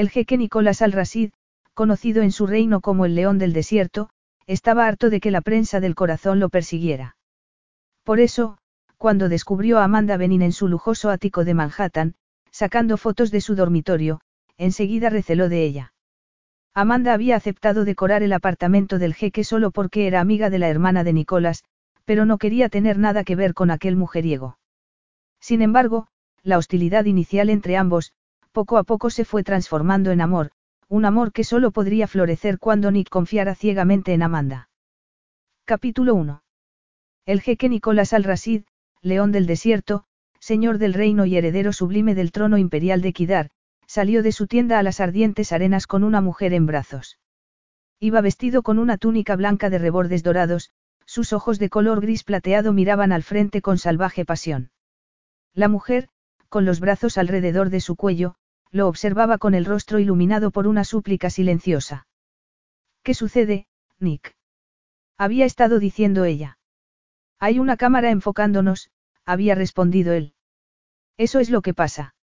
El jeque Nicolás al-Rasid, conocido en su reino como el león del desierto, estaba harto de que la prensa del corazón lo persiguiera. Por eso, cuando descubrió a Amanda Benin en su lujoso ático de Manhattan, sacando fotos de su dormitorio, enseguida receló de ella. Amanda había aceptado decorar el apartamento del jeque solo porque era amiga de la hermana de Nicolás, pero no quería tener nada que ver con aquel mujeriego. Sin embargo, la hostilidad inicial entre ambos, poco a poco se fue transformando en amor, un amor que solo podría florecer cuando Nick confiara ciegamente en Amanda. Capítulo 1. El jeque Nicolás al-Rasid, león del desierto, señor del reino y heredero sublime del trono imperial de Kidar, salió de su tienda a las ardientes arenas con una mujer en brazos. Iba vestido con una túnica blanca de rebordes dorados, sus ojos de color gris plateado miraban al frente con salvaje pasión. La mujer, con los brazos alrededor de su cuello, lo observaba con el rostro iluminado por una súplica silenciosa. ¿Qué sucede, Nick? Había estado diciendo ella. Hay una cámara enfocándonos, había respondido él. Eso es lo que pasa.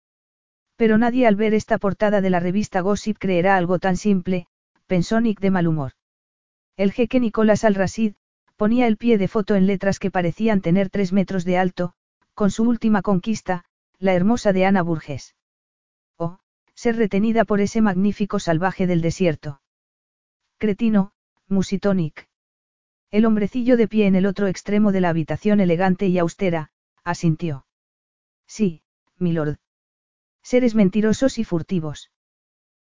Pero nadie al ver esta portada de la revista Gossip creerá algo tan simple, pensó Nick de mal humor. El jeque Nicolás al-Rasid, ponía el pie de foto en letras que parecían tener tres metros de alto, con su última conquista, la hermosa de Ana Burgess ser retenida por ese magnífico salvaje del desierto. Cretino, musitonic. El hombrecillo de pie en el otro extremo de la habitación elegante y austera, asintió. Sí, milord. Seres mentirosos y furtivos.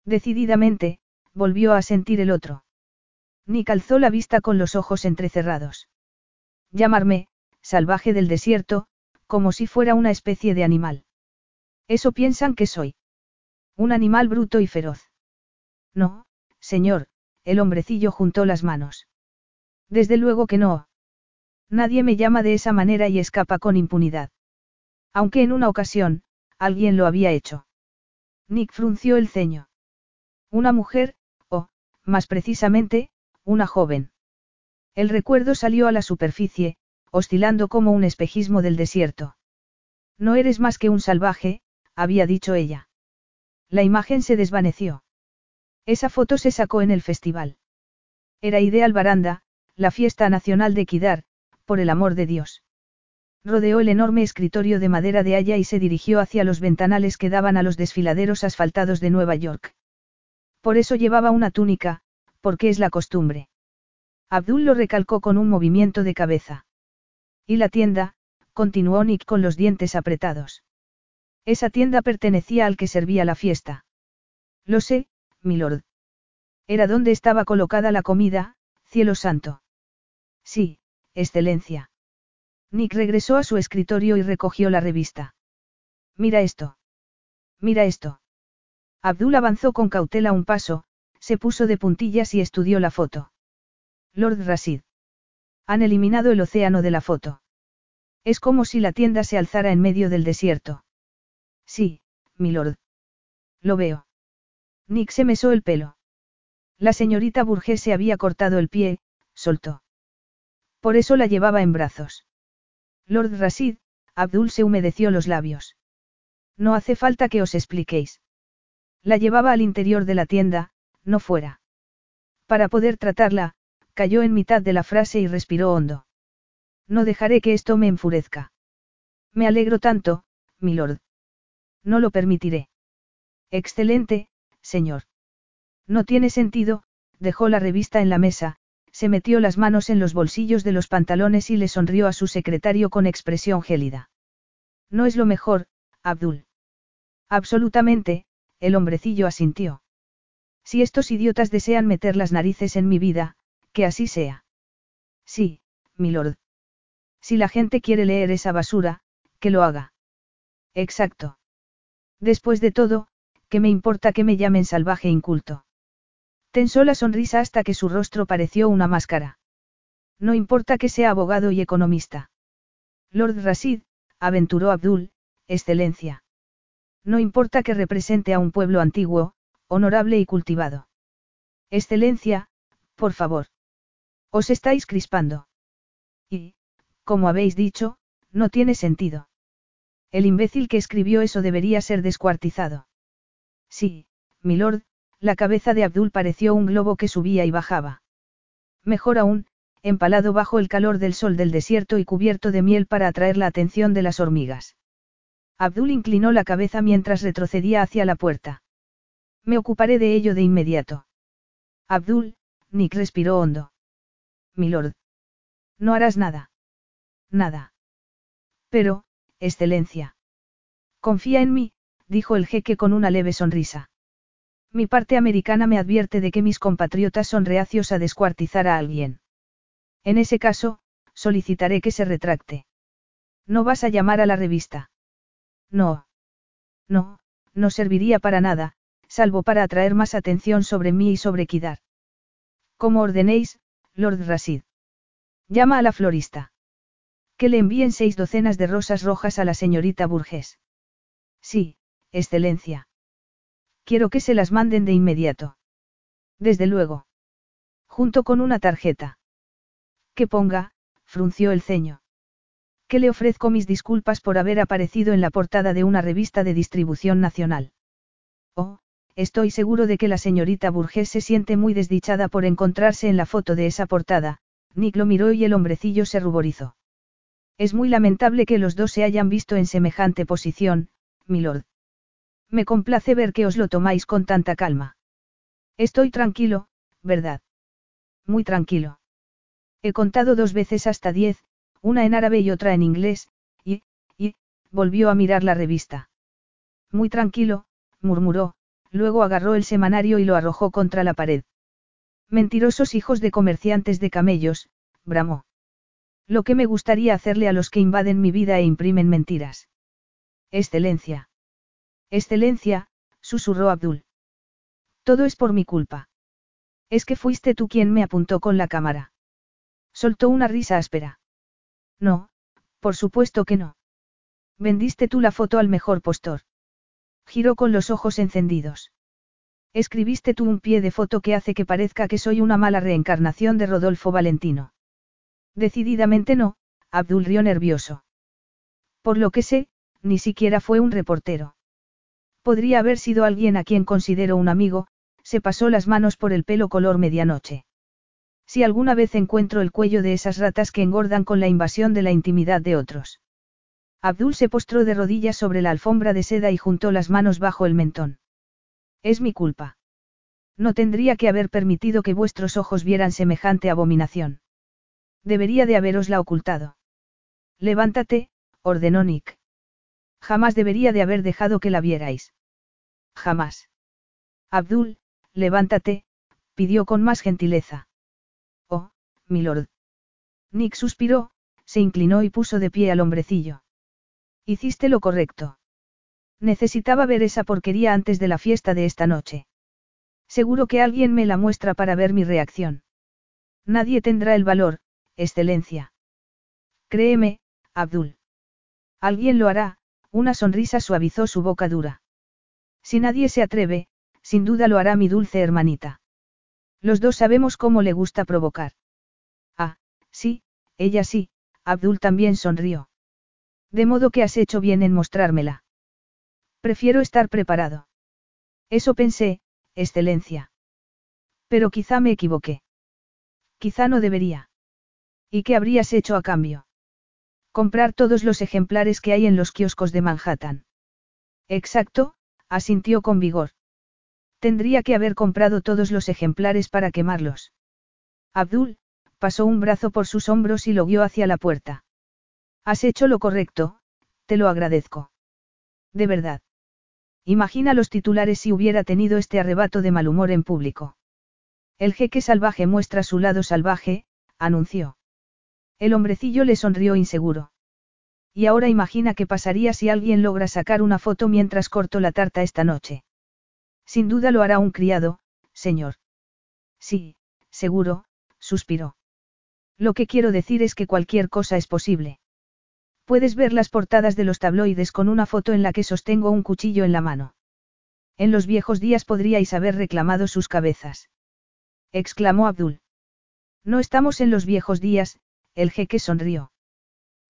Decididamente, volvió a sentir el otro. Ni calzó la vista con los ojos entrecerrados. Llamarme, salvaje del desierto, como si fuera una especie de animal. Eso piensan que soy. Un animal bruto y feroz. No, señor, el hombrecillo juntó las manos. Desde luego que no. Nadie me llama de esa manera y escapa con impunidad. Aunque en una ocasión, alguien lo había hecho. Nick frunció el ceño. Una mujer, o, más precisamente, una joven. El recuerdo salió a la superficie, oscilando como un espejismo del desierto. No eres más que un salvaje, había dicho ella. La imagen se desvaneció. Esa foto se sacó en el festival. Era Ideal Baranda, la fiesta nacional de Kidar, por el amor de Dios. Rodeó el enorme escritorio de madera de haya y se dirigió hacia los ventanales que daban a los desfiladeros asfaltados de Nueva York. Por eso llevaba una túnica, porque es la costumbre. Abdul lo recalcó con un movimiento de cabeza. Y la tienda, continuó Nick con los dientes apretados. Esa tienda pertenecía al que servía la fiesta. Lo sé, milord. Era donde estaba colocada la comida, cielo santo. Sí, excelencia. Nick regresó a su escritorio y recogió la revista. Mira esto. Mira esto. Abdul avanzó con cautela un paso, se puso de puntillas y estudió la foto. Lord Rasid. Han eliminado el océano de la foto. Es como si la tienda se alzara en medio del desierto. Sí, milord. Lo veo. Nick se mesó el pelo. La señorita Burgess se había cortado el pie, soltó. Por eso la llevaba en brazos. Lord Rasid, Abdul se humedeció los labios. No hace falta que os expliquéis. La llevaba al interior de la tienda, no fuera. Para poder tratarla, cayó en mitad de la frase y respiró hondo. No dejaré que esto me enfurezca. Me alegro tanto, milord. No lo permitiré. Excelente, señor. No tiene sentido, dejó la revista en la mesa, se metió las manos en los bolsillos de los pantalones y le sonrió a su secretario con expresión gélida. No es lo mejor, Abdul. Absolutamente, el hombrecillo asintió. Si estos idiotas desean meter las narices en mi vida, que así sea. Sí, milord. Si la gente quiere leer esa basura, que lo haga. Exacto. Después de todo, ¿qué me importa que me llamen salvaje e inculto? Tensó la sonrisa hasta que su rostro pareció una máscara. No importa que sea abogado y economista. Lord Rasid, aventuró Abdul, excelencia. No importa que represente a un pueblo antiguo, honorable y cultivado. Excelencia, por favor. Os estáis crispando. Y, como habéis dicho, no tiene sentido. El imbécil que escribió eso debería ser descuartizado. Sí, milord, la cabeza de Abdul pareció un globo que subía y bajaba. Mejor aún, empalado bajo el calor del sol del desierto y cubierto de miel para atraer la atención de las hormigas. Abdul inclinó la cabeza mientras retrocedía hacia la puerta. Me ocuparé de ello de inmediato. Abdul, Nick respiró hondo. Milord. No harás nada. Nada. Pero, excelencia. Confía en mí, dijo el jeque con una leve sonrisa. Mi parte americana me advierte de que mis compatriotas son reacios a descuartizar a alguien. En ese caso, solicitaré que se retracte. ¿No vas a llamar a la revista? No. No, no serviría para nada, salvo para atraer más atención sobre mí y sobre Kidar. Como ordenéis, Lord Rasid. Llama a la florista. Que le envíen seis docenas de rosas rojas a la señorita Burgess. Sí, excelencia. Quiero que se las manden de inmediato. Desde luego. Junto con una tarjeta. Que ponga, frunció el ceño. Que le ofrezco mis disculpas por haber aparecido en la portada de una revista de distribución nacional. Oh, estoy seguro de que la señorita Burgess se siente muy desdichada por encontrarse en la foto de esa portada, Nick lo miró y el hombrecillo se ruborizó. Es muy lamentable que los dos se hayan visto en semejante posición, milord. Me complace ver que os lo tomáis con tanta calma. Estoy tranquilo, ¿verdad? Muy tranquilo. He contado dos veces hasta diez, una en árabe y otra en inglés, y, y, volvió a mirar la revista. Muy tranquilo, murmuró, luego agarró el semanario y lo arrojó contra la pared. Mentirosos hijos de comerciantes de camellos, bramó. Lo que me gustaría hacerle a los que invaden mi vida e imprimen mentiras. Excelencia. Excelencia, susurró Abdul. Todo es por mi culpa. Es que fuiste tú quien me apuntó con la cámara. Soltó una risa áspera. No, por supuesto que no. Vendiste tú la foto al mejor postor. Giró con los ojos encendidos. Escribiste tú un pie de foto que hace que parezca que soy una mala reencarnación de Rodolfo Valentino. Decididamente no, Abdul rió nervioso. Por lo que sé, ni siquiera fue un reportero. Podría haber sido alguien a quien considero un amigo, se pasó las manos por el pelo color medianoche. Si alguna vez encuentro el cuello de esas ratas que engordan con la invasión de la intimidad de otros. Abdul se postró de rodillas sobre la alfombra de seda y juntó las manos bajo el mentón. Es mi culpa. No tendría que haber permitido que vuestros ojos vieran semejante abominación. Debería de haberosla ocultado. Levántate, ordenó Nick. Jamás debería de haber dejado que la vierais. Jamás. Abdul, levántate, pidió con más gentileza. Oh, milord. Nick suspiró, se inclinó y puso de pie al hombrecillo. Hiciste lo correcto. Necesitaba ver esa porquería antes de la fiesta de esta noche. Seguro que alguien me la muestra para ver mi reacción. Nadie tendrá el valor, excelencia. Créeme, Abdul. Alguien lo hará, una sonrisa suavizó su boca dura. Si nadie se atreve, sin duda lo hará mi dulce hermanita. Los dos sabemos cómo le gusta provocar. Ah, sí, ella sí, Abdul también sonrió. De modo que has hecho bien en mostrármela. Prefiero estar preparado. Eso pensé, excelencia. Pero quizá me equivoqué. Quizá no debería. ¿Y qué habrías hecho a cambio? Comprar todos los ejemplares que hay en los kioscos de Manhattan. Exacto, asintió con vigor. Tendría que haber comprado todos los ejemplares para quemarlos. Abdul, pasó un brazo por sus hombros y lo guió hacia la puerta. Has hecho lo correcto, te lo agradezco. De verdad. Imagina los titulares si hubiera tenido este arrebato de mal humor en público. El jeque salvaje muestra su lado salvaje, anunció. El hombrecillo le sonrió inseguro. Y ahora imagina qué pasaría si alguien logra sacar una foto mientras corto la tarta esta noche. Sin duda lo hará un criado, señor. Sí, seguro, suspiró. Lo que quiero decir es que cualquier cosa es posible. Puedes ver las portadas de los tabloides con una foto en la que sostengo un cuchillo en la mano. En los viejos días podríais haber reclamado sus cabezas. Exclamó Abdul. No estamos en los viejos días, el jeque sonrió.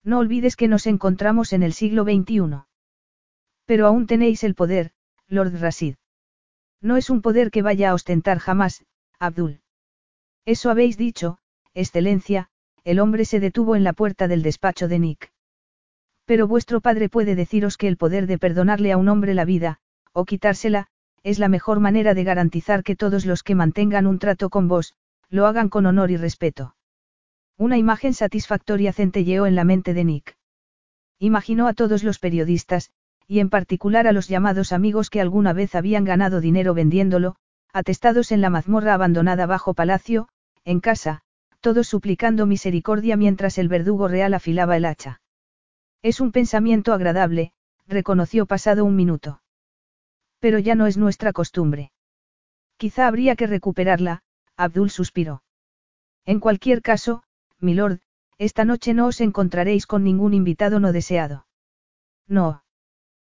No olvides que nos encontramos en el siglo XXI. Pero aún tenéis el poder, Lord Rasid. No es un poder que vaya a ostentar jamás, Abdul. Eso habéis dicho, Excelencia, el hombre se detuvo en la puerta del despacho de Nick. Pero vuestro padre puede deciros que el poder de perdonarle a un hombre la vida, o quitársela, es la mejor manera de garantizar que todos los que mantengan un trato con vos, lo hagan con honor y respeto. Una imagen satisfactoria centelleó en la mente de Nick. Imaginó a todos los periodistas, y en particular a los llamados amigos que alguna vez habían ganado dinero vendiéndolo, atestados en la mazmorra abandonada bajo palacio, en casa, todos suplicando misericordia mientras el verdugo real afilaba el hacha. Es un pensamiento agradable, reconoció pasado un minuto. Pero ya no es nuestra costumbre. Quizá habría que recuperarla, Abdul suspiró. En cualquier caso, milord, esta noche no os encontraréis con ningún invitado no deseado. No.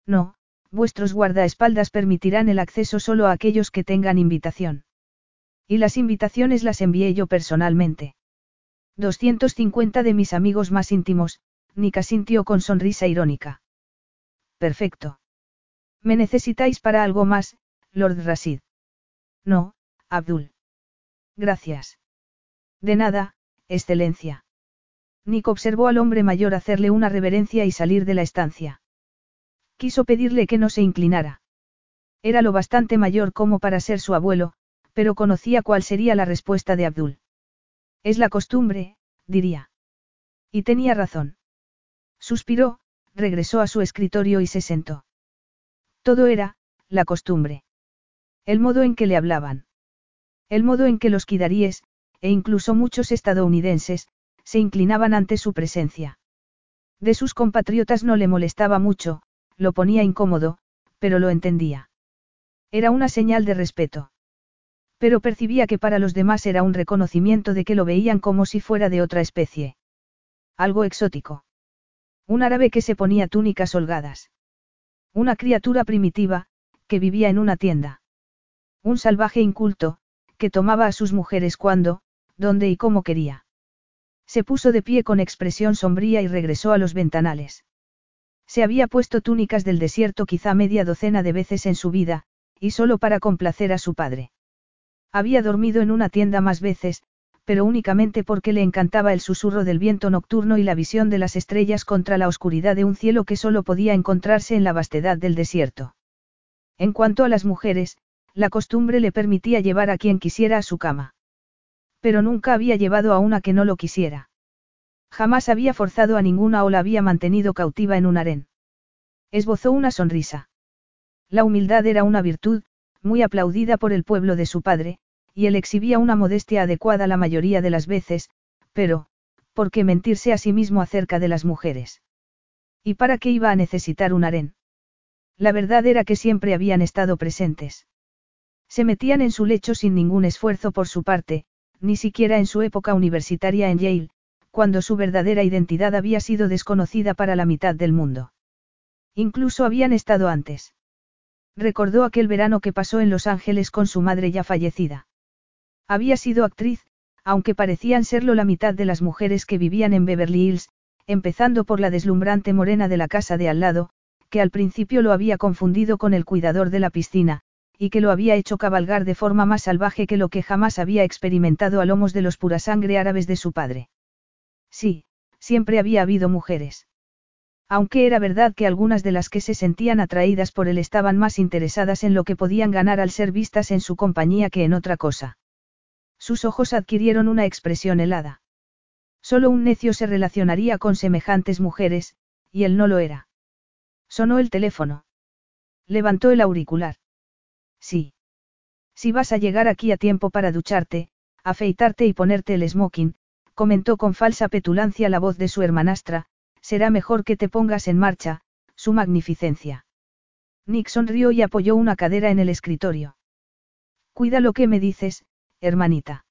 No, vuestros guardaespaldas permitirán el acceso solo a aquellos que tengan invitación. Y las invitaciones las envié yo personalmente. 250 de mis amigos más íntimos, Nika sintió con sonrisa irónica. Perfecto. ¿Me necesitáis para algo más, Lord Rasid? No, Abdul. Gracias. De nada, excelencia. Nick observó al hombre mayor hacerle una reverencia y salir de la estancia. Quiso pedirle que no se inclinara. Era lo bastante mayor como para ser su abuelo, pero conocía cuál sería la respuesta de Abdul. Es la costumbre, diría. Y tenía razón. Suspiró, regresó a su escritorio y se sentó. Todo era, la costumbre. El modo en que le hablaban. El modo en que los kidaríes, e incluso muchos estadounidenses, se inclinaban ante su presencia. De sus compatriotas no le molestaba mucho, lo ponía incómodo, pero lo entendía. Era una señal de respeto. Pero percibía que para los demás era un reconocimiento de que lo veían como si fuera de otra especie. Algo exótico. Un árabe que se ponía túnicas holgadas. Una criatura primitiva, que vivía en una tienda. Un salvaje inculto, que tomaba a sus mujeres cuando, donde y cómo quería. Se puso de pie con expresión sombría y regresó a los ventanales. Se había puesto túnicas del desierto quizá media docena de veces en su vida, y solo para complacer a su padre. Había dormido en una tienda más veces, pero únicamente porque le encantaba el susurro del viento nocturno y la visión de las estrellas contra la oscuridad de un cielo que solo podía encontrarse en la vastedad del desierto. En cuanto a las mujeres, la costumbre le permitía llevar a quien quisiera a su cama. Pero nunca había llevado a una que no lo quisiera. Jamás había forzado a ninguna o la había mantenido cautiva en un harén. Esbozó una sonrisa. La humildad era una virtud, muy aplaudida por el pueblo de su padre, y él exhibía una modestia adecuada la mayoría de las veces, pero, ¿por qué mentirse a sí mismo acerca de las mujeres? ¿Y para qué iba a necesitar un harén? La verdad era que siempre habían estado presentes. Se metían en su lecho sin ningún esfuerzo por su parte, ni siquiera en su época universitaria en Yale, cuando su verdadera identidad había sido desconocida para la mitad del mundo. Incluso habían estado antes. Recordó aquel verano que pasó en Los Ángeles con su madre ya fallecida. Había sido actriz, aunque parecían serlo la mitad de las mujeres que vivían en Beverly Hills, empezando por la deslumbrante morena de la casa de al lado, que al principio lo había confundido con el cuidador de la piscina, y que lo había hecho cabalgar de forma más salvaje que lo que jamás había experimentado a lomos de los purasangre árabes de su padre. Sí, siempre había habido mujeres. Aunque era verdad que algunas de las que se sentían atraídas por él estaban más interesadas en lo que podían ganar al ser vistas en su compañía que en otra cosa. Sus ojos adquirieron una expresión helada. Solo un necio se relacionaría con semejantes mujeres, y él no lo era. Sonó el teléfono. Levantó el auricular. Sí. Si vas a llegar aquí a tiempo para ducharte, afeitarte y ponerte el smoking, comentó con falsa petulancia la voz de su hermanastra, será mejor que te pongas en marcha, su magnificencia. Nick sonrió y apoyó una cadera en el escritorio. Cuida lo que me dices, hermanita.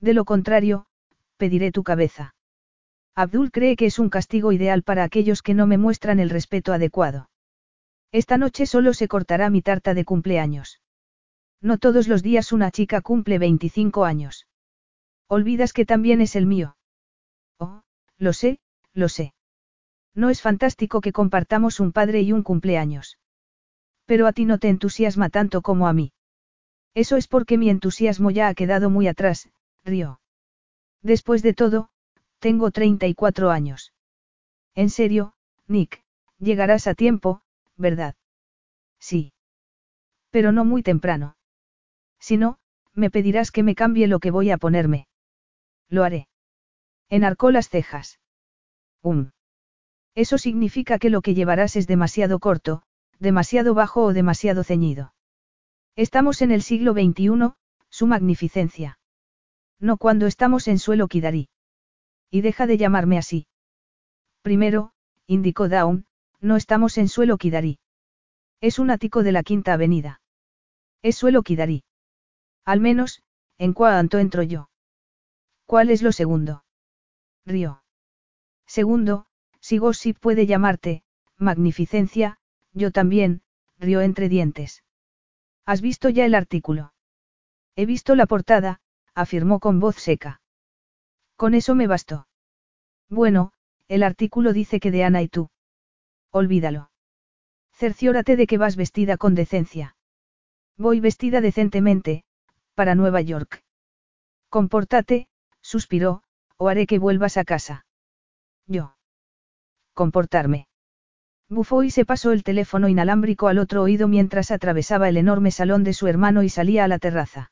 De lo contrario, pediré tu cabeza. Abdul cree que es un castigo ideal para aquellos que no me muestran el respeto adecuado. Esta noche solo se cortará mi tarta de cumpleaños. No todos los días una chica cumple 25 años. Olvidas que también es el mío. Oh, lo sé, lo sé. No es fantástico que compartamos un padre y un cumpleaños. Pero a ti no te entusiasma tanto como a mí. Eso es porque mi entusiasmo ya ha quedado muy atrás, río. Después de todo, tengo 34 años. En serio, Nick, llegarás a tiempo, ¿verdad? Sí. Pero no muy temprano. Si no, me pedirás que me cambie lo que voy a ponerme. Lo haré. Enarcó las cejas. Um. Eso significa que lo que llevarás es demasiado corto, demasiado bajo o demasiado ceñido. Estamos en el siglo XXI, su magnificencia. No cuando estamos en suelo Kidarí. Y deja de llamarme así. Primero, indicó Dawn, no estamos en suelo Kidarí. Es un ático de la Quinta Avenida. Es suelo Kidarí. Al menos, en cuanto entro yo. ¿Cuál es lo segundo? Río. Segundo, si Gossip puede llamarte, magnificencia, yo también, rió entre dientes. ¿Has visto ya el artículo? He visto la portada, afirmó con voz seca. Con eso me bastó. Bueno, el artículo dice que de Ana y tú. Olvídalo. Cerciórate de que vas vestida con decencia. Voy vestida decentemente, para Nueva York. Compórtate, suspiró, o haré que vuelvas a casa. Yo. Comportarme. Bufó y se pasó el teléfono inalámbrico al otro oído mientras atravesaba el enorme salón de su hermano y salía a la terraza.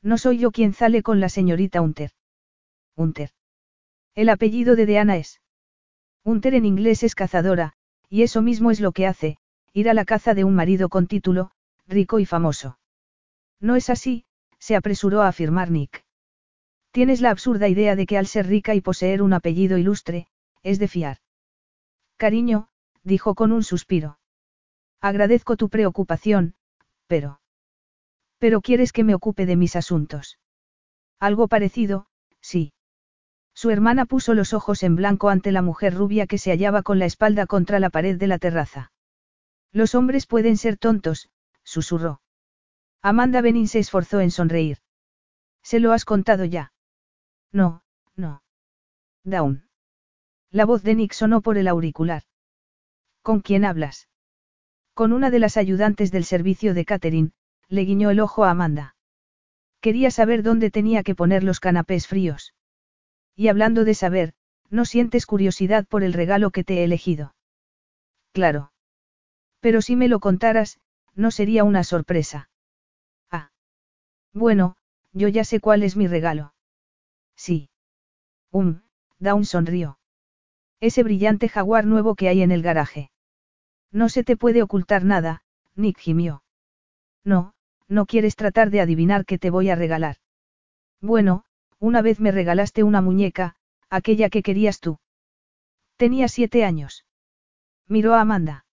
No soy yo quien sale con la señorita Unter. Unter. El apellido de Deana es. Unter en inglés es cazadora, y eso mismo es lo que hace, ir a la caza de un marido con título, rico y famoso. No es así, se apresuró a afirmar Nick. Tienes la absurda idea de que al ser rica y poseer un apellido ilustre, es de fiar. Cariño, dijo con un suspiro. Agradezco tu preocupación, pero... Pero quieres que me ocupe de mis asuntos. Algo parecido, sí. Su hermana puso los ojos en blanco ante la mujer rubia que se hallaba con la espalda contra la pared de la terraza. Los hombres pueden ser tontos, susurró. Amanda Benin se esforzó en sonreír. ¿Se lo has contado ya? No, no. Down. La voz de Nick sonó por el auricular. ¿Con quién hablas? Con una de las ayudantes del servicio de catering, le guiñó el ojo a Amanda. Quería saber dónde tenía que poner los canapés fríos. Y hablando de saber, ¿no sientes curiosidad por el regalo que te he elegido? Claro. Pero si me lo contaras, no sería una sorpresa. Ah. Bueno, yo ya sé cuál es mi regalo. Sí. Um, Dawn sonrió. Ese brillante jaguar nuevo que hay en el garaje. No se te puede ocultar nada, Nick gimió. No, no quieres tratar de adivinar qué te voy a regalar. Bueno, una vez me regalaste una muñeca, aquella que querías tú. Tenía siete años. Miró a Amanda.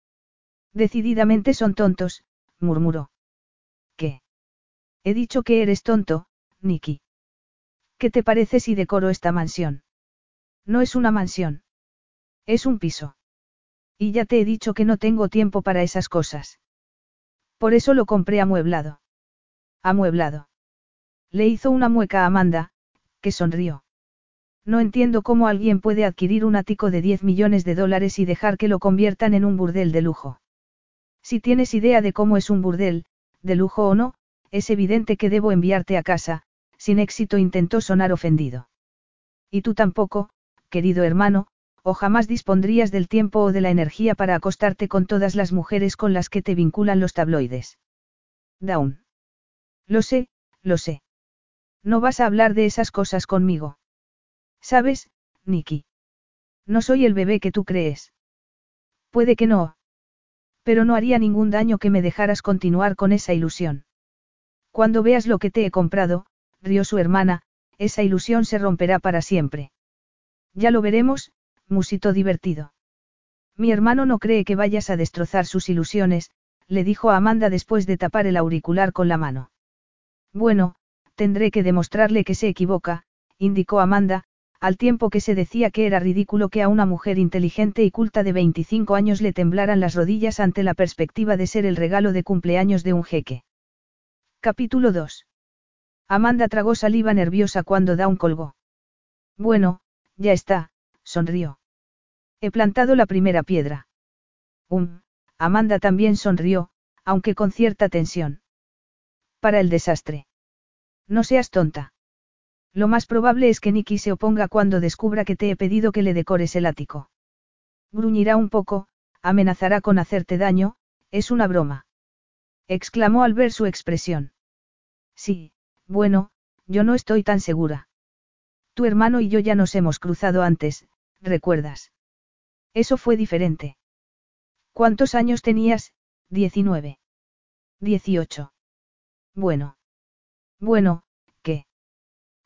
Decididamente son tontos, murmuró. ¿Qué? He dicho que eres tonto, Nicky. ¿Qué te parece si decoro esta mansión? No es una mansión. Es un piso. Y ya te he dicho que no tengo tiempo para esas cosas. Por eso lo compré amueblado. Amueblado. Le hizo una mueca a Amanda, que sonrió. No entiendo cómo alguien puede adquirir un ático de 10 millones de dólares y dejar que lo conviertan en un burdel de lujo. Si tienes idea de cómo es un burdel, de lujo o no, es evidente que debo enviarte a casa, sin éxito intentó sonar ofendido. Y tú tampoco, querido hermano, o jamás dispondrías del tiempo o de la energía para acostarte con todas las mujeres con las que te vinculan los tabloides. Down. Lo sé, lo sé. No vas a hablar de esas cosas conmigo. ¿Sabes, Nicky? No soy el bebé que tú crees. Puede que no. Pero no haría ningún daño que me dejaras continuar con esa ilusión. Cuando veas lo que te he comprado, rió su hermana, esa ilusión se romperá para siempre. Ya lo veremos, musito divertido. Mi hermano no cree que vayas a destrozar sus ilusiones, le dijo a Amanda después de tapar el auricular con la mano. Bueno, tendré que demostrarle que se equivoca, indicó Amanda, al tiempo que se decía que era ridículo que a una mujer inteligente y culta de 25 años le temblaran las rodillas ante la perspectiva de ser el regalo de cumpleaños de un jeque. Capítulo 2. Amanda tragó saliva nerviosa cuando Dawn colgó. Bueno, ya está, sonrió. He plantado la primera piedra. Um, Amanda también sonrió, aunque con cierta tensión. Para el desastre. No seas tonta. Lo más probable es que Nicky se oponga cuando descubra que te he pedido que le decores el ático. Gruñirá un poco, amenazará con hacerte daño, es una broma. Exclamó al ver su expresión. Sí, bueno, yo no estoy tan segura. Tu hermano y yo ya nos hemos cruzado antes, ¿recuerdas? Eso fue diferente. ¿Cuántos años tenías? Diecinueve. Dieciocho. Bueno. Bueno, ¿qué?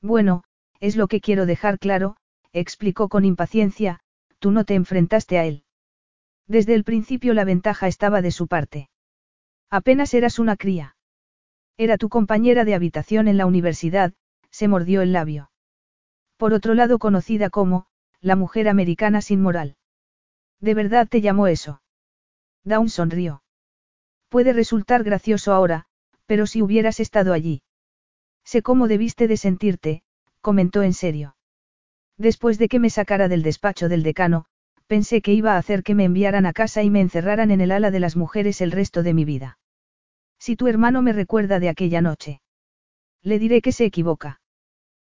Bueno, es lo que quiero dejar claro, explicó con impaciencia, tú no te enfrentaste a él. Desde el principio la ventaja estaba de su parte. Apenas eras una cría. Era tu compañera de habitación en la universidad, se mordió el labio. Por otro lado conocida como, la mujer americana sin moral. ¿De verdad te llamó eso? Dawn sonrió. Puede resultar gracioso ahora, pero si hubieras estado allí. Sé cómo debiste de sentirte, comentó en serio. Después de que me sacara del despacho del decano, pensé que iba a hacer que me enviaran a casa y me encerraran en el ala de las mujeres el resto de mi vida. Si tu hermano me recuerda de aquella noche. Le diré que se equivoca.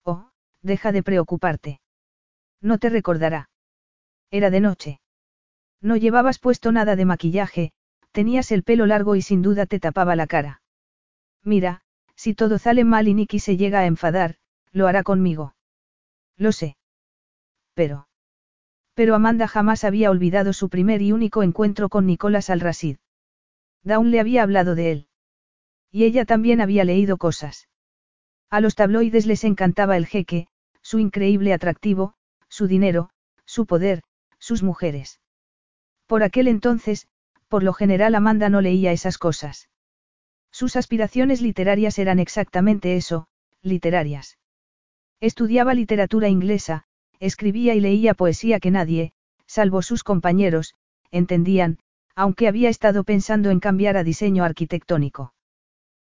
Oh, deja de preocuparte. No te recordará. Era de noche. No llevabas puesto nada de maquillaje, tenías el pelo largo y sin duda te tapaba la cara. Mira, si todo sale mal y Nicky se llega a enfadar, lo hará conmigo. Lo sé. Pero. Pero Amanda jamás había olvidado su primer y único encuentro con Nicolás Al-Rasid. Dawn le había hablado de él. Y ella también había leído cosas. A los tabloides les encantaba el jeque, su increíble atractivo, su dinero, su poder, sus mujeres. Por aquel entonces, por lo general Amanda no leía esas cosas. Sus aspiraciones literarias eran exactamente eso, literarias. Estudiaba literatura inglesa, escribía y leía poesía que nadie, salvo sus compañeros, entendían, aunque había estado pensando en cambiar a diseño arquitectónico.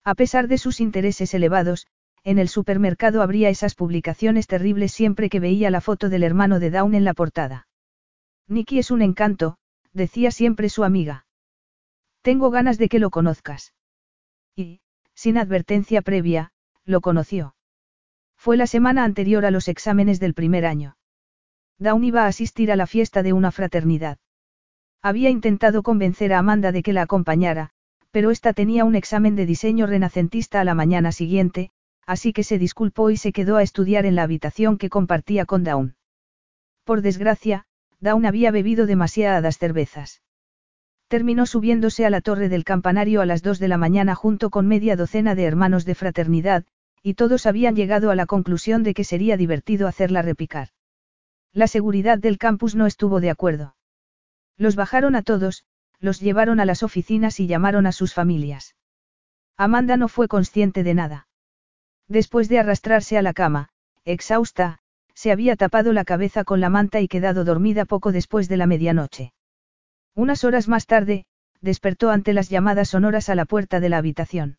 A pesar de sus intereses elevados, en el supermercado habría esas publicaciones terribles siempre que veía la foto del hermano de Dawn en la portada. Nicky es un encanto, decía siempre su amiga. Tengo ganas de que lo conozcas. Sin advertencia previa, lo conoció. Fue la semana anterior a los exámenes del primer año. Dawn iba a asistir a la fiesta de una fraternidad. Había intentado convencer a Amanda de que la acompañara, pero ésta tenía un examen de diseño renacentista a la mañana siguiente, así que se disculpó y se quedó a estudiar en la habitación que compartía con Dawn. Por desgracia, Dawn había bebido demasiadas cervezas. Terminó subiéndose a la torre del campanario a las dos de la mañana junto con media docena de hermanos de fraternidad, y todos habían llegado a la conclusión de que sería divertido hacerla repicar. La seguridad del campus no estuvo de acuerdo. Los bajaron a todos, los llevaron a las oficinas y llamaron a sus familias. Amanda no fue consciente de nada. Después de arrastrarse a la cama, exhausta, se había tapado la cabeza con la manta y quedado dormida poco después de la medianoche. Unas horas más tarde, despertó ante las llamadas sonoras a la puerta de la habitación.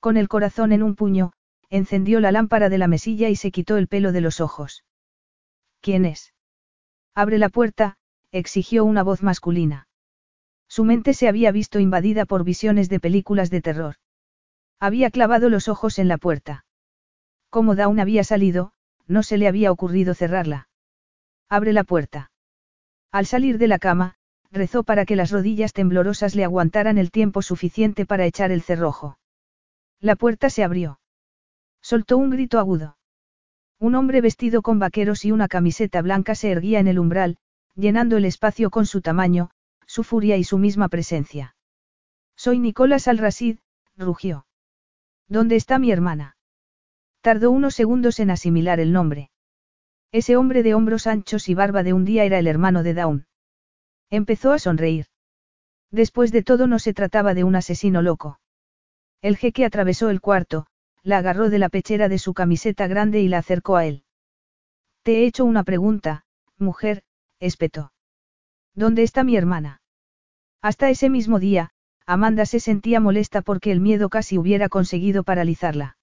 Con el corazón en un puño, encendió la lámpara de la mesilla y se quitó el pelo de los ojos. ¿Quién es? Abre la puerta, exigió una voz masculina. Su mente se había visto invadida por visiones de películas de terror. Había clavado los ojos en la puerta. Como Dawn había salido, no se le había ocurrido cerrarla. Abre la puerta. Al salir de la cama, rezó para que las rodillas temblorosas le aguantaran el tiempo suficiente para echar el cerrojo. La puerta se abrió. Soltó un grito agudo. Un hombre vestido con vaqueros y una camiseta blanca se erguía en el umbral, llenando el espacio con su tamaño, su furia y su misma presencia. Soy Nicolás Al-Rasid, rugió. ¿Dónde está mi hermana? Tardó unos segundos en asimilar el nombre. Ese hombre de hombros anchos y barba de un día era el hermano de Dawn. Empezó a sonreír. Después de todo no se trataba de un asesino loco. El jeque atravesó el cuarto, la agarró de la pechera de su camiseta grande y la acercó a él. Te he hecho una pregunta, mujer, espetó. ¿Dónde está mi hermana? Hasta ese mismo día, Amanda se sentía molesta porque el miedo casi hubiera conseguido paralizarla.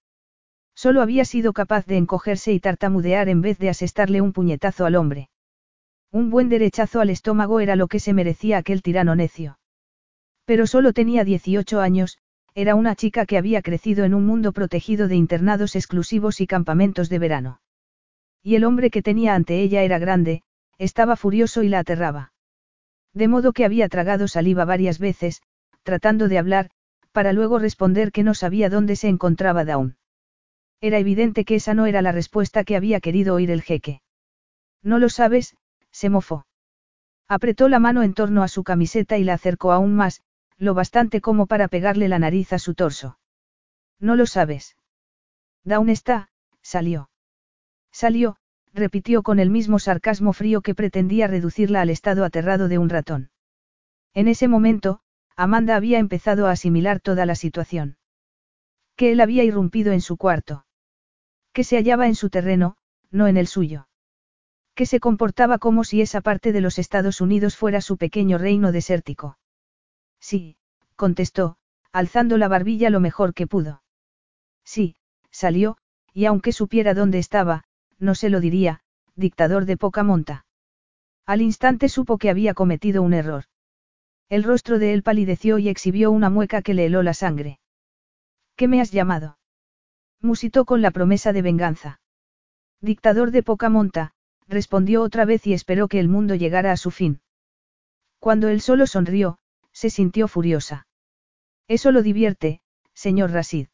Solo había sido capaz de encogerse y tartamudear en vez de asestarle un puñetazo al hombre. Un buen derechazo al estómago era lo que se merecía aquel tirano necio. Pero solo tenía 18 años, era una chica que había crecido en un mundo protegido de internados exclusivos y campamentos de verano. Y el hombre que tenía ante ella era grande, estaba furioso y la aterraba. De modo que había tragado saliva varias veces, tratando de hablar, para luego responder que no sabía dónde se encontraba Dawn. Era evidente que esa no era la respuesta que había querido oír el jeque. No lo sabes, se mofó. Apretó la mano en torno a su camiseta y la acercó aún más, lo bastante como para pegarle la nariz a su torso. No lo sabes. Dawn está, salió. Salió, repitió con el mismo sarcasmo frío que pretendía reducirla al estado aterrado de un ratón. En ese momento, Amanda había empezado a asimilar toda la situación. Que él había irrumpido en su cuarto. Que se hallaba en su terreno, no en el suyo. Que se comportaba como si esa parte de los Estados Unidos fuera su pequeño reino desértico. Sí, contestó, alzando la barbilla lo mejor que pudo. Sí, salió, y aunque supiera dónde estaba, no se lo diría, dictador de poca monta. Al instante supo que había cometido un error. El rostro de él palideció y exhibió una mueca que le heló la sangre. ¿Qué me has llamado? Musitó con la promesa de venganza. Dictador de poca monta, respondió otra vez y esperó que el mundo llegara a su fin. Cuando él solo sonrió, se sintió furiosa. Eso lo divierte, señor Rasid.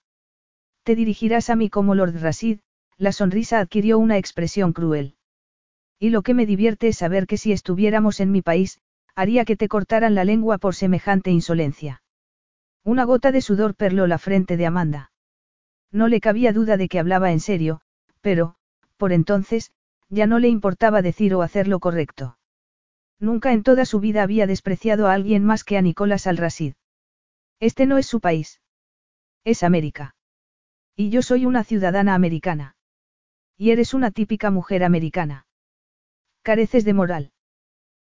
Te dirigirás a mí como Lord Rasid, la sonrisa adquirió una expresión cruel. Y lo que me divierte es saber que si estuviéramos en mi país, haría que te cortaran la lengua por semejante insolencia. Una gota de sudor perló la frente de Amanda. No le cabía duda de que hablaba en serio, pero, por entonces, ya no le importaba decir o hacer lo correcto. Nunca en toda su vida había despreciado a alguien más que a Nicolás Al-Rasid. Este no es su país. Es América. Y yo soy una ciudadana americana. Y eres una típica mujer americana. Careces de moral.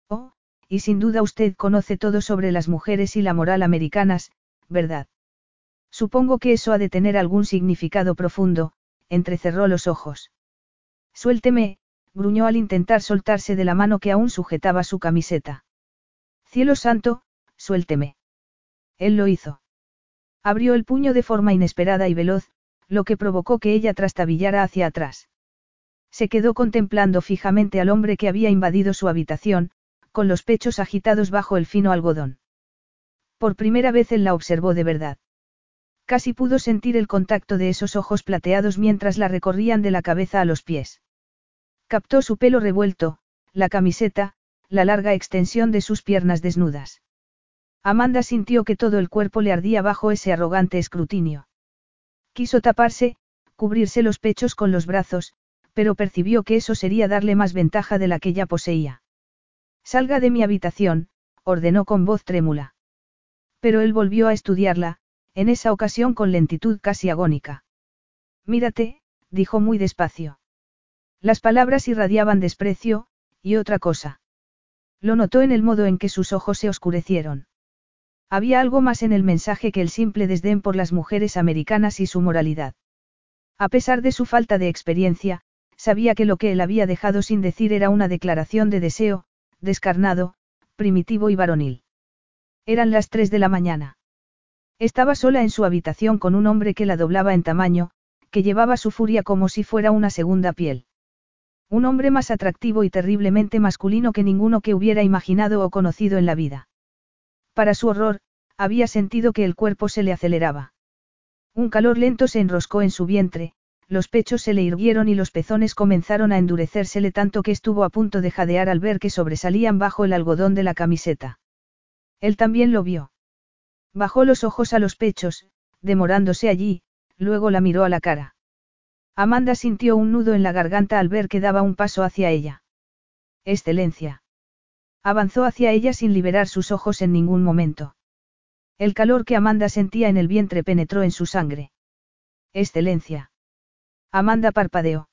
Oh, y sin duda usted conoce todo sobre las mujeres y la moral americanas, ¿verdad? Supongo que eso ha de tener algún significado profundo, entrecerró los ojos. Suélteme, gruñó al intentar soltarse de la mano que aún sujetaba su camiseta. Cielo santo, suélteme. Él lo hizo. Abrió el puño de forma inesperada y veloz, lo que provocó que ella trastabillara hacia atrás. Se quedó contemplando fijamente al hombre que había invadido su habitación, con los pechos agitados bajo el fino algodón. Por primera vez él la observó de verdad. Casi pudo sentir el contacto de esos ojos plateados mientras la recorrían de la cabeza a los pies. Captó su pelo revuelto, la camiseta, la larga extensión de sus piernas desnudas. Amanda sintió que todo el cuerpo le ardía bajo ese arrogante escrutinio. Quiso taparse, cubrirse los pechos con los brazos, pero percibió que eso sería darle más ventaja de la que ya poseía. Salga de mi habitación, ordenó con voz trémula. Pero él volvió a estudiarla, en esa ocasión con lentitud casi agónica. Mírate, dijo muy despacio. Las palabras irradiaban desprecio, y otra cosa. Lo notó en el modo en que sus ojos se oscurecieron. Había algo más en el mensaje que el simple desdén por las mujeres americanas y su moralidad. A pesar de su falta de experiencia, sabía que lo que él había dejado sin decir era una declaración de deseo, descarnado, primitivo y varonil. Eran las tres de la mañana. Estaba sola en su habitación con un hombre que la doblaba en tamaño, que llevaba su furia como si fuera una segunda piel. Un hombre más atractivo y terriblemente masculino que ninguno que hubiera imaginado o conocido en la vida. Para su horror, había sentido que el cuerpo se le aceleraba. Un calor lento se enroscó en su vientre, los pechos se le irguieron y los pezones comenzaron a endurecérsele tanto que estuvo a punto de jadear al ver que sobresalían bajo el algodón de la camiseta. Él también lo vio. Bajó los ojos a los pechos, demorándose allí, luego la miró a la cara. Amanda sintió un nudo en la garganta al ver que daba un paso hacia ella. Excelencia. Avanzó hacia ella sin liberar sus ojos en ningún momento. El calor que Amanda sentía en el vientre penetró en su sangre. Excelencia. Amanda parpadeó.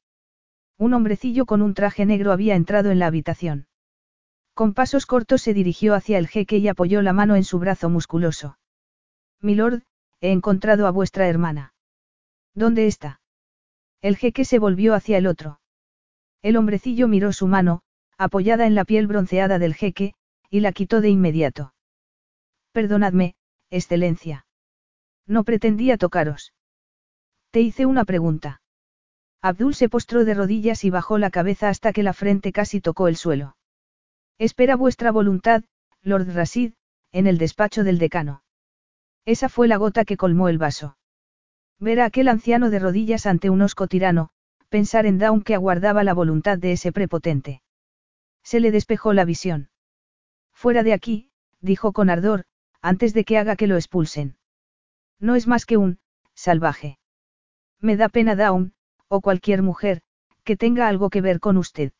Un hombrecillo con un traje negro había entrado en la habitación. Con pasos cortos se dirigió hacia el jeque y apoyó la mano en su brazo musculoso. Milord, he encontrado a vuestra hermana. ¿Dónde está? El jeque se volvió hacia el otro. El hombrecillo miró su mano, apoyada en la piel bronceada del jeque, y la quitó de inmediato. Perdonadme, excelencia. No pretendía tocaros. Te hice una pregunta. Abdul se postró de rodillas y bajó la cabeza hasta que la frente casi tocó el suelo. Espera vuestra voluntad, Lord Rasid, en el despacho del decano. Esa fue la gota que colmó el vaso. Ver a aquel anciano de rodillas ante un osco tirano, pensar en Dawn que aguardaba la voluntad de ese prepotente. Se le despejó la visión. Fuera de aquí, dijo con ardor, antes de que haga que lo expulsen. No es más que un, salvaje. Me da pena Dawn, o cualquier mujer, que tenga algo que ver con usted.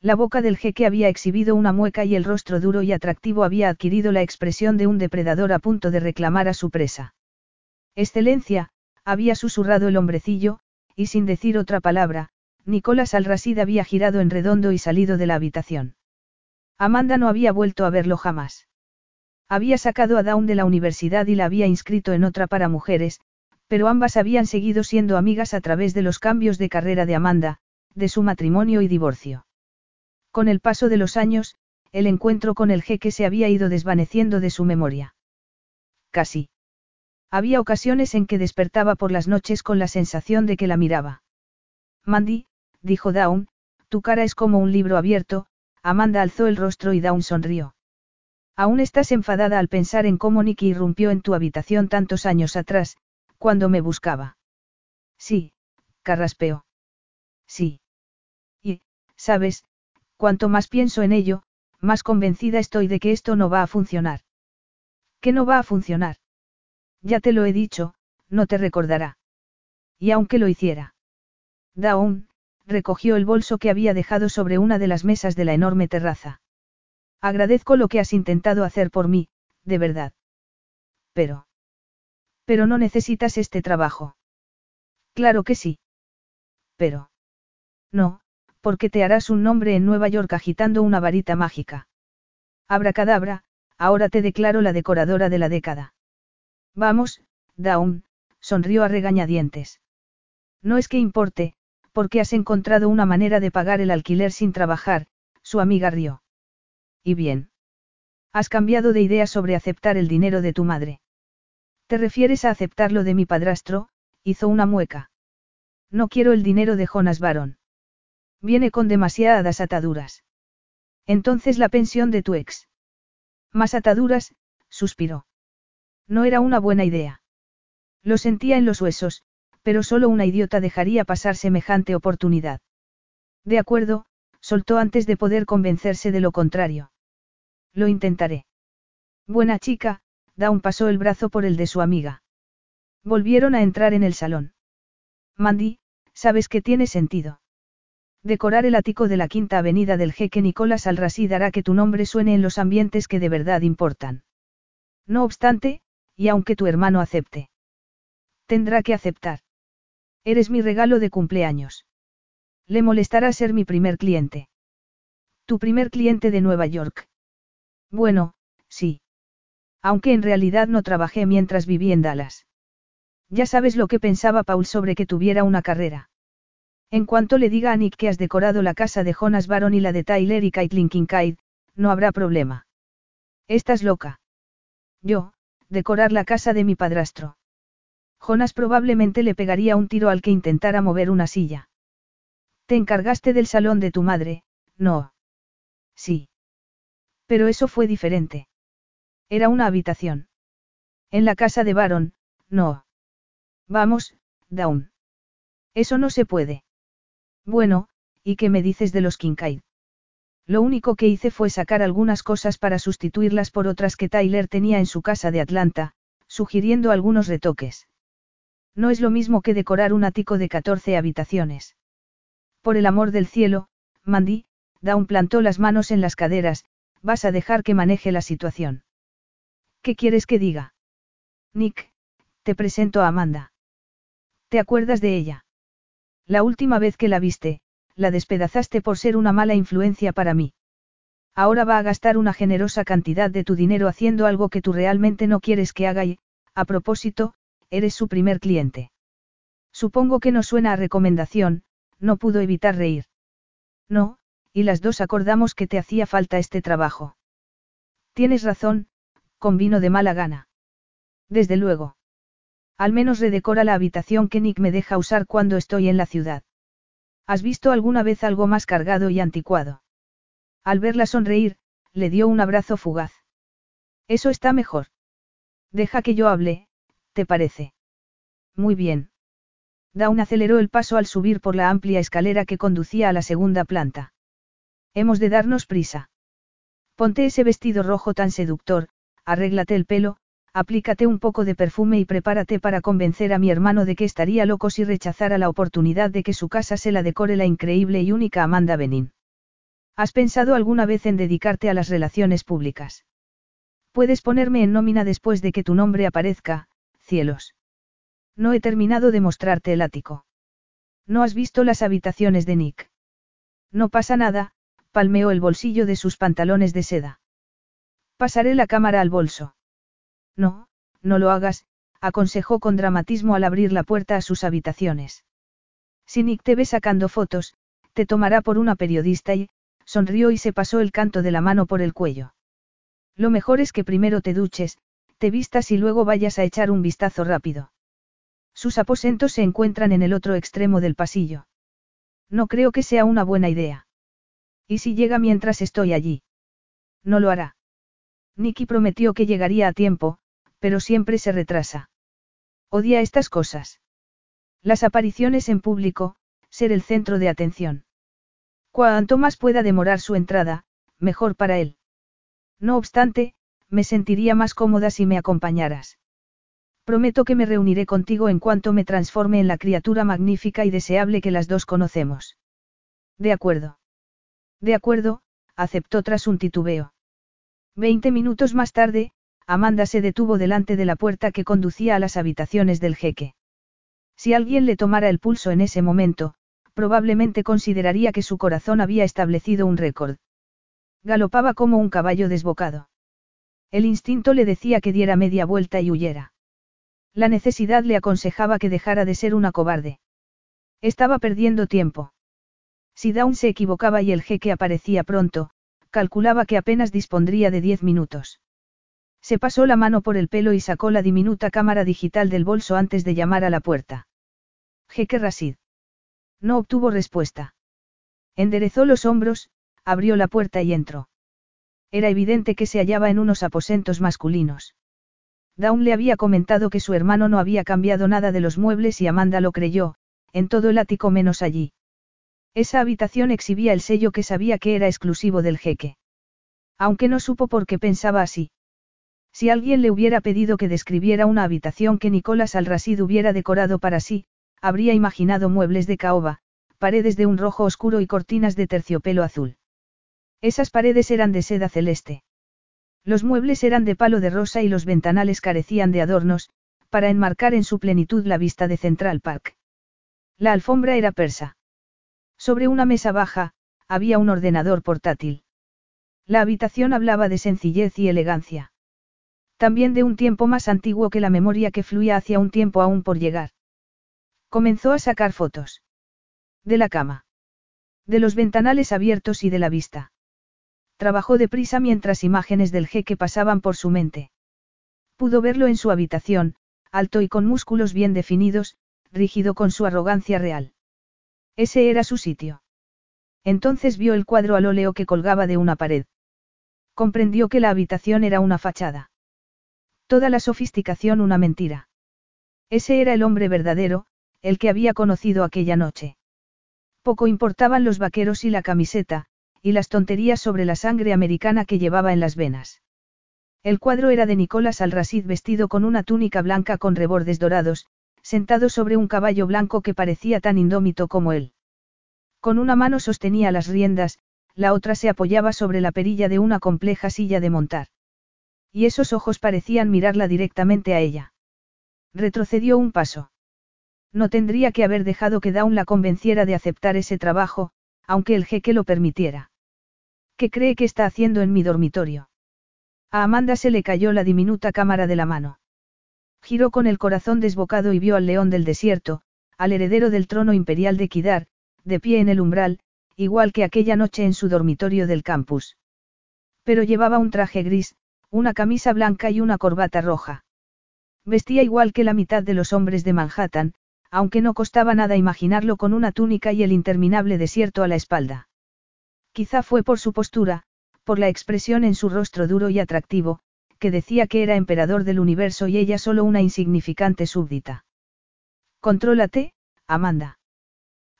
La boca del jeque había exhibido una mueca y el rostro duro y atractivo había adquirido la expresión de un depredador a punto de reclamar a su presa. Excelencia, había susurrado el hombrecillo, y sin decir otra palabra, Nicolás Alrasid había girado en redondo y salido de la habitación. Amanda no había vuelto a verlo jamás. Había sacado a Dawn de la universidad y la había inscrito en otra para mujeres, pero ambas habían seguido siendo amigas a través de los cambios de carrera de Amanda, de su matrimonio y divorcio. Con el paso de los años, el encuentro con el jeque se había ido desvaneciendo de su memoria. Casi. Había ocasiones en que despertaba por las noches con la sensación de que la miraba. Mandy, dijo Dawn, tu cara es como un libro abierto, Amanda alzó el rostro y Dawn sonrió. Aún estás enfadada al pensar en cómo Nicky irrumpió en tu habitación tantos años atrás, cuando me buscaba. Sí, carraspeó. Sí. Y, sabes, cuanto más pienso en ello, más convencida estoy de que esto no va a funcionar. ¿Qué no va a funcionar? Ya te lo he dicho, no te recordará. Y aunque lo hiciera. Dawn, recogió el bolso que había dejado sobre una de las mesas de la enorme terraza. Agradezco lo que has intentado hacer por mí, de verdad. Pero. Pero no necesitas este trabajo. Claro que sí. Pero. No, porque te harás un nombre en Nueva York agitando una varita mágica. Abracadabra, ahora te declaro la decoradora de la década. Vamos, Dawn, sonrió a regañadientes. No es que importe, porque has encontrado una manera de pagar el alquiler sin trabajar, su amiga rió. Y bien. Has cambiado de idea sobre aceptar el dinero de tu madre. ¿Te refieres a aceptarlo de mi padrastro? hizo una mueca. No quiero el dinero de Jonas Baron. Viene con demasiadas ataduras. Entonces la pensión de tu ex. Más ataduras, suspiró. No era una buena idea. Lo sentía en los huesos, pero solo una idiota dejaría pasar semejante oportunidad. De acuerdo, soltó antes de poder convencerse de lo contrario. Lo intentaré. Buena chica, Dawn pasó el brazo por el de su amiga. Volvieron a entrar en el salón. Mandy, sabes que tiene sentido. Decorar el ático de la quinta avenida del jeque Nicolás al hará que tu nombre suene en los ambientes que de verdad importan. No obstante, y aunque tu hermano acepte. Tendrá que aceptar. Eres mi regalo de cumpleaños. Le molestará ser mi primer cliente. Tu primer cliente de Nueva York. Bueno, sí. Aunque en realidad no trabajé mientras viví en Dallas. Ya sabes lo que pensaba Paul sobre que tuviera una carrera. En cuanto le diga a Nick que has decorado la casa de Jonas Baron y la de Tyler y Caitlin Kincaid, no habrá problema. Estás loca. Yo, decorar la casa de mi padrastro. Jonas probablemente le pegaría un tiro al que intentara mover una silla. Te encargaste del salón de tu madre, no. Sí. Pero eso fue diferente. Era una habitación. En la casa de Baron, no. Vamos, Dawn. Eso no se puede. Bueno, ¿y qué me dices de los Kincaid? Lo único que hice fue sacar algunas cosas para sustituirlas por otras que Tyler tenía en su casa de Atlanta, sugiriendo algunos retoques. No es lo mismo que decorar un ático de 14 habitaciones. Por el amor del cielo, Mandy, Dawn plantó las manos en las caderas, vas a dejar que maneje la situación. ¿Qué quieres que diga? Nick, te presento a Amanda. ¿Te acuerdas de ella? La última vez que la viste, la despedazaste por ser una mala influencia para mí. Ahora va a gastar una generosa cantidad de tu dinero haciendo algo que tú realmente no quieres que haga y, a propósito, eres su primer cliente. Supongo que no suena a recomendación, no pudo evitar reír. No, y las dos acordamos que te hacía falta este trabajo. Tienes razón, convino de mala gana. Desde luego. Al menos redecora la habitación que Nick me deja usar cuando estoy en la ciudad. ¿Has visto alguna vez algo más cargado y anticuado? Al verla sonreír, le dio un abrazo fugaz. Eso está mejor. Deja que yo hable, ¿te parece? Muy bien. Dawn aceleró el paso al subir por la amplia escalera que conducía a la segunda planta. Hemos de darnos prisa. Ponte ese vestido rojo tan seductor, arréglate el pelo, aplícate un poco de perfume y prepárate para convencer a mi hermano de que estaría loco si rechazara la oportunidad de que su casa se la decore la increíble y única Amanda Benin. ¿Has pensado alguna vez en dedicarte a las relaciones públicas? Puedes ponerme en nómina después de que tu nombre aparezca, cielos. No he terminado de mostrarte el ático. ¿No has visto las habitaciones de Nick? No pasa nada, palmeó el bolsillo de sus pantalones de seda. Pasaré la cámara al bolso. No, no lo hagas, aconsejó con dramatismo al abrir la puerta a sus habitaciones. Si Nick te ve sacando fotos, te tomará por una periodista y, sonrió y se pasó el canto de la mano por el cuello. Lo mejor es que primero te duches, te vistas y luego vayas a echar un vistazo rápido. Sus aposentos se encuentran en el otro extremo del pasillo. No creo que sea una buena idea. ¿Y si llega mientras estoy allí? No lo hará. Nicky prometió que llegaría a tiempo, pero siempre se retrasa. Odia estas cosas. Las apariciones en público, ser el centro de atención. Cuanto más pueda demorar su entrada, mejor para él. No obstante, me sentiría más cómoda si me acompañaras. Prometo que me reuniré contigo en cuanto me transforme en la criatura magnífica y deseable que las dos conocemos. De acuerdo. De acuerdo, aceptó tras un titubeo. Veinte minutos más tarde, Amanda se detuvo delante de la puerta que conducía a las habitaciones del jeque. Si alguien le tomara el pulso en ese momento, probablemente consideraría que su corazón había establecido un récord. Galopaba como un caballo desbocado. El instinto le decía que diera media vuelta y huyera. La necesidad le aconsejaba que dejara de ser una cobarde. Estaba perdiendo tiempo. Si Dawn se equivocaba y el jeque aparecía pronto, calculaba que apenas dispondría de diez minutos. Se pasó la mano por el pelo y sacó la diminuta cámara digital del bolso antes de llamar a la puerta. Jeque Rasid. No obtuvo respuesta. Enderezó los hombros, abrió la puerta y entró. Era evidente que se hallaba en unos aposentos masculinos. Dawn le había comentado que su hermano no había cambiado nada de los muebles y Amanda lo creyó, en todo el ático menos allí. Esa habitación exhibía el sello que sabía que era exclusivo del jeque. Aunque no supo por qué pensaba así. Si alguien le hubiera pedido que describiera una habitación que Nicolás Alrasid hubiera decorado para sí, habría imaginado muebles de caoba, paredes de un rojo oscuro y cortinas de terciopelo azul. Esas paredes eran de seda celeste. Los muebles eran de palo de rosa y los ventanales carecían de adornos, para enmarcar en su plenitud la vista de Central Park. La alfombra era persa. Sobre una mesa baja, había un ordenador portátil. La habitación hablaba de sencillez y elegancia. También de un tiempo más antiguo que la memoria que fluía hacia un tiempo aún por llegar. Comenzó a sacar fotos. De la cama. De los ventanales abiertos y de la vista. Trabajó deprisa mientras imágenes del jeque pasaban por su mente. Pudo verlo en su habitación, alto y con músculos bien definidos, rígido con su arrogancia real. Ese era su sitio. Entonces vio el cuadro al óleo que colgaba de una pared. Comprendió que la habitación era una fachada. Toda la sofisticación una mentira. Ese era el hombre verdadero, el que había conocido aquella noche. Poco importaban los vaqueros y la camiseta, y las tonterías sobre la sangre americana que llevaba en las venas. El cuadro era de Nicolás Alrasid vestido con una túnica blanca con rebordes dorados, sentado sobre un caballo blanco que parecía tan indómito como él. Con una mano sostenía las riendas, la otra se apoyaba sobre la perilla de una compleja silla de montar. Y esos ojos parecían mirarla directamente a ella. Retrocedió un paso. No tendría que haber dejado que Dawn la convenciera de aceptar ese trabajo, aunque el jeque lo permitiera. ¿Qué cree que está haciendo en mi dormitorio? A Amanda se le cayó la diminuta cámara de la mano. Giró con el corazón desbocado y vio al león del desierto, al heredero del trono imperial de Kidar, de pie en el umbral, igual que aquella noche en su dormitorio del campus. Pero llevaba un traje gris, una camisa blanca y una corbata roja. Vestía igual que la mitad de los hombres de Manhattan, aunque no costaba nada imaginarlo con una túnica y el interminable desierto a la espalda. Quizá fue por su postura, por la expresión en su rostro duro y atractivo, que decía que era emperador del universo y ella solo una insignificante súbdita. Contrólate, Amanda.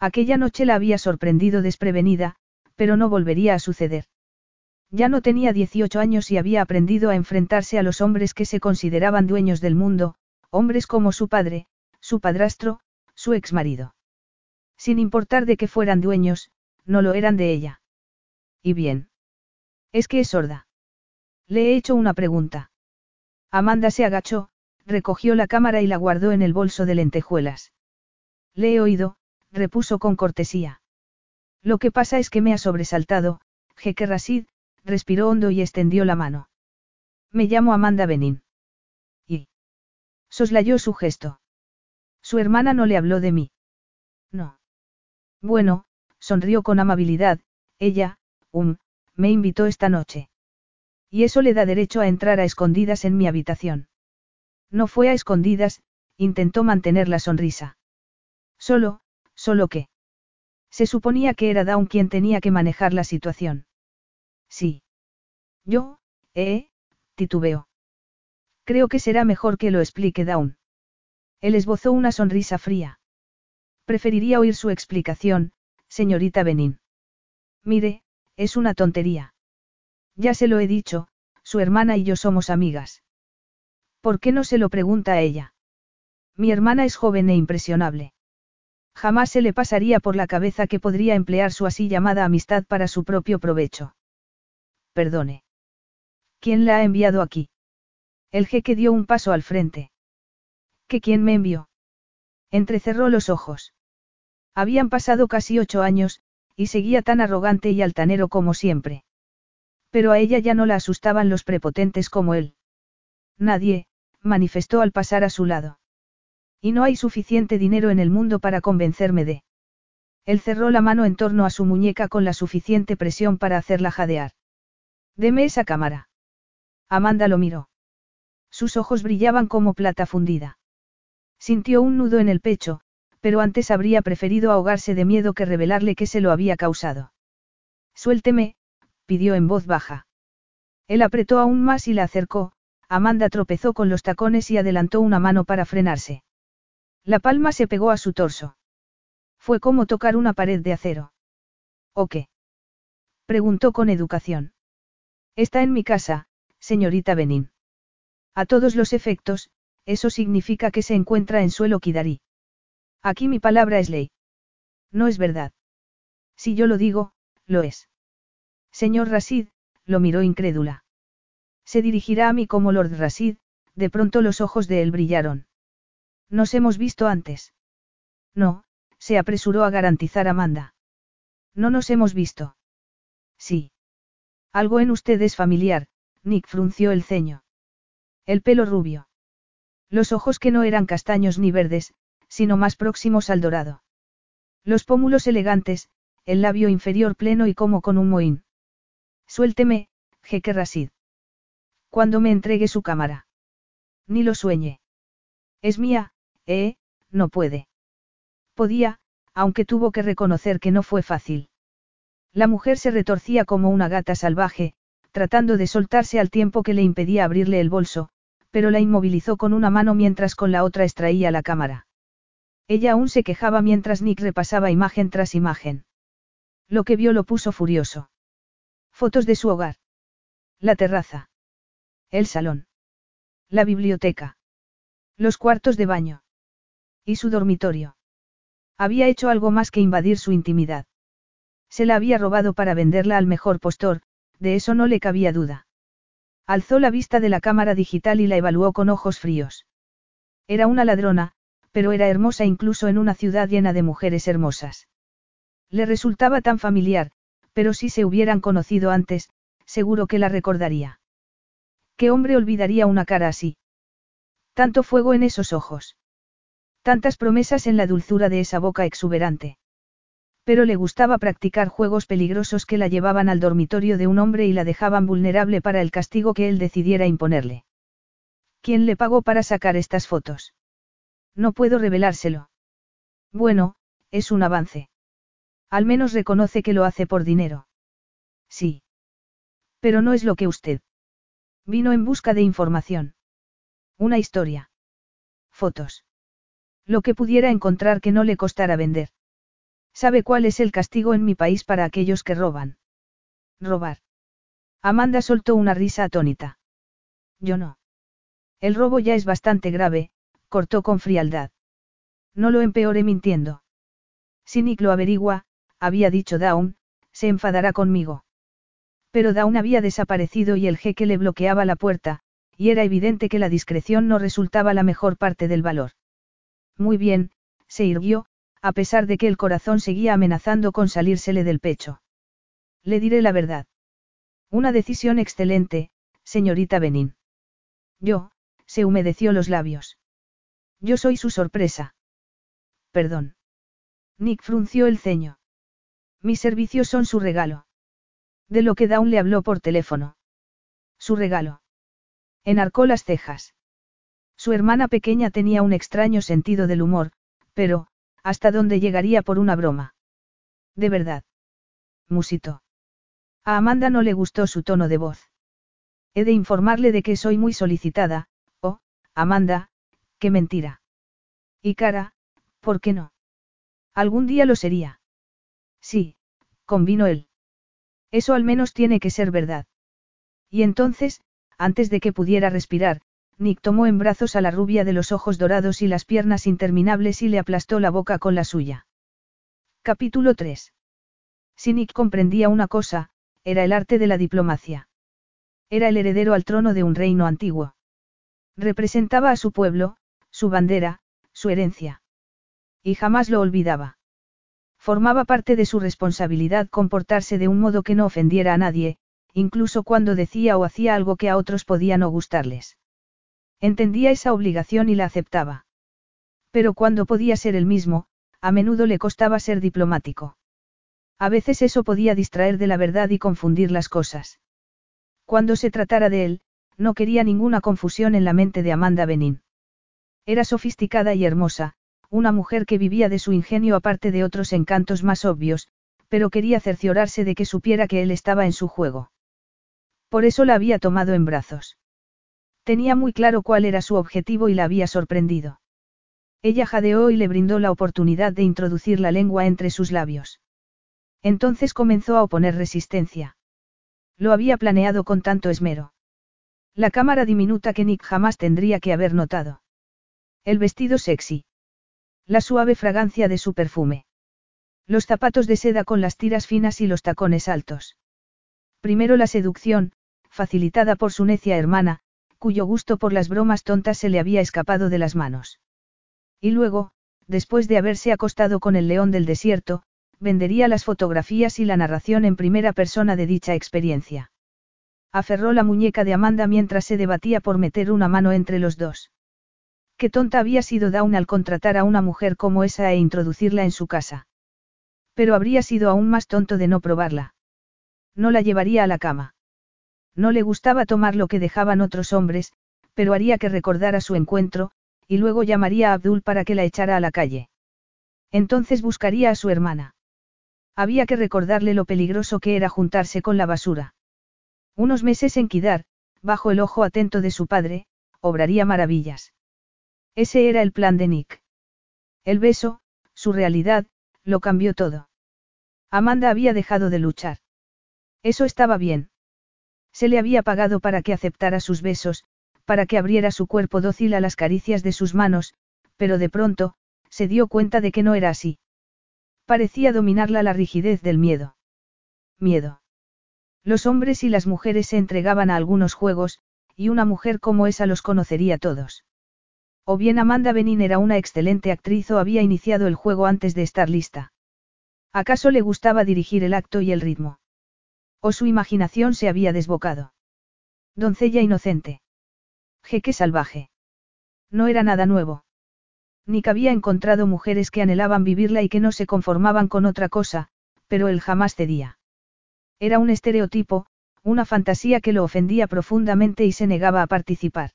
Aquella noche la había sorprendido desprevenida, pero no volvería a suceder. Ya no tenía 18 años y había aprendido a enfrentarse a los hombres que se consideraban dueños del mundo, hombres como su padre, su padrastro, su exmarido. Sin importar de que fueran dueños, no lo eran de ella. ¿Y bien? Es que es sorda. Le he hecho una pregunta. Amanda se agachó, recogió la cámara y la guardó en el bolso de lentejuelas. Le he oído, repuso con cortesía. Lo que pasa es que me ha sobresaltado, Jeque Rasid, respiró hondo y extendió la mano. Me llamo Amanda Benin. Y. Soslayó su gesto. Su hermana no le habló de mí. No. Bueno, sonrió con amabilidad, ella, um, me invitó esta noche. Y eso le da derecho a entrar a escondidas en mi habitación. No fue a escondidas, intentó mantener la sonrisa. Solo, Solo que. Se suponía que era Dawn quien tenía que manejar la situación. Sí. Yo, eh, titubeó. Creo que será mejor que lo explique Dawn. Él esbozó una sonrisa fría. Preferiría oír su explicación, señorita Benin. Mire, es una tontería. Ya se lo he dicho, su hermana y yo somos amigas. ¿Por qué no se lo pregunta a ella? Mi hermana es joven e impresionable. Jamás se le pasaría por la cabeza que podría emplear su así llamada amistad para su propio provecho. Perdone. ¿Quién la ha enviado aquí? El jeque dio un paso al frente. ¿Qué quién me envió? Entrecerró los ojos. Habían pasado casi ocho años, y seguía tan arrogante y altanero como siempre. Pero a ella ya no la asustaban los prepotentes como él. Nadie, manifestó al pasar a su lado. Y no hay suficiente dinero en el mundo para convencerme de. Él cerró la mano en torno a su muñeca con la suficiente presión para hacerla jadear. Deme esa cámara. Amanda lo miró. Sus ojos brillaban como plata fundida. Sintió un nudo en el pecho, pero antes habría preferido ahogarse de miedo que revelarle que se lo había causado. Suélteme, pidió en voz baja. Él apretó aún más y la acercó, Amanda tropezó con los tacones y adelantó una mano para frenarse. La palma se pegó a su torso. Fue como tocar una pared de acero. ¿O qué? Preguntó con educación. Está en mi casa, señorita Benin. A todos los efectos, eso significa que se encuentra en suelo Kidarí. Aquí mi palabra es ley. No es verdad. Si yo lo digo, lo es. Señor Rasid, lo miró incrédula. Se dirigirá a mí como Lord Rasid, de pronto los ojos de él brillaron. Nos hemos visto antes. No, se apresuró a garantizar Amanda. No nos hemos visto. Sí. Algo en usted es familiar, Nick frunció el ceño. El pelo rubio. Los ojos que no eran castaños ni verdes, sino más próximos al dorado. Los pómulos elegantes, el labio inferior pleno y como con un mohín. Suélteme, jeque Rasid. Cuando me entregue su cámara. Ni lo sueñe. Es mía, eh, no puede. Podía, aunque tuvo que reconocer que no fue fácil. La mujer se retorcía como una gata salvaje, tratando de soltarse al tiempo que le impedía abrirle el bolso, pero la inmovilizó con una mano mientras con la otra extraía la cámara. Ella aún se quejaba mientras Nick repasaba imagen tras imagen. Lo que vio lo puso furioso. Fotos de su hogar. La terraza. El salón. La biblioteca. Los cuartos de baño. Y su dormitorio. Había hecho algo más que invadir su intimidad. Se la había robado para venderla al mejor postor, de eso no le cabía duda. Alzó la vista de la cámara digital y la evaluó con ojos fríos. Era una ladrona, pero era hermosa incluso en una ciudad llena de mujeres hermosas. Le resultaba tan familiar, pero si se hubieran conocido antes, seguro que la recordaría. ¿Qué hombre olvidaría una cara así? Tanto fuego en esos ojos. Tantas promesas en la dulzura de esa boca exuberante. Pero le gustaba practicar juegos peligrosos que la llevaban al dormitorio de un hombre y la dejaban vulnerable para el castigo que él decidiera imponerle. ¿Quién le pagó para sacar estas fotos? No puedo revelárselo. Bueno, es un avance. Al menos reconoce que lo hace por dinero. Sí. Pero no es lo que usted. Vino en busca de información. Una historia. Fotos. Lo que pudiera encontrar que no le costara vender. ¿Sabe cuál es el castigo en mi país para aquellos que roban? Robar. Amanda soltó una risa atónita. Yo no. El robo ya es bastante grave, cortó con frialdad. No lo empeore mintiendo. Si Nick lo averigua, había dicho Dawn, se enfadará conmigo. Pero Dawn había desaparecido y el jeque le bloqueaba la puerta, y era evidente que la discreción no resultaba la mejor parte del valor. Muy bien, se irguió, a pesar de que el corazón seguía amenazando con salírsele del pecho. Le diré la verdad. Una decisión excelente, señorita Benin. Yo, se humedeció los labios. Yo soy su sorpresa. Perdón. Nick frunció el ceño. Mis servicios son su regalo. De lo que Dawn le habló por teléfono. Su regalo. Enarcó las cejas. Su hermana pequeña tenía un extraño sentido del humor, pero, ¿Hasta dónde llegaría por una broma? De verdad. Musito. A Amanda no le gustó su tono de voz. He de informarle de que soy muy solicitada, oh, Amanda, qué mentira. Y cara, ¿por qué no? Algún día lo sería. Sí, convino él. Eso al menos tiene que ser verdad. Y entonces, antes de que pudiera respirar, Nick tomó en brazos a la rubia de los ojos dorados y las piernas interminables y le aplastó la boca con la suya. Capítulo 3. Si Nick comprendía una cosa, era el arte de la diplomacia. Era el heredero al trono de un reino antiguo. Representaba a su pueblo, su bandera, su herencia. Y jamás lo olvidaba. Formaba parte de su responsabilidad comportarse de un modo que no ofendiera a nadie, incluso cuando decía o hacía algo que a otros podía no gustarles. Entendía esa obligación y la aceptaba. Pero cuando podía ser el mismo, a menudo le costaba ser diplomático. A veces eso podía distraer de la verdad y confundir las cosas. Cuando se tratara de él, no quería ninguna confusión en la mente de Amanda Benin. Era sofisticada y hermosa, una mujer que vivía de su ingenio aparte de otros encantos más obvios, pero quería cerciorarse de que supiera que él estaba en su juego. Por eso la había tomado en brazos. Tenía muy claro cuál era su objetivo y la había sorprendido. Ella jadeó y le brindó la oportunidad de introducir la lengua entre sus labios. Entonces comenzó a oponer resistencia. Lo había planeado con tanto esmero. La cámara diminuta que Nick jamás tendría que haber notado. El vestido sexy. La suave fragancia de su perfume. Los zapatos de seda con las tiras finas y los tacones altos. Primero la seducción, facilitada por su necia hermana, cuyo gusto por las bromas tontas se le había escapado de las manos. Y luego, después de haberse acostado con el león del desierto, vendería las fotografías y la narración en primera persona de dicha experiencia. Aferró la muñeca de Amanda mientras se debatía por meter una mano entre los dos. Qué tonta había sido Dawn al contratar a una mujer como esa e introducirla en su casa. Pero habría sido aún más tonto de no probarla. No la llevaría a la cama. No le gustaba tomar lo que dejaban otros hombres, pero haría que recordara su encuentro, y luego llamaría a Abdul para que la echara a la calle. Entonces buscaría a su hermana. Había que recordarle lo peligroso que era juntarse con la basura. Unos meses en Kidar, bajo el ojo atento de su padre, obraría maravillas. Ese era el plan de Nick. El beso, su realidad, lo cambió todo. Amanda había dejado de luchar. Eso estaba bien. Se le había pagado para que aceptara sus besos, para que abriera su cuerpo dócil a las caricias de sus manos, pero de pronto, se dio cuenta de que no era así. Parecía dominarla la rigidez del miedo. Miedo. Los hombres y las mujeres se entregaban a algunos juegos, y una mujer como esa los conocería todos. O bien Amanda Benin era una excelente actriz o había iniciado el juego antes de estar lista. ¿Acaso le gustaba dirigir el acto y el ritmo? O su imaginación se había desbocado. Doncella inocente. Jeque salvaje. No era nada nuevo. Nick había encontrado mujeres que anhelaban vivirla y que no se conformaban con otra cosa, pero él jamás cedía. Era un estereotipo, una fantasía que lo ofendía profundamente y se negaba a participar.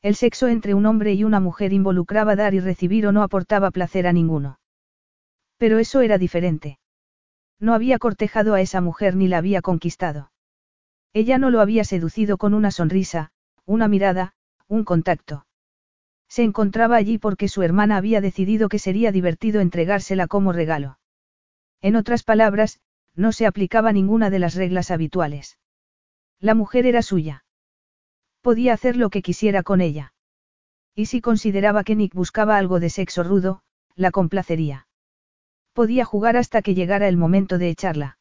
El sexo entre un hombre y una mujer involucraba dar y recibir o no aportaba placer a ninguno. Pero eso era diferente. No había cortejado a esa mujer ni la había conquistado. Ella no lo había seducido con una sonrisa, una mirada, un contacto. Se encontraba allí porque su hermana había decidido que sería divertido entregársela como regalo. En otras palabras, no se aplicaba ninguna de las reglas habituales. La mujer era suya. Podía hacer lo que quisiera con ella. Y si consideraba que Nick buscaba algo de sexo rudo, la complacería. Podía jugar hasta que llegara el momento de echarla.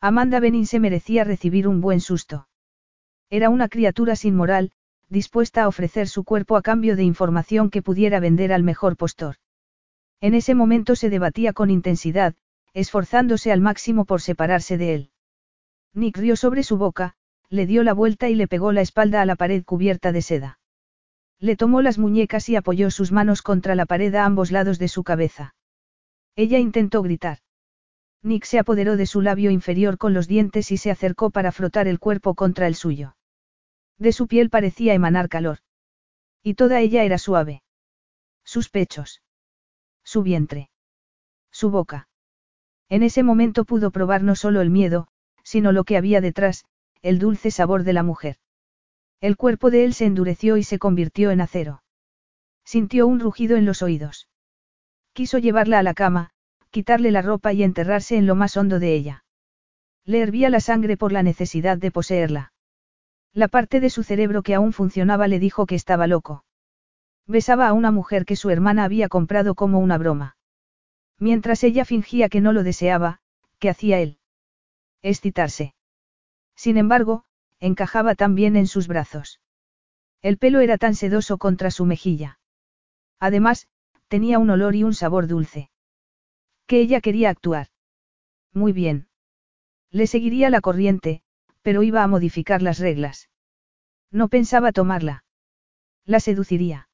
Amanda Benin se merecía recibir un buen susto. Era una criatura sin moral, dispuesta a ofrecer su cuerpo a cambio de información que pudiera vender al mejor postor. En ese momento se debatía con intensidad, esforzándose al máximo por separarse de él. Nick rió sobre su boca, le dio la vuelta y le pegó la espalda a la pared cubierta de seda. Le tomó las muñecas y apoyó sus manos contra la pared a ambos lados de su cabeza. Ella intentó gritar. Nick se apoderó de su labio inferior con los dientes y se acercó para frotar el cuerpo contra el suyo. De su piel parecía emanar calor. Y toda ella era suave. Sus pechos. Su vientre. Su boca. En ese momento pudo probar no solo el miedo, sino lo que había detrás, el dulce sabor de la mujer. El cuerpo de él se endureció y se convirtió en acero. Sintió un rugido en los oídos. Quiso llevarla a la cama, quitarle la ropa y enterrarse en lo más hondo de ella. Le hervía la sangre por la necesidad de poseerla. La parte de su cerebro que aún funcionaba le dijo que estaba loco. Besaba a una mujer que su hermana había comprado como una broma. Mientras ella fingía que no lo deseaba, ¿qué hacía él? Excitarse. Sin embargo, encajaba tan bien en sus brazos. El pelo era tan sedoso contra su mejilla. Además, tenía un olor y un sabor dulce. Que ella quería actuar. Muy bien. Le seguiría la corriente, pero iba a modificar las reglas. No pensaba tomarla. La seduciría.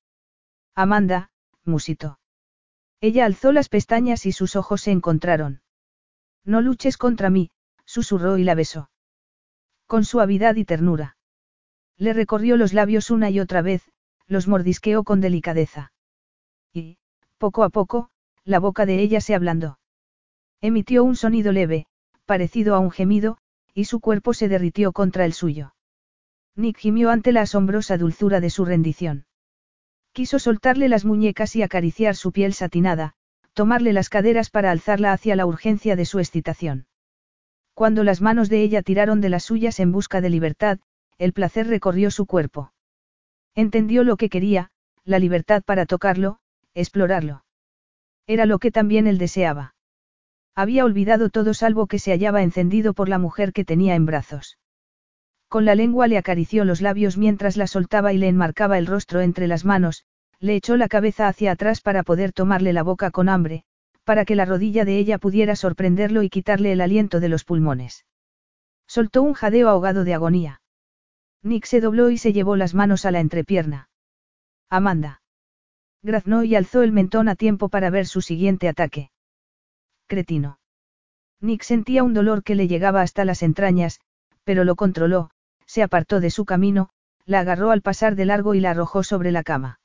Amanda, musito. Ella alzó las pestañas y sus ojos se encontraron. No luches contra mí, susurró y la besó. Con suavidad y ternura. Le recorrió los labios una y otra vez, los mordisqueó con delicadeza. Y, poco a poco, la boca de ella se ablandó. Emitió un sonido leve, parecido a un gemido, y su cuerpo se derritió contra el suyo. Nick gimió ante la asombrosa dulzura de su rendición. Quiso soltarle las muñecas y acariciar su piel satinada, tomarle las caderas para alzarla hacia la urgencia de su excitación. Cuando las manos de ella tiraron de las suyas en busca de libertad, el placer recorrió su cuerpo. Entendió lo que quería, la libertad para tocarlo, explorarlo. Era lo que también él deseaba. Había olvidado todo salvo que se hallaba encendido por la mujer que tenía en brazos. Con la lengua le acarició los labios mientras la soltaba y le enmarcaba el rostro entre las manos, le echó la cabeza hacia atrás para poder tomarle la boca con hambre, para que la rodilla de ella pudiera sorprenderlo y quitarle el aliento de los pulmones. Soltó un jadeo ahogado de agonía. Nick se dobló y se llevó las manos a la entrepierna. Amanda. Graznó y alzó el mentón a tiempo para ver su siguiente ataque. Cretino. Nick sentía un dolor que le llegaba hasta las entrañas, pero lo controló, se apartó de su camino, la agarró al pasar de largo y la arrojó sobre la cama.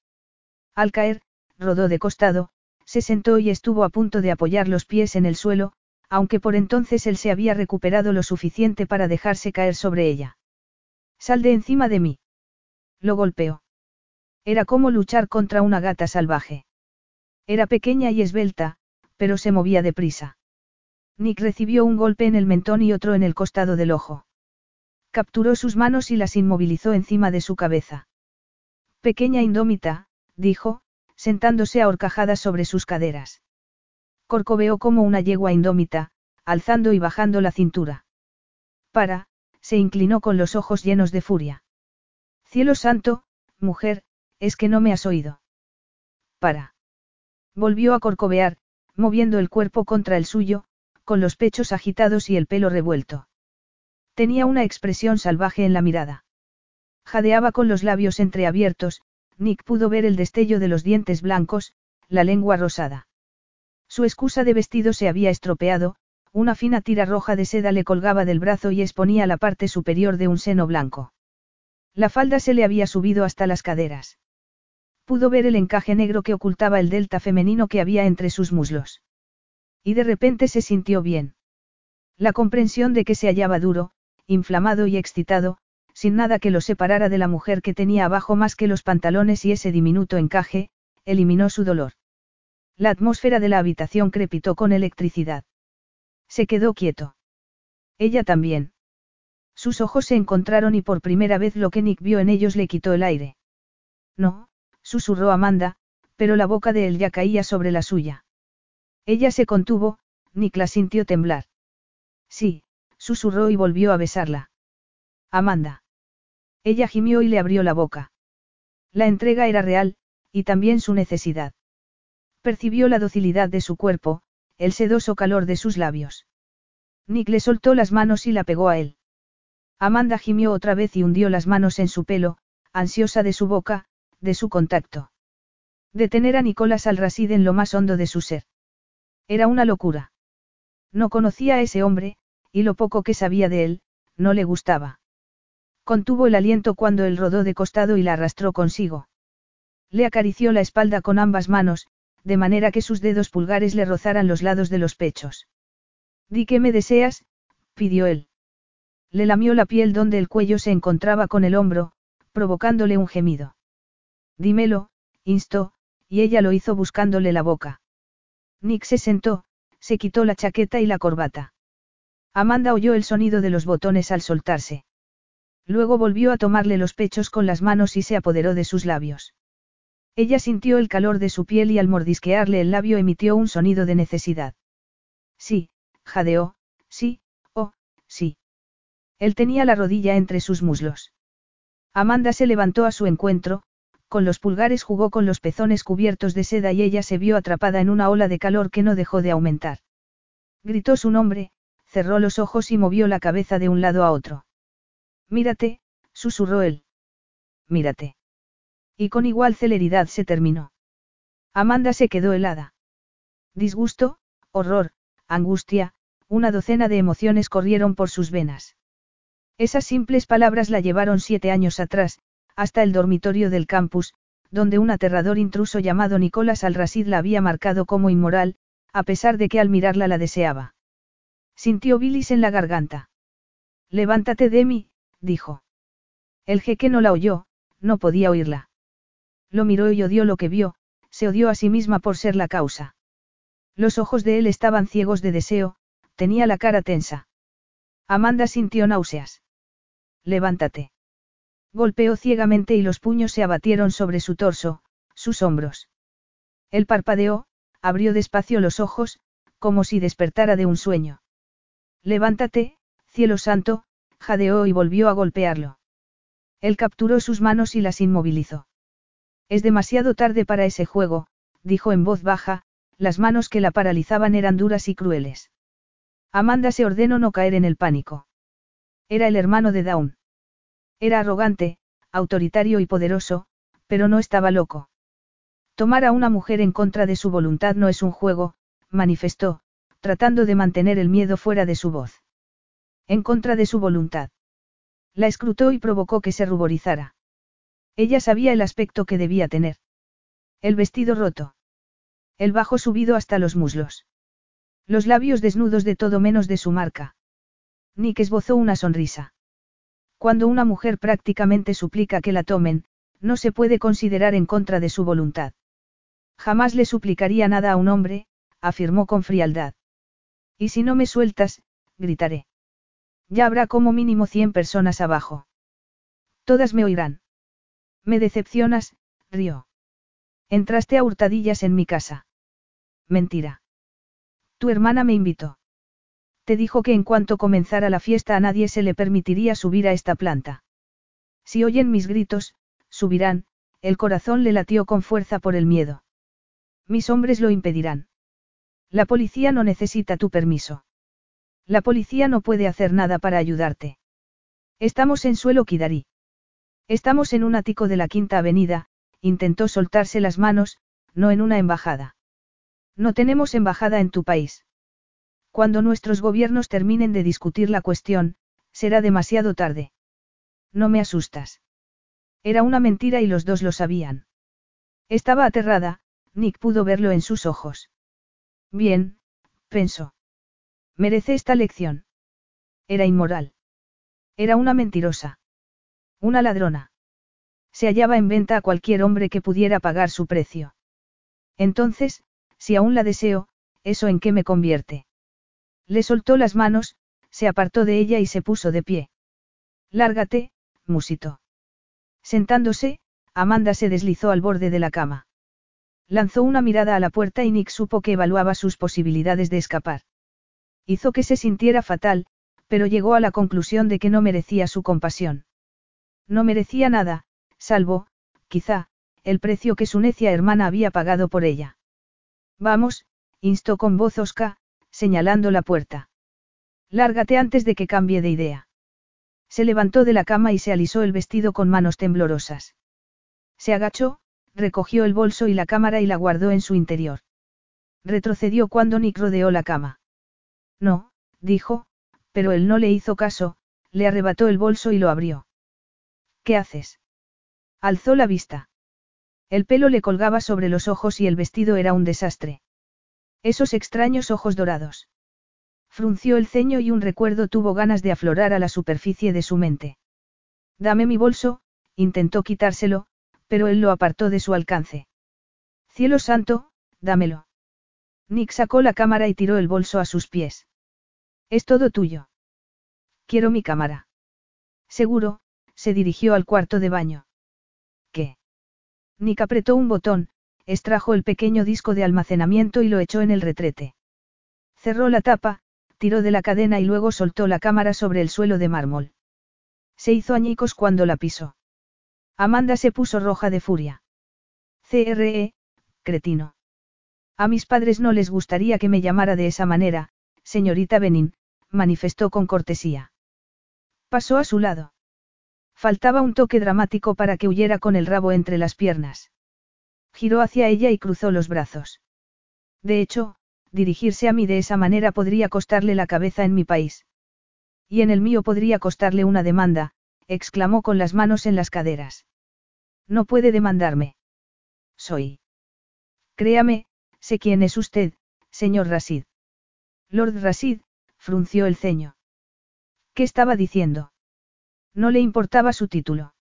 Al caer, rodó de costado, se sentó y estuvo a punto de apoyar los pies en el suelo, aunque por entonces él se había recuperado lo suficiente para dejarse caer sobre ella. Sal de encima de mí. Lo golpeó. Era como luchar contra una gata salvaje. Era pequeña y esbelta, pero se movía deprisa. Nick recibió un golpe en el mentón y otro en el costado del ojo. Capturó sus manos y las inmovilizó encima de su cabeza. Pequeña indómita, dijo, sentándose a horcajadas sobre sus caderas. Corcoveó como una yegua indómita, alzando y bajando la cintura. Para, se inclinó con los ojos llenos de furia. Cielo santo, mujer, es que no me has oído. para. Volvió a corcovear, moviendo el cuerpo contra el suyo, con los pechos agitados y el pelo revuelto. Tenía una expresión salvaje en la mirada. Jadeaba con los labios entreabiertos, Nick pudo ver el destello de los dientes blancos, la lengua rosada. Su excusa de vestido se había estropeado, una fina tira roja de seda le colgaba del brazo y exponía la parte superior de un seno blanco. La falda se le había subido hasta las caderas. Pudo ver el encaje negro que ocultaba el delta femenino que había entre sus muslos. Y de repente se sintió bien. La comprensión de que se hallaba duro, inflamado y excitado, sin nada que lo separara de la mujer que tenía abajo más que los pantalones y ese diminuto encaje, eliminó su dolor. La atmósfera de la habitación crepitó con electricidad. Se quedó quieto. Ella también. Sus ojos se encontraron y por primera vez lo que Nick vio en ellos le quitó el aire. No, susurró Amanda, pero la boca de él ya caía sobre la suya. Ella se contuvo, Nick la sintió temblar. Sí, susurró y volvió a besarla. Amanda. Ella gimió y le abrió la boca. La entrega era real, y también su necesidad. Percibió la docilidad de su cuerpo, el sedoso calor de sus labios. Nick le soltó las manos y la pegó a él. Amanda gimió otra vez y hundió las manos en su pelo, ansiosa de su boca, de su contacto. De tener a Nicolás Alrasid en lo más hondo de su ser. Era una locura. No conocía a ese hombre, y lo poco que sabía de él, no le gustaba. Contuvo el aliento cuando él rodó de costado y la arrastró consigo. Le acarició la espalda con ambas manos, de manera que sus dedos pulgares le rozaran los lados de los pechos. Di que me deseas, pidió él. Le lamió la piel donde el cuello se encontraba con el hombro, provocándole un gemido. Dímelo, instó, y ella lo hizo buscándole la boca. Nick se sentó, se quitó la chaqueta y la corbata. Amanda oyó el sonido de los botones al soltarse. Luego volvió a tomarle los pechos con las manos y se apoderó de sus labios. Ella sintió el calor de su piel y al mordisquearle el labio emitió un sonido de necesidad. Sí, jadeó, sí, oh, sí. Él tenía la rodilla entre sus muslos. Amanda se levantó a su encuentro, con los pulgares jugó con los pezones cubiertos de seda y ella se vio atrapada en una ola de calor que no dejó de aumentar. Gritó su nombre, cerró los ojos y movió la cabeza de un lado a otro. Mírate, susurró él. Mírate. Y con igual celeridad se terminó. Amanda se quedó helada. Disgusto, horror, angustia, una docena de emociones corrieron por sus venas. Esas simples palabras la llevaron siete años atrás, hasta el dormitorio del campus, donde un aterrador intruso llamado Nicolás Alrasid la había marcado como inmoral, a pesar de que al mirarla la deseaba. Sintió bilis en la garganta. Levántate de mí, dijo. El jeque no la oyó, no podía oírla. Lo miró y odió lo que vio, se odió a sí misma por ser la causa. Los ojos de él estaban ciegos de deseo, tenía la cara tensa. Amanda sintió náuseas. Levántate. Golpeó ciegamente y los puños se abatieron sobre su torso, sus hombros. Él parpadeó, abrió despacio los ojos, como si despertara de un sueño. Levántate, cielo santo, jadeó y volvió a golpearlo. Él capturó sus manos y las inmovilizó. Es demasiado tarde para ese juego, dijo en voz baja, las manos que la paralizaban eran duras y crueles. Amanda se ordenó no caer en el pánico. Era el hermano de Dawn. Era arrogante, autoritario y poderoso, pero no estaba loco. Tomar a una mujer en contra de su voluntad no es un juego, manifestó, tratando de mantener el miedo fuera de su voz. En contra de su voluntad. La escrutó y provocó que se ruborizara. Ella sabía el aspecto que debía tener. El vestido roto. El bajo subido hasta los muslos. Los labios desnudos de todo menos de su marca. Nick esbozó una sonrisa. Cuando una mujer prácticamente suplica que la tomen, no se puede considerar en contra de su voluntad. Jamás le suplicaría nada a un hombre, afirmó con frialdad. Y si no me sueltas, gritaré. Ya habrá como mínimo cien personas abajo. Todas me oirán. Me decepcionas, río. Entraste a hurtadillas en mi casa. Mentira. Tu hermana me invitó. Te dijo que en cuanto comenzara la fiesta a nadie se le permitiría subir a esta planta. Si oyen mis gritos, subirán, el corazón le latió con fuerza por el miedo. Mis hombres lo impedirán. La policía no necesita tu permiso. La policía no puede hacer nada para ayudarte. Estamos en suelo Kidari. Estamos en un ático de la Quinta Avenida, intentó soltarse las manos, no en una embajada. No tenemos embajada en tu país. Cuando nuestros gobiernos terminen de discutir la cuestión, será demasiado tarde. No me asustas. Era una mentira y los dos lo sabían. Estaba aterrada, Nick pudo verlo en sus ojos. Bien, pensó. Merece esta lección. Era inmoral. Era una mentirosa. Una ladrona. Se hallaba en venta a cualquier hombre que pudiera pagar su precio. Entonces, si aún la deseo, ¿eso en qué me convierte? Le soltó las manos, se apartó de ella y se puso de pie. Lárgate, musito. Sentándose, Amanda se deslizó al borde de la cama. Lanzó una mirada a la puerta y Nick supo que evaluaba sus posibilidades de escapar. Hizo que se sintiera fatal, pero llegó a la conclusión de que no merecía su compasión. No merecía nada, salvo, quizá, el precio que su necia hermana había pagado por ella. Vamos, instó con voz osca, señalando la puerta. Lárgate antes de que cambie de idea. Se levantó de la cama y se alisó el vestido con manos temblorosas. Se agachó, recogió el bolso y la cámara y la guardó en su interior. Retrocedió cuando Nick rodeó la cama. No, dijo, pero él no le hizo caso, le arrebató el bolso y lo abrió. ¿Qué haces? Alzó la vista. El pelo le colgaba sobre los ojos y el vestido era un desastre. Esos extraños ojos dorados. Frunció el ceño y un recuerdo tuvo ganas de aflorar a la superficie de su mente. Dame mi bolso, intentó quitárselo, pero él lo apartó de su alcance. Cielo santo, dámelo. Nick sacó la cámara y tiró el bolso a sus pies. Es todo tuyo. Quiero mi cámara. Seguro, se dirigió al cuarto de baño. ¿Qué? Nick apretó un botón, extrajo el pequeño disco de almacenamiento y lo echó en el retrete. Cerró la tapa, tiró de la cadena y luego soltó la cámara sobre el suelo de mármol. Se hizo añicos cuando la pisó. Amanda se puso roja de furia. CRE, cretino. A mis padres no les gustaría que me llamara de esa manera, señorita Benin, manifestó con cortesía. Pasó a su lado. Faltaba un toque dramático para que huyera con el rabo entre las piernas. Giró hacia ella y cruzó los brazos. De hecho, dirigirse a mí de esa manera podría costarle la cabeza en mi país. Y en el mío podría costarle una demanda, exclamó con las manos en las caderas. No puede demandarme. Soy. Créame, sé quién es usted, señor Rasid. Lord Rasid, frunció el ceño. ¿Qué estaba diciendo? No le importaba su título.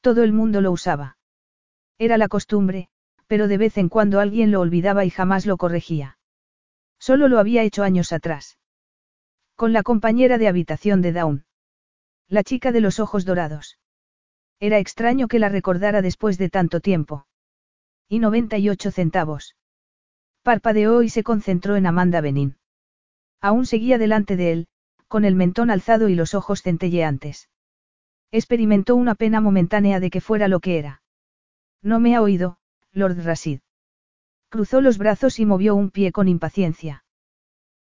Todo el mundo lo usaba. Era la costumbre, pero de vez en cuando alguien lo olvidaba y jamás lo corregía. Solo lo había hecho años atrás. Con la compañera de habitación de Dawn. La chica de los ojos dorados. Era extraño que la recordara después de tanto tiempo. Y 98 centavos. Parpadeó y se concentró en Amanda Benin. Aún seguía delante de él, con el mentón alzado y los ojos centelleantes. Experimentó una pena momentánea de que fuera lo que era. No me ha oído, Lord Rasid. Cruzó los brazos y movió un pie con impaciencia.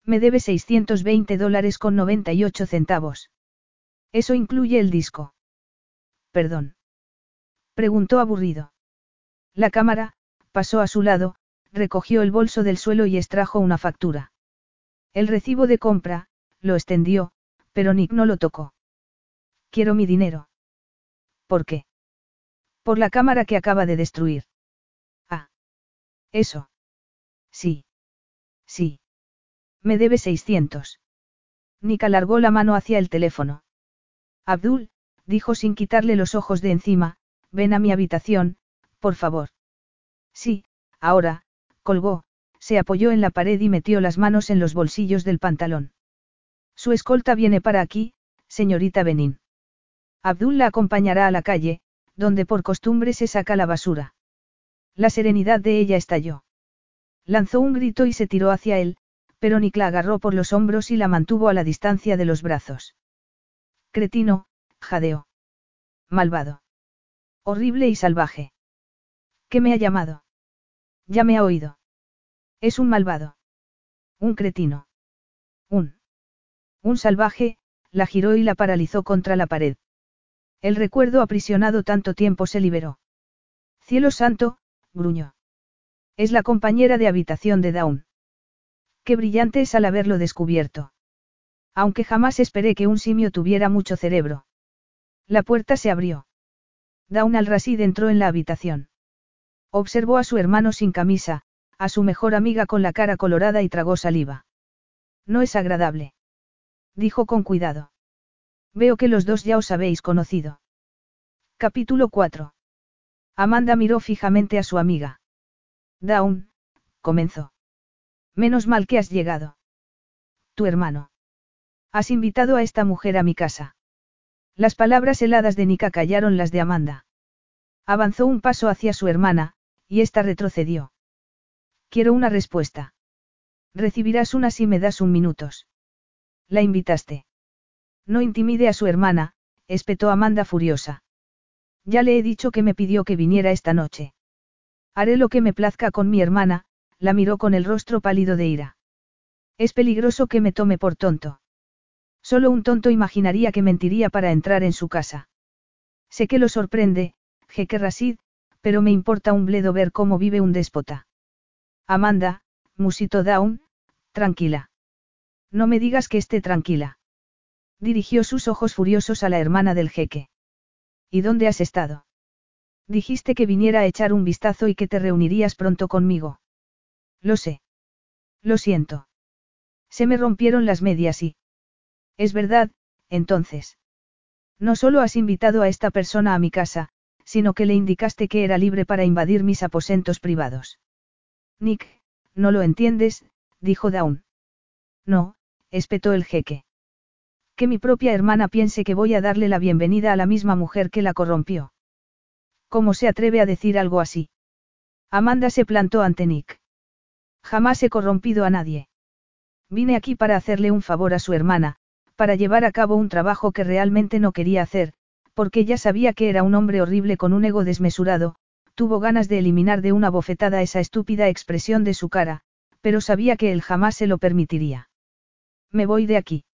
Me debe 620 dólares con 98 centavos. Eso incluye el disco. Perdón. Preguntó aburrido. La cámara, pasó a su lado, recogió el bolso del suelo y extrajo una factura. El recibo de compra, lo extendió, pero Nick no lo tocó. Quiero mi dinero. ¿Por qué? Por la cámara que acaba de destruir. Eso. Sí. Sí. Me debe 600. Nick alargó la mano hacia el teléfono. Abdul, dijo sin quitarle los ojos de encima, ven a mi habitación, por favor. Sí, ahora, colgó, se apoyó en la pared y metió las manos en los bolsillos del pantalón. Su escolta viene para aquí, señorita Benin. Abdul la acompañará a la calle, donde por costumbre se saca la basura. La serenidad de ella estalló. Lanzó un grito y se tiró hacia él, pero Nick la agarró por los hombros y la mantuvo a la distancia de los brazos. Cretino, jadeó. Malvado. Horrible y salvaje. ¿Qué me ha llamado? Ya me ha oído. Es un malvado. Un cretino. Un. Un salvaje, la giró y la paralizó contra la pared. El recuerdo aprisionado tanto tiempo se liberó. Cielo santo, gruñó. Es la compañera de habitación de Dawn. Qué brillante es al haberlo descubierto. Aunque jamás esperé que un simio tuviera mucho cerebro. La puerta se abrió. Dawn al-Rasid entró en la habitación. Observó a su hermano sin camisa, a su mejor amiga con la cara colorada y tragó saliva. No es agradable. Dijo con cuidado. Veo que los dos ya os habéis conocido. Capítulo 4. Amanda miró fijamente a su amiga. Dawn, comenzó. Menos mal que has llegado. Tu hermano. Has invitado a esta mujer a mi casa. Las palabras heladas de Nika callaron las de Amanda. Avanzó un paso hacia su hermana, y ésta retrocedió. Quiero una respuesta. Recibirás una si me das un minutos. La invitaste. No intimide a su hermana, espetó Amanda furiosa. Ya le he dicho que me pidió que viniera esta noche. Haré lo que me plazca con mi hermana, la miró con el rostro pálido de ira. Es peligroso que me tome por tonto. Solo un tonto imaginaría que mentiría para entrar en su casa. Sé que lo sorprende, Jeque Rasid, pero me importa un bledo ver cómo vive un déspota. Amanda, musito Down, tranquila. No me digas que esté tranquila. Dirigió sus ojos furiosos a la hermana del jeque. ¿Y dónde has estado? Dijiste que viniera a echar un vistazo y que te reunirías pronto conmigo. Lo sé. Lo siento. Se me rompieron las medias y... Es verdad, entonces. No solo has invitado a esta persona a mi casa, sino que le indicaste que era libre para invadir mis aposentos privados. Nick, no lo entiendes, dijo Dawn. No, espetó el jeque. Que mi propia hermana piense que voy a darle la bienvenida a la misma mujer que la corrompió. ¿Cómo se atreve a decir algo así? Amanda se plantó ante Nick. Jamás he corrompido a nadie. Vine aquí para hacerle un favor a su hermana, para llevar a cabo un trabajo que realmente no quería hacer, porque ya sabía que era un hombre horrible con un ego desmesurado, tuvo ganas de eliminar de una bofetada esa estúpida expresión de su cara, pero sabía que él jamás se lo permitiría. Me voy de aquí.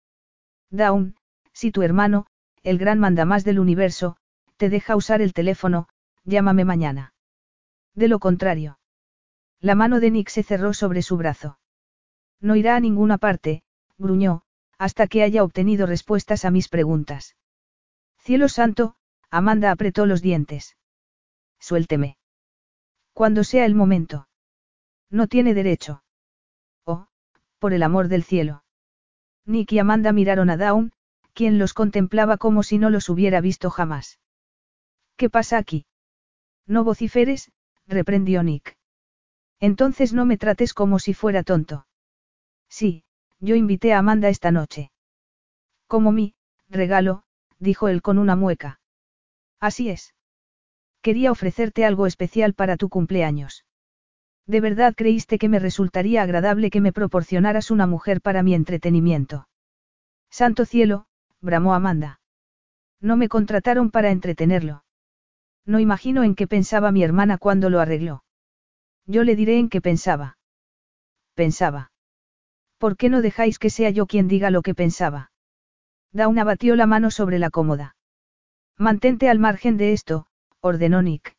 Dawn, si tu hermano, el gran mandamás del universo, te deja usar el teléfono, llámame mañana. De lo contrario. La mano de Nick se cerró sobre su brazo. No irá a ninguna parte, gruñó, hasta que haya obtenido respuestas a mis preguntas. Cielo santo, Amanda apretó los dientes. Suélteme. Cuando sea el momento. No tiene derecho. Oh, por el amor del cielo. Nick y Amanda miraron a Dawn, quien los contemplaba como si no los hubiera visto jamás. ¿Qué pasa aquí? No vociferes, reprendió Nick. Entonces no me trates como si fuera tonto. Sí, yo invité a Amanda esta noche. Como mi, regalo, dijo él con una mueca. Así es. Quería ofrecerte algo especial para tu cumpleaños. ¿De verdad creíste que me resultaría agradable que me proporcionaras una mujer para mi entretenimiento? Santo cielo, bramó Amanda. No me contrataron para entretenerlo. No imagino en qué pensaba mi hermana cuando lo arregló. Yo le diré en qué pensaba. Pensaba. ¿Por qué no dejáis que sea yo quien diga lo que pensaba? Dauna batió la mano sobre la cómoda. Mantente al margen de esto, ordenó Nick.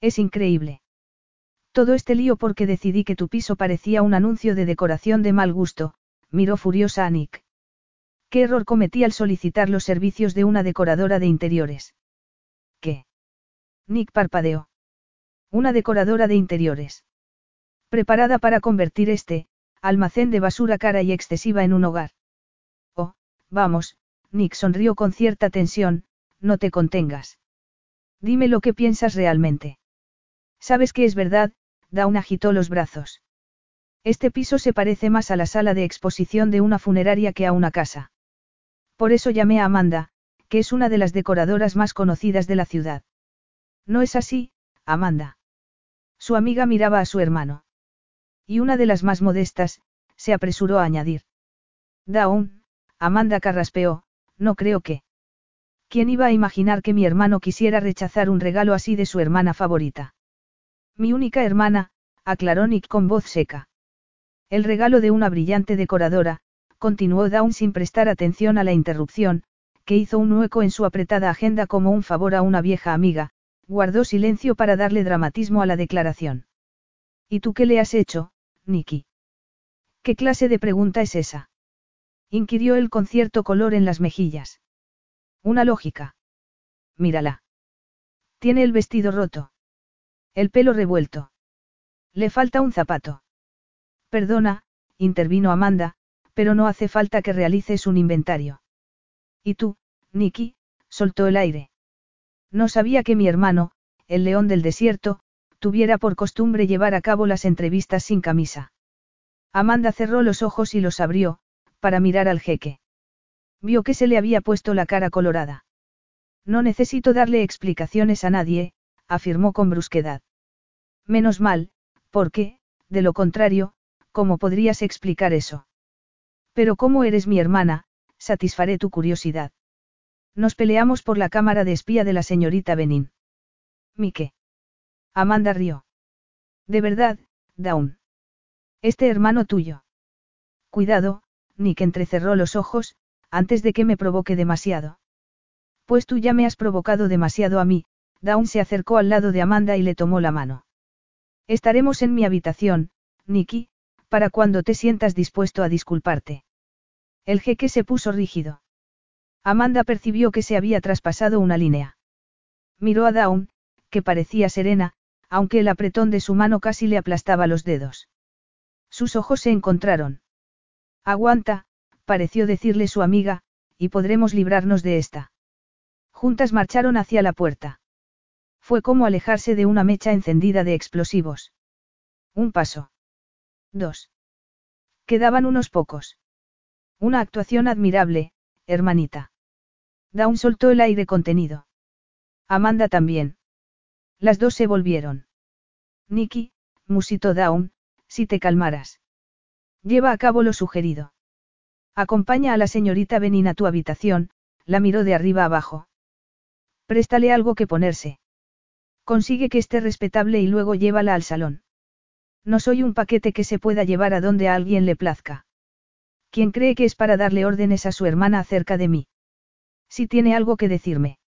Es increíble. Todo este lío porque decidí que tu piso parecía un anuncio de decoración de mal gusto, miró furiosa a Nick. ¿Qué error cometí al solicitar los servicios de una decoradora de interiores? ¿Qué? Nick parpadeó. Una decoradora de interiores. Preparada para convertir este, almacén de basura cara y excesiva en un hogar. Oh, vamos, Nick sonrió con cierta tensión, no te contengas. Dime lo que piensas realmente. Sabes que es verdad, Dawn agitó los brazos. Este piso se parece más a la sala de exposición de una funeraria que a una casa. Por eso llamé a Amanda, que es una de las decoradoras más conocidas de la ciudad. No es así, Amanda. Su amiga miraba a su hermano. Y una de las más modestas, se apresuró a añadir. Dawn, Amanda carraspeó, no creo que. ¿Quién iba a imaginar que mi hermano quisiera rechazar un regalo así de su hermana favorita? Mi única hermana, aclaró Nick con voz seca. El regalo de una brillante decoradora, continuó Dawn sin prestar atención a la interrupción, que hizo un hueco en su apretada agenda como un favor a una vieja amiga, guardó silencio para darle dramatismo a la declaración. ¿Y tú qué le has hecho, Nicky? ¿Qué clase de pregunta es esa? inquirió él con cierto color en las mejillas. Una lógica. Mírala. Tiene el vestido roto. El pelo revuelto. Le falta un zapato. Perdona, intervino Amanda, pero no hace falta que realices un inventario. ¿Y tú, Nicky? soltó el aire. No sabía que mi hermano, el león del desierto, tuviera por costumbre llevar a cabo las entrevistas sin camisa. Amanda cerró los ojos y los abrió, para mirar al jeque. Vio que se le había puesto la cara colorada. No necesito darle explicaciones a nadie, afirmó con brusquedad. Menos mal, porque, de lo contrario, ¿cómo podrías explicar eso? Pero como eres mi hermana, satisfaré tu curiosidad. Nos peleamos por la cámara de espía de la señorita Benin. Mike. Amanda rió. De verdad, Dawn. Este hermano tuyo. Cuidado, Nick entrecerró los ojos, antes de que me provoque demasiado. Pues tú ya me has provocado demasiado a mí, Dawn se acercó al lado de Amanda y le tomó la mano. Estaremos en mi habitación, Nicky, para cuando te sientas dispuesto a disculparte. El jeque se puso rígido. Amanda percibió que se había traspasado una línea. Miró a Dawn, que parecía serena, aunque el apretón de su mano casi le aplastaba los dedos. Sus ojos se encontraron. Aguanta, pareció decirle su amiga, y podremos librarnos de esta. Juntas marcharon hacia la puerta. Fue como alejarse de una mecha encendida de explosivos. Un paso. Dos. Quedaban unos pocos. Una actuación admirable, hermanita. Dawn soltó el aire contenido. Amanda también. Las dos se volvieron. Nicky, musitó Dawn, si te calmaras. Lleva a cabo lo sugerido. Acompaña a la señorita Benin a tu habitación, la miró de arriba abajo. Préstale algo que ponerse. Consigue que esté respetable y luego llévala al salón. No soy un paquete que se pueda llevar a donde a alguien le plazca. ¿Quién cree que es para darle órdenes a su hermana acerca de mí? Si tiene algo que decirme.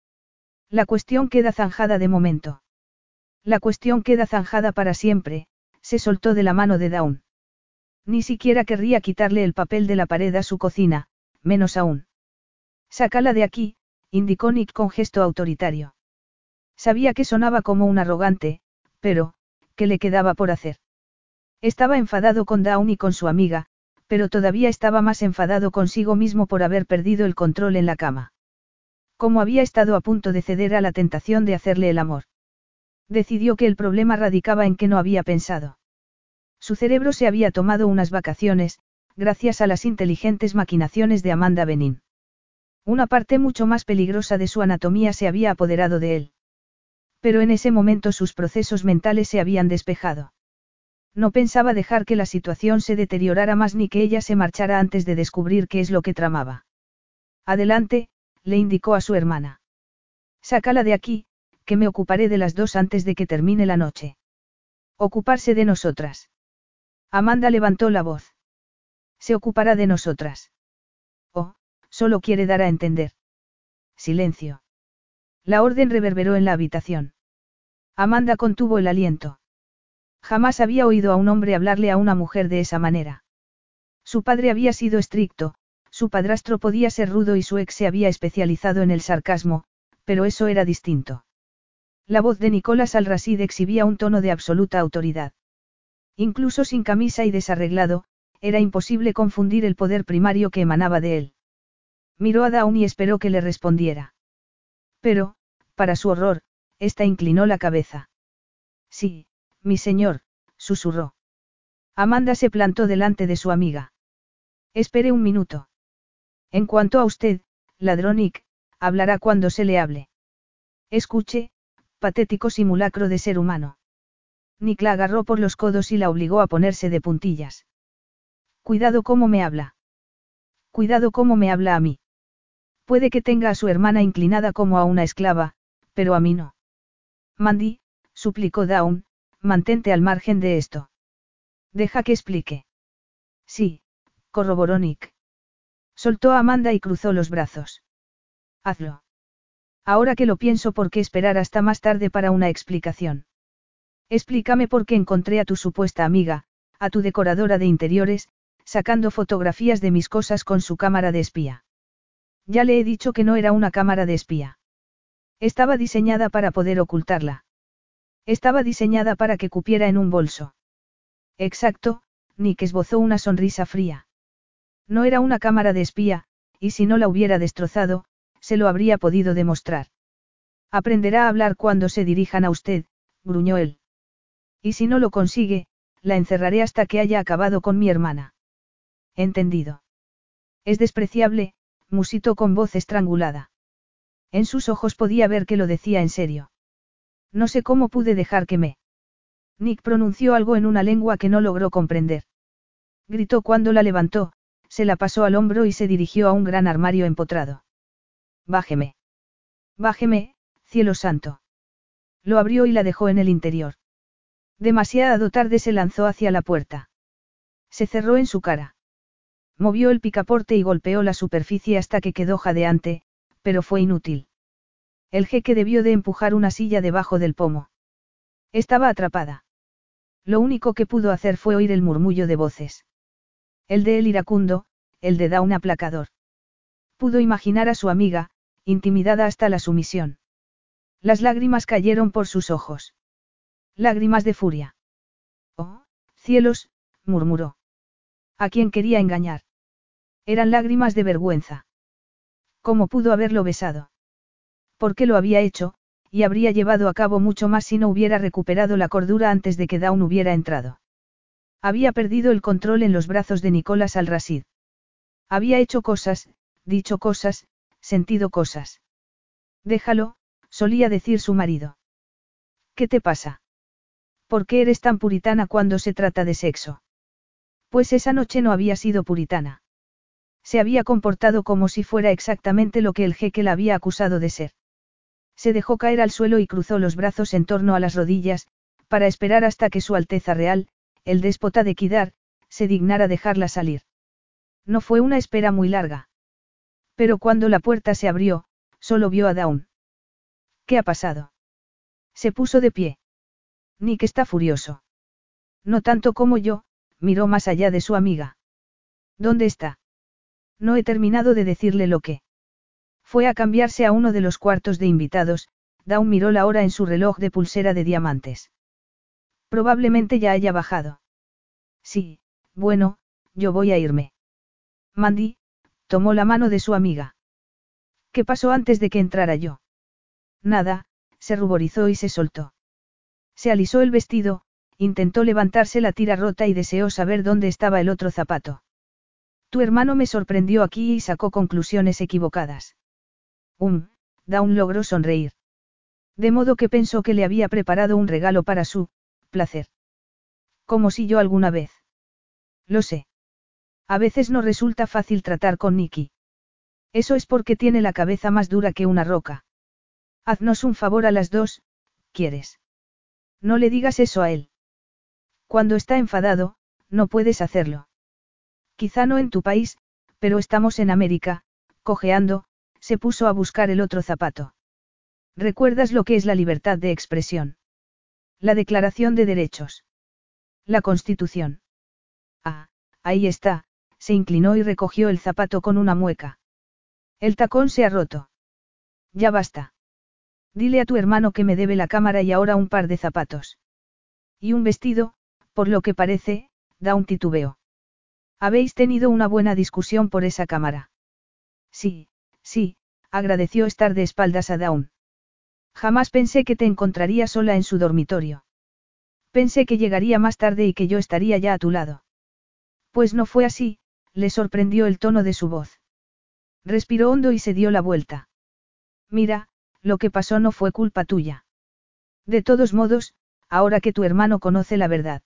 La cuestión queda zanjada de momento. La cuestión queda zanjada para siempre, se soltó de la mano de Dawn. Ni siquiera querría quitarle el papel de la pared a su cocina, menos aún. Sácala de aquí, indicó Nick con gesto autoritario. Sabía que sonaba como un arrogante, pero, ¿qué le quedaba por hacer? Estaba enfadado con Dawn y con su amiga, pero todavía estaba más enfadado consigo mismo por haber perdido el control en la cama. Como había estado a punto de ceder a la tentación de hacerle el amor. Decidió que el problema radicaba en que no había pensado. Su cerebro se había tomado unas vacaciones, gracias a las inteligentes maquinaciones de Amanda Benin. Una parte mucho más peligrosa de su anatomía se había apoderado de él. Pero en ese momento sus procesos mentales se habían despejado. No pensaba dejar que la situación se deteriorara más ni que ella se marchara antes de descubrir qué es lo que tramaba. Adelante, le indicó a su hermana. Sácala de aquí, que me ocuparé de las dos antes de que termine la noche. Ocuparse de nosotras. Amanda levantó la voz. Se ocupará de nosotras. Oh, solo quiere dar a entender. Silencio. La orden reverberó en la habitación. Amanda contuvo el aliento. Jamás había oído a un hombre hablarle a una mujer de esa manera. Su padre había sido estricto, su padrastro podía ser rudo y su ex se había especializado en el sarcasmo, pero eso era distinto. La voz de Nicolás Alrasid exhibía un tono de absoluta autoridad. Incluso sin camisa y desarreglado, era imposible confundir el poder primario que emanaba de él. Miró a Dawn y esperó que le respondiera. Pero, para su horror, ésta inclinó la cabeza. Sí, mi señor, susurró. Amanda se plantó delante de su amiga. Espere un minuto. En cuanto a usted, ladrónic, hablará cuando se le hable. Escuche, patético simulacro de ser humano. Nick la agarró por los codos y la obligó a ponerse de puntillas. Cuidado cómo me habla. Cuidado cómo me habla a mí. Puede que tenga a su hermana inclinada como a una esclava, pero a mí no. Mandy, suplicó Dawn, mantente al margen de esto. Deja que explique. Sí, corroboró Nick. Soltó a Amanda y cruzó los brazos. Hazlo. Ahora que lo pienso, ¿por qué esperar hasta más tarde para una explicación? Explícame por qué encontré a tu supuesta amiga, a tu decoradora de interiores, sacando fotografías de mis cosas con su cámara de espía. Ya le he dicho que no era una cámara de espía. Estaba diseñada para poder ocultarla. Estaba diseñada para que cupiera en un bolso. Exacto, Nick esbozó una sonrisa fría. No era una cámara de espía, y si no la hubiera destrozado, se lo habría podido demostrar. Aprenderá a hablar cuando se dirijan a usted, gruñó él. Y si no lo consigue, la encerraré hasta que haya acabado con mi hermana. Entendido. Es despreciable, musitó con voz estrangulada. En sus ojos podía ver que lo decía en serio. No sé cómo pude dejar que me. Nick pronunció algo en una lengua que no logró comprender. Gritó cuando la levantó, se la pasó al hombro y se dirigió a un gran armario empotrado. Bájeme. Bájeme, cielo santo. Lo abrió y la dejó en el interior. Demasiado tarde se lanzó hacia la puerta. Se cerró en su cara. Movió el picaporte y golpeó la superficie hasta que quedó jadeante, pero fue inútil. El jeque debió de empujar una silla debajo del pomo. Estaba atrapada. Lo único que pudo hacer fue oír el murmullo de voces. El de él iracundo, el de Daun aplacador. Pudo imaginar a su amiga, intimidada hasta la sumisión. Las lágrimas cayeron por sus ojos. Lágrimas de furia. Oh, cielos, murmuró. ¿A quién quería engañar? Eran lágrimas de vergüenza. ¿Cómo pudo haberlo besado? ¿Por qué lo había hecho? Y habría llevado a cabo mucho más si no hubiera recuperado la cordura antes de que Dawn hubiera entrado. Había perdido el control en los brazos de Nicolás al-Rasid. Había hecho cosas, dicho cosas, sentido cosas. Déjalo, solía decir su marido. ¿Qué te pasa? ¿Por qué eres tan puritana cuando se trata de sexo? Pues esa noche no había sido puritana. Se había comportado como si fuera exactamente lo que el jeque la había acusado de ser. Se dejó caer al suelo y cruzó los brazos en torno a las rodillas, para esperar hasta que Su Alteza Real, el déspota de Kidar, se dignara dejarla salir. No fue una espera muy larga. Pero cuando la puerta se abrió, solo vio a Dawn. ¿Qué ha pasado? Se puso de pie. Nick está furioso. No tanto como yo, miró más allá de su amiga. ¿Dónde está? No he terminado de decirle lo que. Fue a cambiarse a uno de los cuartos de invitados, Dawn miró la hora en su reloj de pulsera de diamantes. Probablemente ya haya bajado. Sí, bueno, yo voy a irme. Mandy, tomó la mano de su amiga. ¿Qué pasó antes de que entrara yo? Nada, se ruborizó y se soltó. Se alisó el vestido, intentó levantarse la tira rota y deseó saber dónde estaba el otro zapato. Tu hermano me sorprendió aquí y sacó conclusiones equivocadas. Um, Dawn logró sonreír. De modo que pensó que le había preparado un regalo para su placer. Como si yo alguna vez. Lo sé. A veces no resulta fácil tratar con Nicky. Eso es porque tiene la cabeza más dura que una roca. Haznos un favor a las dos, ¿quieres? No le digas eso a él. Cuando está enfadado, no puedes hacerlo. Quizá no en tu país, pero estamos en América, cojeando, se puso a buscar el otro zapato. ¿Recuerdas lo que es la libertad de expresión? La Declaración de Derechos. La Constitución. Ah, ahí está, se inclinó y recogió el zapato con una mueca. El tacón se ha roto. Ya basta. Dile a tu hermano que me debe la cámara y ahora un par de zapatos. Y un vestido, por lo que parece, da un titubeo. Habéis tenido una buena discusión por esa cámara. Sí, sí, agradeció estar de espaldas a Dawn. Jamás pensé que te encontraría sola en su dormitorio. Pensé que llegaría más tarde y que yo estaría ya a tu lado. Pues no fue así, le sorprendió el tono de su voz. Respiró hondo y se dio la vuelta. Mira, lo que pasó no fue culpa tuya. De todos modos, ahora que tu hermano conoce la verdad.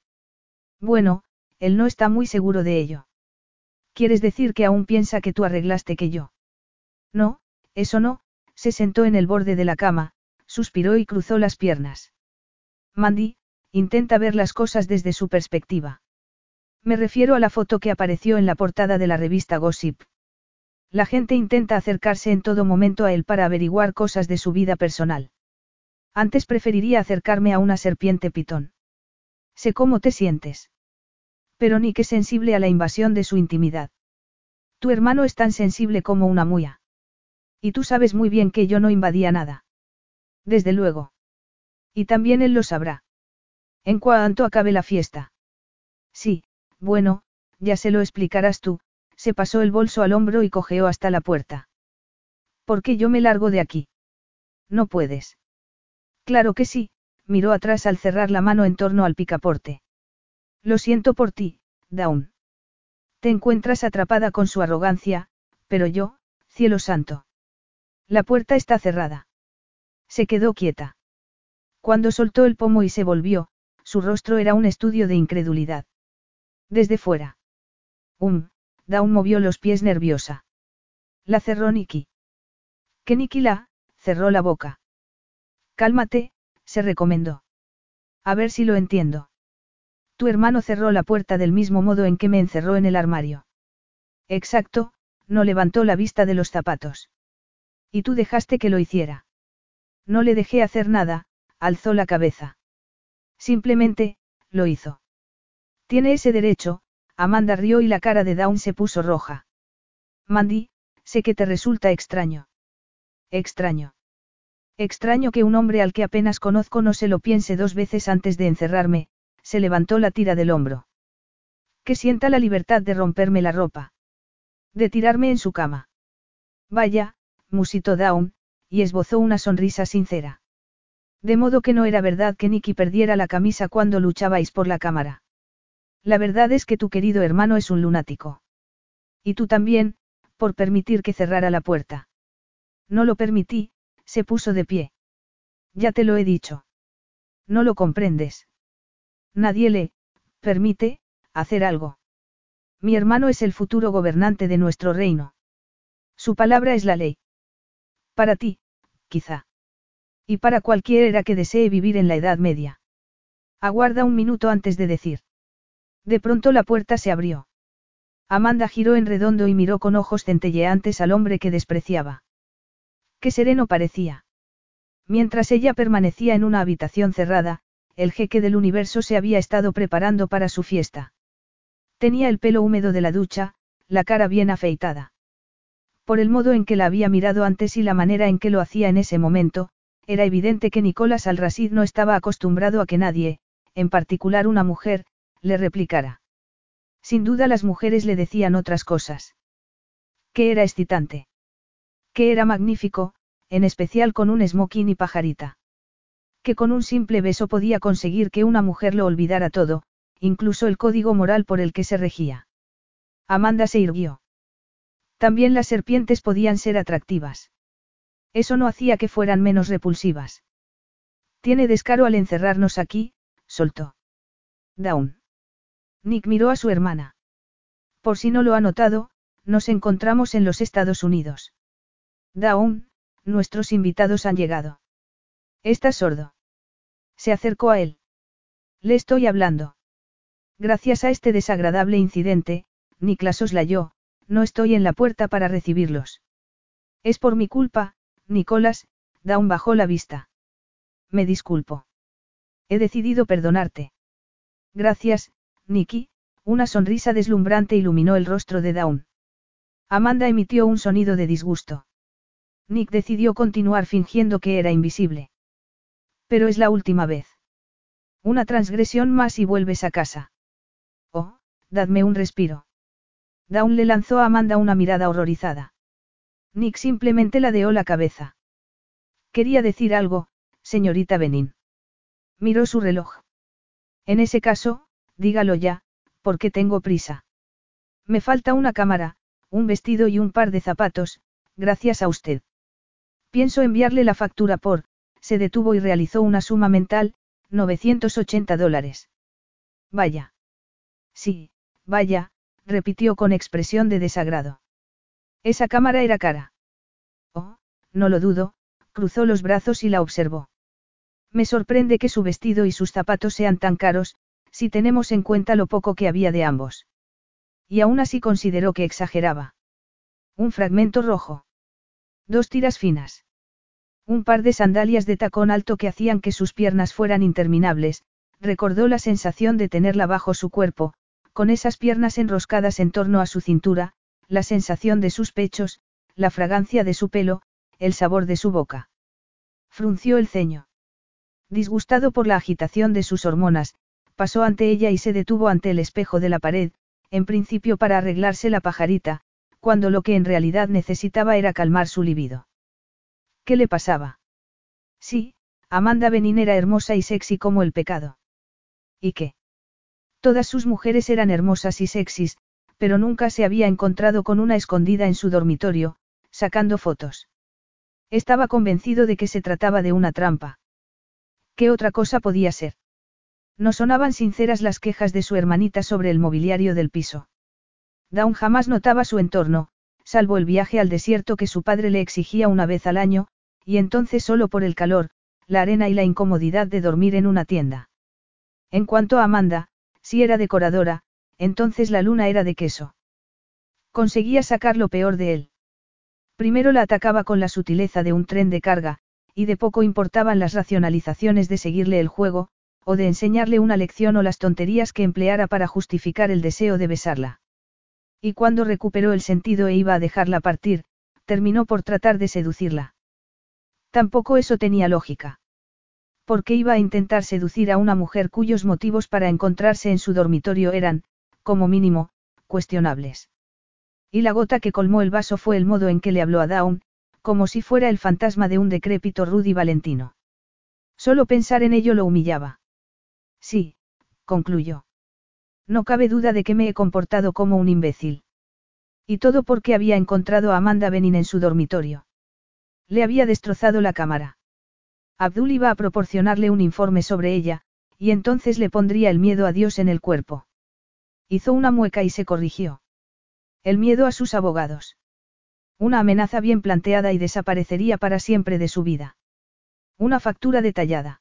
Bueno, él no está muy seguro de ello. ¿Quieres decir que aún piensa que tú arreglaste que yo? No, eso no, se sentó en el borde de la cama, suspiró y cruzó las piernas. Mandy, intenta ver las cosas desde su perspectiva. Me refiero a la foto que apareció en la portada de la revista Gossip. La gente intenta acercarse en todo momento a él para averiguar cosas de su vida personal. Antes preferiría acercarme a una serpiente pitón. Sé cómo te sientes. Pero ni que sensible a la invasión de su intimidad. Tu hermano es tan sensible como una muya. Y tú sabes muy bien que yo no invadía nada. Desde luego. Y también él lo sabrá. En cuanto acabe la fiesta. Sí, bueno, ya se lo explicarás tú, se pasó el bolso al hombro y cojeó hasta la puerta. ¿Por qué yo me largo de aquí? No puedes. Claro que sí, miró atrás al cerrar la mano en torno al picaporte. Lo siento por ti, Dawn. Te encuentras atrapada con su arrogancia, pero yo, cielo santo. La puerta está cerrada. Se quedó quieta. Cuando soltó el pomo y se volvió, su rostro era un estudio de incredulidad. Desde fuera. Um, Dawn movió los pies nerviosa. La cerró Nikki. Que Nikki la, cerró la boca. Cálmate, se recomendó. A ver si lo entiendo. Tu hermano cerró la puerta del mismo modo en que me encerró en el armario. Exacto, no levantó la vista de los zapatos. Y tú dejaste que lo hiciera. No le dejé hacer nada, alzó la cabeza. Simplemente, lo hizo. Tiene ese derecho, Amanda rió y la cara de Dawn se puso roja. Mandy, sé que te resulta extraño. Extraño. Extraño que un hombre al que apenas conozco no se lo piense dos veces antes de encerrarme, se levantó la tira del hombro. Que sienta la libertad de romperme la ropa. De tirarme en su cama. Vaya, musitó Dawn, y esbozó una sonrisa sincera. De modo que no era verdad que Nicky perdiera la camisa cuando luchabais por la cámara. La verdad es que tu querido hermano es un lunático. Y tú también, por permitir que cerrara la puerta. No lo permití, se puso de pie. Ya te lo he dicho. No lo comprendes. Nadie le, permite, hacer algo. Mi hermano es el futuro gobernante de nuestro reino. Su palabra es la ley. Para ti, quizá. Y para cualquiera que desee vivir en la Edad Media. Aguarda un minuto antes de decir. De pronto la puerta se abrió. Amanda giró en redondo y miró con ojos centelleantes al hombre que despreciaba. Qué sereno parecía. Mientras ella permanecía en una habitación cerrada, el jeque del universo se había estado preparando para su fiesta. Tenía el pelo húmedo de la ducha, la cara bien afeitada. Por el modo en que la había mirado antes y la manera en que lo hacía en ese momento, era evidente que Nicolás Alrasid no estaba acostumbrado a que nadie, en particular una mujer, le replicara. Sin duda las mujeres le decían otras cosas. Que era excitante. Que era magnífico, en especial con un smoking y pajarita. Que con un simple beso podía conseguir que una mujer lo olvidara todo, incluso el código moral por el que se regía. Amanda se irguió. También las serpientes podían ser atractivas. Eso no hacía que fueran menos repulsivas. Tiene descaro al encerrarnos aquí, soltó. Down. Nick miró a su hermana. Por si no lo ha notado, nos encontramos en los Estados Unidos. Dawn, nuestros invitados han llegado. ¿Estás sordo? Se acercó a él. Le estoy hablando. Gracias a este desagradable incidente, Niklas oslayó, no estoy en la puerta para recibirlos. Es por mi culpa, Nicolás, Dawn bajó la vista. Me disculpo. He decidido perdonarte. Gracias, Nicky, una sonrisa deslumbrante iluminó el rostro de Dawn. Amanda emitió un sonido de disgusto. Nick decidió continuar fingiendo que era invisible. Pero es la última vez. Una transgresión más y vuelves a casa. Oh, dadme un respiro. Dawn le lanzó a Amanda una mirada horrorizada. Nick simplemente ladeó la cabeza. Quería decir algo, señorita Benin. Miró su reloj. En ese caso, dígalo ya, porque tengo prisa. Me falta una cámara, un vestido y un par de zapatos, gracias a usted. Pienso enviarle la factura por, se detuvo y realizó una suma mental, 980 dólares. Vaya. Sí, vaya, repitió con expresión de desagrado. Esa cámara era cara. Oh, no lo dudo, cruzó los brazos y la observó. Me sorprende que su vestido y sus zapatos sean tan caros, si tenemos en cuenta lo poco que había de ambos. Y aún así consideró que exageraba. Un fragmento rojo. Dos tiras finas. Un par de sandalias de tacón alto que hacían que sus piernas fueran interminables, recordó la sensación de tenerla bajo su cuerpo, con esas piernas enroscadas en torno a su cintura, la sensación de sus pechos, la fragancia de su pelo, el sabor de su boca. Frunció el ceño. Disgustado por la agitación de sus hormonas, pasó ante ella y se detuvo ante el espejo de la pared, en principio para arreglarse la pajarita, cuando lo que en realidad necesitaba era calmar su libido. ¿Qué le pasaba? Sí, Amanda Benin era hermosa y sexy como el pecado. ¿Y qué? Todas sus mujeres eran hermosas y sexys, pero nunca se había encontrado con una escondida en su dormitorio, sacando fotos. Estaba convencido de que se trataba de una trampa. ¿Qué otra cosa podía ser? No sonaban sinceras las quejas de su hermanita sobre el mobiliario del piso. Dawn jamás notaba su entorno, salvo el viaje al desierto que su padre le exigía una vez al año, y entonces solo por el calor, la arena y la incomodidad de dormir en una tienda. En cuanto a Amanda, si era decoradora, entonces la luna era de queso. Conseguía sacar lo peor de él. Primero la atacaba con la sutileza de un tren de carga, y de poco importaban las racionalizaciones de seguirle el juego, o de enseñarle una lección o las tonterías que empleara para justificar el deseo de besarla. Y cuando recuperó el sentido e iba a dejarla partir, terminó por tratar de seducirla. Tampoco eso tenía lógica. Porque iba a intentar seducir a una mujer cuyos motivos para encontrarse en su dormitorio eran, como mínimo, cuestionables. Y la gota que colmó el vaso fue el modo en que le habló a Dawn, como si fuera el fantasma de un decrépito Rudy Valentino. Solo pensar en ello lo humillaba. Sí, concluyó. No cabe duda de que me he comportado como un imbécil. Y todo porque había encontrado a Amanda Benin en su dormitorio. Le había destrozado la cámara. Abdul iba a proporcionarle un informe sobre ella, y entonces le pondría el miedo a Dios en el cuerpo. Hizo una mueca y se corrigió. El miedo a sus abogados. Una amenaza bien planteada y desaparecería para siempre de su vida. Una factura detallada.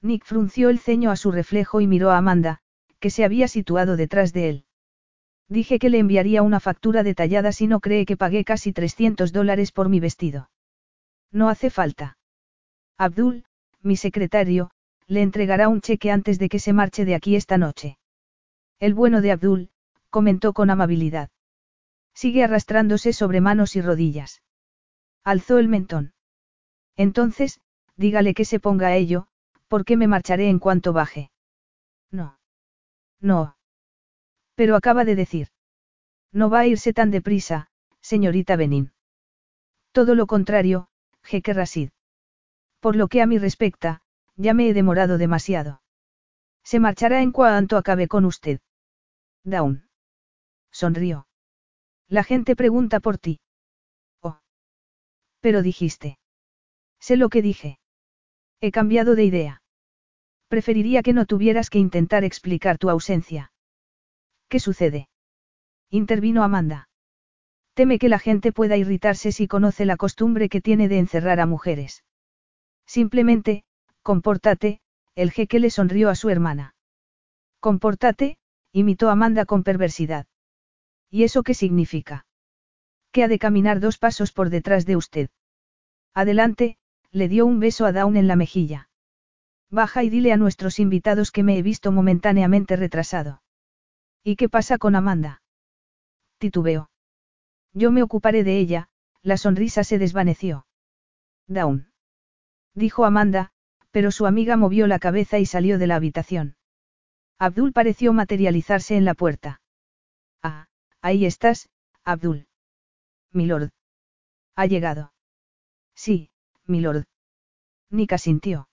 Nick frunció el ceño a su reflejo y miró a Amanda, que se había situado detrás de él. Dije que le enviaría una factura detallada si no cree que pagué casi 300 dólares por mi vestido. No hace falta. Abdul, mi secretario, le entregará un cheque antes de que se marche de aquí esta noche. El bueno de Abdul, comentó con amabilidad. Sigue arrastrándose sobre manos y rodillas. Alzó el mentón. Entonces, dígale que se ponga a ello, porque me marcharé en cuanto baje. No. Pero acaba de decir. No va a irse tan deprisa, señorita Benin. Todo lo contrario, jeque Rasid. Por lo que a mí respecta, ya me he demorado demasiado. Se marchará en cuanto acabe con usted. Down. Sonrió. La gente pregunta por ti. Oh. Pero dijiste. Sé lo que dije. He cambiado de idea. Preferiría que no tuvieras que intentar explicar tu ausencia. ¿Qué sucede? Intervino Amanda. Teme que la gente pueda irritarse si conoce la costumbre que tiene de encerrar a mujeres. Simplemente, compórtate, el jeque le sonrió a su hermana. Compórtate, imitó Amanda con perversidad. ¿Y eso qué significa? Que ha de caminar dos pasos por detrás de usted. Adelante, le dio un beso a Dawn en la mejilla. Baja y dile a nuestros invitados que me he visto momentáneamente retrasado. ¿Y qué pasa con Amanda? Titubeo. Yo me ocuparé de ella, la sonrisa se desvaneció. Dawn. Dijo Amanda, pero su amiga movió la cabeza y salió de la habitación. Abdul pareció materializarse en la puerta. Ah, Ahí estás, Abdul. Milord. Ha llegado. Sí, milord. Nika sintió.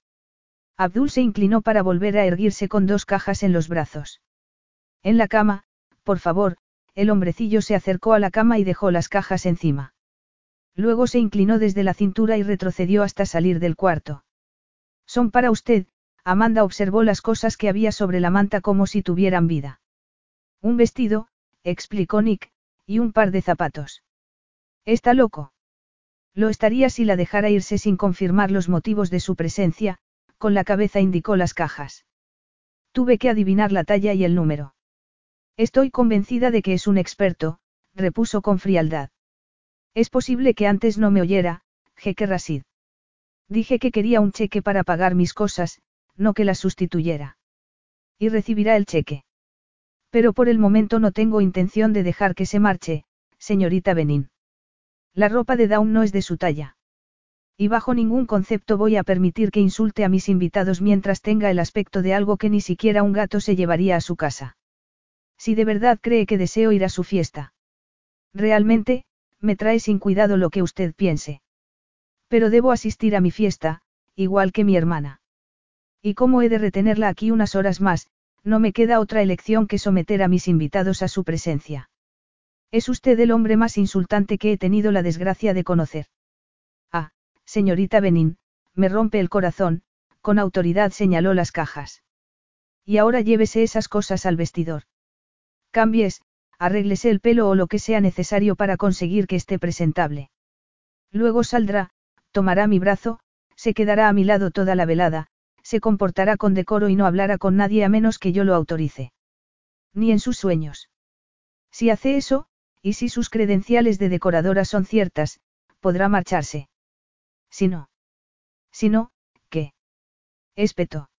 Abdul se inclinó para volver a erguirse con dos cajas en los brazos. En la cama, por favor, el hombrecillo se acercó a la cama y dejó las cajas encima. Luego se inclinó desde la cintura y retrocedió hasta salir del cuarto. Son para usted, Amanda observó las cosas que había sobre la manta como si tuvieran vida. Un vestido, explicó Nick, y un par de zapatos. Está loco. Lo estaría si la dejara irse sin confirmar los motivos de su presencia, con la cabeza indicó las cajas. Tuve que adivinar la talla y el número. Estoy convencida de que es un experto, repuso con frialdad. Es posible que antes no me oyera, jeque Rasid. Dije que quería un cheque para pagar mis cosas, no que las sustituyera. Y recibirá el cheque. Pero por el momento no tengo intención de dejar que se marche, señorita Benin. La ropa de Dawn no es de su talla. Y bajo ningún concepto voy a permitir que insulte a mis invitados mientras tenga el aspecto de algo que ni siquiera un gato se llevaría a su casa. Si de verdad cree que deseo ir a su fiesta. Realmente, me trae sin cuidado lo que usted piense. Pero debo asistir a mi fiesta, igual que mi hermana. Y como he de retenerla aquí unas horas más, no me queda otra elección que someter a mis invitados a su presencia. Es usted el hombre más insultante que he tenido la desgracia de conocer. Señorita Benin, me rompe el corazón, con autoridad señaló las cajas. Y ahora llévese esas cosas al vestidor. Cambies, arréglese el pelo o lo que sea necesario para conseguir que esté presentable. Luego saldrá, tomará mi brazo, se quedará a mi lado toda la velada, se comportará con decoro y no hablará con nadie a menos que yo lo autorice. Ni en sus sueños. Si hace eso, y si sus credenciales de decoradora son ciertas, podrá marcharse. Si no. Si no, ¿qué? Espeto.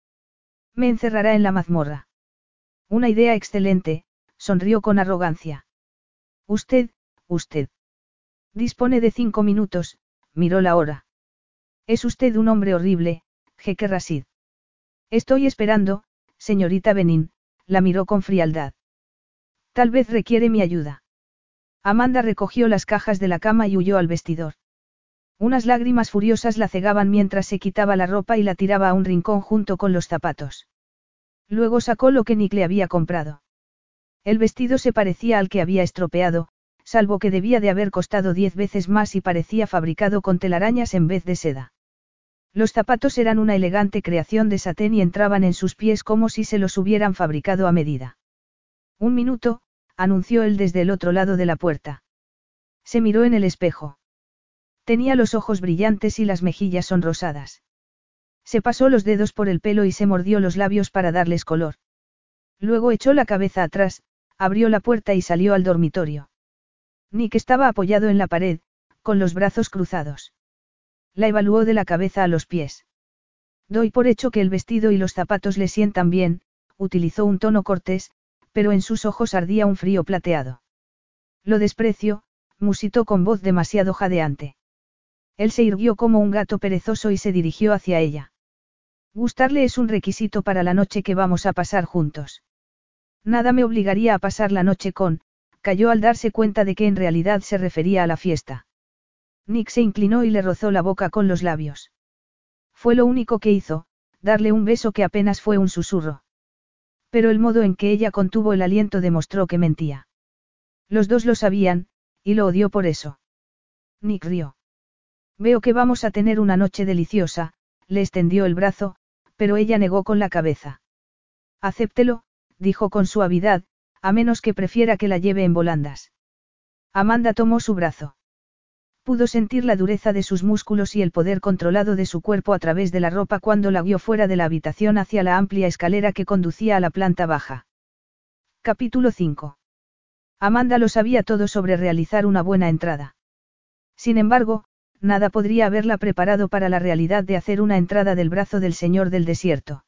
Me encerrará en la mazmorra. Una idea excelente, sonrió con arrogancia. Usted, usted. Dispone de cinco minutos, miró la hora. Es usted un hombre horrible, jeque Rasid. Estoy esperando, señorita Benin, la miró con frialdad. Tal vez requiere mi ayuda. Amanda recogió las cajas de la cama y huyó al vestidor. Unas lágrimas furiosas la cegaban mientras se quitaba la ropa y la tiraba a un rincón junto con los zapatos. Luego sacó lo que Nick le había comprado. El vestido se parecía al que había estropeado, salvo que debía de haber costado diez veces más y parecía fabricado con telarañas en vez de seda. Los zapatos eran una elegante creación de satén y entraban en sus pies como si se los hubieran fabricado a medida. Un minuto, anunció él desde el otro lado de la puerta. Se miró en el espejo. Tenía los ojos brillantes y las mejillas sonrosadas. Se pasó los dedos por el pelo y se mordió los labios para darles color. Luego echó la cabeza atrás, abrió la puerta y salió al dormitorio. Nick estaba apoyado en la pared, con los brazos cruzados. La evaluó de la cabeza a los pies. Doy por hecho que el vestido y los zapatos le sientan bien, utilizó un tono cortés, pero en sus ojos ardía un frío plateado. Lo desprecio, musitó con voz demasiado jadeante. Él se irguió como un gato perezoso y se dirigió hacia ella. Gustarle es un requisito para la noche que vamos a pasar juntos. Nada me obligaría a pasar la noche con, cayó al darse cuenta de que en realidad se refería a la fiesta. Nick se inclinó y le rozó la boca con los labios. Fue lo único que hizo, darle un beso que apenas fue un susurro. Pero el modo en que ella contuvo el aliento demostró que mentía. Los dos lo sabían, y lo odió por eso. Nick rió. Veo que vamos a tener una noche deliciosa, le extendió el brazo, pero ella negó con la cabeza. Acéptelo, dijo con suavidad, a menos que prefiera que la lleve en volandas. Amanda tomó su brazo. Pudo sentir la dureza de sus músculos y el poder controlado de su cuerpo a través de la ropa cuando la guió fuera de la habitación hacia la amplia escalera que conducía a la planta baja. Capítulo 5. Amanda lo sabía todo sobre realizar una buena entrada. Sin embargo, nada podría haberla preparado para la realidad de hacer una entrada del brazo del Señor del desierto.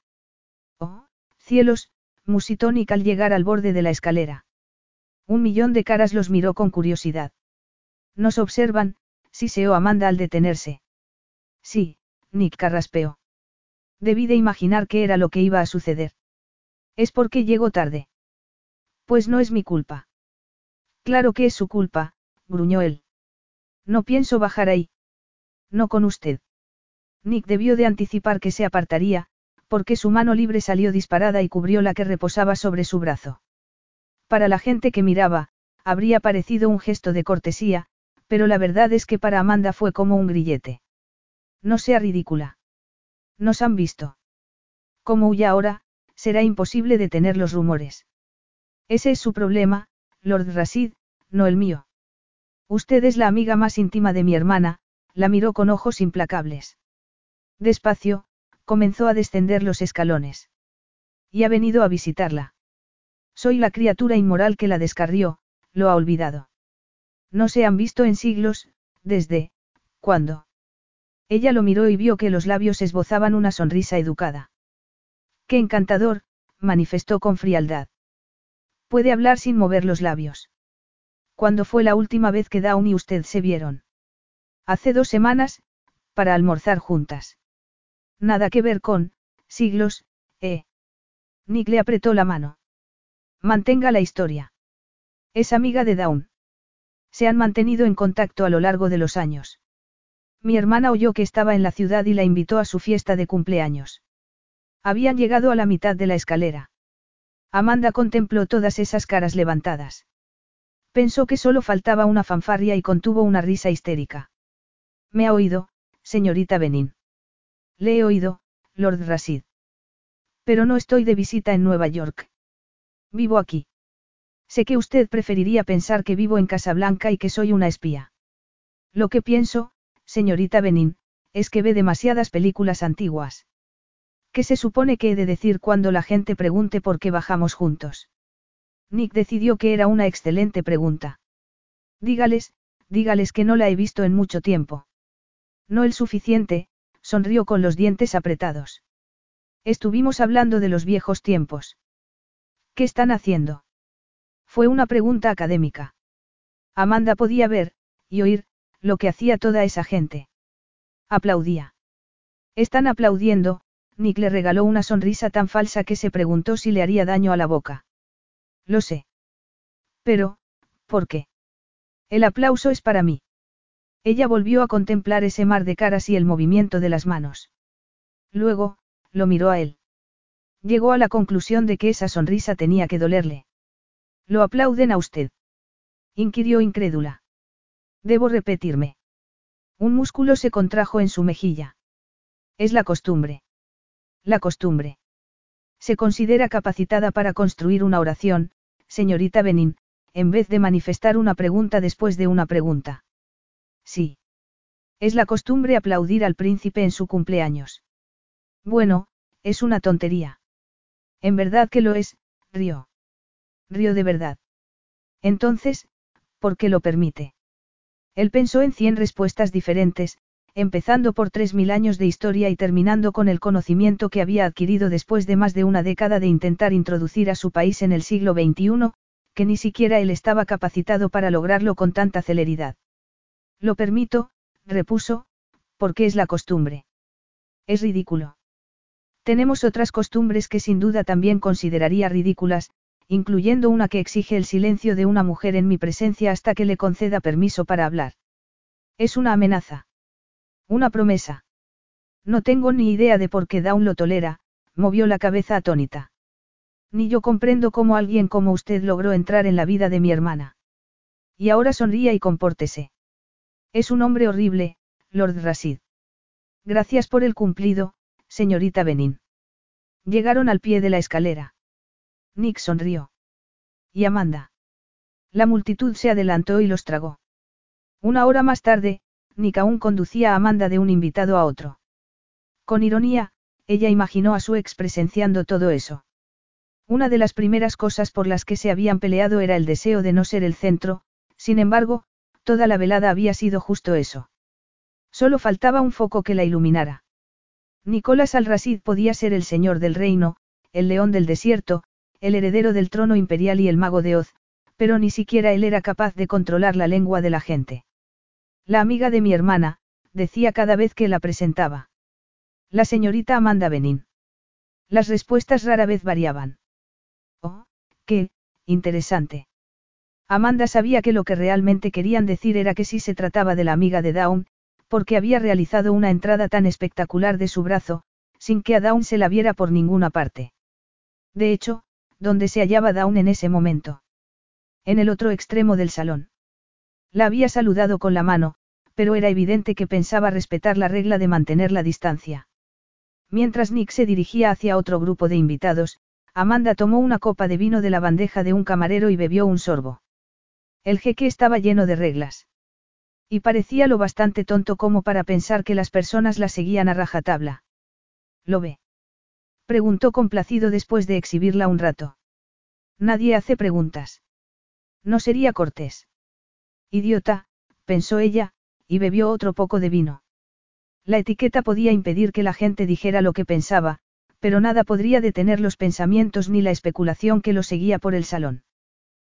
Oh, cielos, musitó Nick al llegar al borde de la escalera. Un millón de caras los miró con curiosidad. Nos observan, siseó Amanda al detenerse. Sí, Nick carraspeó. Debí de imaginar qué era lo que iba a suceder. Es porque llego tarde. Pues no es mi culpa. Claro que es su culpa, gruñó él. No pienso bajar ahí. No con usted. Nick debió de anticipar que se apartaría, porque su mano libre salió disparada y cubrió la que reposaba sobre su brazo. Para la gente que miraba, habría parecido un gesto de cortesía, pero la verdad es que para Amanda fue como un grillete. No sea ridícula. Nos han visto. Como huya ahora, será imposible detener los rumores. Ese es su problema, Lord Rasid, no el mío. Usted es la amiga más íntima de mi hermana, la miró con ojos implacables. Despacio, comenzó a descender los escalones. Y ha venido a visitarla. Soy la criatura inmoral que la descarrió, lo ha olvidado. No se han visto en siglos, desde, ¿cuándo? Ella lo miró y vio que los labios esbozaban una sonrisa educada. Qué encantador, manifestó con frialdad. Puede hablar sin mover los labios. ¿Cuándo fue la última vez que Dawn y usted se vieron? Hace dos semanas, para almorzar juntas. Nada que ver con, siglos, eh. Nick le apretó la mano. Mantenga la historia. Es amiga de Dawn. Se han mantenido en contacto a lo largo de los años. Mi hermana oyó que estaba en la ciudad y la invitó a su fiesta de cumpleaños. Habían llegado a la mitad de la escalera. Amanda contempló todas esas caras levantadas. Pensó que solo faltaba una fanfarria y contuvo una risa histérica. Me ha oído, señorita Benin. Le he oído, Lord Rasid. Pero no estoy de visita en Nueva York. Vivo aquí. Sé que usted preferiría pensar que vivo en Casablanca y que soy una espía. Lo que pienso, señorita Benin, es que ve demasiadas películas antiguas. ¿Qué se supone que he de decir cuando la gente pregunte por qué bajamos juntos? Nick decidió que era una excelente pregunta. Dígales, dígales que no la he visto en mucho tiempo. No el suficiente, sonrió con los dientes apretados. Estuvimos hablando de los viejos tiempos. ¿Qué están haciendo? Fue una pregunta académica. Amanda podía ver, y oír, lo que hacía toda esa gente. Aplaudía. Están aplaudiendo, Nick le regaló una sonrisa tan falsa que se preguntó si le haría daño a la boca. Lo sé. Pero, ¿por qué? El aplauso es para mí. Ella volvió a contemplar ese mar de caras y el movimiento de las manos. Luego, lo miró a él. Llegó a la conclusión de que esa sonrisa tenía que dolerle. ¿Lo aplauden a usted? inquirió incrédula. Debo repetirme. Un músculo se contrajo en su mejilla. Es la costumbre. La costumbre. Se considera capacitada para construir una oración, señorita Benin, en vez de manifestar una pregunta después de una pregunta. Sí. Es la costumbre aplaudir al príncipe en su cumpleaños. Bueno, es una tontería. En verdad que lo es, río. Río de verdad. Entonces, ¿por qué lo permite? Él pensó en cien respuestas diferentes, empezando por tres mil años de historia y terminando con el conocimiento que había adquirido después de más de una década de intentar introducir a su país en el siglo XXI, que ni siquiera él estaba capacitado para lograrlo con tanta celeridad. Lo permito, repuso, porque es la costumbre. Es ridículo. Tenemos otras costumbres que sin duda también consideraría ridículas, incluyendo una que exige el silencio de una mujer en mi presencia hasta que le conceda permiso para hablar. Es una amenaza. Una promesa. No tengo ni idea de por qué Dawn lo tolera, movió la cabeza atónita. Ni yo comprendo cómo alguien como usted logró entrar en la vida de mi hermana. Y ahora sonría y compórtese. Es un hombre horrible, Lord Rasid. Gracias por el cumplido, señorita Benin. Llegaron al pie de la escalera. Nick sonrió. ¿Y Amanda? La multitud se adelantó y los tragó. Una hora más tarde, Nick aún conducía a Amanda de un invitado a otro. Con ironía, ella imaginó a su ex presenciando todo eso. Una de las primeras cosas por las que se habían peleado era el deseo de no ser el centro, sin embargo, toda la velada había sido justo eso. Solo faltaba un foco que la iluminara. Nicolás al-Rasid podía ser el señor del reino, el león del desierto, el heredero del trono imperial y el mago de Oz, pero ni siquiera él era capaz de controlar la lengua de la gente. La amiga de mi hermana, decía cada vez que la presentaba. La señorita Amanda Benin. Las respuestas rara vez variaban. Oh, qué, interesante. Amanda sabía que lo que realmente querían decir era que sí se trataba de la amiga de Dawn, porque había realizado una entrada tan espectacular de su brazo, sin que a Dawn se la viera por ninguna parte. De hecho, ¿dónde se hallaba Dawn en ese momento? En el otro extremo del salón. La había saludado con la mano, pero era evidente que pensaba respetar la regla de mantener la distancia. Mientras Nick se dirigía hacia otro grupo de invitados, Amanda tomó una copa de vino de la bandeja de un camarero y bebió un sorbo. El jeque estaba lleno de reglas. Y parecía lo bastante tonto como para pensar que las personas la seguían a rajatabla. ¿Lo ve? Preguntó complacido después de exhibirla un rato. Nadie hace preguntas. No sería cortés. Idiota, pensó ella, y bebió otro poco de vino. La etiqueta podía impedir que la gente dijera lo que pensaba, pero nada podría detener los pensamientos ni la especulación que lo seguía por el salón.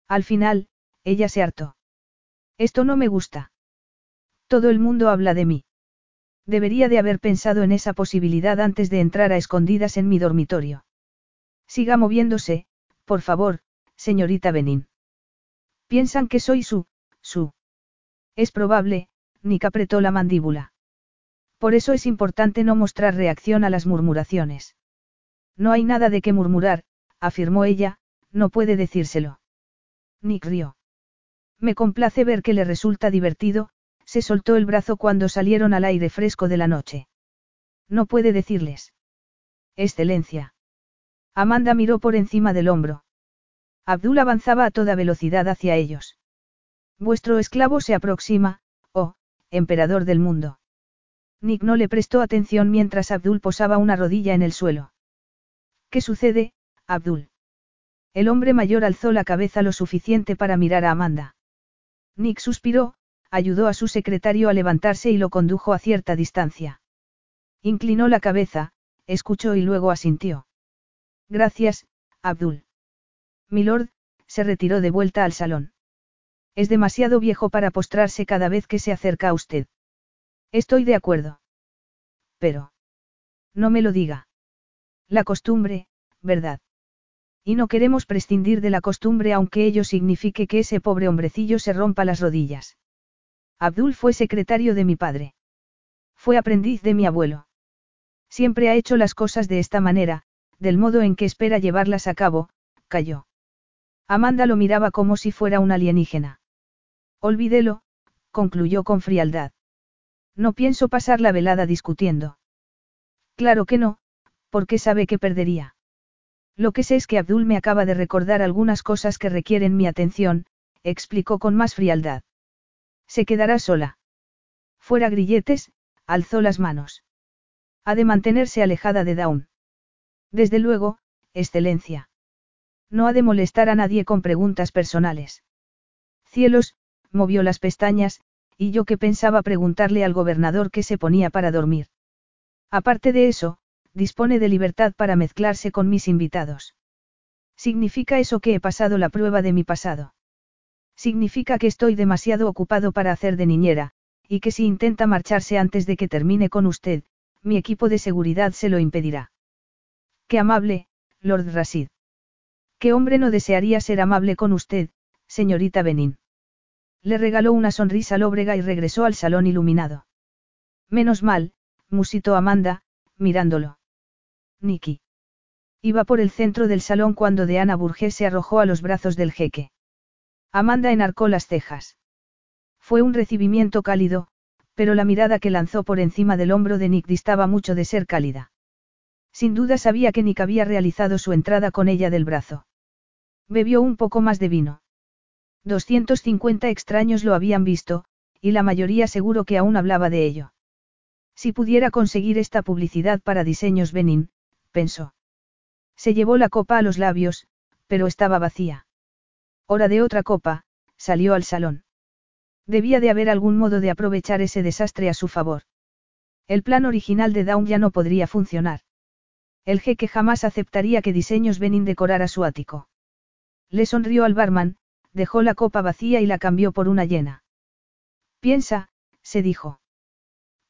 Al final, ella se hartó. Esto no me gusta. Todo el mundo habla de mí. Debería de haber pensado en esa posibilidad antes de entrar a escondidas en mi dormitorio. Siga moviéndose, por favor, señorita Benin. Piensan que soy su, su. Es probable, Nick apretó la mandíbula. Por eso es importante no mostrar reacción a las murmuraciones. No hay nada de qué murmurar, afirmó ella, no puede decírselo. Nick rió. Me complace ver que le resulta divertido, se soltó el brazo cuando salieron al aire fresco de la noche. No puede decirles. Excelencia. Amanda miró por encima del hombro. Abdul avanzaba a toda velocidad hacia ellos. Vuestro esclavo se aproxima, oh, emperador del mundo. Nick no le prestó atención mientras Abdul posaba una rodilla en el suelo. ¿Qué sucede, Abdul? El hombre mayor alzó la cabeza lo suficiente para mirar a Amanda. Nick suspiró, ayudó a su secretario a levantarse y lo condujo a cierta distancia. Inclinó la cabeza, escuchó y luego asintió. Gracias, Abdul. Milord, se retiró de vuelta al salón. Es demasiado viejo para postrarse cada vez que se acerca a usted. Estoy de acuerdo. Pero. No me lo diga. La costumbre, ¿verdad? Y no queremos prescindir de la costumbre aunque ello signifique que ese pobre hombrecillo se rompa las rodillas. Abdul fue secretario de mi padre. Fue aprendiz de mi abuelo. Siempre ha hecho las cosas de esta manera, del modo en que espera llevarlas a cabo, cayó. Amanda lo miraba como si fuera un alienígena. Olvídelo, concluyó con frialdad. No pienso pasar la velada discutiendo. Claro que no, porque sabe que perdería. Lo que sé es que Abdul me acaba de recordar algunas cosas que requieren mi atención, explicó con más frialdad. Se quedará sola. Fuera grilletes, alzó las manos. Ha de mantenerse alejada de Dawn. Desde luego, excelencia. No ha de molestar a nadie con preguntas personales. Cielos, movió las pestañas, y yo que pensaba preguntarle al gobernador qué se ponía para dormir. Aparte de eso, dispone de libertad para mezclarse con mis invitados. ¿Significa eso que he pasado la prueba de mi pasado? Significa que estoy demasiado ocupado para hacer de niñera, y que si intenta marcharse antes de que termine con usted, mi equipo de seguridad se lo impedirá. Qué amable, Lord Rasid. ¿Qué hombre no desearía ser amable con usted, señorita Benin? Le regaló una sonrisa lóbrega y regresó al salón iluminado. Menos mal, musitó Amanda, mirándolo. Nicky. Iba por el centro del salón cuando Deanna Burgess se arrojó a los brazos del jeque. Amanda enarcó las cejas. Fue un recibimiento cálido, pero la mirada que lanzó por encima del hombro de Nick distaba mucho de ser cálida. Sin duda sabía que Nick había realizado su entrada con ella del brazo. Bebió un poco más de vino. 250 extraños lo habían visto, y la mayoría seguro que aún hablaba de ello. Si pudiera conseguir esta publicidad para diseños Benin, pensó. Se llevó la copa a los labios, pero estaba vacía. Hora de otra copa, salió al salón. Debía de haber algún modo de aprovechar ese desastre a su favor. El plan original de Dawn ya no podría funcionar. El jeque jamás aceptaría que diseños Benin decorara su ático. Le sonrió al barman, dejó la copa vacía y la cambió por una llena. Piensa, se dijo.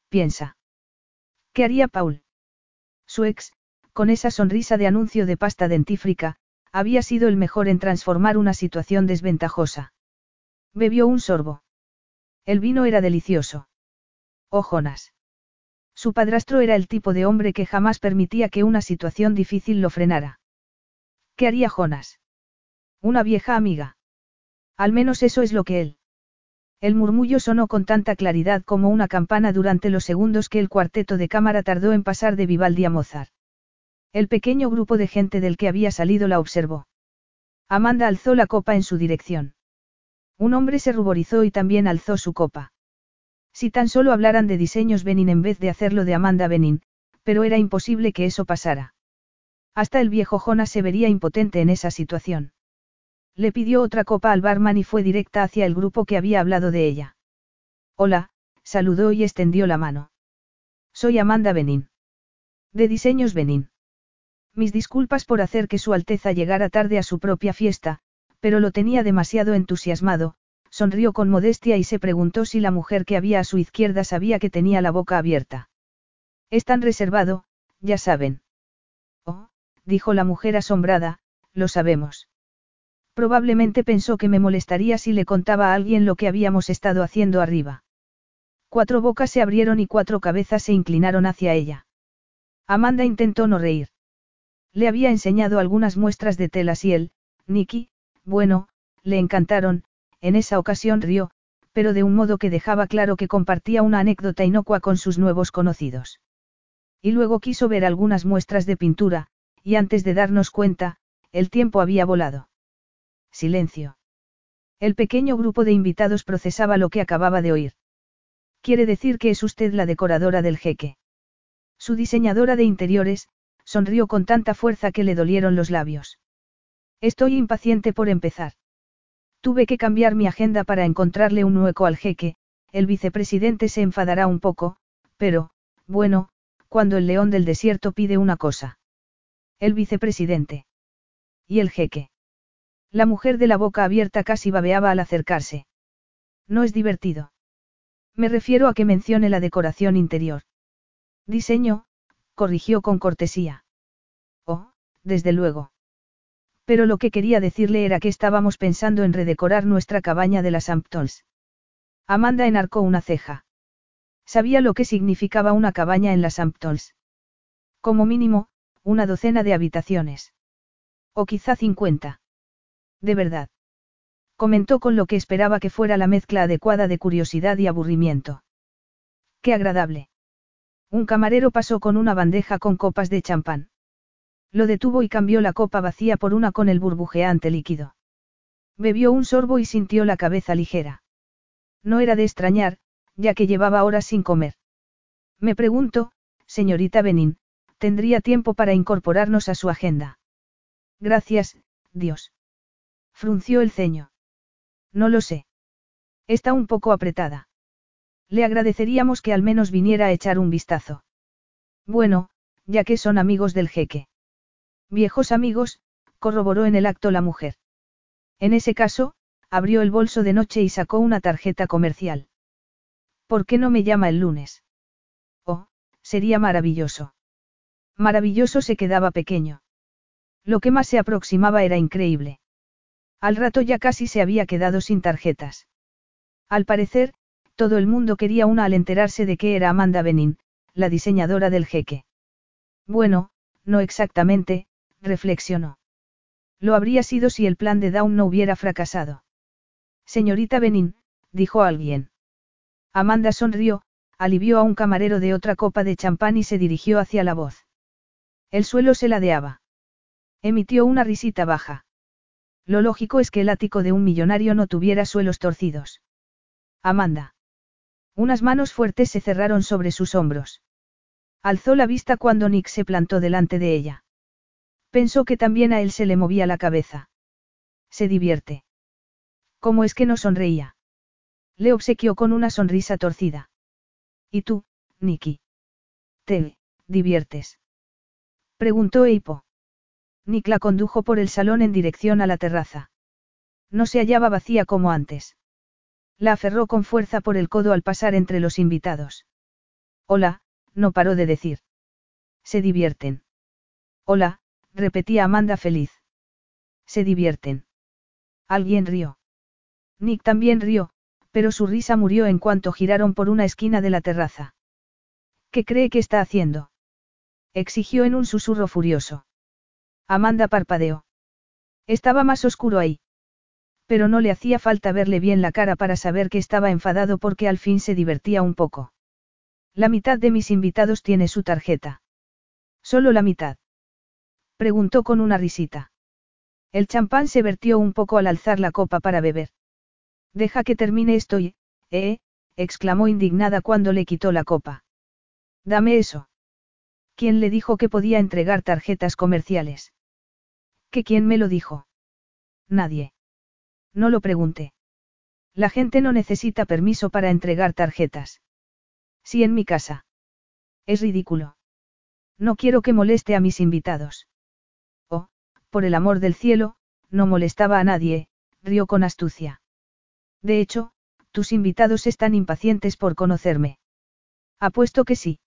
Piensa. ¿Qué haría Paul? Su ex, con esa sonrisa de anuncio de pasta dentífrica, había sido el mejor en transformar una situación desventajosa. Bebió un sorbo. El vino era delicioso. Oh Jonas. Su padrastro era el tipo de hombre que jamás permitía que una situación difícil lo frenara. ¿Qué haría Jonas? Una vieja amiga. Al menos eso es lo que él. El murmullo sonó con tanta claridad como una campana durante los segundos que el cuarteto de cámara tardó en pasar de Vivaldi a Mozart. El pequeño grupo de gente del que había salido la observó. Amanda alzó la copa en su dirección. Un hombre se ruborizó y también alzó su copa. Si tan solo hablaran de diseños Benin en vez de hacerlo de Amanda Benin, pero era imposible que eso pasara. Hasta el viejo Jonas se vería impotente en esa situación. Le pidió otra copa al barman y fue directa hacia el grupo que había hablado de ella. Hola, saludó y extendió la mano. Soy Amanda Benin. De Diseños Benin. Mis disculpas por hacer que Su Alteza llegara tarde a su propia fiesta, pero lo tenía demasiado entusiasmado, sonrió con modestia y se preguntó si la mujer que había a su izquierda sabía que tenía la boca abierta. Es tan reservado, ya saben. Oh, dijo la mujer asombrada, lo sabemos. Probablemente pensó que me molestaría si le contaba a alguien lo que habíamos estado haciendo arriba. Cuatro bocas se abrieron y cuatro cabezas se inclinaron hacia ella. Amanda intentó no reír. Le había enseñado algunas muestras de telas y él, Nicky, bueno, le encantaron, en esa ocasión rió, pero de un modo que dejaba claro que compartía una anécdota inocua con sus nuevos conocidos. Y luego quiso ver algunas muestras de pintura, y antes de darnos cuenta, el tiempo había volado. Silencio. El pequeño grupo de invitados procesaba lo que acababa de oír. Quiere decir que es usted la decoradora del jeque. Su diseñadora de interiores, sonrió con tanta fuerza que le dolieron los labios. Estoy impaciente por empezar. Tuve que cambiar mi agenda para encontrarle un hueco al jeque, el vicepresidente se enfadará un poco, pero, bueno, cuando el león del desierto pide una cosa. El vicepresidente. ¿Y el jeque? La mujer de la boca abierta casi babeaba al acercarse. No es divertido. Me refiero a que mencione la decoración interior. Diseño, corrigió con cortesía. Oh, desde luego. Pero lo que quería decirle era que estábamos pensando en redecorar nuestra cabaña de las Amptons. Amanda enarcó una ceja. Sabía lo que significaba una cabaña en las Amptons. Como mínimo, una docena de habitaciones. O quizá cincuenta. De verdad. Comentó con lo que esperaba que fuera la mezcla adecuada de curiosidad y aburrimiento. Qué agradable. Un camarero pasó con una bandeja con copas de champán. Lo detuvo y cambió la copa vacía por una con el burbujeante líquido. Bebió un sorbo y sintió la cabeza ligera. No era de extrañar, ya que llevaba horas sin comer. Me pregunto, señorita Benin, ¿tendría tiempo para incorporarnos a su agenda? Gracias, Dios. Frunció el ceño. No lo sé. Está un poco apretada. Le agradeceríamos que al menos viniera a echar un vistazo. Bueno, ya que son amigos del jeque. Viejos amigos, corroboró en el acto la mujer. En ese caso, abrió el bolso de noche y sacó una tarjeta comercial. ¿Por qué no me llama el lunes? Oh, sería maravilloso. Maravilloso se quedaba pequeño. Lo que más se aproximaba era increíble. Al rato ya casi se había quedado sin tarjetas. Al parecer, todo el mundo quería una al enterarse de que era Amanda Benin, la diseñadora del jeque. Bueno, no exactamente, reflexionó. Lo habría sido si el plan de Dawn no hubiera fracasado. Señorita Benin, dijo alguien. Amanda sonrió, alivió a un camarero de otra copa de champán y se dirigió hacia la voz. El suelo se ladeaba. Emitió una risita baja. Lo lógico es que el ático de un millonario no tuviera suelos torcidos. Amanda. Unas manos fuertes se cerraron sobre sus hombros. Alzó la vista cuando Nick se plantó delante de ella. Pensó que también a él se le movía la cabeza. Se divierte. ¿Cómo es que no sonreía? Le obsequió con una sonrisa torcida. ¿Y tú, Nicky? ¿Te diviertes? Preguntó Eipo. Nick la condujo por el salón en dirección a la terraza. No se hallaba vacía como antes. La aferró con fuerza por el codo al pasar entre los invitados. Hola, no paró de decir. Se divierten. Hola, repetía Amanda feliz. Se divierten. Alguien rió. Nick también rió, pero su risa murió en cuanto giraron por una esquina de la terraza. ¿Qué cree que está haciendo? exigió en un susurro furioso. Amanda parpadeó. Estaba más oscuro ahí. Pero no le hacía falta verle bien la cara para saber que estaba enfadado porque al fin se divertía un poco. La mitad de mis invitados tiene su tarjeta. Solo la mitad. Preguntó con una risita. El champán se vertió un poco al alzar la copa para beber. Deja que termine esto y, eh, exclamó indignada cuando le quitó la copa. Dame eso. ¿Quién le dijo que podía entregar tarjetas comerciales? ¿Que quién me lo dijo? Nadie. No lo pregunté. La gente no necesita permiso para entregar tarjetas. Sí en mi casa. Es ridículo. No quiero que moleste a mis invitados. Oh, por el amor del cielo, no molestaba a nadie, rió con astucia. De hecho, tus invitados están impacientes por conocerme. Apuesto que sí.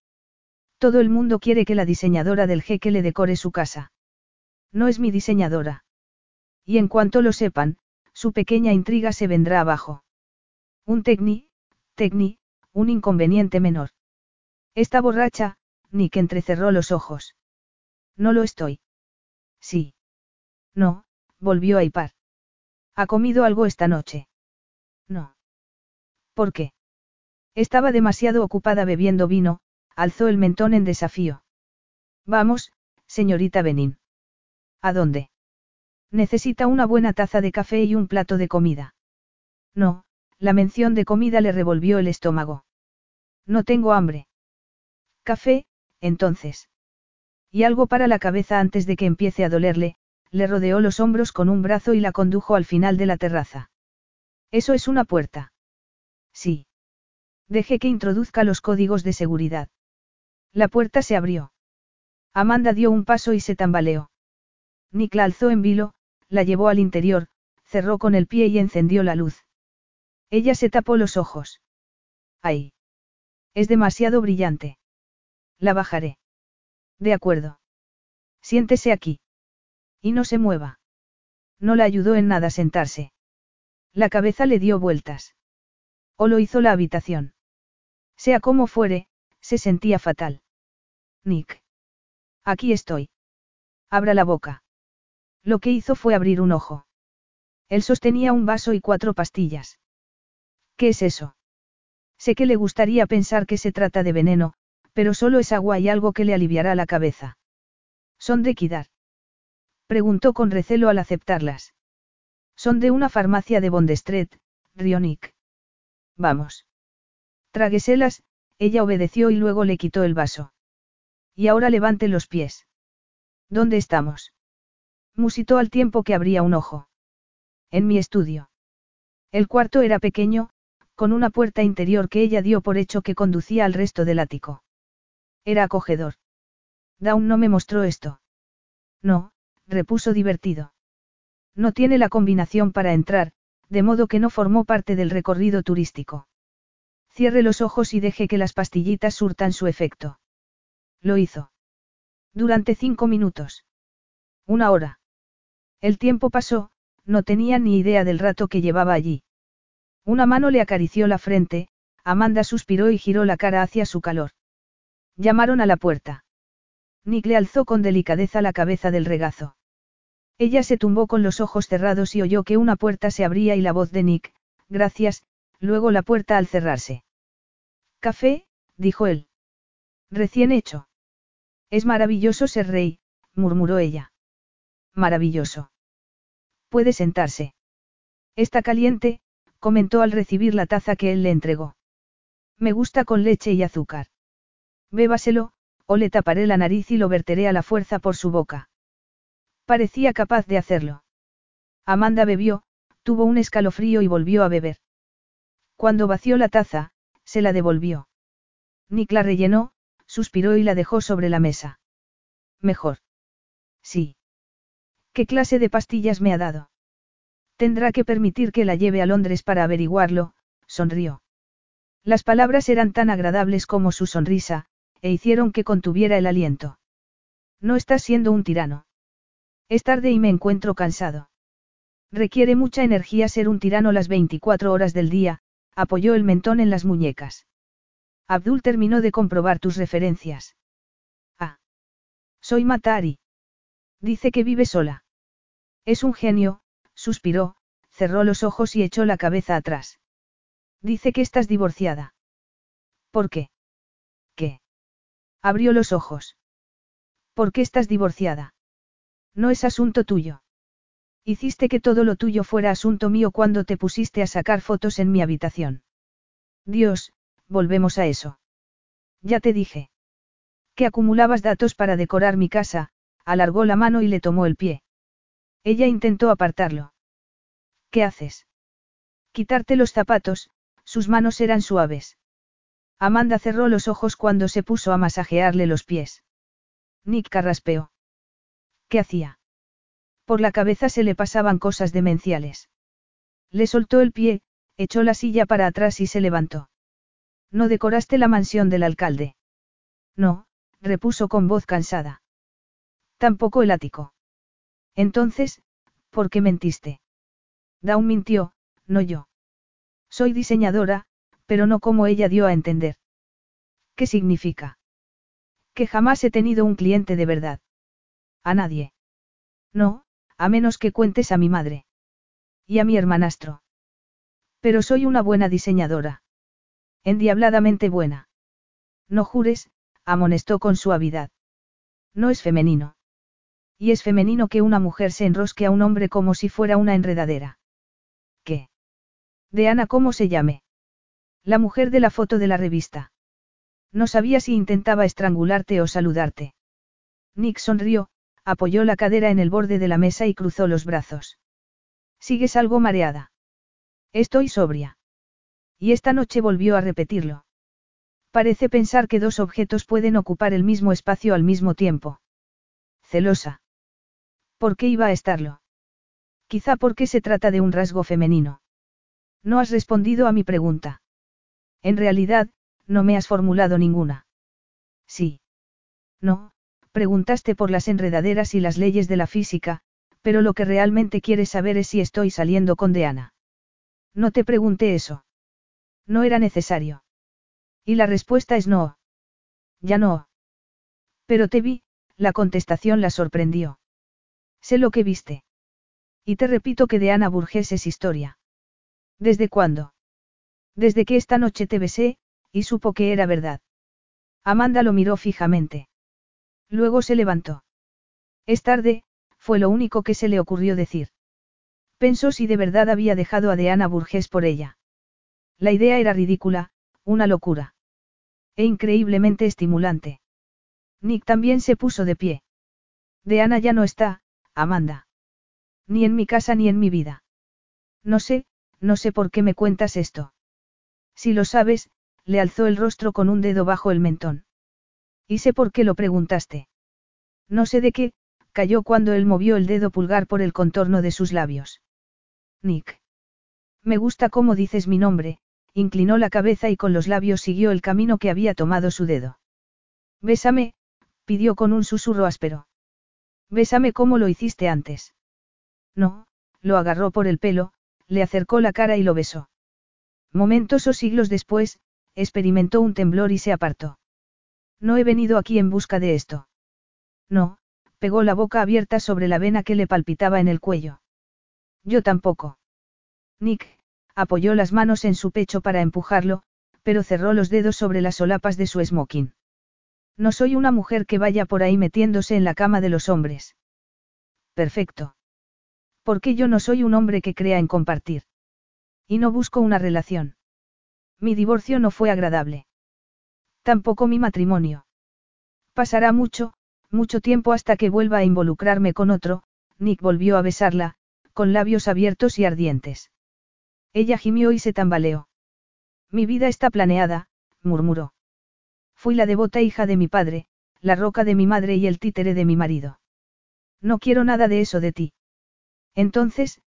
Todo el mundo quiere que la diseñadora del jeque le decore su casa. No es mi diseñadora. Y en cuanto lo sepan, su pequeña intriga se vendrá abajo. Un tecni, tecni, un inconveniente menor. Está borracha, Nick entrecerró los ojos. No lo estoy. Sí. No, volvió a hipar. ¿Ha comido algo esta noche? No. ¿Por qué? Estaba demasiado ocupada bebiendo vino, alzó el mentón en desafío. Vamos, señorita Benin. ¿A dónde? Necesita una buena taza de café y un plato de comida. No, la mención de comida le revolvió el estómago. No tengo hambre. Café, entonces. Y algo para la cabeza antes de que empiece a dolerle, le rodeó los hombros con un brazo y la condujo al final de la terraza. Eso es una puerta. Sí. Deje que introduzca los códigos de seguridad. La puerta se abrió. Amanda dio un paso y se tambaleó. Nick la alzó en vilo, la llevó al interior, cerró con el pie y encendió la luz. Ella se tapó los ojos. ¡Ay! Es demasiado brillante. La bajaré. De acuerdo. Siéntese aquí. Y no se mueva. No la ayudó en nada sentarse. La cabeza le dio vueltas. O lo hizo la habitación. Sea como fuere, se sentía fatal. Nick. Aquí estoy. Abra la boca. Lo que hizo fue abrir un ojo. Él sostenía un vaso y cuatro pastillas. ¿Qué es eso? Sé que le gustaría pensar que se trata de veneno, pero solo es agua y algo que le aliviará la cabeza. ¿Son de Kidar? Preguntó con recelo al aceptarlas. Son de una farmacia de Bondestret, Rionic. Vamos. Trágueselas, ella obedeció y luego le quitó el vaso. Y ahora levante los pies. ¿Dónde estamos? Musitó al tiempo que abría un ojo. En mi estudio. El cuarto era pequeño, con una puerta interior que ella dio por hecho que conducía al resto del ático. Era acogedor. Dawn no me mostró esto. No, repuso divertido. No tiene la combinación para entrar, de modo que no formó parte del recorrido turístico. Cierre los ojos y deje que las pastillitas surtan su efecto. Lo hizo. Durante cinco minutos. Una hora. El tiempo pasó, no tenía ni idea del rato que llevaba allí. Una mano le acarició la frente, Amanda suspiró y giró la cara hacia su calor. Llamaron a la puerta. Nick le alzó con delicadeza la cabeza del regazo. Ella se tumbó con los ojos cerrados y oyó que una puerta se abría y la voz de Nick, gracias, luego la puerta al cerrarse. Café, dijo él. Recién hecho. Es maravilloso ser rey, murmuró ella. Maravilloso. Puede sentarse. Está caliente, comentó al recibir la taza que él le entregó. Me gusta con leche y azúcar. Bébaselo, o le taparé la nariz y lo verteré a la fuerza por su boca. Parecía capaz de hacerlo. Amanda bebió, tuvo un escalofrío y volvió a beber. Cuando vació la taza, se la devolvió. Nick la rellenó, suspiró y la dejó sobre la mesa. Mejor. Sí. ¿Qué clase de pastillas me ha dado? Tendrá que permitir que la lleve a Londres para averiguarlo, sonrió. Las palabras eran tan agradables como su sonrisa, e hicieron que contuviera el aliento. No estás siendo un tirano. Es tarde y me encuentro cansado. Requiere mucha energía ser un tirano las 24 horas del día, apoyó el mentón en las muñecas. Abdul terminó de comprobar tus referencias. Ah. Soy Matari. Dice que vive sola. Es un genio, suspiró, cerró los ojos y echó la cabeza atrás. Dice que estás divorciada. ¿Por qué? ¿Qué? Abrió los ojos. ¿Por qué estás divorciada? No es asunto tuyo. Hiciste que todo lo tuyo fuera asunto mío cuando te pusiste a sacar fotos en mi habitación. Dios, volvemos a eso. Ya te dije. Que acumulabas datos para decorar mi casa, alargó la mano y le tomó el pie. Ella intentó apartarlo. ¿Qué haces? Quitarte los zapatos, sus manos eran suaves. Amanda cerró los ojos cuando se puso a masajearle los pies. Nick carraspeó. ¿Qué hacía? Por la cabeza se le pasaban cosas demenciales. Le soltó el pie, echó la silla para atrás y se levantó. ¿No decoraste la mansión del alcalde? No, repuso con voz cansada. Tampoco el ático. Entonces, ¿por qué mentiste? Dawn mintió, no yo. Soy diseñadora, pero no como ella dio a entender. ¿Qué significa? Que jamás he tenido un cliente de verdad. A nadie. No, a menos que cuentes a mi madre. Y a mi hermanastro. Pero soy una buena diseñadora. Endiabladamente buena. No jures, amonestó con suavidad. No es femenino. Y es femenino que una mujer se enrosque a un hombre como si fuera una enredadera. ¿Qué? De Ana, ¿cómo se llame? La mujer de la foto de la revista. No sabía si intentaba estrangularte o saludarte. Nick sonrió, apoyó la cadera en el borde de la mesa y cruzó los brazos. ¿Sigues algo mareada? Estoy sobria. Y esta noche volvió a repetirlo. Parece pensar que dos objetos pueden ocupar el mismo espacio al mismo tiempo. Celosa. ¿Por qué iba a estarlo? Quizá porque se trata de un rasgo femenino. No has respondido a mi pregunta. En realidad, no me has formulado ninguna. Sí. No, preguntaste por las enredaderas y las leyes de la física, pero lo que realmente quieres saber es si estoy saliendo con Deana. No te pregunté eso. No era necesario. Y la respuesta es no. Ya no. Pero te vi, la contestación la sorprendió. Sé lo que viste. Y te repito que de Ana Burgess es historia. ¿Desde cuándo? Desde que esta noche te besé, y supo que era verdad. Amanda lo miró fijamente. Luego se levantó. Es tarde, fue lo único que se le ocurrió decir. Pensó si de verdad había dejado a Deana Burgess por ella. La idea era ridícula, una locura. E increíblemente estimulante. Nick también se puso de pie. Deana ya no está, Amanda. Ni en mi casa ni en mi vida. No sé, no sé por qué me cuentas esto. Si lo sabes, le alzó el rostro con un dedo bajo el mentón. Y sé por qué lo preguntaste. No sé de qué, cayó cuando él movió el dedo pulgar por el contorno de sus labios. Nick. Me gusta cómo dices mi nombre, inclinó la cabeza y con los labios siguió el camino que había tomado su dedo. Bésame, pidió con un susurro áspero. Bésame como lo hiciste antes. No, lo agarró por el pelo, le acercó la cara y lo besó. Momentos o siglos después, experimentó un temblor y se apartó. No he venido aquí en busca de esto. No, pegó la boca abierta sobre la vena que le palpitaba en el cuello. Yo tampoco. Nick, apoyó las manos en su pecho para empujarlo, pero cerró los dedos sobre las solapas de su smoking. No soy una mujer que vaya por ahí metiéndose en la cama de los hombres. Perfecto. Porque yo no soy un hombre que crea en compartir. Y no busco una relación. Mi divorcio no fue agradable. Tampoco mi matrimonio. Pasará mucho, mucho tiempo hasta que vuelva a involucrarme con otro, Nick volvió a besarla, con labios abiertos y ardientes. Ella gimió y se tambaleó. Mi vida está planeada, murmuró. Fui la devota hija de mi padre, la roca de mi madre y el títere de mi marido. No quiero nada de eso de ti. Entonces,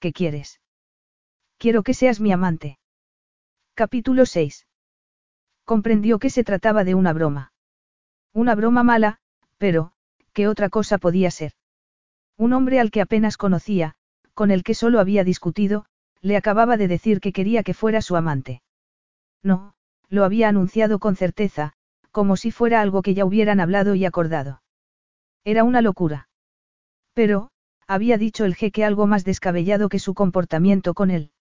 ¿qué quieres? Quiero que seas mi amante. Capítulo 6. Comprendió que se trataba de una broma. Una broma mala, pero, ¿qué otra cosa podía ser? Un hombre al que apenas conocía, con el que solo había discutido, le acababa de decir que quería que fuera su amante. No, lo había anunciado con certeza, como si fuera algo que ya hubieran hablado y acordado. Era una locura. Pero, había dicho el jeque algo más descabellado que su comportamiento con él.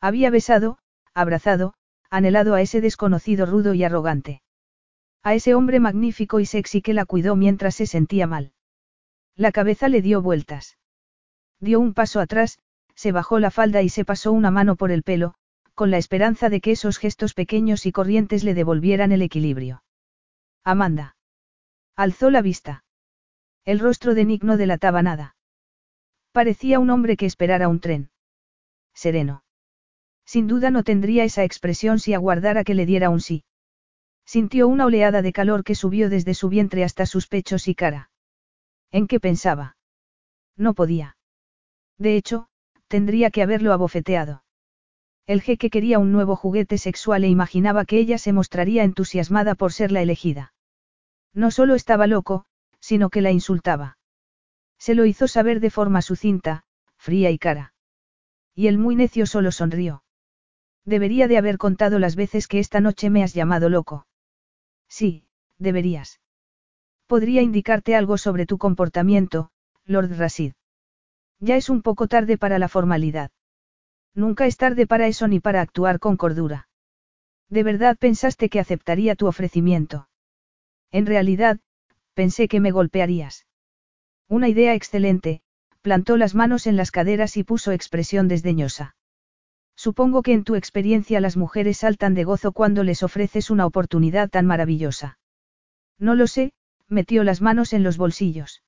Había besado, abrazado, anhelado a ese desconocido rudo y arrogante. A ese hombre magnífico y sexy que la cuidó mientras se sentía mal. La cabeza le dio vueltas. Dio un paso atrás, se bajó la falda y se pasó una mano por el pelo, con la esperanza de que esos gestos pequeños y corrientes le devolvieran el equilibrio. Amanda. Alzó la vista. El rostro de Nick no delataba nada. Parecía un hombre que esperara un tren. Sereno. Sin duda no tendría esa expresión si aguardara que le diera un sí. Sintió una oleada de calor que subió desde su vientre hasta sus pechos y cara. ¿En qué pensaba? No podía. De hecho, tendría que haberlo abofeteado. El jeque quería un nuevo juguete sexual e imaginaba que ella se mostraría entusiasmada por ser la elegida. No solo estaba loco, sino que la insultaba. Se lo hizo saber de forma sucinta, fría y cara. Y el muy necio solo sonrió. Debería de haber contado las veces que esta noche me has llamado loco. Sí, deberías. Podría indicarte algo sobre tu comportamiento, Lord Rasid. Ya es un poco tarde para la formalidad. Nunca es tarde para eso ni para actuar con cordura. ¿De verdad pensaste que aceptaría tu ofrecimiento? En realidad, pensé que me golpearías. Una idea excelente, plantó las manos en las caderas y puso expresión desdeñosa. Supongo que en tu experiencia las mujeres saltan de gozo cuando les ofreces una oportunidad tan maravillosa. No lo sé, metió las manos en los bolsillos.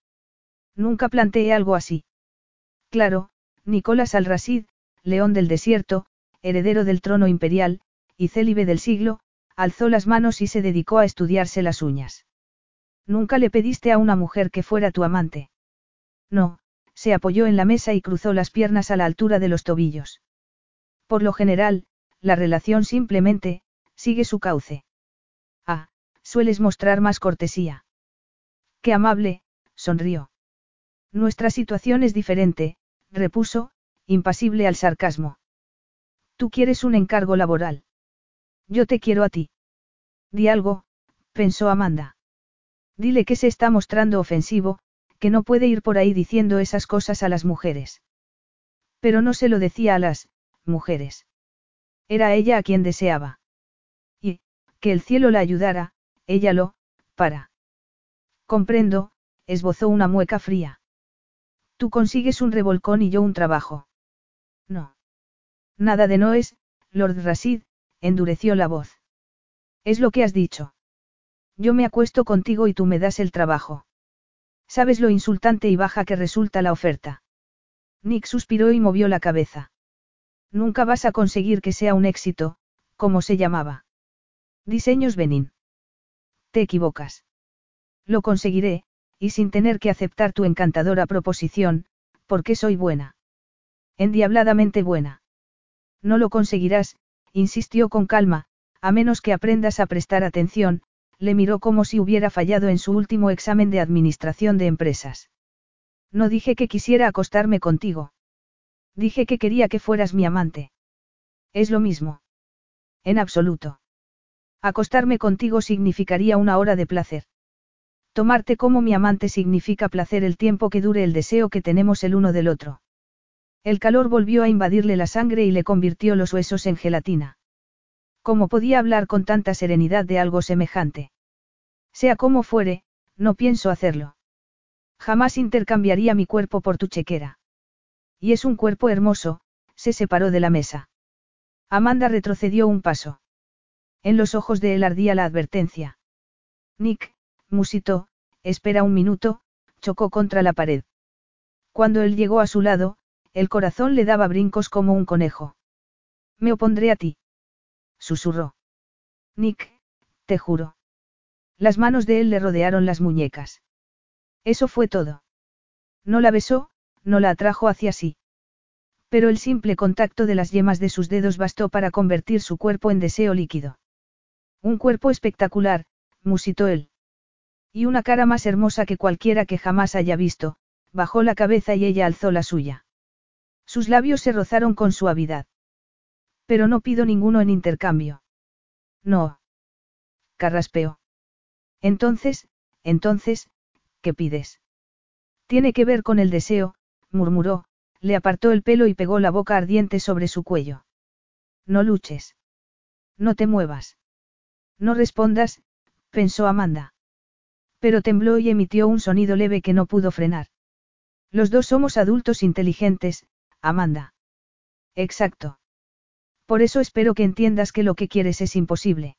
Nunca planteé algo así. Claro, Nicolás al-Rasid, león del desierto, heredero del trono imperial, y célibe del siglo, alzó las manos y se dedicó a estudiarse las uñas. Nunca le pediste a una mujer que fuera tu amante. No, se apoyó en la mesa y cruzó las piernas a la altura de los tobillos. Por lo general, la relación simplemente, sigue su cauce. Ah, sueles mostrar más cortesía. Qué amable, sonrió. Nuestra situación es diferente, repuso, impasible al sarcasmo. Tú quieres un encargo laboral. Yo te quiero a ti. Di algo, pensó Amanda. Dile que se está mostrando ofensivo, que no puede ir por ahí diciendo esas cosas a las mujeres. Pero no se lo decía a las, mujeres. Era ella a quien deseaba. Y, que el cielo la ayudara, ella lo, para. Comprendo, esbozó una mueca fría. Tú consigues un revolcón y yo un trabajo. No. Nada de no es, Lord Rasid, endureció la voz. Es lo que has dicho. Yo me acuesto contigo y tú me das el trabajo. Sabes lo insultante y baja que resulta la oferta. Nick suspiró y movió la cabeza. Nunca vas a conseguir que sea un éxito, como se llamaba. Diseños Benin. Te equivocas. Lo conseguiré, y sin tener que aceptar tu encantadora proposición, porque soy buena. Endiabladamente buena. No lo conseguirás, insistió con calma, a menos que aprendas a prestar atención, le miró como si hubiera fallado en su último examen de administración de empresas. No dije que quisiera acostarme contigo. Dije que quería que fueras mi amante. Es lo mismo. En absoluto. Acostarme contigo significaría una hora de placer. Tomarte como mi amante significa placer el tiempo que dure el deseo que tenemos el uno del otro. El calor volvió a invadirle la sangre y le convirtió los huesos en gelatina. ¿Cómo podía hablar con tanta serenidad de algo semejante? Sea como fuere, no pienso hacerlo. Jamás intercambiaría mi cuerpo por tu chequera. Y es un cuerpo hermoso, se separó de la mesa. Amanda retrocedió un paso. En los ojos de él ardía la advertencia. Nick, musitó, espera un minuto, chocó contra la pared. Cuando él llegó a su lado, el corazón le daba brincos como un conejo. Me opondré a ti. Susurró. Nick, te juro. Las manos de él le rodearon las muñecas. Eso fue todo. No la besó, no la atrajo hacia sí. Pero el simple contacto de las yemas de sus dedos bastó para convertir su cuerpo en deseo líquido. Un cuerpo espectacular, musitó él. Y una cara más hermosa que cualquiera que jamás haya visto, bajó la cabeza y ella alzó la suya. Sus labios se rozaron con suavidad. Pero no pido ninguno en intercambio. No. Carraspeó. Entonces, entonces, ¿qué pides? Tiene que ver con el deseo, murmuró, le apartó el pelo y pegó la boca ardiente sobre su cuello. No luches. No te muevas. No respondas, pensó Amanda. Pero tembló y emitió un sonido leve que no pudo frenar. Los dos somos adultos inteligentes, Amanda. Exacto. Por eso espero que entiendas que lo que quieres es imposible.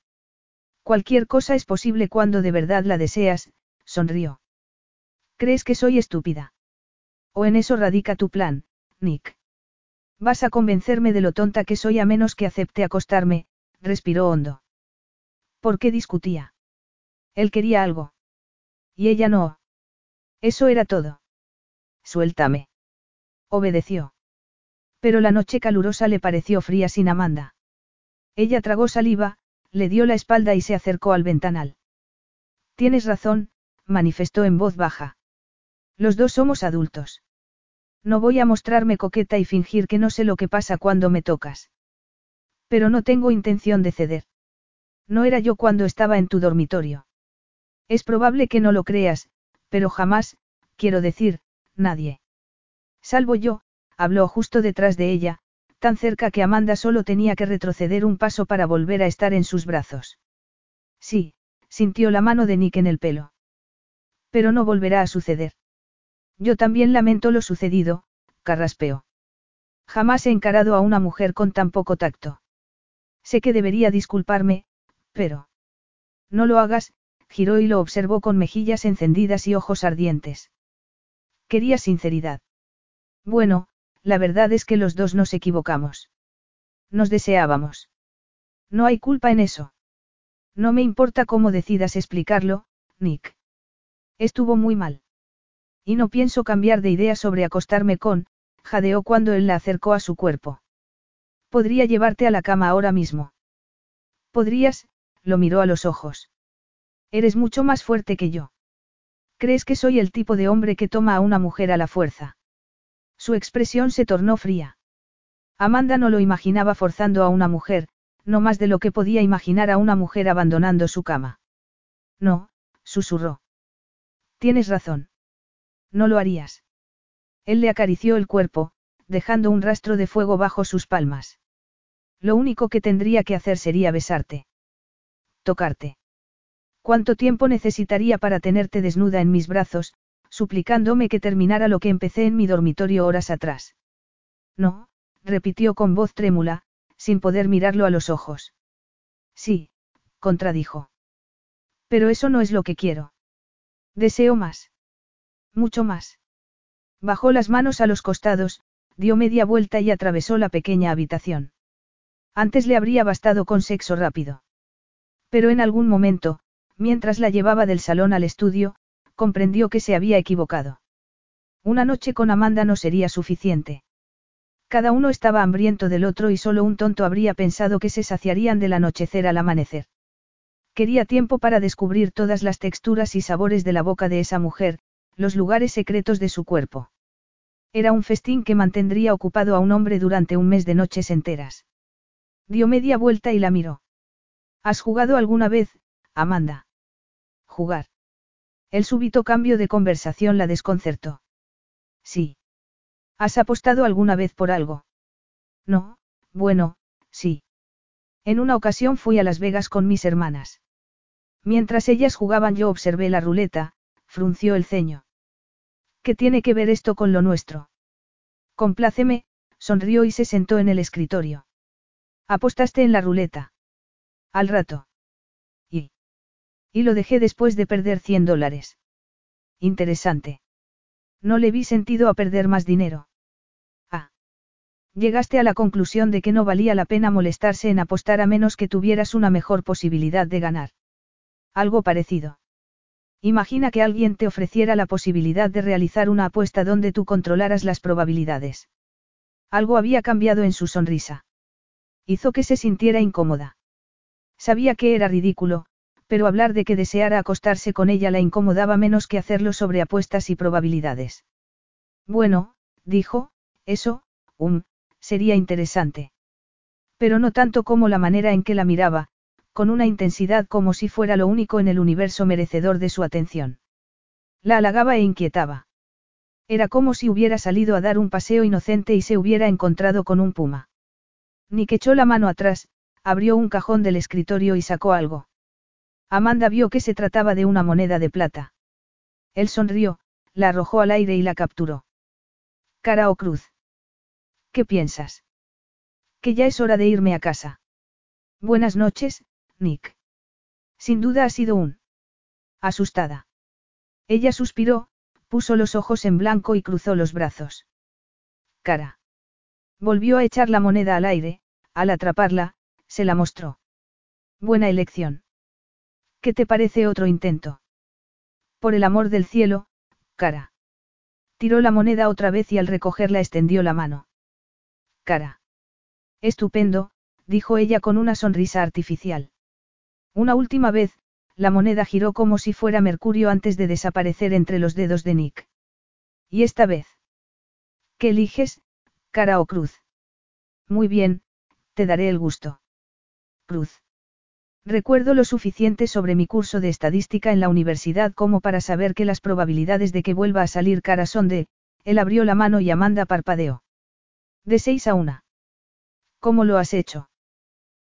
Cualquier cosa es posible cuando de verdad la deseas, sonrió. ¿Crees que soy estúpida? ¿O en eso radica tu plan, Nick? Vas a convencerme de lo tonta que soy a menos que acepte acostarme, respiró hondo. ¿Por qué discutía? Él quería algo. Y ella no. Eso era todo. Suéltame. Obedeció. Pero la noche calurosa le pareció fría sin Amanda. Ella tragó saliva, le dio la espalda y se acercó al ventanal. Tienes razón, manifestó en voz baja. Los dos somos adultos. No voy a mostrarme coqueta y fingir que no sé lo que pasa cuando me tocas. Pero no tengo intención de ceder. No era yo cuando estaba en tu dormitorio. Es probable que no lo creas, pero jamás, quiero decir, nadie. Salvo yo, habló justo detrás de ella, tan cerca que Amanda solo tenía que retroceder un paso para volver a estar en sus brazos. Sí, sintió la mano de Nick en el pelo. Pero no volverá a suceder. Yo también lamento lo sucedido, carraspeó. Jamás he encarado a una mujer con tan poco tacto. Sé que debería disculparme, pero... No lo hagas, giró y lo observó con mejillas encendidas y ojos ardientes. Quería sinceridad. Bueno, la verdad es que los dos nos equivocamos. Nos deseábamos. No hay culpa en eso. No me importa cómo decidas explicarlo, Nick. Estuvo muy mal. Y no pienso cambiar de idea sobre acostarme con, jadeó cuando él la acercó a su cuerpo. Podría llevarte a la cama ahora mismo. Podrías, lo miró a los ojos. Eres mucho más fuerte que yo. ¿Crees que soy el tipo de hombre que toma a una mujer a la fuerza? Su expresión se tornó fría. Amanda no lo imaginaba forzando a una mujer, no más de lo que podía imaginar a una mujer abandonando su cama. No, susurró. Tienes razón. No lo harías. Él le acarició el cuerpo, dejando un rastro de fuego bajo sus palmas. Lo único que tendría que hacer sería besarte. Tocarte. ¿Cuánto tiempo necesitaría para tenerte desnuda en mis brazos, suplicándome que terminara lo que empecé en mi dormitorio horas atrás? No, repitió con voz trémula, sin poder mirarlo a los ojos. Sí, contradijo. Pero eso no es lo que quiero. Deseo más. Mucho más. Bajó las manos a los costados, dio media vuelta y atravesó la pequeña habitación. Antes le habría bastado con sexo rápido. Pero en algún momento, mientras la llevaba del salón al estudio, comprendió que se había equivocado. Una noche con Amanda no sería suficiente. Cada uno estaba hambriento del otro y solo un tonto habría pensado que se saciarían del anochecer al amanecer. Quería tiempo para descubrir todas las texturas y sabores de la boca de esa mujer, los lugares secretos de su cuerpo. Era un festín que mantendría ocupado a un hombre durante un mes de noches enteras. Dio media vuelta y la miró. ¿Has jugado alguna vez, Amanda? Jugar. El súbito cambio de conversación la desconcertó. Sí. ¿Has apostado alguna vez por algo? No, bueno, sí. En una ocasión fui a Las Vegas con mis hermanas. Mientras ellas jugaban yo observé la ruleta, frunció el ceño. ¿Qué tiene que ver esto con lo nuestro? Compláceme, sonrió y se sentó en el escritorio. Apostaste en la ruleta. Al rato. Y. Lo dejé después de perder 100 dólares. Interesante. No le vi sentido a perder más dinero. Ah. Llegaste a la conclusión de que no valía la pena molestarse en apostar a menos que tuvieras una mejor posibilidad de ganar. Algo parecido. Imagina que alguien te ofreciera la posibilidad de realizar una apuesta donde tú controlaras las probabilidades. Algo había cambiado en su sonrisa. Hizo que se sintiera incómoda. Sabía que era ridículo, pero hablar de que deseara acostarse con ella la incomodaba menos que hacerlo sobre apuestas y probabilidades. Bueno, dijo, eso, um, sería interesante. Pero no tanto como la manera en que la miraba, con una intensidad como si fuera lo único en el universo merecedor de su atención. La halagaba e inquietaba. Era como si hubiera salido a dar un paseo inocente y se hubiera encontrado con un puma. Ni que echó la mano atrás, abrió un cajón del escritorio y sacó algo. Amanda vio que se trataba de una moneda de plata. Él sonrió, la arrojó al aire y la capturó. Cara o cruz. ¿Qué piensas? Que ya es hora de irme a casa. Buenas noches, Nick. Sin duda ha sido un. Asustada. Ella suspiró, puso los ojos en blanco y cruzó los brazos. Cara. Volvió a echar la moneda al aire, al atraparla, se la mostró. Buena elección. ¿Qué te parece otro intento? Por el amor del cielo, cara. Tiró la moneda otra vez y al recogerla extendió la mano. Cara. Estupendo, dijo ella con una sonrisa artificial. Una última vez, la moneda giró como si fuera mercurio antes de desaparecer entre los dedos de Nick. ¿Y esta vez? ¿Qué eliges, cara o cruz? Muy bien, te daré el gusto. Cruz. Recuerdo lo suficiente sobre mi curso de estadística en la universidad como para saber que las probabilidades de que vuelva a salir cara son de, él abrió la mano y Amanda parpadeó. De seis a una. ¿Cómo lo has hecho?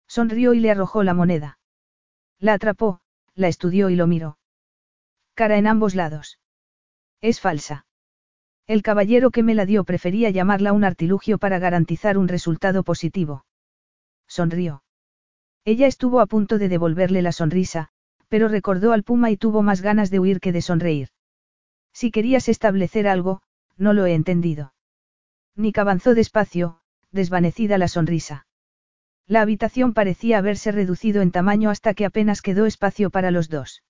Sonrió y le arrojó la moneda. La atrapó, la estudió y lo miró. Cara en ambos lados. Es falsa. El caballero que me la dio prefería llamarla un artilugio para garantizar un resultado positivo. Sonrió. Ella estuvo a punto de devolverle la sonrisa, pero recordó al puma y tuvo más ganas de huir que de sonreír. Si querías establecer algo, no lo he entendido. Nick avanzó despacio, desvanecida la sonrisa. La habitación parecía haberse reducido en tamaño hasta que apenas quedó espacio para los dos.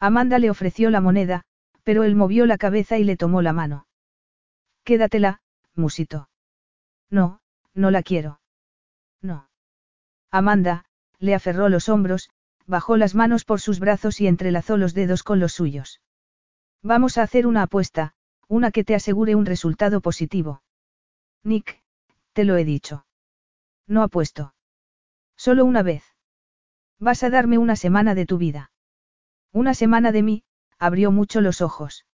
Amanda le ofreció la moneda, pero él movió la cabeza y le tomó la mano. Quédatela, musito. No, no la quiero. No. Amanda, le aferró los hombros, bajó las manos por sus brazos y entrelazó los dedos con los suyos. Vamos a hacer una apuesta, una que te asegure un resultado positivo. Nick, te lo he dicho. No apuesto. Solo una vez. Vas a darme una semana de tu vida. Una semana de mí, abrió mucho los ojos.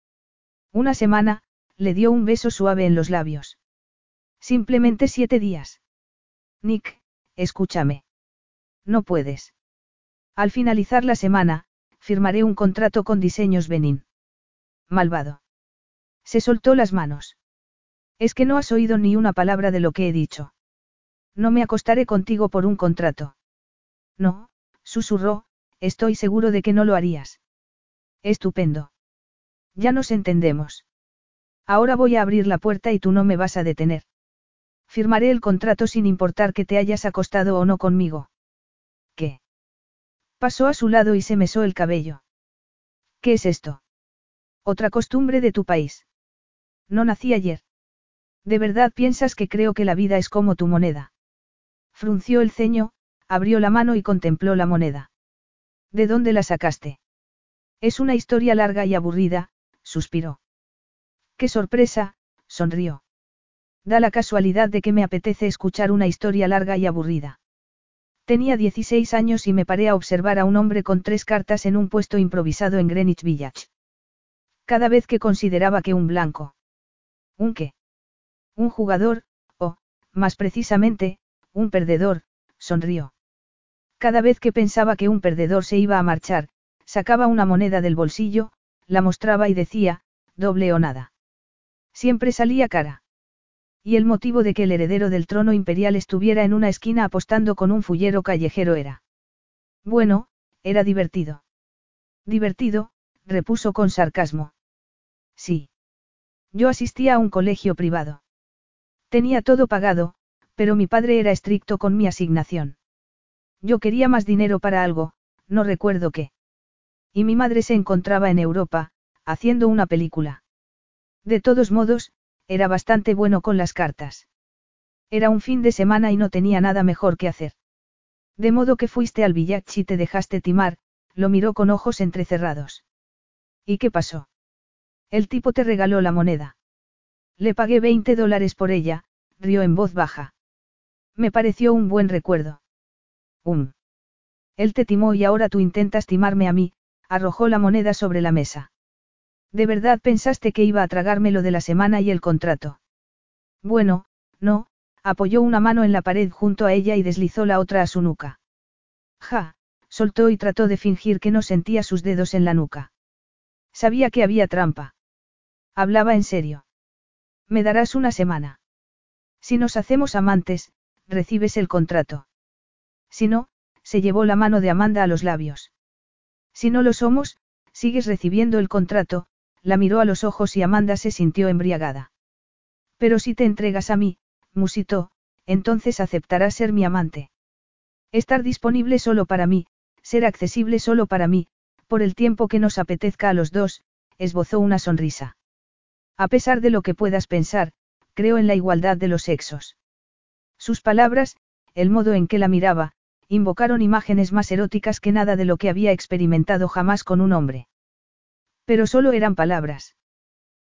Una semana, le dio un beso suave en los labios. Simplemente siete días. Nick, escúchame. No puedes. Al finalizar la semana, firmaré un contrato con diseños Benin. Malvado. Se soltó las manos. Es que no has oído ni una palabra de lo que he dicho. No me acostaré contigo por un contrato. No, susurró, estoy seguro de que no lo harías. Estupendo. Ya nos entendemos. Ahora voy a abrir la puerta y tú no me vas a detener. Firmaré el contrato sin importar que te hayas acostado o no conmigo. ¿Qué? Pasó a su lado y se mesó el cabello. ¿Qué es esto? Otra costumbre de tu país. No nací ayer. ¿De verdad piensas que creo que la vida es como tu moneda? Frunció el ceño, abrió la mano y contempló la moneda. ¿De dónde la sacaste? Es una historia larga y aburrida, suspiró. ¡Qué sorpresa! sonrió. Da la casualidad de que me apetece escuchar una historia larga y aburrida. Tenía 16 años y me paré a observar a un hombre con tres cartas en un puesto improvisado en Greenwich Village. Cada vez que consideraba que un blanco. ¿Un qué? Un jugador, o, más precisamente, un perdedor, sonrió. Cada vez que pensaba que un perdedor se iba a marchar, sacaba una moneda del bolsillo, la mostraba y decía, doble o nada. Siempre salía cara. Y el motivo de que el heredero del trono imperial estuviera en una esquina apostando con un fullero callejero era. Bueno, era divertido. Divertido, repuso con sarcasmo. Sí. Yo asistía a un colegio privado. Tenía todo pagado, pero mi padre era estricto con mi asignación. Yo quería más dinero para algo, no recuerdo qué. Y mi madre se encontraba en Europa, haciendo una película. De todos modos, era bastante bueno con las cartas. Era un fin de semana y no tenía nada mejor que hacer. De modo que fuiste al village y te dejaste timar, lo miró con ojos entrecerrados. ¿Y qué pasó? El tipo te regaló la moneda. Le pagué 20 dólares por ella, rió en voz baja. Me pareció un buen recuerdo. Um. Él te timó y ahora tú intentas timarme a mí, arrojó la moneda sobre la mesa. ¿De verdad pensaste que iba a tragarme lo de la semana y el contrato? Bueno, no, apoyó una mano en la pared junto a ella y deslizó la otra a su nuca. Ja, soltó y trató de fingir que no sentía sus dedos en la nuca. Sabía que había trampa. Hablaba en serio. Me darás una semana. Si nos hacemos amantes, recibes el contrato. Si no, se llevó la mano de Amanda a los labios. Si no lo somos, sigues recibiendo el contrato, la miró a los ojos y Amanda se sintió embriagada. Pero si te entregas a mí, musitó, entonces aceptarás ser mi amante. Estar disponible solo para mí, ser accesible solo para mí, por el tiempo que nos apetezca a los dos, esbozó una sonrisa. A pesar de lo que puedas pensar, creo en la igualdad de los sexos. Sus palabras, el modo en que la miraba, invocaron imágenes más eróticas que nada de lo que había experimentado jamás con un hombre. Pero solo eran palabras.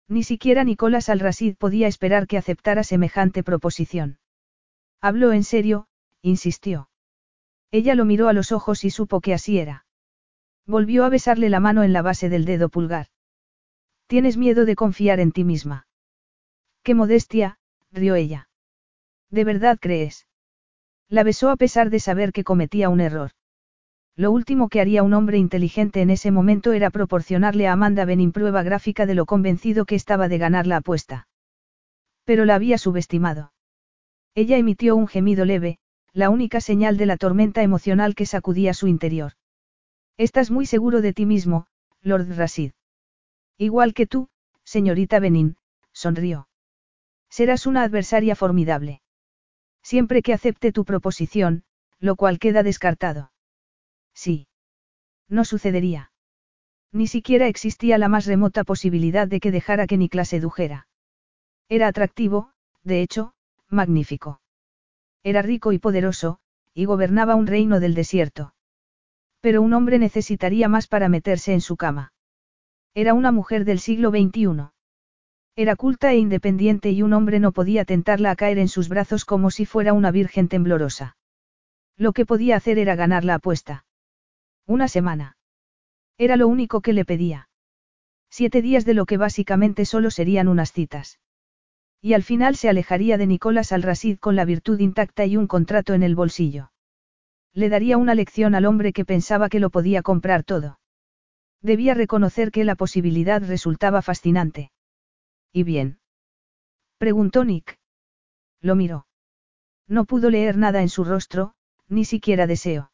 Ni siquiera Nicolás Alrasid podía esperar que aceptara semejante proposición. Habló en serio, insistió. Ella lo miró a los ojos y supo que así era. Volvió a besarle la mano en la base del dedo pulgar. Tienes miedo de confiar en ti misma. Qué modestia, rió ella. ¿De verdad crees? La besó a pesar de saber que cometía un error. Lo último que haría un hombre inteligente en ese momento era proporcionarle a Amanda Benin prueba gráfica de lo convencido que estaba de ganar la apuesta. Pero la había subestimado. Ella emitió un gemido leve, la única señal de la tormenta emocional que sacudía su interior. Estás muy seguro de ti mismo, Lord Rasid. Igual que tú, señorita Benin, sonrió. Serás una adversaria formidable. Siempre que acepte tu proposición, lo cual queda descartado. Sí. No sucedería. Ni siquiera existía la más remota posibilidad de que dejara que Niklas sedujera. Era atractivo, de hecho, magnífico. Era rico y poderoso, y gobernaba un reino del desierto. Pero un hombre necesitaría más para meterse en su cama. Era una mujer del siglo XXI. Era culta e independiente y un hombre no podía tentarla a caer en sus brazos como si fuera una virgen temblorosa. Lo que podía hacer era ganar la apuesta. Una semana. Era lo único que le pedía. Siete días de lo que básicamente solo serían unas citas. Y al final se alejaría de Nicolás al-Rasid con la virtud intacta y un contrato en el bolsillo. Le daría una lección al hombre que pensaba que lo podía comprar todo. Debía reconocer que la posibilidad resultaba fascinante. ¿Y bien? Preguntó Nick. Lo miró. No pudo leer nada en su rostro, ni siquiera deseo.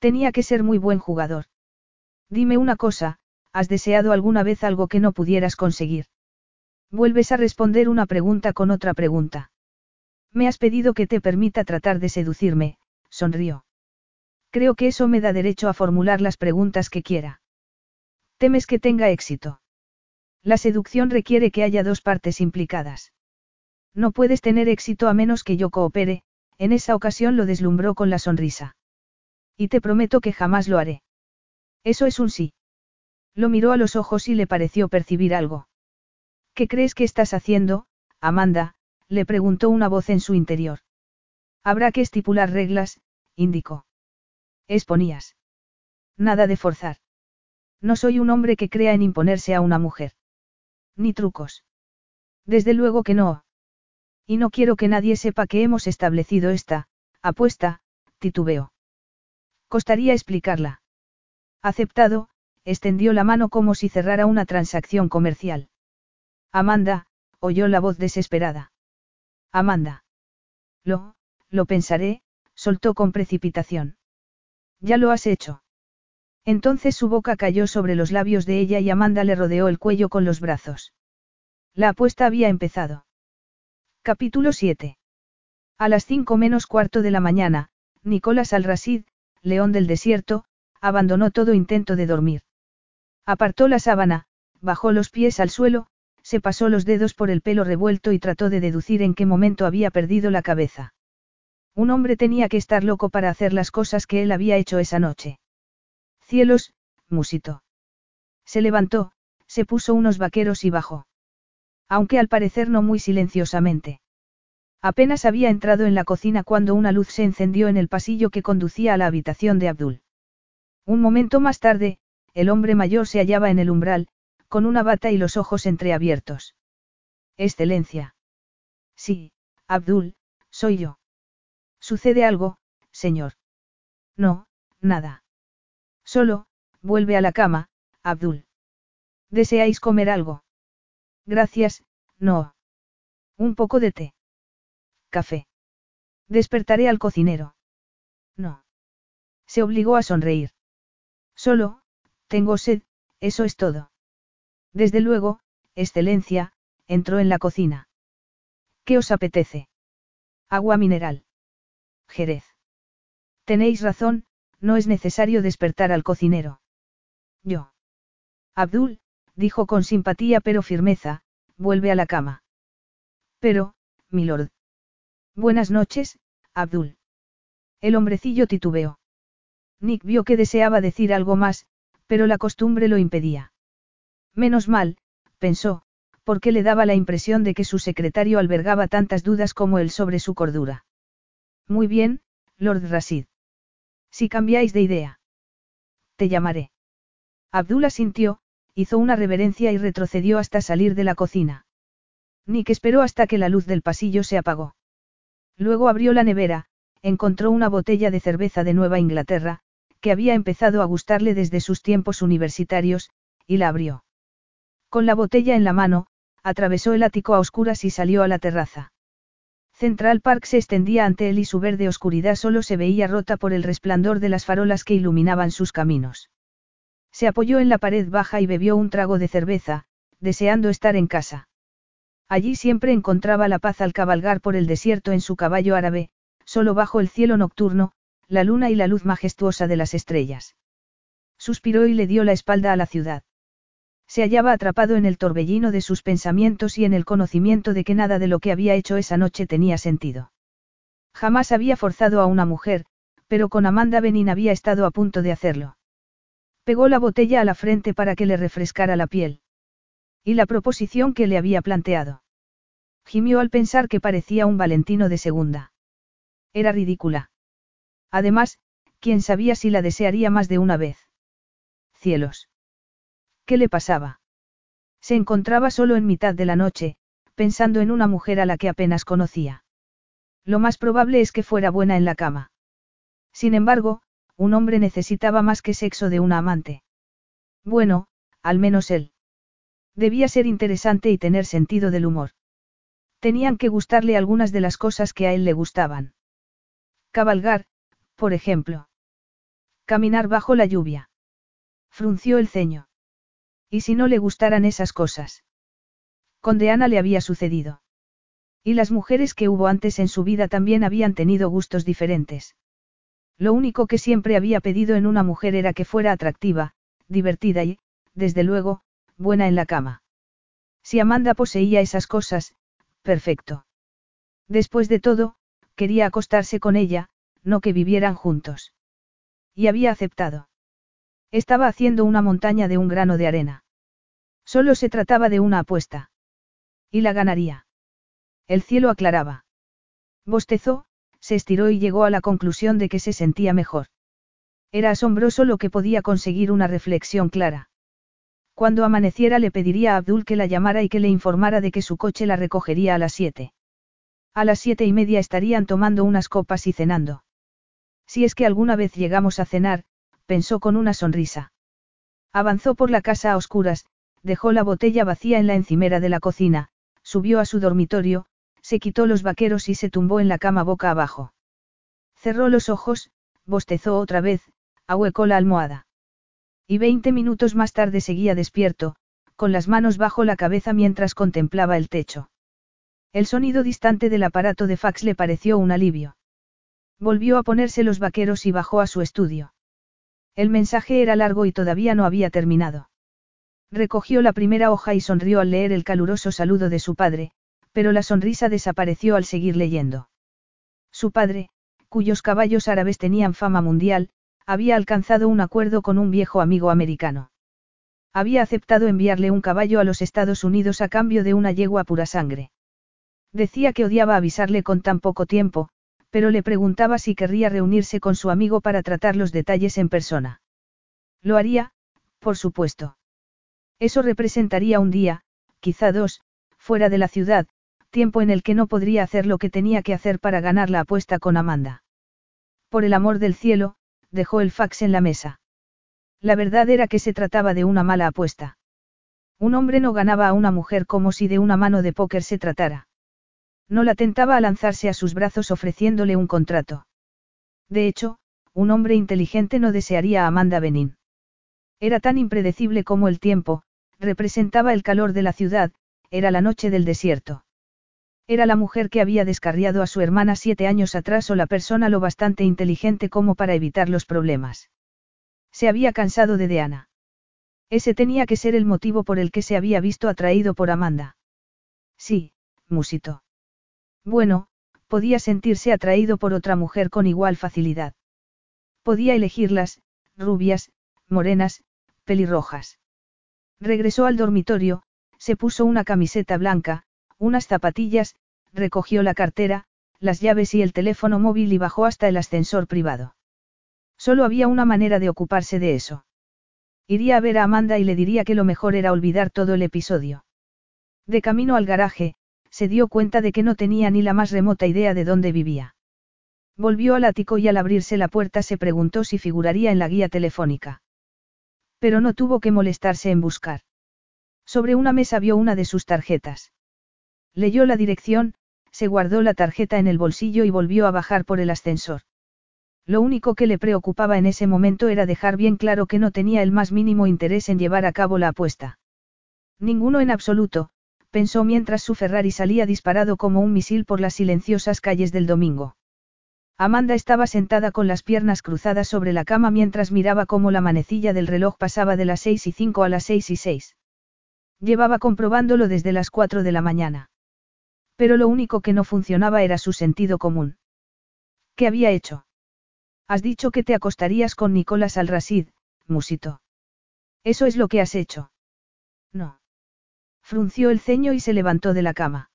Tenía que ser muy buen jugador. Dime una cosa, ¿has deseado alguna vez algo que no pudieras conseguir? Vuelves a responder una pregunta con otra pregunta. Me has pedido que te permita tratar de seducirme, sonrió. Creo que eso me da derecho a formular las preguntas que quiera. ¿Temes que tenga éxito? La seducción requiere que haya dos partes implicadas. No puedes tener éxito a menos que yo coopere, en esa ocasión lo deslumbró con la sonrisa. Y te prometo que jamás lo haré. Eso es un sí. Lo miró a los ojos y le pareció percibir algo. ¿Qué crees que estás haciendo, Amanda? le preguntó una voz en su interior. Habrá que estipular reglas, indicó. Exponías. Nada de forzar. No soy un hombre que crea en imponerse a una mujer. Ni trucos. Desde luego que no. Y no quiero que nadie sepa que hemos establecido esta, apuesta, titubeo. Costaría explicarla. Aceptado, extendió la mano como si cerrara una transacción comercial. Amanda, oyó la voz desesperada. Amanda. Lo, lo pensaré, soltó con precipitación. Ya lo has hecho. Entonces su boca cayó sobre los labios de ella y Amanda le rodeó el cuello con los brazos. La apuesta había empezado. Capítulo 7. A las cinco menos cuarto de la mañana, Nicolás Al-Rasid, león del desierto, abandonó todo intento de dormir. Apartó la sábana, bajó los pies al suelo, se pasó los dedos por el pelo revuelto y trató de deducir en qué momento había perdido la cabeza. Un hombre tenía que estar loco para hacer las cosas que él había hecho esa noche. Cielos, musito. Se levantó, se puso unos vaqueros y bajó. Aunque al parecer no muy silenciosamente. Apenas había entrado en la cocina cuando una luz se encendió en el pasillo que conducía a la habitación de Abdul. Un momento más tarde, el hombre mayor se hallaba en el umbral, con una bata y los ojos entreabiertos. Excelencia. Sí, Abdul, soy yo. ¿Sucede algo, señor? No, nada. Solo, vuelve a la cama, Abdul. ¿Deseáis comer algo? Gracias, no. Un poco de té. Café. Despertaré al cocinero. No. Se obligó a sonreír. Solo, tengo sed, eso es todo. Desde luego, Excelencia, entró en la cocina. ¿Qué os apetece? Agua mineral. Jerez. Tenéis razón, no es necesario despertar al cocinero. Yo. Abdul, dijo con simpatía pero firmeza, vuelve a la cama. Pero, milord. Buenas noches, Abdul. El hombrecillo titubeó. Nick vio que deseaba decir algo más, pero la costumbre lo impedía. Menos mal, pensó, porque le daba la impresión de que su secretario albergaba tantas dudas como él sobre su cordura. Muy bien, Lord Rasid. Si cambiáis de idea. Te llamaré. Abdul asintió, hizo una reverencia y retrocedió hasta salir de la cocina. Nick esperó hasta que la luz del pasillo se apagó. Luego abrió la nevera, encontró una botella de cerveza de Nueva Inglaterra, que había empezado a gustarle desde sus tiempos universitarios, y la abrió. Con la botella en la mano, atravesó el ático a oscuras y salió a la terraza. Central Park se extendía ante él y su verde oscuridad solo se veía rota por el resplandor de las farolas que iluminaban sus caminos. Se apoyó en la pared baja y bebió un trago de cerveza, deseando estar en casa. Allí siempre encontraba la paz al cabalgar por el desierto en su caballo árabe, solo bajo el cielo nocturno, la luna y la luz majestuosa de las estrellas. Suspiró y le dio la espalda a la ciudad. Se hallaba atrapado en el torbellino de sus pensamientos y en el conocimiento de que nada de lo que había hecho esa noche tenía sentido. Jamás había forzado a una mujer, pero con Amanda Benin había estado a punto de hacerlo. Pegó la botella a la frente para que le refrescara la piel. Y la proposición que le había planteado. Gimió al pensar que parecía un Valentino de segunda. Era ridícula. Además, quién sabía si la desearía más de una vez. Cielos. ¿Qué le pasaba? Se encontraba solo en mitad de la noche, pensando en una mujer a la que apenas conocía. Lo más probable es que fuera buena en la cama. Sin embargo, un hombre necesitaba más que sexo de una amante. Bueno, al menos él. Debía ser interesante y tener sentido del humor. Tenían que gustarle algunas de las cosas que a él le gustaban. Cabalgar, por ejemplo. Caminar bajo la lluvia. Frunció el ceño. ¿Y si no le gustaran esas cosas? Con Deana le había sucedido. Y las mujeres que hubo antes en su vida también habían tenido gustos diferentes. Lo único que siempre había pedido en una mujer era que fuera atractiva, divertida y, desde luego, buena en la cama. Si Amanda poseía esas cosas, perfecto. Después de todo, quería acostarse con ella, no que vivieran juntos. Y había aceptado. Estaba haciendo una montaña de un grano de arena. Solo se trataba de una apuesta. Y la ganaría. El cielo aclaraba. Bostezó, se estiró y llegó a la conclusión de que se sentía mejor. Era asombroso lo que podía conseguir una reflexión clara. Cuando amaneciera le pediría a Abdul que la llamara y que le informara de que su coche la recogería a las siete. A las siete y media estarían tomando unas copas y cenando. Si es que alguna vez llegamos a cenar, pensó con una sonrisa. Avanzó por la casa a oscuras, dejó la botella vacía en la encimera de la cocina, subió a su dormitorio, se quitó los vaqueros y se tumbó en la cama boca abajo. Cerró los ojos, bostezó otra vez, ahuecó la almohada. Y veinte minutos más tarde seguía despierto, con las manos bajo la cabeza mientras contemplaba el techo. El sonido distante del aparato de fax le pareció un alivio. Volvió a ponerse los vaqueros y bajó a su estudio. El mensaje era largo y todavía no había terminado. Recogió la primera hoja y sonrió al leer el caluroso saludo de su padre, pero la sonrisa desapareció al seguir leyendo. Su padre, cuyos caballos árabes tenían fama mundial, había alcanzado un acuerdo con un viejo amigo americano. Había aceptado enviarle un caballo a los Estados Unidos a cambio de una yegua pura sangre. Decía que odiaba avisarle con tan poco tiempo, pero le preguntaba si querría reunirse con su amigo para tratar los detalles en persona. Lo haría, por supuesto. Eso representaría un día, quizá dos, fuera de la ciudad, tiempo en el que no podría hacer lo que tenía que hacer para ganar la apuesta con Amanda. Por el amor del cielo, dejó el fax en la mesa. La verdad era que se trataba de una mala apuesta. Un hombre no ganaba a una mujer como si de una mano de póker se tratara. No la tentaba a lanzarse a sus brazos ofreciéndole un contrato. De hecho, un hombre inteligente no desearía a Amanda Benin. Era tan impredecible como el tiempo, Representaba el calor de la ciudad, era la noche del desierto. Era la mujer que había descarriado a su hermana siete años atrás o la persona lo bastante inteligente como para evitar los problemas. Se había cansado de Deana. Ese tenía que ser el motivo por el que se había visto atraído por Amanda. Sí, musito. Bueno, podía sentirse atraído por otra mujer con igual facilidad. Podía elegirlas, rubias, morenas, pelirrojas. Regresó al dormitorio, se puso una camiseta blanca, unas zapatillas, recogió la cartera, las llaves y el teléfono móvil y bajó hasta el ascensor privado. Solo había una manera de ocuparse de eso. Iría a ver a Amanda y le diría que lo mejor era olvidar todo el episodio. De camino al garaje, se dio cuenta de que no tenía ni la más remota idea de dónde vivía. Volvió al ático y al abrirse la puerta se preguntó si figuraría en la guía telefónica. Pero no tuvo que molestarse en buscar. Sobre una mesa vio una de sus tarjetas. Leyó la dirección, se guardó la tarjeta en el bolsillo y volvió a bajar por el ascensor. Lo único que le preocupaba en ese momento era dejar bien claro que no tenía el más mínimo interés en llevar a cabo la apuesta. Ninguno en absoluto, pensó mientras su Ferrari salía disparado como un misil por las silenciosas calles del domingo. Amanda estaba sentada con las piernas cruzadas sobre la cama mientras miraba cómo la manecilla del reloj pasaba de las seis y cinco a las seis y seis. Llevaba comprobándolo desde las cuatro de la mañana. Pero lo único que no funcionaba era su sentido común. ¿Qué había hecho? Has dicho que te acostarías con Nicolás Al-Rasid, musito. Eso es lo que has hecho. No. Frunció el ceño y se levantó de la cama.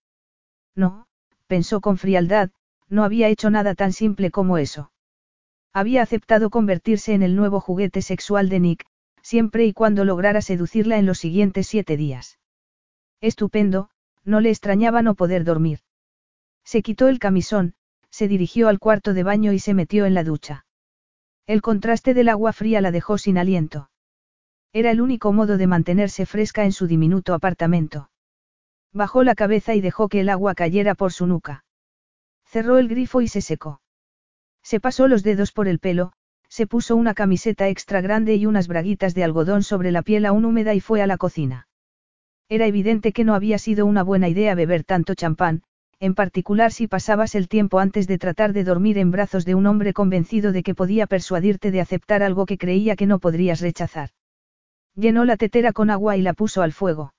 No, pensó con frialdad, no había hecho nada tan simple como eso. Había aceptado convertirse en el nuevo juguete sexual de Nick, siempre y cuando lograra seducirla en los siguientes siete días. Estupendo, no le extrañaba no poder dormir. Se quitó el camisón, se dirigió al cuarto de baño y se metió en la ducha. El contraste del agua fría la dejó sin aliento. Era el único modo de mantenerse fresca en su diminuto apartamento. Bajó la cabeza y dejó que el agua cayera por su nuca. Cerró el grifo y se secó. Se pasó los dedos por el pelo, se puso una camiseta extra grande y unas braguitas de algodón sobre la piel aún húmeda y fue a la cocina. Era evidente que no había sido una buena idea beber tanto champán, en particular si pasabas el tiempo antes de tratar de dormir en brazos de un hombre convencido de que podía persuadirte de aceptar algo que creía que no podrías rechazar. Llenó la tetera con agua y la puso al fuego.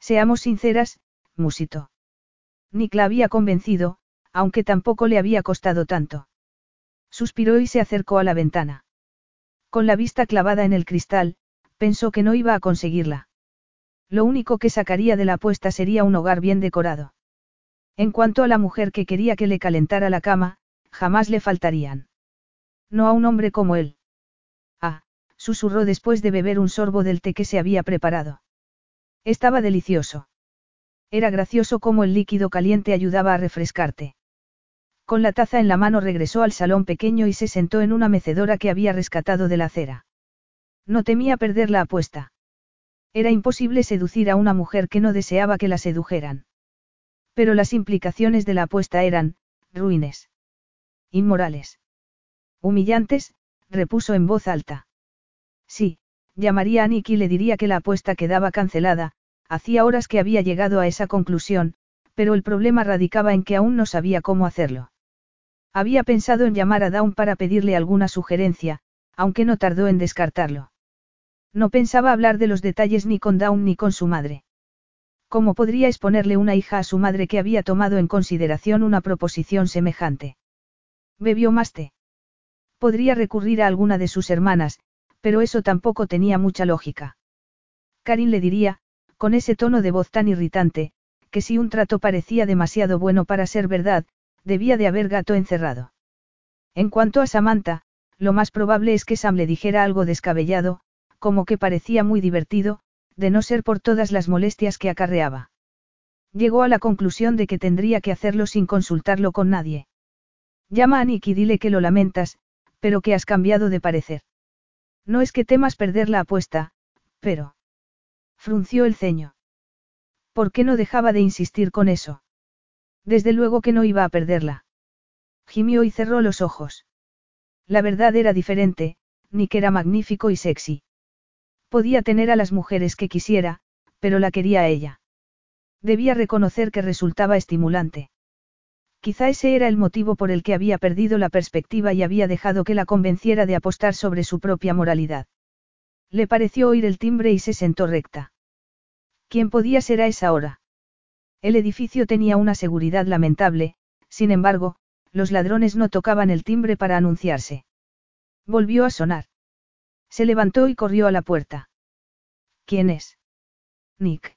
Seamos sinceras, musito. Nick la había convencido, aunque tampoco le había costado tanto. Suspiró y se acercó a la ventana. Con la vista clavada en el cristal, pensó que no iba a conseguirla. Lo único que sacaría de la apuesta sería un hogar bien decorado. En cuanto a la mujer que quería que le calentara la cama, jamás le faltarían. No a un hombre como él susurró después de beber un sorbo del té que se había preparado. Estaba delicioso. Era gracioso cómo el líquido caliente ayudaba a refrescarte. Con la taza en la mano regresó al salón pequeño y se sentó en una mecedora que había rescatado de la acera. No temía perder la apuesta. Era imposible seducir a una mujer que no deseaba que la sedujeran. Pero las implicaciones de la apuesta eran, ruines. Inmorales. Humillantes, repuso en voz alta. Sí, llamaría a Nick y le diría que la apuesta quedaba cancelada, hacía horas que había llegado a esa conclusión, pero el problema radicaba en que aún no sabía cómo hacerlo. Había pensado en llamar a Dawn para pedirle alguna sugerencia, aunque no tardó en descartarlo. No pensaba hablar de los detalles ni con Dawn ni con su madre. ¿Cómo podría exponerle una hija a su madre que había tomado en consideración una proposición semejante? Bebió más té. Podría recurrir a alguna de sus hermanas, pero eso tampoco tenía mucha lógica. Karin le diría, con ese tono de voz tan irritante, que si un trato parecía demasiado bueno para ser verdad, debía de haber gato encerrado. En cuanto a Samantha, lo más probable es que Sam le dijera algo descabellado, como que parecía muy divertido, de no ser por todas las molestias que acarreaba. Llegó a la conclusión de que tendría que hacerlo sin consultarlo con nadie. Llama a Nick y dile que lo lamentas, pero que has cambiado de parecer. No es que temas perder la apuesta, pero... Frunció el ceño. ¿Por qué no dejaba de insistir con eso? Desde luego que no iba a perderla. Gimió y cerró los ojos. La verdad era diferente, Nick era magnífico y sexy. Podía tener a las mujeres que quisiera, pero la quería a ella. Debía reconocer que resultaba estimulante. Quizá ese era el motivo por el que había perdido la perspectiva y había dejado que la convenciera de apostar sobre su propia moralidad. Le pareció oír el timbre y se sentó recta. ¿Quién podía ser a esa hora? El edificio tenía una seguridad lamentable, sin embargo, los ladrones no tocaban el timbre para anunciarse. Volvió a sonar. Se levantó y corrió a la puerta. ¿Quién es? Nick.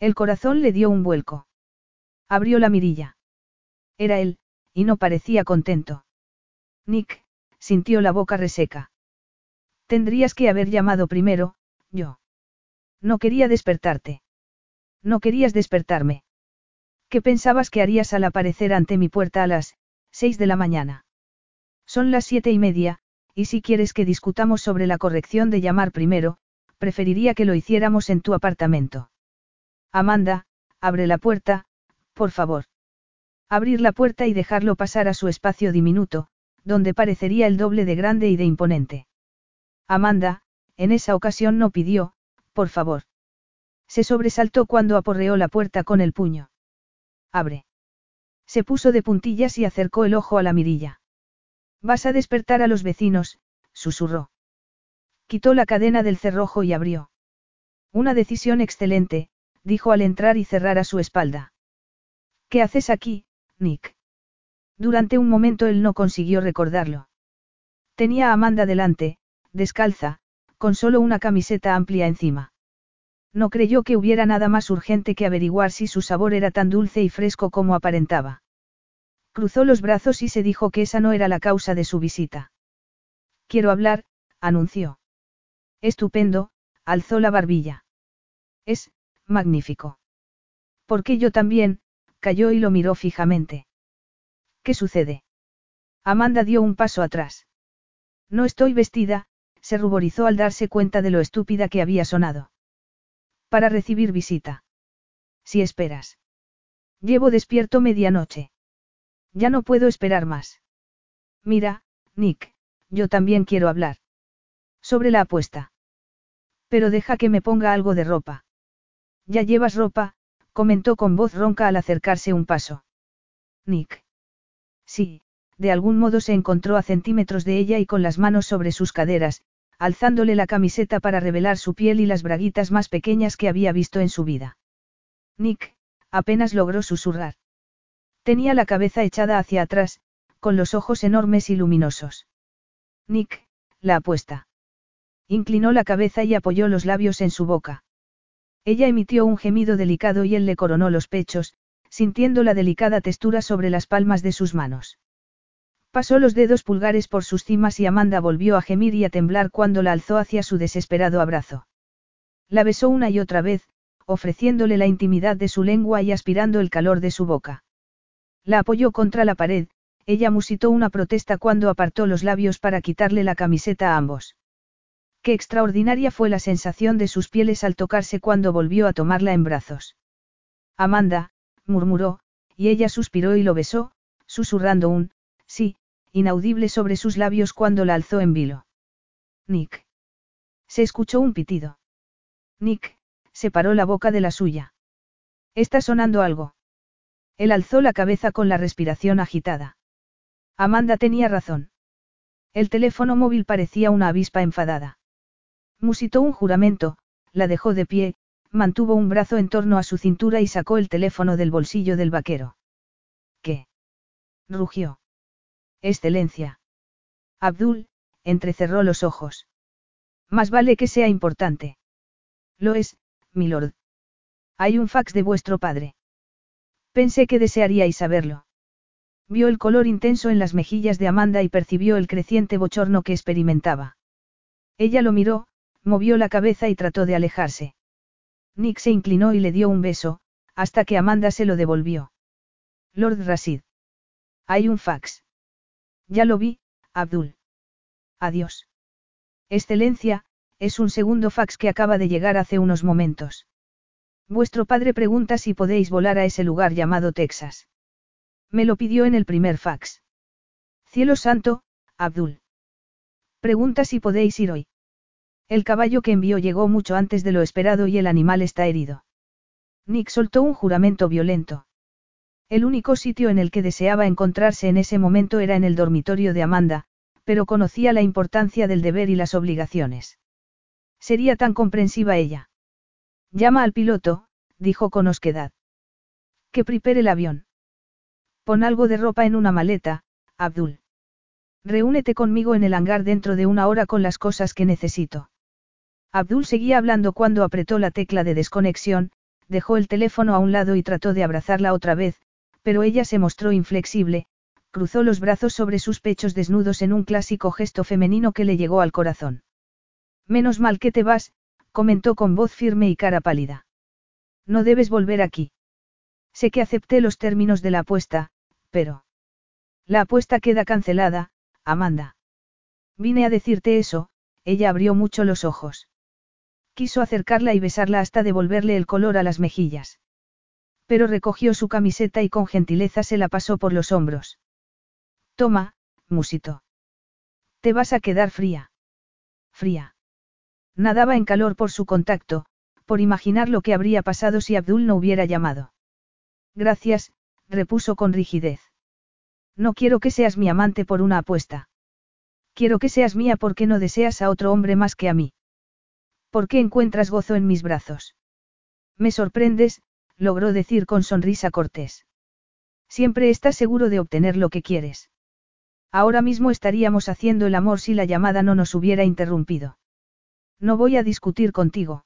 El corazón le dio un vuelco. Abrió la mirilla. Era él, y no parecía contento. Nick, sintió la boca reseca. Tendrías que haber llamado primero, yo. No quería despertarte. No querías despertarme. ¿Qué pensabas que harías al aparecer ante mi puerta a las seis de la mañana? Son las siete y media, y si quieres que discutamos sobre la corrección de llamar primero, preferiría que lo hiciéramos en tu apartamento. Amanda, abre la puerta, por favor. Abrir la puerta y dejarlo pasar a su espacio diminuto, donde parecería el doble de grande y de imponente. Amanda, en esa ocasión no pidió, por favor. Se sobresaltó cuando aporreó la puerta con el puño. Abre. Se puso de puntillas y acercó el ojo a la mirilla. Vas a despertar a los vecinos, susurró. Quitó la cadena del cerrojo y abrió. Una decisión excelente, dijo al entrar y cerrar a su espalda. ¿Qué haces aquí, Nick? Durante un momento él no consiguió recordarlo. Tenía a Amanda delante, descalza, con solo una camiseta amplia encima. No creyó que hubiera nada más urgente que averiguar si su sabor era tan dulce y fresco como aparentaba. Cruzó los brazos y se dijo que esa no era la causa de su visita. Quiero hablar, anunció. Estupendo, alzó la barbilla. Es, magnífico. Porque yo también, cayó y lo miró fijamente. ¿Qué sucede? Amanda dio un paso atrás. No estoy vestida, se ruborizó al darse cuenta de lo estúpida que había sonado. Para recibir visita. Si esperas. Llevo despierto medianoche. Ya no puedo esperar más. Mira, Nick, yo también quiero hablar. Sobre la apuesta. Pero deja que me ponga algo de ropa. Ya llevas ropa, comentó con voz ronca al acercarse un paso. Nick. Sí, de algún modo se encontró a centímetros de ella y con las manos sobre sus caderas, alzándole la camiseta para revelar su piel y las braguitas más pequeñas que había visto en su vida. Nick, apenas logró susurrar. Tenía la cabeza echada hacia atrás, con los ojos enormes y luminosos. Nick, la apuesta. Inclinó la cabeza y apoyó los labios en su boca. Ella emitió un gemido delicado y él le coronó los pechos, sintiendo la delicada textura sobre las palmas de sus manos. Pasó los dedos pulgares por sus cimas y Amanda volvió a gemir y a temblar cuando la alzó hacia su desesperado abrazo. La besó una y otra vez, ofreciéndole la intimidad de su lengua y aspirando el calor de su boca. La apoyó contra la pared, ella musitó una protesta cuando apartó los labios para quitarle la camiseta a ambos. Qué extraordinaria fue la sensación de sus pieles al tocarse cuando volvió a tomarla en brazos. Amanda, murmuró, y ella suspiró y lo besó, susurrando un, sí, inaudible sobre sus labios cuando la alzó en vilo. Nick. Se escuchó un pitido. Nick, separó la boca de la suya. Está sonando algo. Él alzó la cabeza con la respiración agitada. Amanda tenía razón. El teléfono móvil parecía una avispa enfadada. Musitó un juramento, la dejó de pie, mantuvo un brazo en torno a su cintura y sacó el teléfono del bolsillo del vaquero. ¿Qué? rugió. Excelencia. Abdul, entrecerró los ojos. Más vale que sea importante. Lo es, milord. Hay un fax de vuestro padre. Pensé que desearíais saberlo. Vio el color intenso en las mejillas de Amanda y percibió el creciente bochorno que experimentaba. Ella lo miró, movió la cabeza y trató de alejarse. Nick se inclinó y le dio un beso, hasta que Amanda se lo devolvió. Lord Rasid. Hay un fax. Ya lo vi, Abdul. Adiós. Excelencia, es un segundo fax que acaba de llegar hace unos momentos. Vuestro padre pregunta si podéis volar a ese lugar llamado Texas. Me lo pidió en el primer fax. Cielo santo, Abdul. Pregunta si podéis ir hoy. El caballo que envió llegó mucho antes de lo esperado y el animal está herido. Nick soltó un juramento violento. El único sitio en el que deseaba encontrarse en ese momento era en el dormitorio de Amanda, pero conocía la importancia del deber y las obligaciones. Sería tan comprensiva ella. Llama al piloto, dijo con osquedad. Que prepare el avión. Pon algo de ropa en una maleta, Abdul. Reúnete conmigo en el hangar dentro de una hora con las cosas que necesito. Abdul seguía hablando cuando apretó la tecla de desconexión, dejó el teléfono a un lado y trató de abrazarla otra vez, pero ella se mostró inflexible, cruzó los brazos sobre sus pechos desnudos en un clásico gesto femenino que le llegó al corazón. Menos mal que te vas, comentó con voz firme y cara pálida. No debes volver aquí. Sé que acepté los términos de la apuesta, pero... La apuesta queda cancelada, Amanda. Vine a decirte eso, ella abrió mucho los ojos. Quiso acercarla y besarla hasta devolverle el color a las mejillas. Pero recogió su camiseta y con gentileza se la pasó por los hombros. Toma, musito. Te vas a quedar fría. Fría. Nadaba en calor por su contacto, por imaginar lo que habría pasado si Abdul no hubiera llamado. Gracias, repuso con rigidez. No quiero que seas mi amante por una apuesta. Quiero que seas mía porque no deseas a otro hombre más que a mí. ¿Por qué encuentras gozo en mis brazos? Me sorprendes, logró decir con sonrisa cortés. Siempre estás seguro de obtener lo que quieres. Ahora mismo estaríamos haciendo el amor si la llamada no nos hubiera interrumpido. No voy a discutir contigo.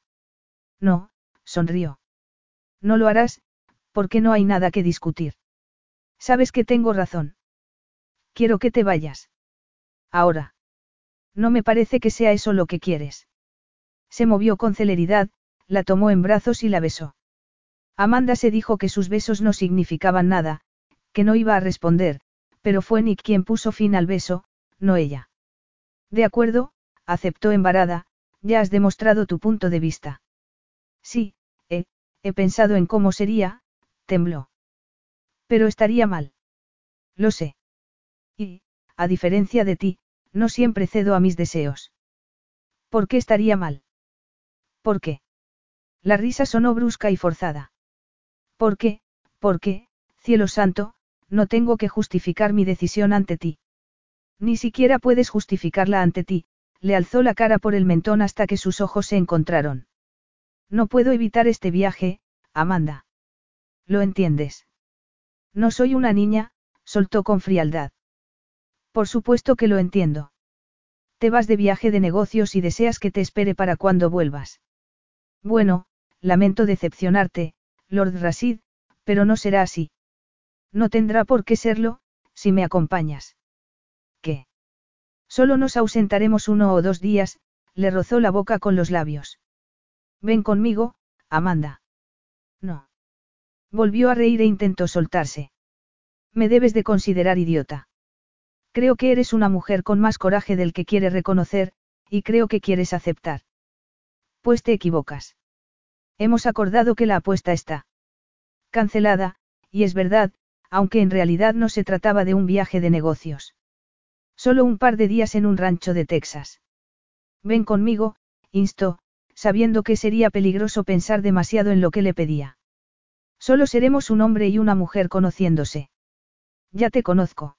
No, sonrió. No lo harás, porque no hay nada que discutir. Sabes que tengo razón. Quiero que te vayas. Ahora. No me parece que sea eso lo que quieres. Se movió con celeridad, la tomó en brazos y la besó. Amanda se dijo que sus besos no significaban nada, que no iba a responder, pero fue Nick quien puso fin al beso, no ella. De acuerdo, aceptó embarada, ya has demostrado tu punto de vista. Sí, he, he pensado en cómo sería, tembló. Pero estaría mal. Lo sé. Y, a diferencia de ti, no siempre cedo a mis deseos. ¿Por qué estaría mal? ¿Por qué? La risa sonó brusca y forzada. ¿Por qué? ¿Por qué, cielo santo, no tengo que justificar mi decisión ante ti? Ni siquiera puedes justificarla ante ti, le alzó la cara por el mentón hasta que sus ojos se encontraron. No puedo evitar este viaje, Amanda. ¿Lo entiendes? No soy una niña, soltó con frialdad. Por supuesto que lo entiendo. Te vas de viaje de negocios y deseas que te espere para cuando vuelvas. Bueno, lamento decepcionarte, Lord Rasid, pero no será así. No tendrá por qué serlo, si me acompañas. ¿Qué? Solo nos ausentaremos uno o dos días, le rozó la boca con los labios. Ven conmigo, Amanda. No. Volvió a reír e intentó soltarse. Me debes de considerar idiota. Creo que eres una mujer con más coraje del que quiere reconocer, y creo que quieres aceptar. Pues te equivocas. Hemos acordado que la apuesta está cancelada, y es verdad, aunque en realidad no se trataba de un viaje de negocios. Solo un par de días en un rancho de Texas. Ven conmigo, instó, sabiendo que sería peligroso pensar demasiado en lo que le pedía. Solo seremos un hombre y una mujer conociéndose. Ya te conozco.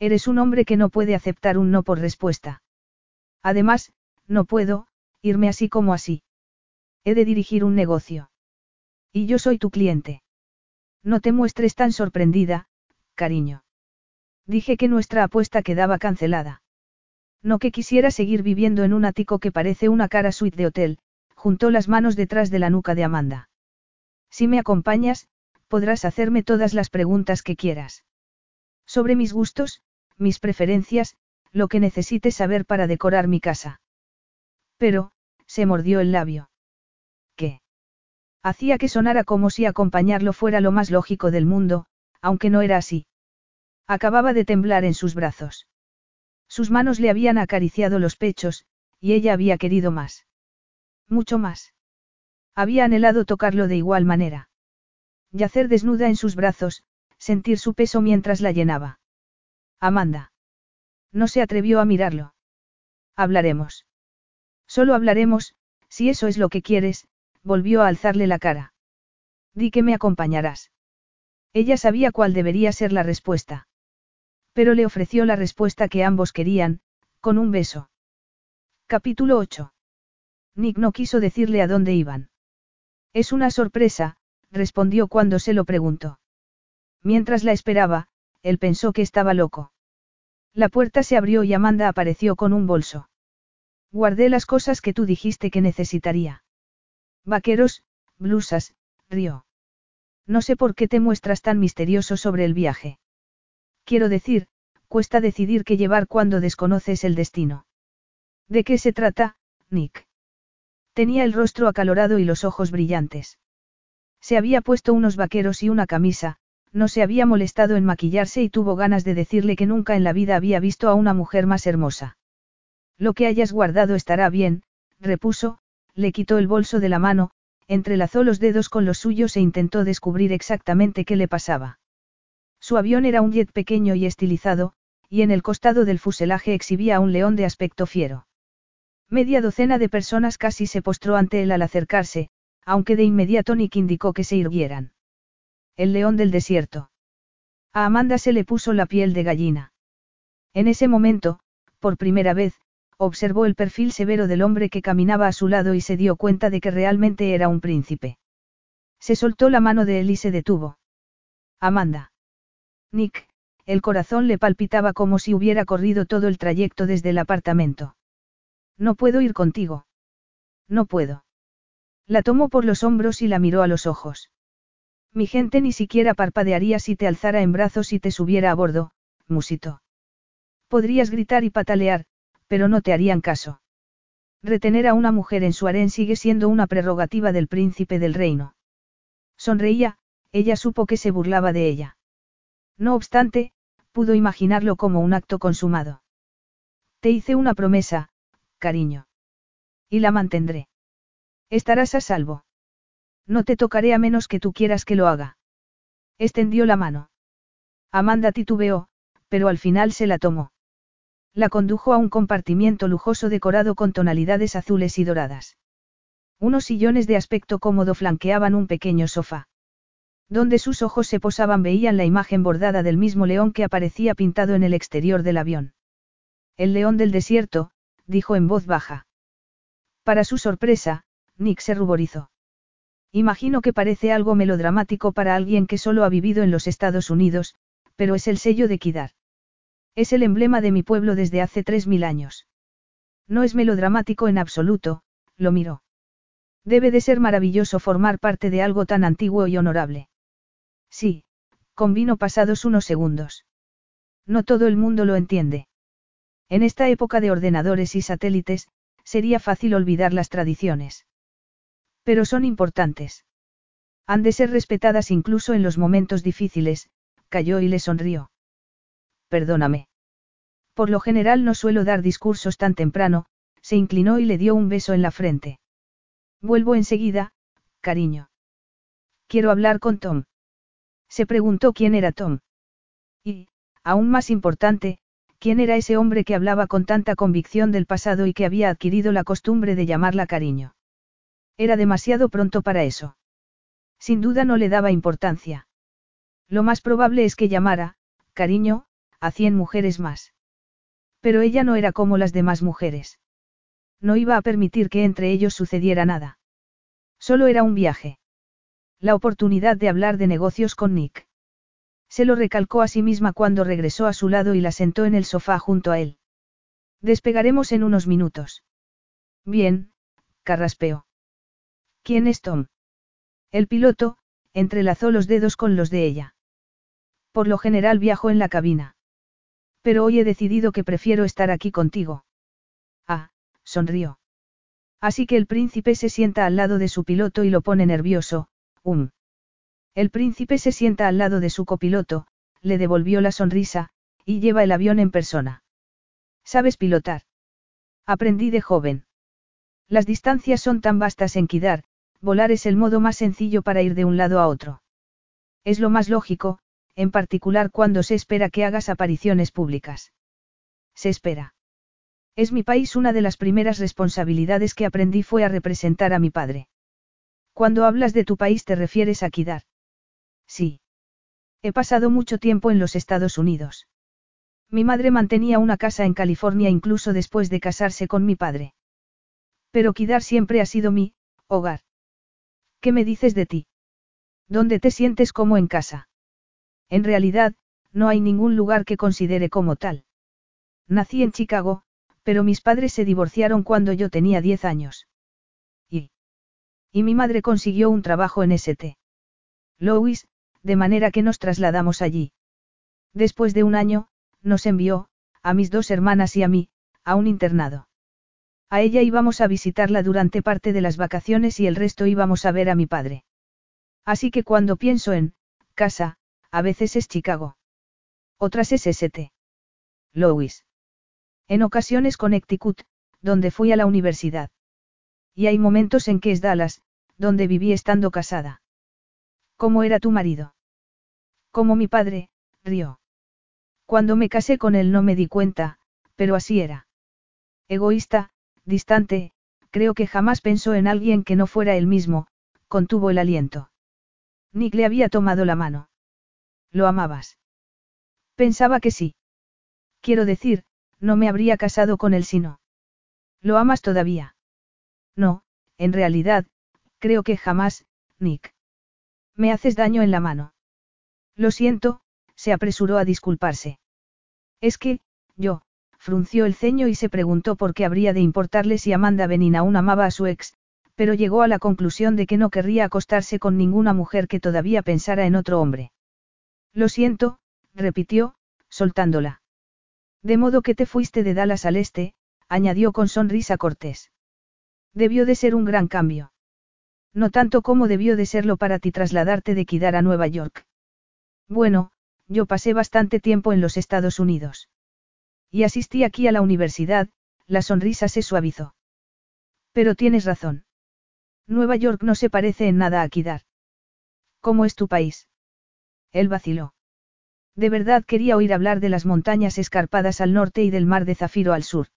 Eres un hombre que no puede aceptar un no por respuesta. Además, no puedo, irme así como así. He de dirigir un negocio. Y yo soy tu cliente. No te muestres tan sorprendida, cariño. Dije que nuestra apuesta quedaba cancelada. No que quisiera seguir viviendo en un ático que parece una cara suite de hotel, juntó las manos detrás de la nuca de Amanda. Si me acompañas, podrás hacerme todas las preguntas que quieras. Sobre mis gustos, mis preferencias, lo que necesites saber para decorar mi casa. Pero, se mordió el labio. ¿Qué? Hacía que sonara como si acompañarlo fuera lo más lógico del mundo, aunque no era así. Acababa de temblar en sus brazos. Sus manos le habían acariciado los pechos, y ella había querido más. Mucho más. Había anhelado tocarlo de igual manera. Yacer desnuda en sus brazos, sentir su peso mientras la llenaba. Amanda. No se atrevió a mirarlo. Hablaremos. Solo hablaremos, si eso es lo que quieres, volvió a alzarle la cara. Di que me acompañarás. Ella sabía cuál debería ser la respuesta. Pero le ofreció la respuesta que ambos querían, con un beso. Capítulo 8. Nick no quiso decirle a dónde iban. Es una sorpresa, respondió cuando se lo preguntó. Mientras la esperaba, él pensó que estaba loco. La puerta se abrió y Amanda apareció con un bolso. Guardé las cosas que tú dijiste que necesitaría. Vaqueros, blusas, río. No sé por qué te muestras tan misterioso sobre el viaje. Quiero decir, cuesta decidir qué llevar cuando desconoces el destino. ¿De qué se trata, Nick? Tenía el rostro acalorado y los ojos brillantes. Se había puesto unos vaqueros y una camisa, no se había molestado en maquillarse y tuvo ganas de decirle que nunca en la vida había visto a una mujer más hermosa. Lo que hayas guardado estará bien, repuso, le quitó el bolso de la mano, entrelazó los dedos con los suyos e intentó descubrir exactamente qué le pasaba. Su avión era un jet pequeño y estilizado, y en el costado del fuselaje exhibía un león de aspecto fiero. Media docena de personas casi se postró ante él al acercarse, aunque de inmediato Nick indicó que se irguieran. El león del desierto. A Amanda se le puso la piel de gallina. En ese momento, por primera vez, observó el perfil severo del hombre que caminaba a su lado y se dio cuenta de que realmente era un príncipe. Se soltó la mano de él y se detuvo. Amanda. Nick, el corazón le palpitaba como si hubiera corrido todo el trayecto desde el apartamento. No puedo ir contigo. No puedo. La tomó por los hombros y la miró a los ojos. Mi gente ni siquiera parpadearía si te alzara en brazos y te subiera a bordo, musito. Podrías gritar y patalear, pero no te harían caso. Retener a una mujer en su harén sigue siendo una prerrogativa del príncipe del reino. Sonreía, ella supo que se burlaba de ella. No obstante, pudo imaginarlo como un acto consumado. Te hice una promesa, cariño. Y la mantendré. Estarás a salvo. No te tocaré a menos que tú quieras que lo haga. Extendió la mano. Amanda titubeó, pero al final se la tomó. La condujo a un compartimiento lujoso decorado con tonalidades azules y doradas. Unos sillones de aspecto cómodo flanqueaban un pequeño sofá. Donde sus ojos se posaban veían la imagen bordada del mismo león que aparecía pintado en el exterior del avión. El león del desierto, dijo en voz baja. Para su sorpresa, Nick se ruborizó. Imagino que parece algo melodramático para alguien que solo ha vivido en los Estados Unidos, pero es el sello de Kidar. Es el emblema de mi pueblo desde hace tres mil años. No es melodramático en absoluto, lo miró. Debe de ser maravilloso formar parte de algo tan antiguo y honorable. Sí, convino pasados unos segundos. No todo el mundo lo entiende. En esta época de ordenadores y satélites, sería fácil olvidar las tradiciones. Pero son importantes. Han de ser respetadas incluso en los momentos difíciles, cayó y le sonrió. Perdóname. Por lo general no suelo dar discursos tan temprano, se inclinó y le dio un beso en la frente. Vuelvo enseguida, cariño. Quiero hablar con Tom. Se preguntó quién era Tom. Y, aún más importante, ¿Quién era ese hombre que hablaba con tanta convicción del pasado y que había adquirido la costumbre de llamarla cariño? Era demasiado pronto para eso. Sin duda no le daba importancia. Lo más probable es que llamara, cariño, a cien mujeres más. Pero ella no era como las demás mujeres. No iba a permitir que entre ellos sucediera nada. Solo era un viaje. La oportunidad de hablar de negocios con Nick. Se lo recalcó a sí misma cuando regresó a su lado y la sentó en el sofá junto a él. Despegaremos en unos minutos. Bien, carraspeó. ¿Quién es Tom? El piloto, entrelazó los dedos con los de ella. Por lo general viajo en la cabina. Pero hoy he decidido que prefiero estar aquí contigo. Ah, sonrió. Así que el príncipe se sienta al lado de su piloto y lo pone nervioso, um. El príncipe se sienta al lado de su copiloto, le devolvió la sonrisa, y lleva el avión en persona. ¿Sabes pilotar? Aprendí de joven. Las distancias son tan vastas en Kidar, volar es el modo más sencillo para ir de un lado a otro. Es lo más lógico, en particular cuando se espera que hagas apariciones públicas. Se espera. Es mi país una de las primeras responsabilidades que aprendí fue a representar a mi padre. Cuando hablas de tu país te refieres a Kidar. Sí. He pasado mucho tiempo en los Estados Unidos. Mi madre mantenía una casa en California incluso después de casarse con mi padre. Pero Kidar siempre ha sido mi hogar. ¿Qué me dices de ti? ¿Dónde te sientes como en casa? En realidad, no hay ningún lugar que considere como tal. Nací en Chicago, pero mis padres se divorciaron cuando yo tenía 10 años. Y. Mi madre consiguió un trabajo en St. Louis, de manera que nos trasladamos allí. Después de un año, nos envió, a mis dos hermanas y a mí, a un internado. A ella íbamos a visitarla durante parte de las vacaciones y el resto íbamos a ver a mi padre. Así que cuando pienso en, casa, a veces es Chicago. Otras es St. Louis. En ocasiones Connecticut, donde fui a la universidad. Y hay momentos en que es Dallas, donde viví estando casada. ¿Cómo era tu marido? Como mi padre, rió. Cuando me casé con él no me di cuenta, pero así era. Egoísta, distante, creo que jamás pensó en alguien que no fuera él mismo, contuvo el aliento. Nick le había tomado la mano. ¿Lo amabas? Pensaba que sí. Quiero decir, no me habría casado con él si no. ¿Lo amas todavía? No, en realidad, creo que jamás, Nick. Me haces daño en la mano. Lo siento, se apresuró a disculparse. Es que, yo, frunció el ceño y se preguntó por qué habría de importarle si Amanda Benin aún amaba a su ex, pero llegó a la conclusión de que no querría acostarse con ninguna mujer que todavía pensara en otro hombre. Lo siento, repitió, soltándola. De modo que te fuiste de Dallas al este, añadió con sonrisa cortés. Debió de ser un gran cambio. No tanto como debió de serlo para ti trasladarte de Kidar a Nueva York. Bueno, yo pasé bastante tiempo en los Estados Unidos. Y asistí aquí a la universidad, la sonrisa se suavizó. Pero tienes razón. Nueva York no se parece en nada a Kidar. ¿Cómo es tu país? Él vaciló. De verdad quería oír hablar de las montañas escarpadas al norte y del mar de zafiro al sur.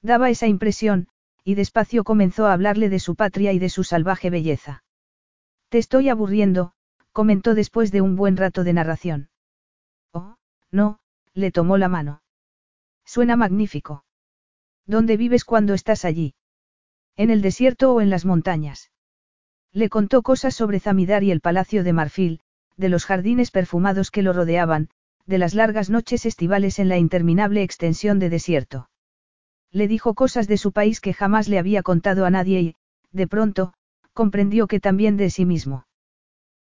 Daba esa impresión, y despacio comenzó a hablarle de su patria y de su salvaje belleza. Te estoy aburriendo, comentó después de un buen rato de narración. Oh, no, le tomó la mano. Suena magnífico. ¿Dónde vives cuando estás allí? ¿En el desierto o en las montañas? Le contó cosas sobre Zamidar y el Palacio de Marfil, de los jardines perfumados que lo rodeaban, de las largas noches estivales en la interminable extensión de desierto. Le dijo cosas de su país que jamás le había contado a nadie y, de pronto, comprendió que también de sí mismo.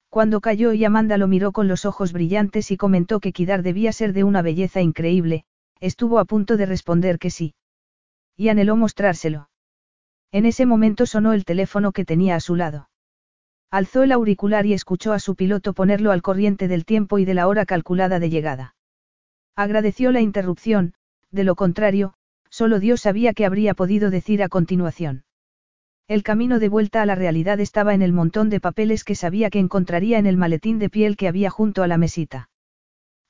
Cuando cayó y Amanda lo miró con los ojos brillantes y comentó que Kidar debía ser de una belleza increíble, estuvo a punto de responder que sí. Y anheló mostrárselo. En ese momento sonó el teléfono que tenía a su lado. Alzó el auricular y escuchó a su piloto ponerlo al corriente del tiempo y de la hora calculada de llegada. Agradeció la interrupción, de lo contrario, solo Dios sabía qué habría podido decir a continuación. El camino de vuelta a la realidad estaba en el montón de papeles que sabía que encontraría en el maletín de piel que había junto a la mesita.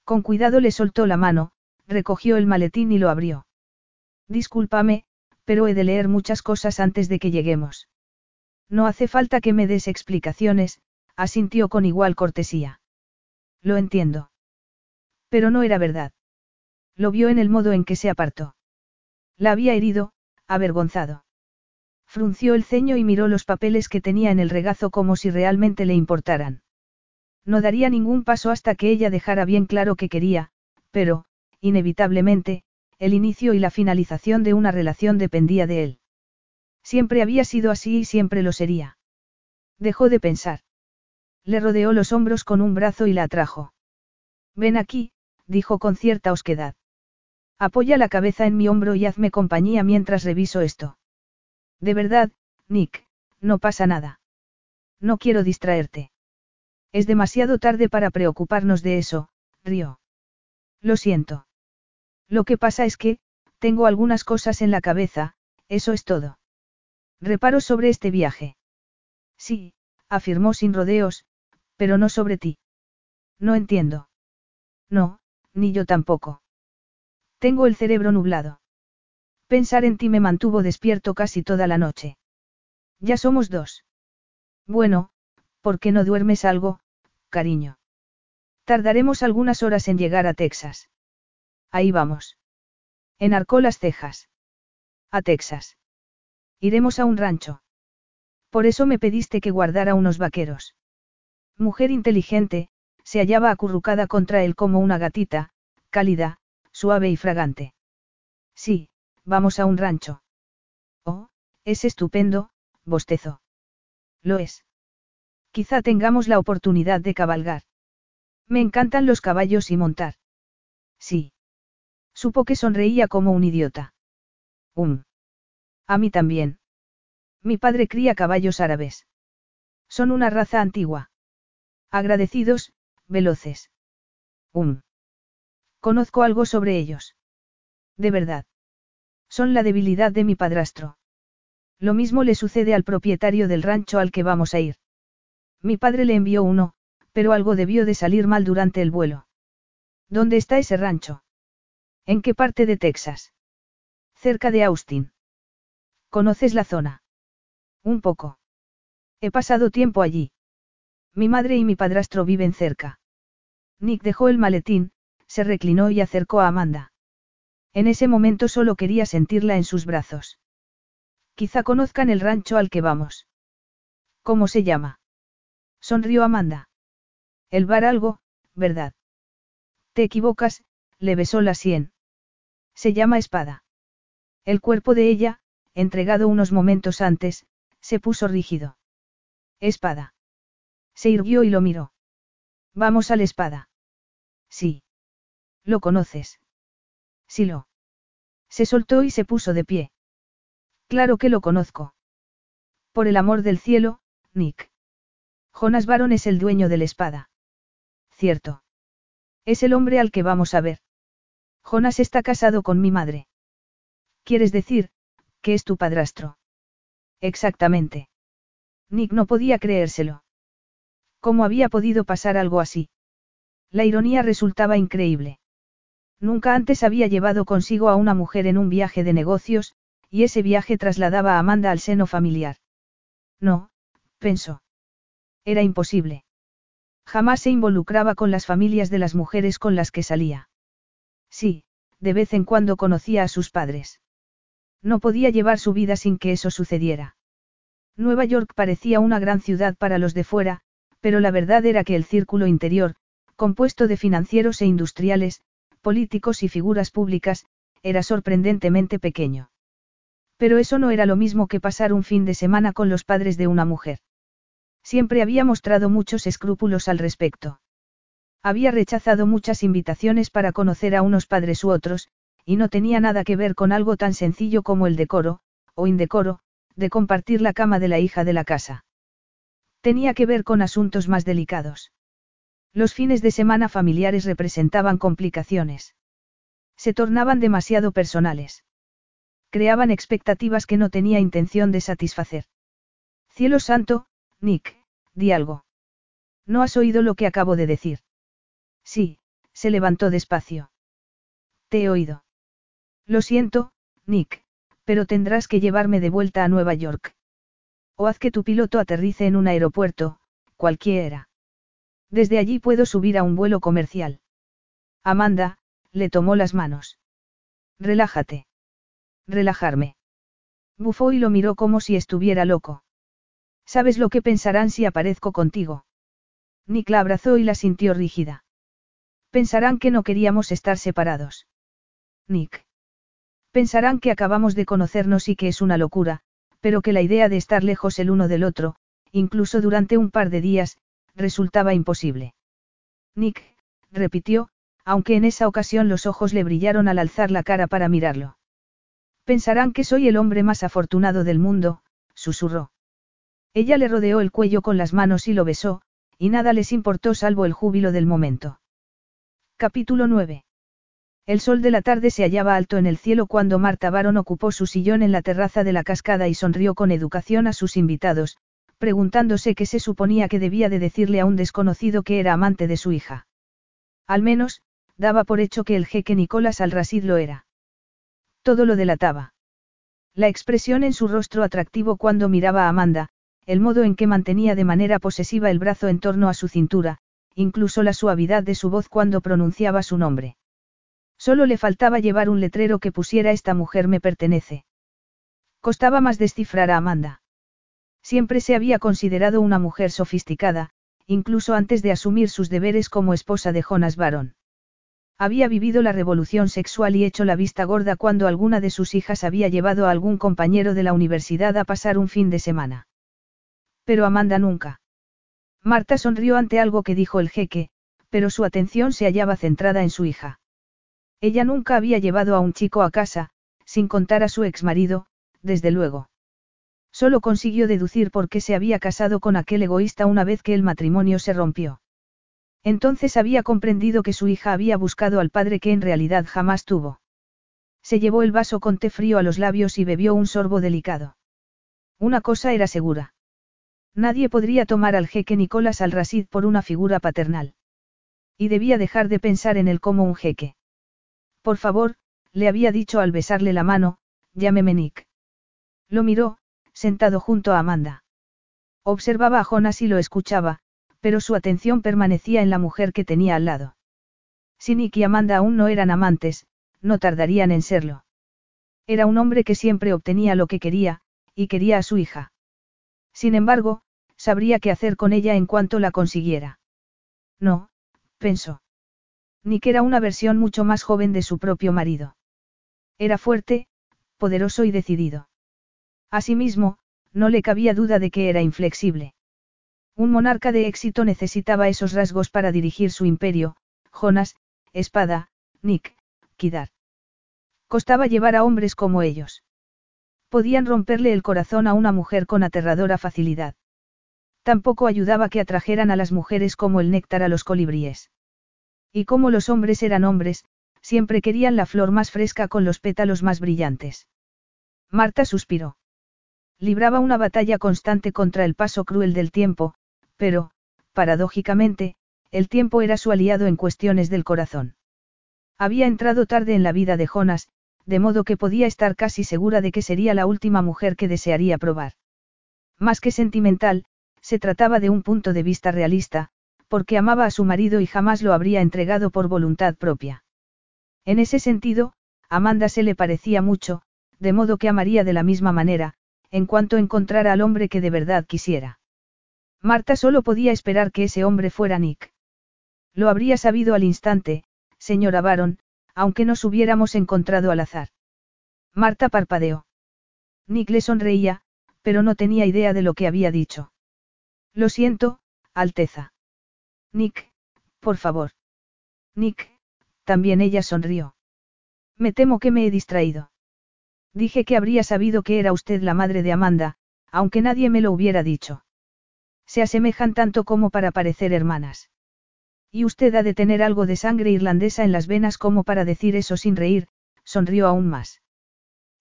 Con cuidado le soltó la mano, recogió el maletín y lo abrió. Discúlpame, pero he de leer muchas cosas antes de que lleguemos. No hace falta que me des explicaciones, asintió con igual cortesía. Lo entiendo. Pero no era verdad. Lo vio en el modo en que se apartó. La había herido, avergonzado. Frunció el ceño y miró los papeles que tenía en el regazo como si realmente le importaran. No daría ningún paso hasta que ella dejara bien claro que quería, pero, inevitablemente, el inicio y la finalización de una relación dependía de él. Siempre había sido así y siempre lo sería. Dejó de pensar. Le rodeó los hombros con un brazo y la atrajo. Ven aquí, dijo con cierta osquedad. Apoya la cabeza en mi hombro y hazme compañía mientras reviso esto. De verdad, Nick, no pasa nada. No quiero distraerte. Es demasiado tarde para preocuparnos de eso, río. Lo siento. Lo que pasa es que, tengo algunas cosas en la cabeza, eso es todo. Reparo sobre este viaje. Sí, afirmó sin rodeos, pero no sobre ti. No entiendo. No, ni yo tampoco. Tengo el cerebro nublado. Pensar en ti me mantuvo despierto casi toda la noche. Ya somos dos. Bueno, ¿por qué no duermes algo, cariño? Tardaremos algunas horas en llegar a Texas. Ahí vamos. Enarcó las cejas. A Texas. Iremos a un rancho. Por eso me pediste que guardara unos vaqueros. Mujer inteligente, se hallaba acurrucada contra él como una gatita, cálida, suave y fragante. Sí, vamos a un rancho. Oh, es estupendo, bostezó. Lo es. Quizá tengamos la oportunidad de cabalgar. Me encantan los caballos y montar. Sí. Supo que sonreía como un idiota. Um. A mí también. Mi padre cría caballos árabes. Son una raza antigua. Agradecidos, veloces. Um. Conozco algo sobre ellos. De verdad. Son la debilidad de mi padrastro. Lo mismo le sucede al propietario del rancho al que vamos a ir. Mi padre le envió uno, pero algo debió de salir mal durante el vuelo. ¿Dónde está ese rancho? ¿En qué parte de Texas? Cerca de Austin. ¿Conoces la zona? Un poco. He pasado tiempo allí. Mi madre y mi padrastro viven cerca. Nick dejó el maletín, se reclinó y acercó a Amanda. En ese momento solo quería sentirla en sus brazos. Quizá conozcan el rancho al que vamos. ¿Cómo se llama? Sonrió Amanda. El bar algo, ¿verdad? Te equivocas, le besó la sien. Se llama espada. El cuerpo de ella, entregado unos momentos antes, se puso rígido. Espada. Se irguió y lo miró. Vamos a la espada. Sí. ¿Lo conoces? Sí lo. Se soltó y se puso de pie. Claro que lo conozco. Por el amor del cielo, Nick. Jonas Baron es el dueño de la espada. Cierto. Es el hombre al que vamos a ver. Jonas está casado con mi madre. ¿Quieres decir, que es tu padrastro? Exactamente. Nick no podía creérselo. ¿Cómo había podido pasar algo así? La ironía resultaba increíble. Nunca antes había llevado consigo a una mujer en un viaje de negocios, y ese viaje trasladaba a Amanda al seno familiar. No, pensó. Era imposible. Jamás se involucraba con las familias de las mujeres con las que salía. Sí, de vez en cuando conocía a sus padres. No podía llevar su vida sin que eso sucediera. Nueva York parecía una gran ciudad para los de fuera, pero la verdad era que el círculo interior, compuesto de financieros e industriales, políticos y figuras públicas, era sorprendentemente pequeño. Pero eso no era lo mismo que pasar un fin de semana con los padres de una mujer. Siempre había mostrado muchos escrúpulos al respecto. Había rechazado muchas invitaciones para conocer a unos padres u otros, y no tenía nada que ver con algo tan sencillo como el decoro, o indecoro, de compartir la cama de la hija de la casa. Tenía que ver con asuntos más delicados. Los fines de semana familiares representaban complicaciones. Se tornaban demasiado personales. Creaban expectativas que no tenía intención de satisfacer. Cielo santo, Nick, di algo. ¿No has oído lo que acabo de decir? Sí, se levantó despacio. Te he oído. Lo siento, Nick, pero tendrás que llevarme de vuelta a Nueva York. O haz que tu piloto aterrice en un aeropuerto, cualquiera. Desde allí puedo subir a un vuelo comercial. Amanda, le tomó las manos. Relájate. Relajarme. Bufó y lo miró como si estuviera loco. ¿Sabes lo que pensarán si aparezco contigo? Nick la abrazó y la sintió rígida. Pensarán que no queríamos estar separados. Nick. Pensarán que acabamos de conocernos y que es una locura, pero que la idea de estar lejos el uno del otro, incluso durante un par de días, resultaba imposible. Nick, repitió, aunque en esa ocasión los ojos le brillaron al alzar la cara para mirarlo. Pensarán que soy el hombre más afortunado del mundo, susurró. Ella le rodeó el cuello con las manos y lo besó, y nada les importó salvo el júbilo del momento. Capítulo 9. El sol de la tarde se hallaba alto en el cielo cuando Marta Baron ocupó su sillón en la terraza de la cascada y sonrió con educación a sus invitados, preguntándose qué se suponía que debía de decirle a un desconocido que era amante de su hija. Al menos, daba por hecho que el jeque Nicolás Al-Rasid lo era. Todo lo delataba. La expresión en su rostro atractivo cuando miraba a Amanda, el modo en que mantenía de manera posesiva el brazo en torno a su cintura, incluso la suavidad de su voz cuando pronunciaba su nombre. Solo le faltaba llevar un letrero que pusiera esta mujer me pertenece. Costaba más descifrar a Amanda. Siempre se había considerado una mujer sofisticada, incluso antes de asumir sus deberes como esposa de Jonas Baron. Había vivido la revolución sexual y hecho la vista gorda cuando alguna de sus hijas había llevado a algún compañero de la universidad a pasar un fin de semana. Pero Amanda nunca. Marta sonrió ante algo que dijo el jeque, pero su atención se hallaba centrada en su hija. Ella nunca había llevado a un chico a casa, sin contar a su exmarido, desde luego. Solo consiguió deducir por qué se había casado con aquel egoísta una vez que el matrimonio se rompió. Entonces había comprendido que su hija había buscado al padre que en realidad jamás tuvo. Se llevó el vaso con té frío a los labios y bebió un sorbo delicado. Una cosa era segura. Nadie podría tomar al jeque Nicolás al Rasid por una figura paternal. Y debía dejar de pensar en él como un jeque. Por favor, le había dicho al besarle la mano, llámeme Nick. Lo miró, sentado junto a Amanda. Observaba a Jonas y lo escuchaba, pero su atención permanecía en la mujer que tenía al lado. Si Nick y Amanda aún no eran amantes, no tardarían en serlo. Era un hombre que siempre obtenía lo que quería, y quería a su hija. Sin embargo, sabría qué hacer con ella en cuanto la consiguiera. No, pensó. Nick era una versión mucho más joven de su propio marido. Era fuerte, poderoso y decidido. Asimismo, no le cabía duda de que era inflexible. Un monarca de éxito necesitaba esos rasgos para dirigir su imperio, Jonas, Espada, Nick, Kidar. Costaba llevar a hombres como ellos. Podían romperle el corazón a una mujer con aterradora facilidad. Tampoco ayudaba que atrajeran a las mujeres como el néctar a los colibríes. Y como los hombres eran hombres, siempre querían la flor más fresca con los pétalos más brillantes. Marta suspiró. Libraba una batalla constante contra el paso cruel del tiempo, pero, paradójicamente, el tiempo era su aliado en cuestiones del corazón. Había entrado tarde en la vida de Jonas, de modo que podía estar casi segura de que sería la última mujer que desearía probar. Más que sentimental, se trataba de un punto de vista realista, porque amaba a su marido y jamás lo habría entregado por voluntad propia. En ese sentido, Amanda se le parecía mucho, de modo que amaría de la misma manera, en cuanto encontrara al hombre que de verdad quisiera. Marta solo podía esperar que ese hombre fuera Nick. Lo habría sabido al instante, señora Baron, aunque nos hubiéramos encontrado al azar. Marta parpadeó. Nick le sonreía, pero no tenía idea de lo que había dicho. Lo siento, Alteza. Nick, por favor. Nick, también ella sonrió. Me temo que me he distraído. Dije que habría sabido que era usted la madre de Amanda, aunque nadie me lo hubiera dicho. Se asemejan tanto como para parecer hermanas. Y usted ha de tener algo de sangre irlandesa en las venas como para decir eso sin reír, sonrió aún más.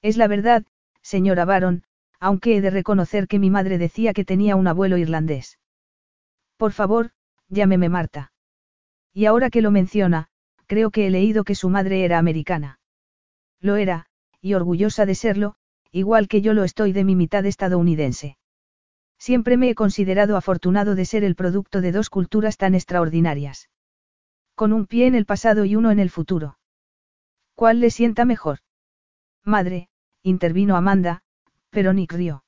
Es la verdad, señora Baron, aunque he de reconocer que mi madre decía que tenía un abuelo irlandés. Por favor, llámeme Marta. Y ahora que lo menciona, creo que he leído que su madre era americana. Lo era, y orgullosa de serlo, igual que yo lo estoy de mi mitad estadounidense. Siempre me he considerado afortunado de ser el producto de dos culturas tan extraordinarias. Con un pie en el pasado y uno en el futuro. ¿Cuál le sienta mejor? Madre, intervino Amanda, pero Nick rió.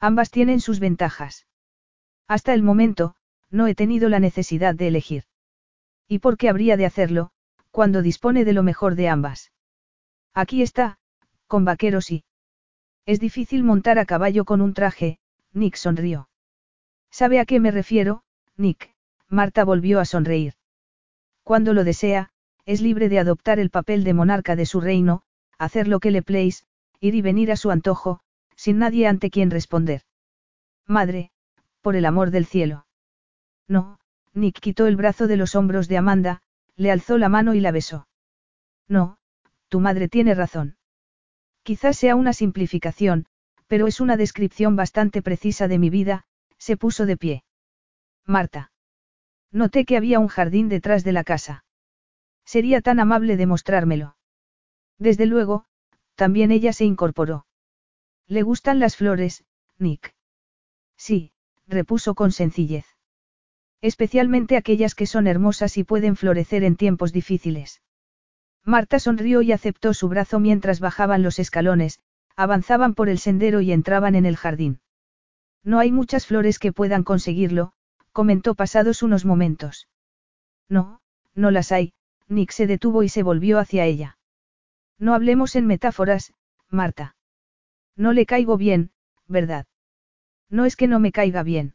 Ambas tienen sus ventajas. Hasta el momento, no he tenido la necesidad de elegir. ¿Y por qué habría de hacerlo, cuando dispone de lo mejor de ambas? Aquí está, con vaqueros y... Es difícil montar a caballo con un traje, Nick sonrió. ¿Sabe a qué me refiero, Nick? Marta volvió a sonreír. Cuando lo desea, es libre de adoptar el papel de monarca de su reino, hacer lo que le please, ir y venir a su antojo, sin nadie ante quien responder. Madre, por el amor del cielo. No, Nick quitó el brazo de los hombros de Amanda, le alzó la mano y la besó. No, tu madre tiene razón. Quizás sea una simplificación, pero es una descripción bastante precisa de mi vida, se puso de pie. Marta. Noté que había un jardín detrás de la casa. Sería tan amable de mostrármelo. Desde luego, también ella se incorporó. ¿Le gustan las flores, Nick? Sí, repuso con sencillez. Especialmente aquellas que son hermosas y pueden florecer en tiempos difíciles. Marta sonrió y aceptó su brazo mientras bajaban los escalones, avanzaban por el sendero y entraban en el jardín. No hay muchas flores que puedan conseguirlo, comentó pasados unos momentos. No, no las hay, Nick se detuvo y se volvió hacia ella. No hablemos en metáforas, Marta. No le caigo bien, ¿verdad? No es que no me caiga bien.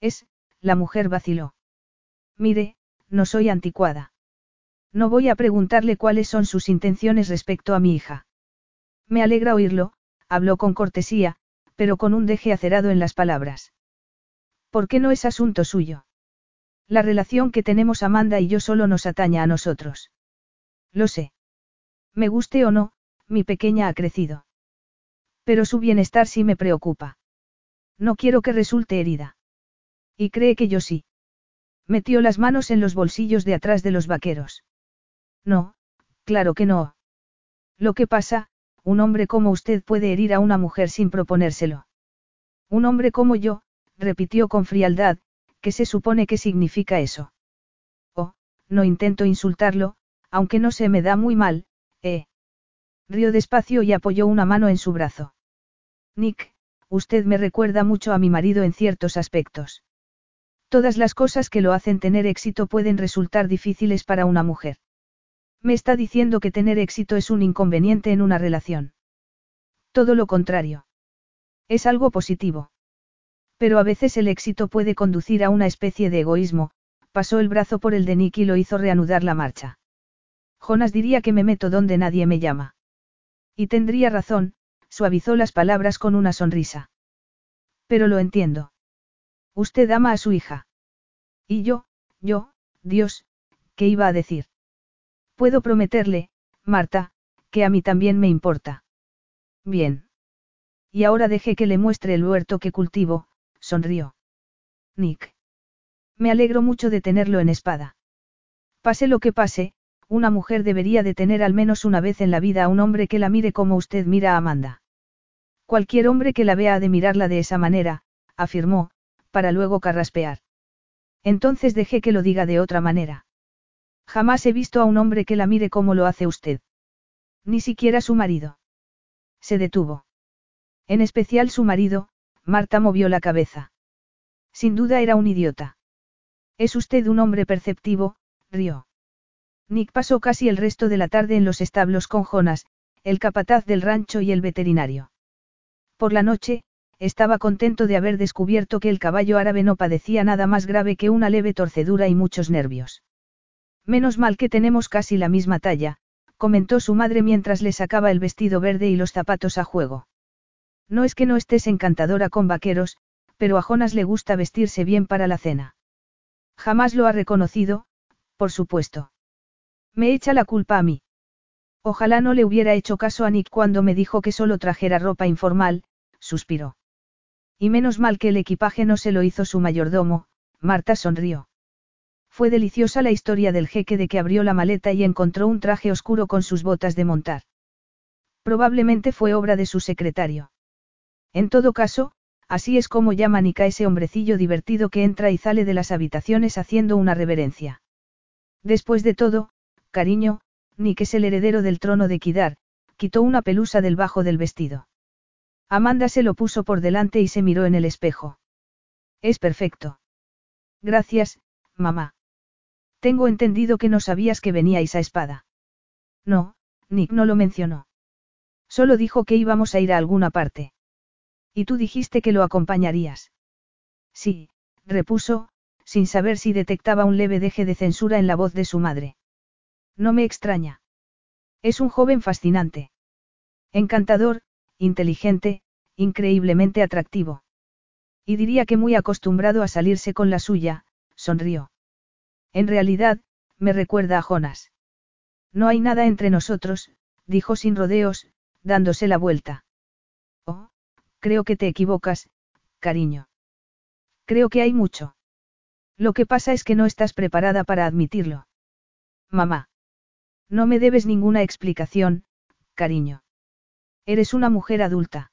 Es, la mujer vaciló. Mire, no soy anticuada. No voy a preguntarle cuáles son sus intenciones respecto a mi hija. Me alegra oírlo, habló con cortesía, pero con un deje acerado en las palabras. ¿Por qué no es asunto suyo? La relación que tenemos Amanda y yo solo nos ataña a nosotros. Lo sé. Me guste o no, mi pequeña ha crecido. Pero su bienestar sí me preocupa. No quiero que resulte herida. Y cree que yo sí. Metió las manos en los bolsillos de atrás de los vaqueros. No, claro que no. Lo que pasa, un hombre como usted puede herir a una mujer sin proponérselo. Un hombre como yo, repitió con frialdad, ¿qué se supone que significa eso? Oh, no intento insultarlo, aunque no se me da muy mal, eh. Rió despacio y apoyó una mano en su brazo. Nick, usted me recuerda mucho a mi marido en ciertos aspectos. Todas las cosas que lo hacen tener éxito pueden resultar difíciles para una mujer. Me está diciendo que tener éxito es un inconveniente en una relación. Todo lo contrario. Es algo positivo. Pero a veces el éxito puede conducir a una especie de egoísmo, pasó el brazo por el de Nick y lo hizo reanudar la marcha. Jonas diría que me meto donde nadie me llama. Y tendría razón, suavizó las palabras con una sonrisa. Pero lo entiendo. Usted ama a su hija. Y yo, yo, Dios, ¿qué iba a decir? Puedo prometerle, Marta, que a mí también me importa. Bien. Y ahora deje que le muestre el huerto que cultivo, sonrió. Nick. Me alegro mucho de tenerlo en espada. Pase lo que pase, una mujer debería de tener al menos una vez en la vida a un hombre que la mire como usted mira a Amanda. Cualquier hombre que la vea ha de mirarla de esa manera, afirmó, para luego carraspear. Entonces dejé que lo diga de otra manera. Jamás he visto a un hombre que la mire como lo hace usted. Ni siquiera su marido. Se detuvo. En especial su marido, Marta movió la cabeza. Sin duda era un idiota. Es usted un hombre perceptivo, rió. Nick pasó casi el resto de la tarde en los establos con Jonas, el capataz del rancho y el veterinario. Por la noche, estaba contento de haber descubierto que el caballo árabe no padecía nada más grave que una leve torcedura y muchos nervios. Menos mal que tenemos casi la misma talla, comentó su madre mientras le sacaba el vestido verde y los zapatos a juego. No es que no estés encantadora con vaqueros, pero a Jonas le gusta vestirse bien para la cena. Jamás lo ha reconocido, por supuesto. Me echa la culpa a mí. Ojalá no le hubiera hecho caso a Nick cuando me dijo que solo trajera ropa informal, suspiró. Y menos mal que el equipaje no se lo hizo su mayordomo, Marta sonrió. Fue deliciosa la historia del jeque de que abrió la maleta y encontró un traje oscuro con sus botas de montar. Probablemente fue obra de su secretario. En todo caso, así es como llama Nika ese hombrecillo divertido que entra y sale de las habitaciones haciendo una reverencia. Después de todo, cariño, Nick es el heredero del trono de Kidar, quitó una pelusa del bajo del vestido. Amanda se lo puso por delante y se miró en el espejo. Es perfecto. Gracias, mamá. Tengo entendido que no sabías que veníais a espada. No, Nick no lo mencionó. Solo dijo que íbamos a ir a alguna parte. Y tú dijiste que lo acompañarías. Sí, repuso, sin saber si detectaba un leve deje de censura en la voz de su madre. No me extraña. Es un joven fascinante. Encantador, inteligente, increíblemente atractivo. Y diría que muy acostumbrado a salirse con la suya, sonrió. En realidad, me recuerda a Jonas. No hay nada entre nosotros, dijo sin rodeos, dándose la vuelta. Oh, creo que te equivocas, cariño. Creo que hay mucho. Lo que pasa es que no estás preparada para admitirlo. Mamá. No me debes ninguna explicación, cariño. Eres una mujer adulta.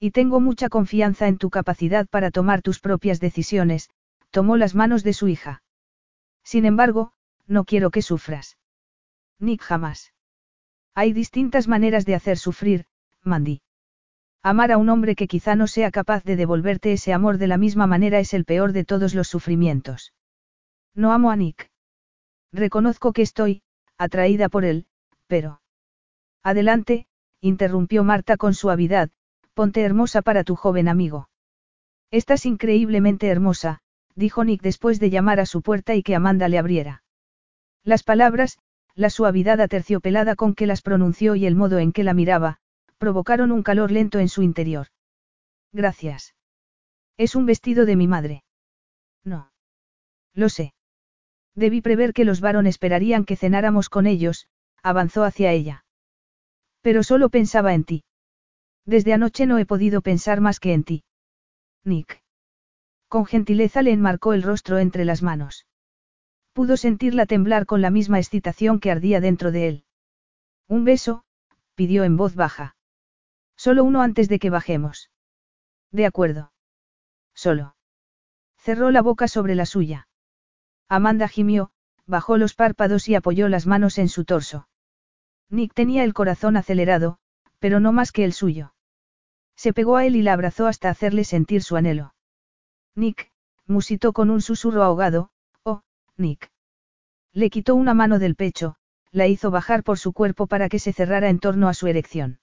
Y tengo mucha confianza en tu capacidad para tomar tus propias decisiones, tomó las manos de su hija. Sin embargo, no quiero que sufras. Nick jamás. Hay distintas maneras de hacer sufrir, Mandy. Amar a un hombre que quizá no sea capaz de devolverte ese amor de la misma manera es el peor de todos los sufrimientos. No amo a Nick. Reconozco que estoy, atraída por él, pero... Adelante, interrumpió Marta con suavidad, ponte hermosa para tu joven amigo. Estás increíblemente hermosa, dijo Nick después de llamar a su puerta y que Amanda le abriera. Las palabras, la suavidad aterciopelada con que las pronunció y el modo en que la miraba, provocaron un calor lento en su interior. Gracias. Es un vestido de mi madre. No. Lo sé. Debí prever que los varones esperarían que cenáramos con ellos, avanzó hacia ella. Pero solo pensaba en ti. Desde anoche no he podido pensar más que en ti. Nick. Con gentileza le enmarcó el rostro entre las manos. Pudo sentirla temblar con la misma excitación que ardía dentro de él. Un beso, pidió en voz baja. Solo uno antes de que bajemos. De acuerdo. Solo. Cerró la boca sobre la suya. Amanda gimió, bajó los párpados y apoyó las manos en su torso. Nick tenía el corazón acelerado, pero no más que el suyo. Se pegó a él y la abrazó hasta hacerle sentir su anhelo. Nick, musitó con un susurro ahogado, oh, Nick. Le quitó una mano del pecho, la hizo bajar por su cuerpo para que se cerrara en torno a su erección.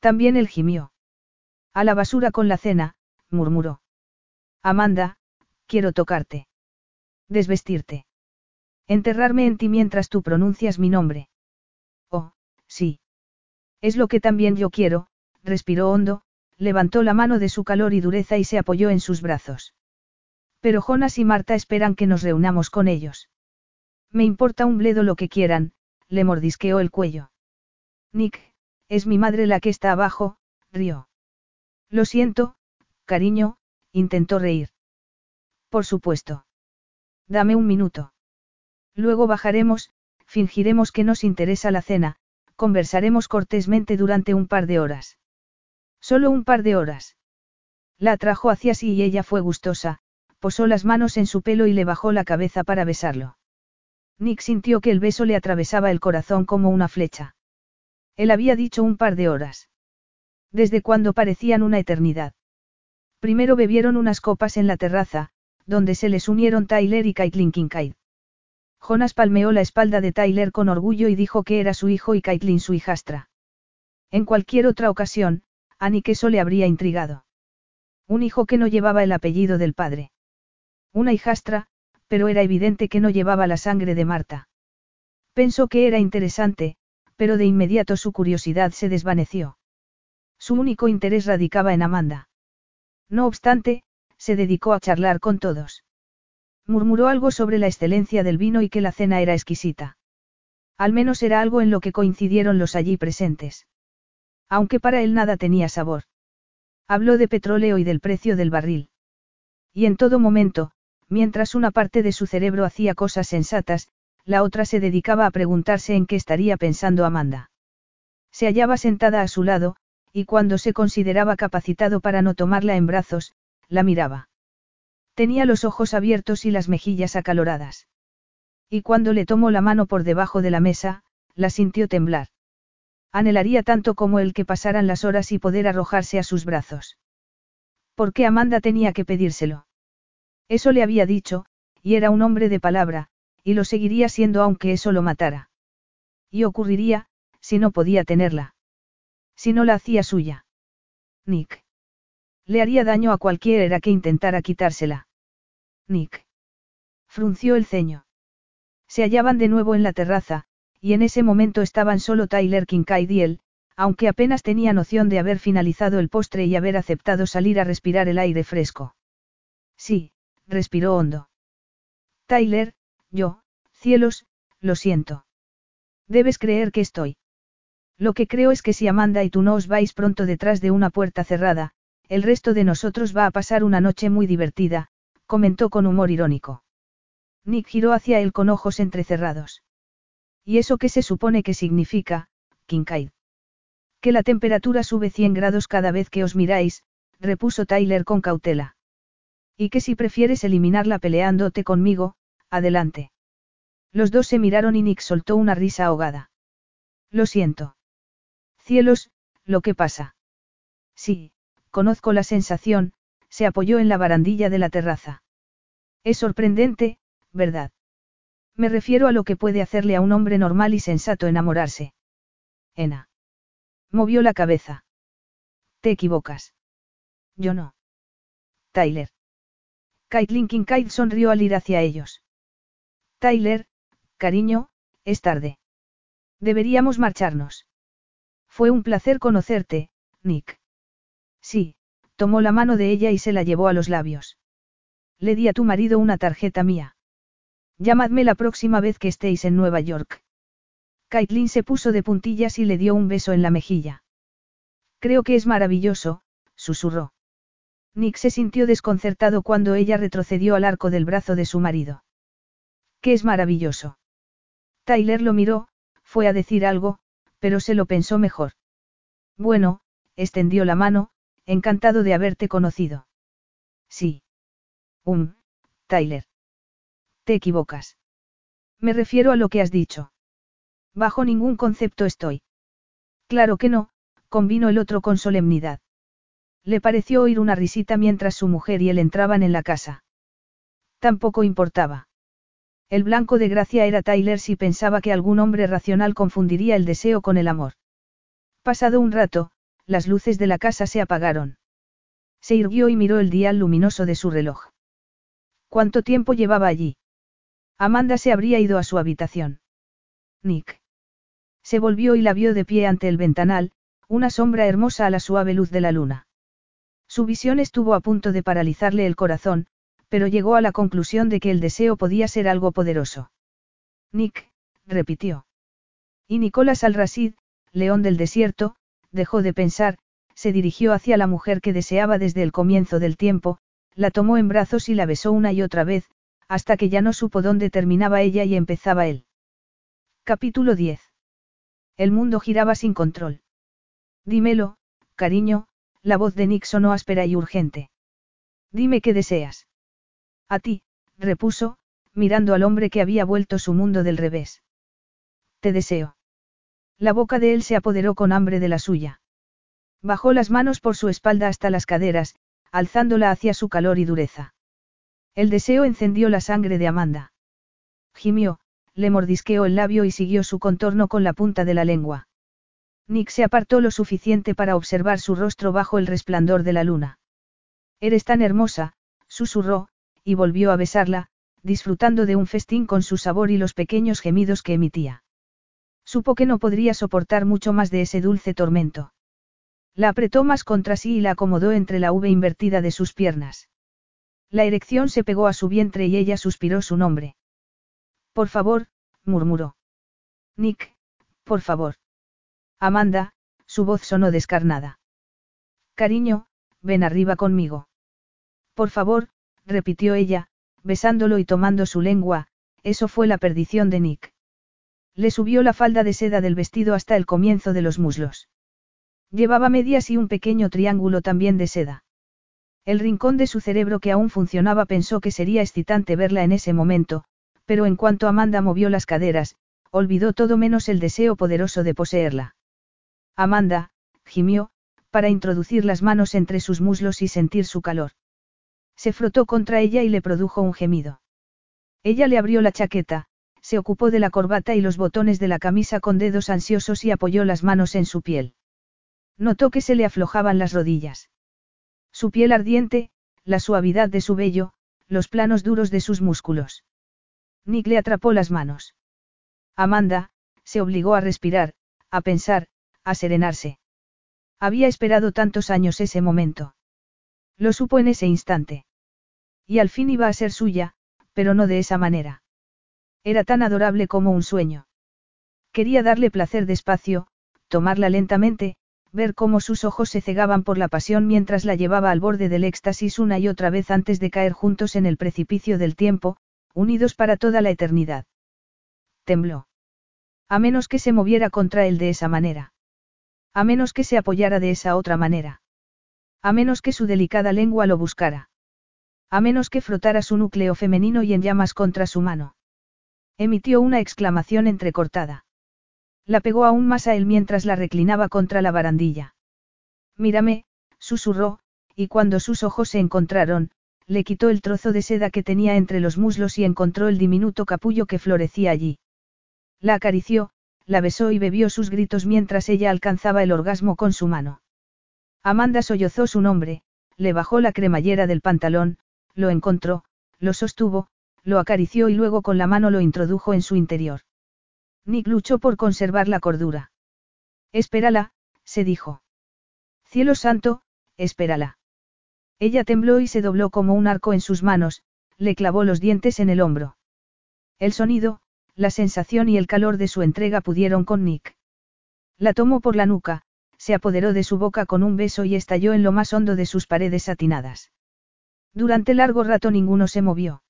También él gimió. A la basura con la cena, murmuró. Amanda, quiero tocarte. Desvestirte. Enterrarme en ti mientras tú pronuncias mi nombre. Oh, sí. Es lo que también yo quiero, respiró hondo, levantó la mano de su calor y dureza y se apoyó en sus brazos. Pero Jonas y Marta esperan que nos reunamos con ellos. Me importa un bledo lo que quieran, le mordisqueó el cuello. Nick, es mi madre la que está abajo, rió. Lo siento, cariño, intentó reír. Por supuesto. Dame un minuto. Luego bajaremos, fingiremos que nos interesa la cena, conversaremos cortésmente durante un par de horas. Solo un par de horas. La atrajo hacia sí y ella fue gustosa, posó las manos en su pelo y le bajó la cabeza para besarlo. Nick sintió que el beso le atravesaba el corazón como una flecha. Él había dicho un par de horas. Desde cuando parecían una eternidad. Primero bebieron unas copas en la terraza, donde se les unieron Tyler y Caitlin Kincaid. Jonas palmeó la espalda de Tyler con orgullo y dijo que era su hijo y Caitlin su hijastra. En cualquier otra ocasión, a eso le habría intrigado. Un hijo que no llevaba el apellido del padre. Una hijastra, pero era evidente que no llevaba la sangre de Marta. Pensó que era interesante, pero de inmediato su curiosidad se desvaneció. Su único interés radicaba en Amanda. No obstante, se dedicó a charlar con todos. Murmuró algo sobre la excelencia del vino y que la cena era exquisita. Al menos era algo en lo que coincidieron los allí presentes. Aunque para él nada tenía sabor. Habló de petróleo y del precio del barril. Y en todo momento, mientras una parte de su cerebro hacía cosas sensatas, la otra se dedicaba a preguntarse en qué estaría pensando Amanda. Se hallaba sentada a su lado, y cuando se consideraba capacitado para no tomarla en brazos, la miraba. Tenía los ojos abiertos y las mejillas acaloradas. Y cuando le tomó la mano por debajo de la mesa, la sintió temblar. Anhelaría tanto como el que pasaran las horas y poder arrojarse a sus brazos. ¿Por qué Amanda tenía que pedírselo? Eso le había dicho, y era un hombre de palabra, y lo seguiría siendo aunque eso lo matara. Y ocurriría, si no podía tenerla. Si no la hacía suya. Nick. Le haría daño a cualquiera que intentara quitársela. Nick. Frunció el ceño. Se hallaban de nuevo en la terraza, y en ese momento estaban solo Tyler Kincaid y él, aunque apenas tenía noción de haber finalizado el postre y haber aceptado salir a respirar el aire fresco. Sí, respiró hondo. Tyler, yo, cielos, lo siento. Debes creer que estoy. Lo que creo es que si Amanda y tú no os vais pronto detrás de una puerta cerrada, el resto de nosotros va a pasar una noche muy divertida, comentó con humor irónico. Nick giró hacia él con ojos entrecerrados. ¿Y eso qué se supone que significa, Kincaid? Que la temperatura sube 100 grados cada vez que os miráis, repuso Tyler con cautela. Y que si prefieres eliminarla peleándote conmigo, adelante. Los dos se miraron y Nick soltó una risa ahogada. Lo siento. Cielos, lo que pasa. Sí, conozco la sensación, se apoyó en la barandilla de la terraza. Es sorprendente, ¿verdad? Me refiero a lo que puede hacerle a un hombre normal y sensato enamorarse. Ena. Movió la cabeza. Te equivocas. Yo no. Tyler. Caitlin Kincaid sonrió al ir hacia ellos. Tyler, cariño, es tarde. Deberíamos marcharnos. Fue un placer conocerte, Nick. Sí, tomó la mano de ella y se la llevó a los labios. Le di a tu marido una tarjeta mía. Llamadme la próxima vez que estéis en Nueva York. Caitlin se puso de puntillas y le dio un beso en la mejilla. Creo que es maravilloso, susurró. Nick se sintió desconcertado cuando ella retrocedió al arco del brazo de su marido. ¿Qué es maravilloso? Tyler lo miró, fue a decir algo, pero se lo pensó mejor. Bueno, extendió la mano, encantado de haberte conocido. Sí. Um, Tyler. Te equivocas. Me refiero a lo que has dicho. Bajo ningún concepto estoy. Claro que no, convino el otro con solemnidad. Le pareció oír una risita mientras su mujer y él entraban en la casa. Tampoco importaba. El blanco de gracia era Tyler si pensaba que algún hombre racional confundiría el deseo con el amor. Pasado un rato, las luces de la casa se apagaron. Se irguió y miró el dial luminoso de su reloj. ¿Cuánto tiempo llevaba allí? Amanda se habría ido a su habitación. Nick. Se volvió y la vio de pie ante el ventanal, una sombra hermosa a la suave luz de la luna. Su visión estuvo a punto de paralizarle el corazón, pero llegó a la conclusión de que el deseo podía ser algo poderoso. Nick, repitió. Y Nicolás al-Rasid, león del desierto, dejó de pensar, se dirigió hacia la mujer que deseaba desde el comienzo del tiempo, la tomó en brazos y la besó una y otra vez, hasta que ya no supo dónde terminaba ella y empezaba él. Capítulo 10. El mundo giraba sin control. Dímelo, cariño, la voz de Nick sonó áspera y urgente. Dime qué deseas. A ti, repuso, mirando al hombre que había vuelto su mundo del revés. Te deseo. La boca de él se apoderó con hambre de la suya. Bajó las manos por su espalda hasta las caderas, alzándola hacia su calor y dureza. El deseo encendió la sangre de Amanda. Gimió, le mordisqueó el labio y siguió su contorno con la punta de la lengua. Nick se apartó lo suficiente para observar su rostro bajo el resplandor de la luna. Eres tan hermosa, susurró, y volvió a besarla, disfrutando de un festín con su sabor y los pequeños gemidos que emitía. Supo que no podría soportar mucho más de ese dulce tormento. La apretó más contra sí y la acomodó entre la V invertida de sus piernas. La erección se pegó a su vientre y ella suspiró su nombre. Por favor, murmuró. Nick, por favor. Amanda, su voz sonó descarnada. Cariño, ven arriba conmigo. Por favor, repitió ella, besándolo y tomando su lengua, eso fue la perdición de Nick. Le subió la falda de seda del vestido hasta el comienzo de los muslos. Llevaba medias y un pequeño triángulo también de seda. El rincón de su cerebro que aún funcionaba pensó que sería excitante verla en ese momento, pero en cuanto Amanda movió las caderas, olvidó todo menos el deseo poderoso de poseerla. Amanda, gimió, para introducir las manos entre sus muslos y sentir su calor. Se frotó contra ella y le produjo un gemido. Ella le abrió la chaqueta, se ocupó de la corbata y los botones de la camisa con dedos ansiosos y apoyó las manos en su piel. Notó que se le aflojaban las rodillas. Su piel ardiente, la suavidad de su vello, los planos duros de sus músculos. Nick le atrapó las manos. Amanda, se obligó a respirar, a pensar, a serenarse. Había esperado tantos años ese momento. Lo supo en ese instante. Y al fin iba a ser suya, pero no de esa manera. Era tan adorable como un sueño. Quería darle placer despacio, tomarla lentamente, ver cómo sus ojos se cegaban por la pasión mientras la llevaba al borde del éxtasis una y otra vez antes de caer juntos en el precipicio del tiempo, unidos para toda la eternidad. Tembló. A menos que se moviera contra él de esa manera. A menos que se apoyara de esa otra manera. A menos que su delicada lengua lo buscara. A menos que frotara su núcleo femenino y en llamas contra su mano. Emitió una exclamación entrecortada. La pegó aún más a él mientras la reclinaba contra la barandilla. Mírame, susurró, y cuando sus ojos se encontraron, le quitó el trozo de seda que tenía entre los muslos y encontró el diminuto capullo que florecía allí. La acarició, la besó y bebió sus gritos mientras ella alcanzaba el orgasmo con su mano. Amanda sollozó su nombre, le bajó la cremallera del pantalón, lo encontró, lo sostuvo, lo acarició y luego con la mano lo introdujo en su interior. Nick luchó por conservar la cordura. Espérala, se dijo. Cielo santo, espérala. Ella tembló y se dobló como un arco en sus manos, le clavó los dientes en el hombro. El sonido, la sensación y el calor de su entrega pudieron con Nick. La tomó por la nuca, se apoderó de su boca con un beso y estalló en lo más hondo de sus paredes satinadas. Durante largo rato ninguno se movió.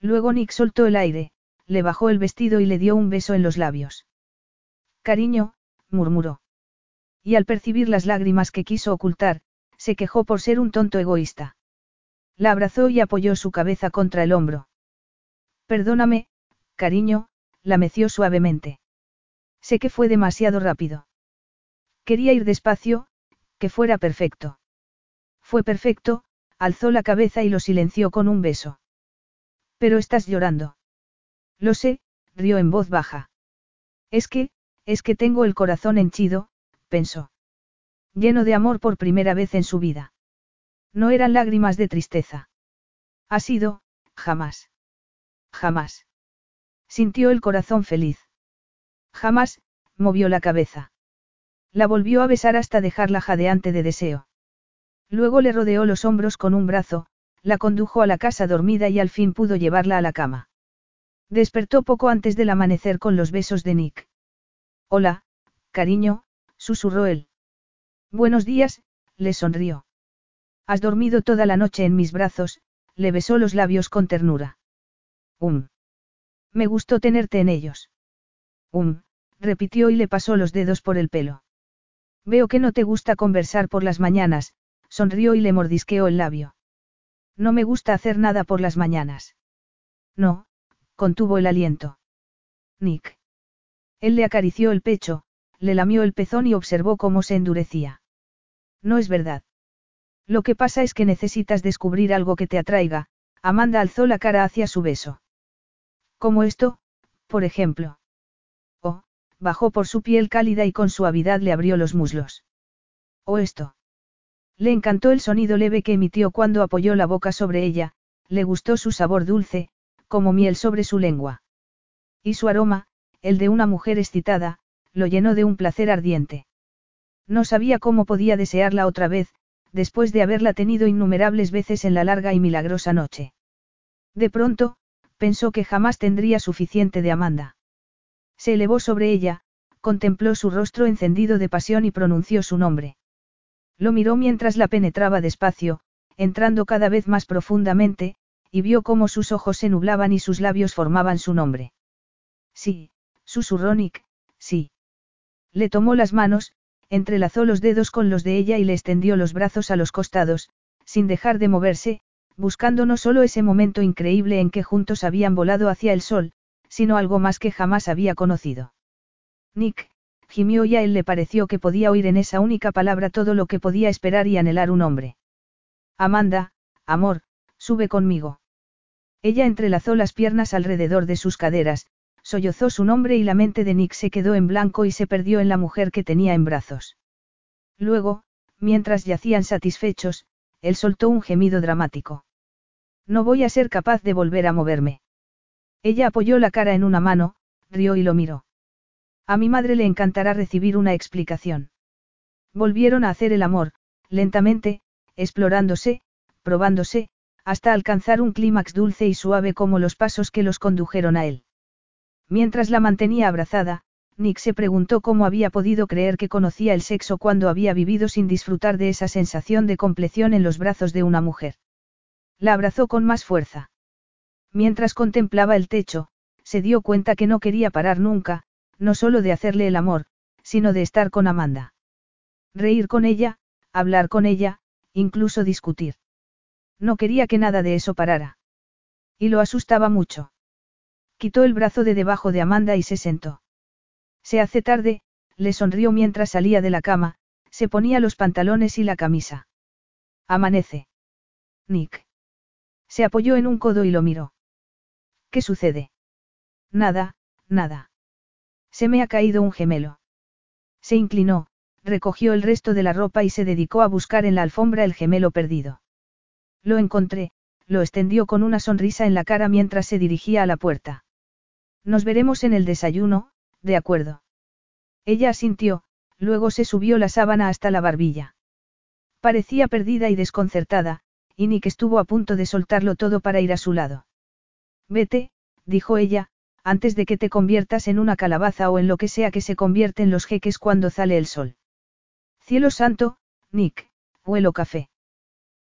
Luego Nick soltó el aire, le bajó el vestido y le dio un beso en los labios. Cariño, murmuró. Y al percibir las lágrimas que quiso ocultar, se quejó por ser un tonto egoísta. La abrazó y apoyó su cabeza contra el hombro. Perdóname, cariño, la meció suavemente. Sé que fue demasiado rápido. Quería ir despacio, que fuera perfecto. Fue perfecto, alzó la cabeza y lo silenció con un beso. Pero estás llorando. Lo sé, rió en voz baja. Es que, es que tengo el corazón henchido, pensó. Lleno de amor por primera vez en su vida. No eran lágrimas de tristeza. Ha sido, jamás. Jamás. Sintió el corazón feliz. Jamás, movió la cabeza. La volvió a besar hasta dejarla jadeante de deseo. Luego le rodeó los hombros con un brazo, la condujo a la casa dormida y al fin pudo llevarla a la cama. Despertó poco antes del amanecer con los besos de Nick. Hola, cariño, susurró él. Buenos días, le sonrió. Has dormido toda la noche en mis brazos, le besó los labios con ternura. Um. Me gustó tenerte en ellos. Um, repitió y le pasó los dedos por el pelo. Veo que no te gusta conversar por las mañanas, sonrió y le mordisqueó el labio. No me gusta hacer nada por las mañanas. No, contuvo el aliento. Nick. Él le acarició el pecho, le lamió el pezón y observó cómo se endurecía. No es verdad. Lo que pasa es que necesitas descubrir algo que te atraiga, Amanda alzó la cara hacia su beso. Como esto, por ejemplo. Oh, bajó por su piel cálida y con suavidad le abrió los muslos. O esto. Le encantó el sonido leve que emitió cuando apoyó la boca sobre ella, le gustó su sabor dulce, como miel sobre su lengua. Y su aroma, el de una mujer excitada, lo llenó de un placer ardiente. No sabía cómo podía desearla otra vez, después de haberla tenido innumerables veces en la larga y milagrosa noche. De pronto, pensó que jamás tendría suficiente de Amanda. Se elevó sobre ella, contempló su rostro encendido de pasión y pronunció su nombre. Lo miró mientras la penetraba despacio, entrando cada vez más profundamente, y vio cómo sus ojos se nublaban y sus labios formaban su nombre. Sí, susurró Nick, sí. Le tomó las manos, entrelazó los dedos con los de ella y le extendió los brazos a los costados, sin dejar de moverse, buscando no solo ese momento increíble en que juntos habían volado hacia el sol, sino algo más que jamás había conocido. Nick, gimió y a él le pareció que podía oír en esa única palabra todo lo que podía esperar y anhelar un hombre. Amanda, amor, sube conmigo. Ella entrelazó las piernas alrededor de sus caderas, sollozó su nombre y la mente de Nick se quedó en blanco y se perdió en la mujer que tenía en brazos. Luego, mientras yacían satisfechos, él soltó un gemido dramático. No voy a ser capaz de volver a moverme. Ella apoyó la cara en una mano, rió y lo miró. A mi madre le encantará recibir una explicación. Volvieron a hacer el amor, lentamente, explorándose, probándose, hasta alcanzar un clímax dulce y suave como los pasos que los condujeron a él. Mientras la mantenía abrazada, Nick se preguntó cómo había podido creer que conocía el sexo cuando había vivido sin disfrutar de esa sensación de compleción en los brazos de una mujer. La abrazó con más fuerza. Mientras contemplaba el techo, se dio cuenta que no quería parar nunca, no solo de hacerle el amor, sino de estar con Amanda. Reír con ella, hablar con ella, incluso discutir. No quería que nada de eso parara. Y lo asustaba mucho. Quitó el brazo de debajo de Amanda y se sentó. Se hace tarde, le sonrió mientras salía de la cama, se ponía los pantalones y la camisa. Amanece. Nick. Se apoyó en un codo y lo miró. ¿Qué sucede? Nada, nada. Se me ha caído un gemelo. Se inclinó, recogió el resto de la ropa y se dedicó a buscar en la alfombra el gemelo perdido. Lo encontré, lo extendió con una sonrisa en la cara mientras se dirigía a la puerta. Nos veremos en el desayuno, de acuerdo. Ella asintió, luego se subió la sábana hasta la barbilla. Parecía perdida y desconcertada, y Nick estuvo a punto de soltarlo todo para ir a su lado. Vete, dijo ella, antes de que te conviertas en una calabaza o en lo que sea que se convierten los jeques cuando sale el sol. Cielo santo, Nick, huelo café.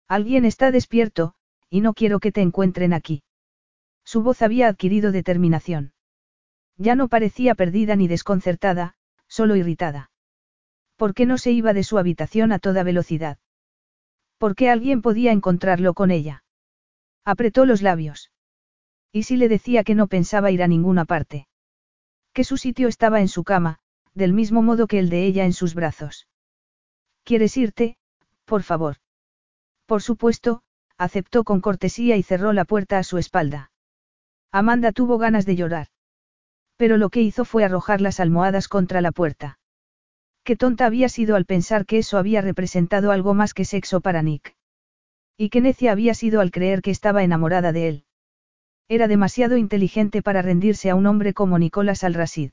Alguien está despierto, y no quiero que te encuentren aquí. Su voz había adquirido determinación. Ya no parecía perdida ni desconcertada, solo irritada. ¿Por qué no se iba de su habitación a toda velocidad? ¿Por qué alguien podía encontrarlo con ella? Apretó los labios. ¿Y si le decía que no pensaba ir a ninguna parte? Que su sitio estaba en su cama, del mismo modo que el de ella en sus brazos. ¿Quieres irte, por favor? Por supuesto, aceptó con cortesía y cerró la puerta a su espalda. Amanda tuvo ganas de llorar. Pero lo que hizo fue arrojar las almohadas contra la puerta. Qué tonta había sido al pensar que eso había representado algo más que sexo para Nick. Y qué necia había sido al creer que estaba enamorada de él. Era demasiado inteligente para rendirse a un hombre como Nicolás Alrasid.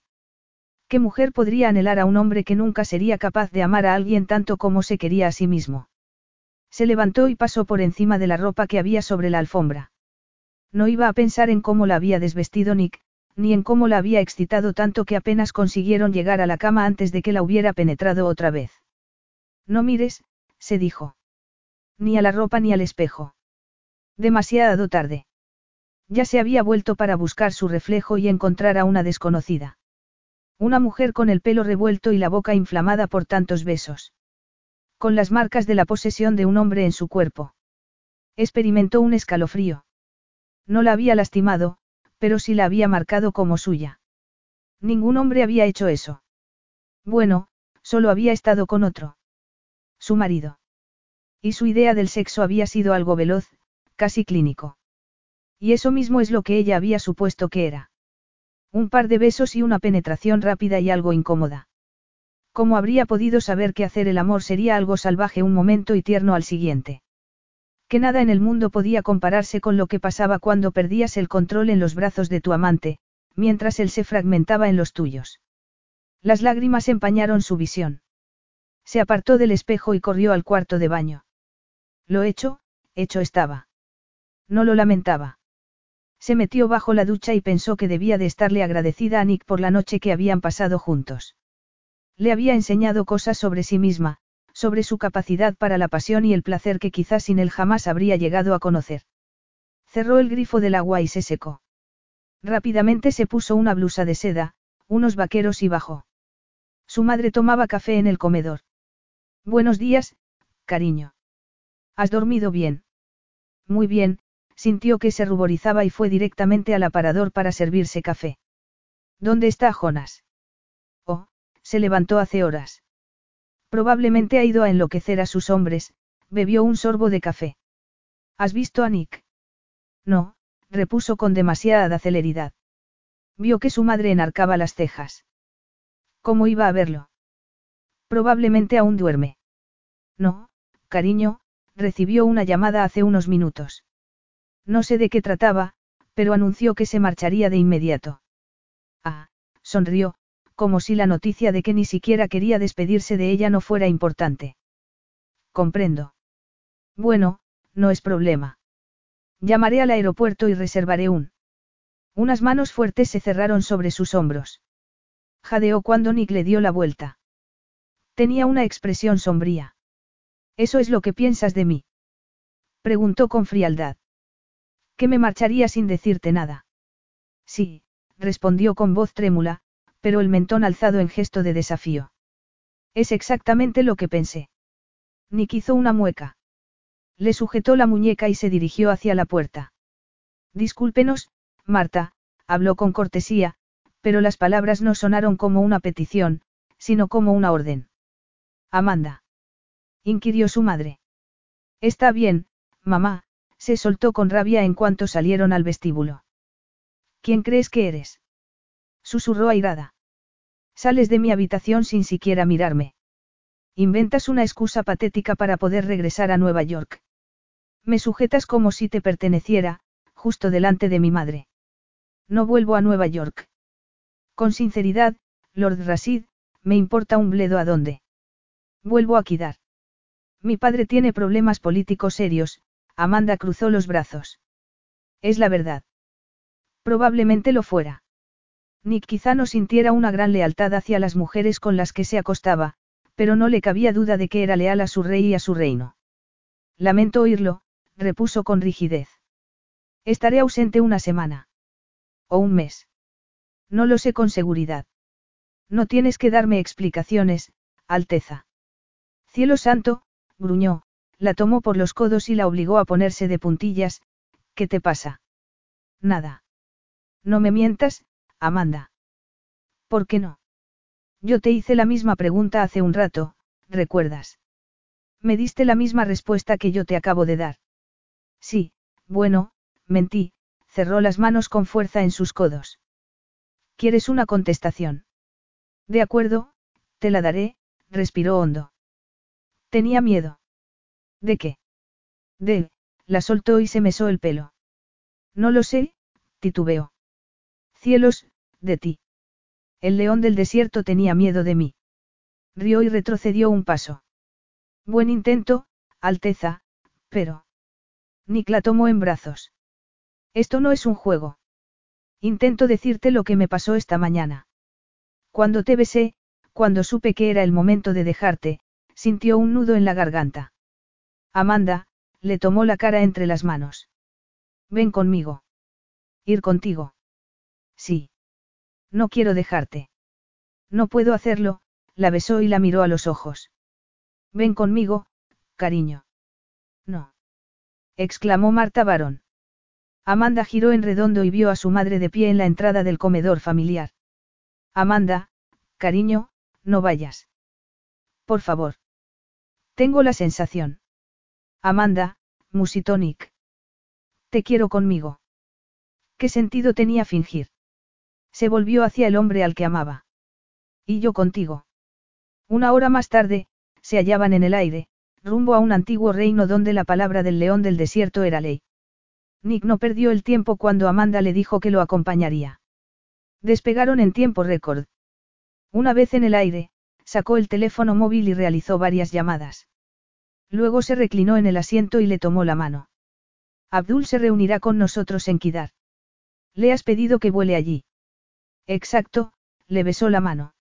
¿Qué mujer podría anhelar a un hombre que nunca sería capaz de amar a alguien tanto como se quería a sí mismo? Se levantó y pasó por encima de la ropa que había sobre la alfombra. No iba a pensar en cómo la había desvestido Nick, ni en cómo la había excitado tanto que apenas consiguieron llegar a la cama antes de que la hubiera penetrado otra vez. No mires, se dijo. Ni a la ropa ni al espejo. Demasiado tarde. Ya se había vuelto para buscar su reflejo y encontrar a una desconocida. Una mujer con el pelo revuelto y la boca inflamada por tantos besos. Con las marcas de la posesión de un hombre en su cuerpo. Experimentó un escalofrío. No la había lastimado, pero sí la había marcado como suya. Ningún hombre había hecho eso. Bueno, solo había estado con otro. Su marido. Y su idea del sexo había sido algo veloz, casi clínico. Y eso mismo es lo que ella había supuesto que era. Un par de besos y una penetración rápida y algo incómoda. ¿Cómo habría podido saber que hacer el amor sería algo salvaje un momento y tierno al siguiente? que nada en el mundo podía compararse con lo que pasaba cuando perdías el control en los brazos de tu amante, mientras él se fragmentaba en los tuyos. Las lágrimas empañaron su visión. Se apartó del espejo y corrió al cuarto de baño. Lo hecho, hecho estaba. No lo lamentaba. Se metió bajo la ducha y pensó que debía de estarle agradecida a Nick por la noche que habían pasado juntos. Le había enseñado cosas sobre sí misma, sobre su capacidad para la pasión y el placer que quizás sin él jamás habría llegado a conocer. Cerró el grifo del agua y se secó. Rápidamente se puso una blusa de seda, unos vaqueros y bajó. Su madre tomaba café en el comedor. Buenos días, cariño. ¿Has dormido bien? Muy bien, sintió que se ruborizaba y fue directamente al aparador para servirse café. ¿Dónde está Jonas? Se levantó hace horas. Probablemente ha ido a enloquecer a sus hombres, bebió un sorbo de café. ¿Has visto a Nick? No, repuso con demasiada celeridad. Vio que su madre enarcaba las cejas. ¿Cómo iba a verlo? Probablemente aún duerme. No, cariño, recibió una llamada hace unos minutos. No sé de qué trataba, pero anunció que se marcharía de inmediato. Ah, sonrió, como si la noticia de que ni siquiera quería despedirse de ella no fuera importante. Comprendo. Bueno, no es problema. Llamaré al aeropuerto y reservaré un. Unas manos fuertes se cerraron sobre sus hombros. Jadeó cuando Nick le dio la vuelta. Tenía una expresión sombría. ¿Eso es lo que piensas de mí? Preguntó con frialdad. Que me marcharía sin decirte nada. Sí, respondió con voz trémula, pero el mentón alzado en gesto de desafío. Es exactamente lo que pensé. Nick hizo una mueca. Le sujetó la muñeca y se dirigió hacia la puerta. Discúlpenos, Marta, habló con cortesía, pero las palabras no sonaron como una petición, sino como una orden. Amanda. inquirió su madre. Está bien, mamá, se soltó con rabia en cuanto salieron al vestíbulo. ¿Quién crees que eres? Susurró airada. Sales de mi habitación sin siquiera mirarme. Inventas una excusa patética para poder regresar a Nueva York. Me sujetas como si te perteneciera, justo delante de mi madre. No vuelvo a Nueva York. Con sinceridad, Lord Rasid, me importa un bledo a dónde. Vuelvo a Kidar. Mi padre tiene problemas políticos serios, Amanda cruzó los brazos. Es la verdad. Probablemente lo fuera. Nick quizá no sintiera una gran lealtad hacia las mujeres con las que se acostaba, pero no le cabía duda de que era leal a su rey y a su reino. Lamento oírlo, repuso con rigidez. Estaré ausente una semana. O un mes. No lo sé con seguridad. No tienes que darme explicaciones, Alteza. Cielo santo, gruñó, la tomó por los codos y la obligó a ponerse de puntillas, ¿qué te pasa? Nada. No me mientas, Amanda. ¿Por qué no? Yo te hice la misma pregunta hace un rato, ¿recuerdas? Me diste la misma respuesta que yo te acabo de dar. Sí, bueno, mentí, cerró las manos con fuerza en sus codos. ¿Quieres una contestación? De acuerdo, te la daré, respiró hondo. Tenía miedo. ¿De qué? De, la soltó y se mesó el pelo. No lo sé, titubeó. Cielos, de ti. El león del desierto tenía miedo de mí. Rió y retrocedió un paso. Buen intento, Alteza, pero... Nick la tomó en brazos. Esto no es un juego. Intento decirte lo que me pasó esta mañana. Cuando te besé, cuando supe que era el momento de dejarte, sintió un nudo en la garganta. Amanda, le tomó la cara entre las manos. Ven conmigo. Ir contigo. Sí. No quiero dejarte. No puedo hacerlo, la besó y la miró a los ojos. Ven conmigo, cariño. No. exclamó Marta Barón. Amanda giró en redondo y vio a su madre de pie en la entrada del comedor familiar. Amanda, cariño, no vayas. Por favor. Tengo la sensación. Amanda, musitó Nick. Te quiero conmigo. ¿Qué sentido tenía fingir? Se volvió hacia el hombre al que amaba. Y yo contigo. Una hora más tarde, se hallaban en el aire, rumbo a un antiguo reino donde la palabra del león del desierto era ley. Nick no perdió el tiempo cuando Amanda le dijo que lo acompañaría. Despegaron en tiempo récord. Una vez en el aire, sacó el teléfono móvil y realizó varias llamadas. Luego se reclinó en el asiento y le tomó la mano. Abdul se reunirá con nosotros en Kidar. Le has pedido que vuele allí. Exacto, le besó la mano.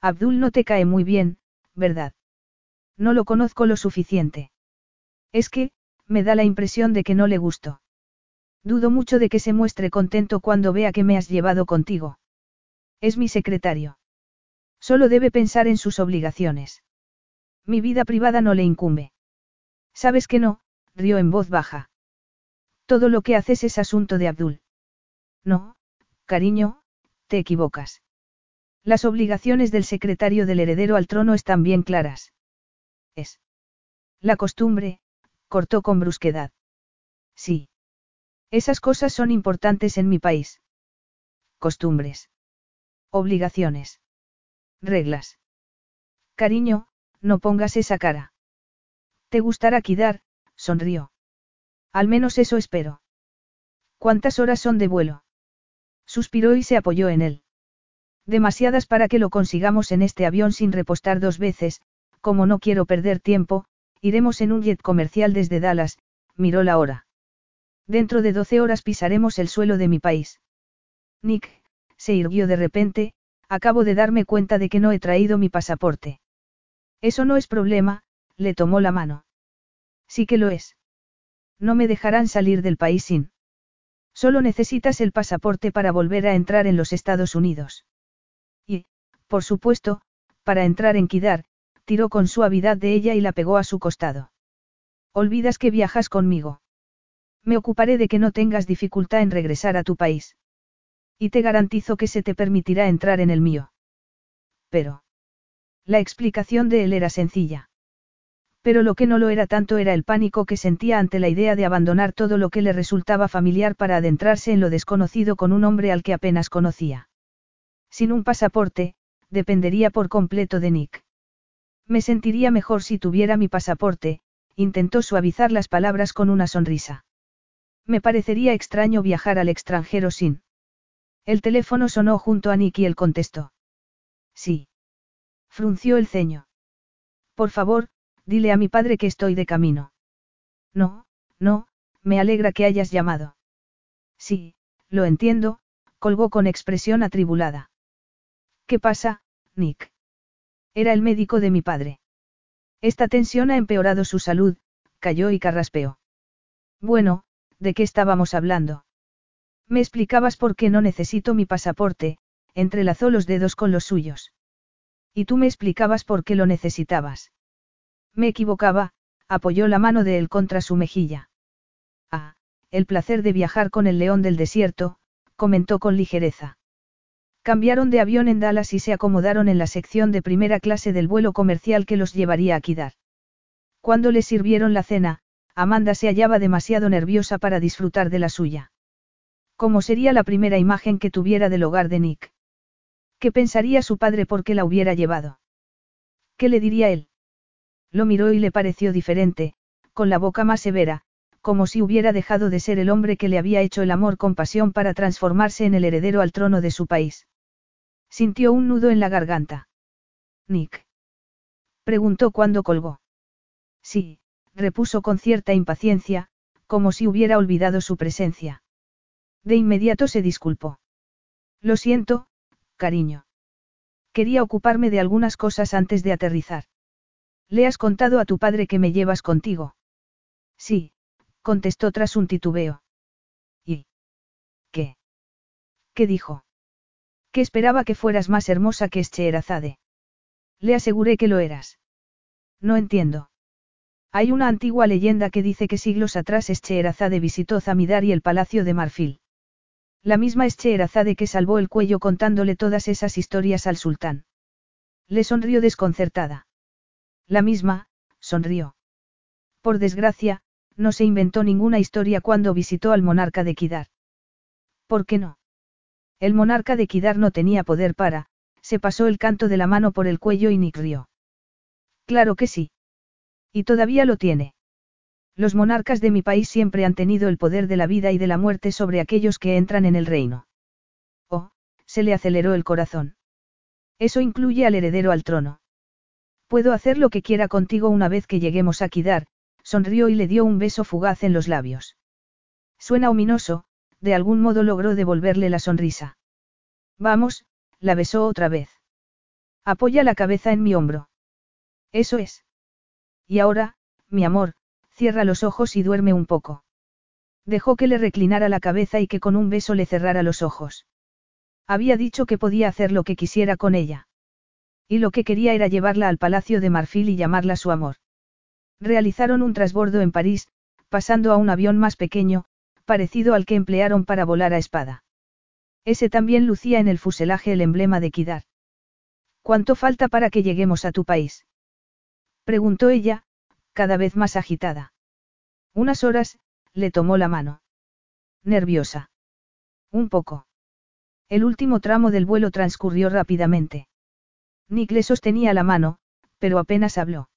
Abdul no te cae muy bien, ¿verdad? No lo conozco lo suficiente. Es que, me da la impresión de que no le gusto. Dudo mucho de que se muestre contento cuando vea que me has llevado contigo. Es mi secretario. Solo debe pensar en sus obligaciones. Mi vida privada no le incumbe. ¿Sabes que no? rió en voz baja. Todo lo que haces es asunto de Abdul. No, cariño, te equivocas. Las obligaciones del secretario del heredero al trono están bien claras. Es. La costumbre, cortó con brusquedad. Sí. Esas cosas son importantes en mi país. Costumbres. Obligaciones. Reglas. Cariño, no pongas esa cara. Te gustará quidar, sonrió. Al menos eso espero. ¿Cuántas horas son de vuelo? Suspiró y se apoyó en él. Demasiadas para que lo consigamos en este avión sin repostar dos veces, como no quiero perder tiempo, iremos en un jet comercial desde Dallas, miró la hora. Dentro de doce horas pisaremos el suelo de mi país. Nick, se irguió de repente, acabo de darme cuenta de que no he traído mi pasaporte. Eso no es problema, le tomó la mano. Sí que lo es. No me dejarán salir del país sin. Solo necesitas el pasaporte para volver a entrar en los Estados Unidos. Y, por supuesto, para entrar en Kidar, tiró con suavidad de ella y la pegó a su costado. Olvidas que viajas conmigo. Me ocuparé de que no tengas dificultad en regresar a tu país. Y te garantizo que se te permitirá entrar en el mío. Pero. La explicación de él era sencilla. Pero lo que no lo era tanto era el pánico que sentía ante la idea de abandonar todo lo que le resultaba familiar para adentrarse en lo desconocido con un hombre al que apenas conocía. Sin un pasaporte, dependería por completo de Nick. Me sentiría mejor si tuviera mi pasaporte, intentó suavizar las palabras con una sonrisa. Me parecería extraño viajar al extranjero sin. El teléfono sonó junto a Nick y él contestó. Sí. Frunció el ceño. Por favor, dile a mi padre que estoy de camino. No, no, me alegra que hayas llamado. Sí, lo entiendo, colgó con expresión atribulada. ¿Qué pasa, Nick? Era el médico de mi padre. Esta tensión ha empeorado su salud, cayó y carraspeó. Bueno, ¿de qué estábamos hablando? Me explicabas por qué no necesito mi pasaporte, entrelazó los dedos con los suyos. Y tú me explicabas por qué lo necesitabas. Me equivocaba, apoyó la mano de él contra su mejilla. Ah, el placer de viajar con el león del desierto, comentó con ligereza. Cambiaron de avión en Dallas y se acomodaron en la sección de primera clase del vuelo comercial que los llevaría a Kidar. Cuando le sirvieron la cena, Amanda se hallaba demasiado nerviosa para disfrutar de la suya. ¿Cómo sería la primera imagen que tuviera del hogar de Nick? ¿Qué pensaría su padre por qué la hubiera llevado? ¿Qué le diría él? Lo miró y le pareció diferente, con la boca más severa, como si hubiera dejado de ser el hombre que le había hecho el amor con pasión para transformarse en el heredero al trono de su país. Sintió un nudo en la garganta. Nick. Preguntó cuando colgó. Sí, repuso con cierta impaciencia, como si hubiera olvidado su presencia. De inmediato se disculpó. Lo siento, cariño. Quería ocuparme de algunas cosas antes de aterrizar. ¿Le has contado a tu padre que me llevas contigo? Sí, contestó tras un titubeo. ¿Y? ¿Qué? ¿Qué dijo? Que esperaba que fueras más hermosa que Escheherazade. Le aseguré que lo eras. No entiendo. Hay una antigua leyenda que dice que siglos atrás Escheherazade visitó Zamidar y el Palacio de Marfil. La misma Escheherazade que salvó el cuello contándole todas esas historias al sultán. Le sonrió desconcertada. La misma, sonrió. Por desgracia, no se inventó ninguna historia cuando visitó al monarca de Kidar. ¿Por qué no? El monarca de Kidar no tenía poder para, se pasó el canto de la mano por el cuello y Nick rió. Claro que sí. Y todavía lo tiene. Los monarcas de mi país siempre han tenido el poder de la vida y de la muerte sobre aquellos que entran en el reino. Oh, se le aceleró el corazón. Eso incluye al heredero al trono. Puedo hacer lo que quiera contigo una vez que lleguemos a Kidar, sonrió y le dio un beso fugaz en los labios. Suena ominoso, de algún modo logró devolverle la sonrisa. Vamos, la besó otra vez. Apoya la cabeza en mi hombro. Eso es. Y ahora, mi amor, cierra los ojos y duerme un poco. Dejó que le reclinara la cabeza y que con un beso le cerrara los ojos. Había dicho que podía hacer lo que quisiera con ella. Y lo que quería era llevarla al Palacio de Marfil y llamarla su amor. Realizaron un trasbordo en París, pasando a un avión más pequeño, parecido al que emplearon para volar a espada. Ese también lucía en el fuselaje el emblema de Kidar. ¿Cuánto falta para que lleguemos a tu país? Preguntó ella, cada vez más agitada. Unas horas, le tomó la mano. Nerviosa. Un poco. El último tramo del vuelo transcurrió rápidamente. Nick le sostenía la mano, pero apenas habló.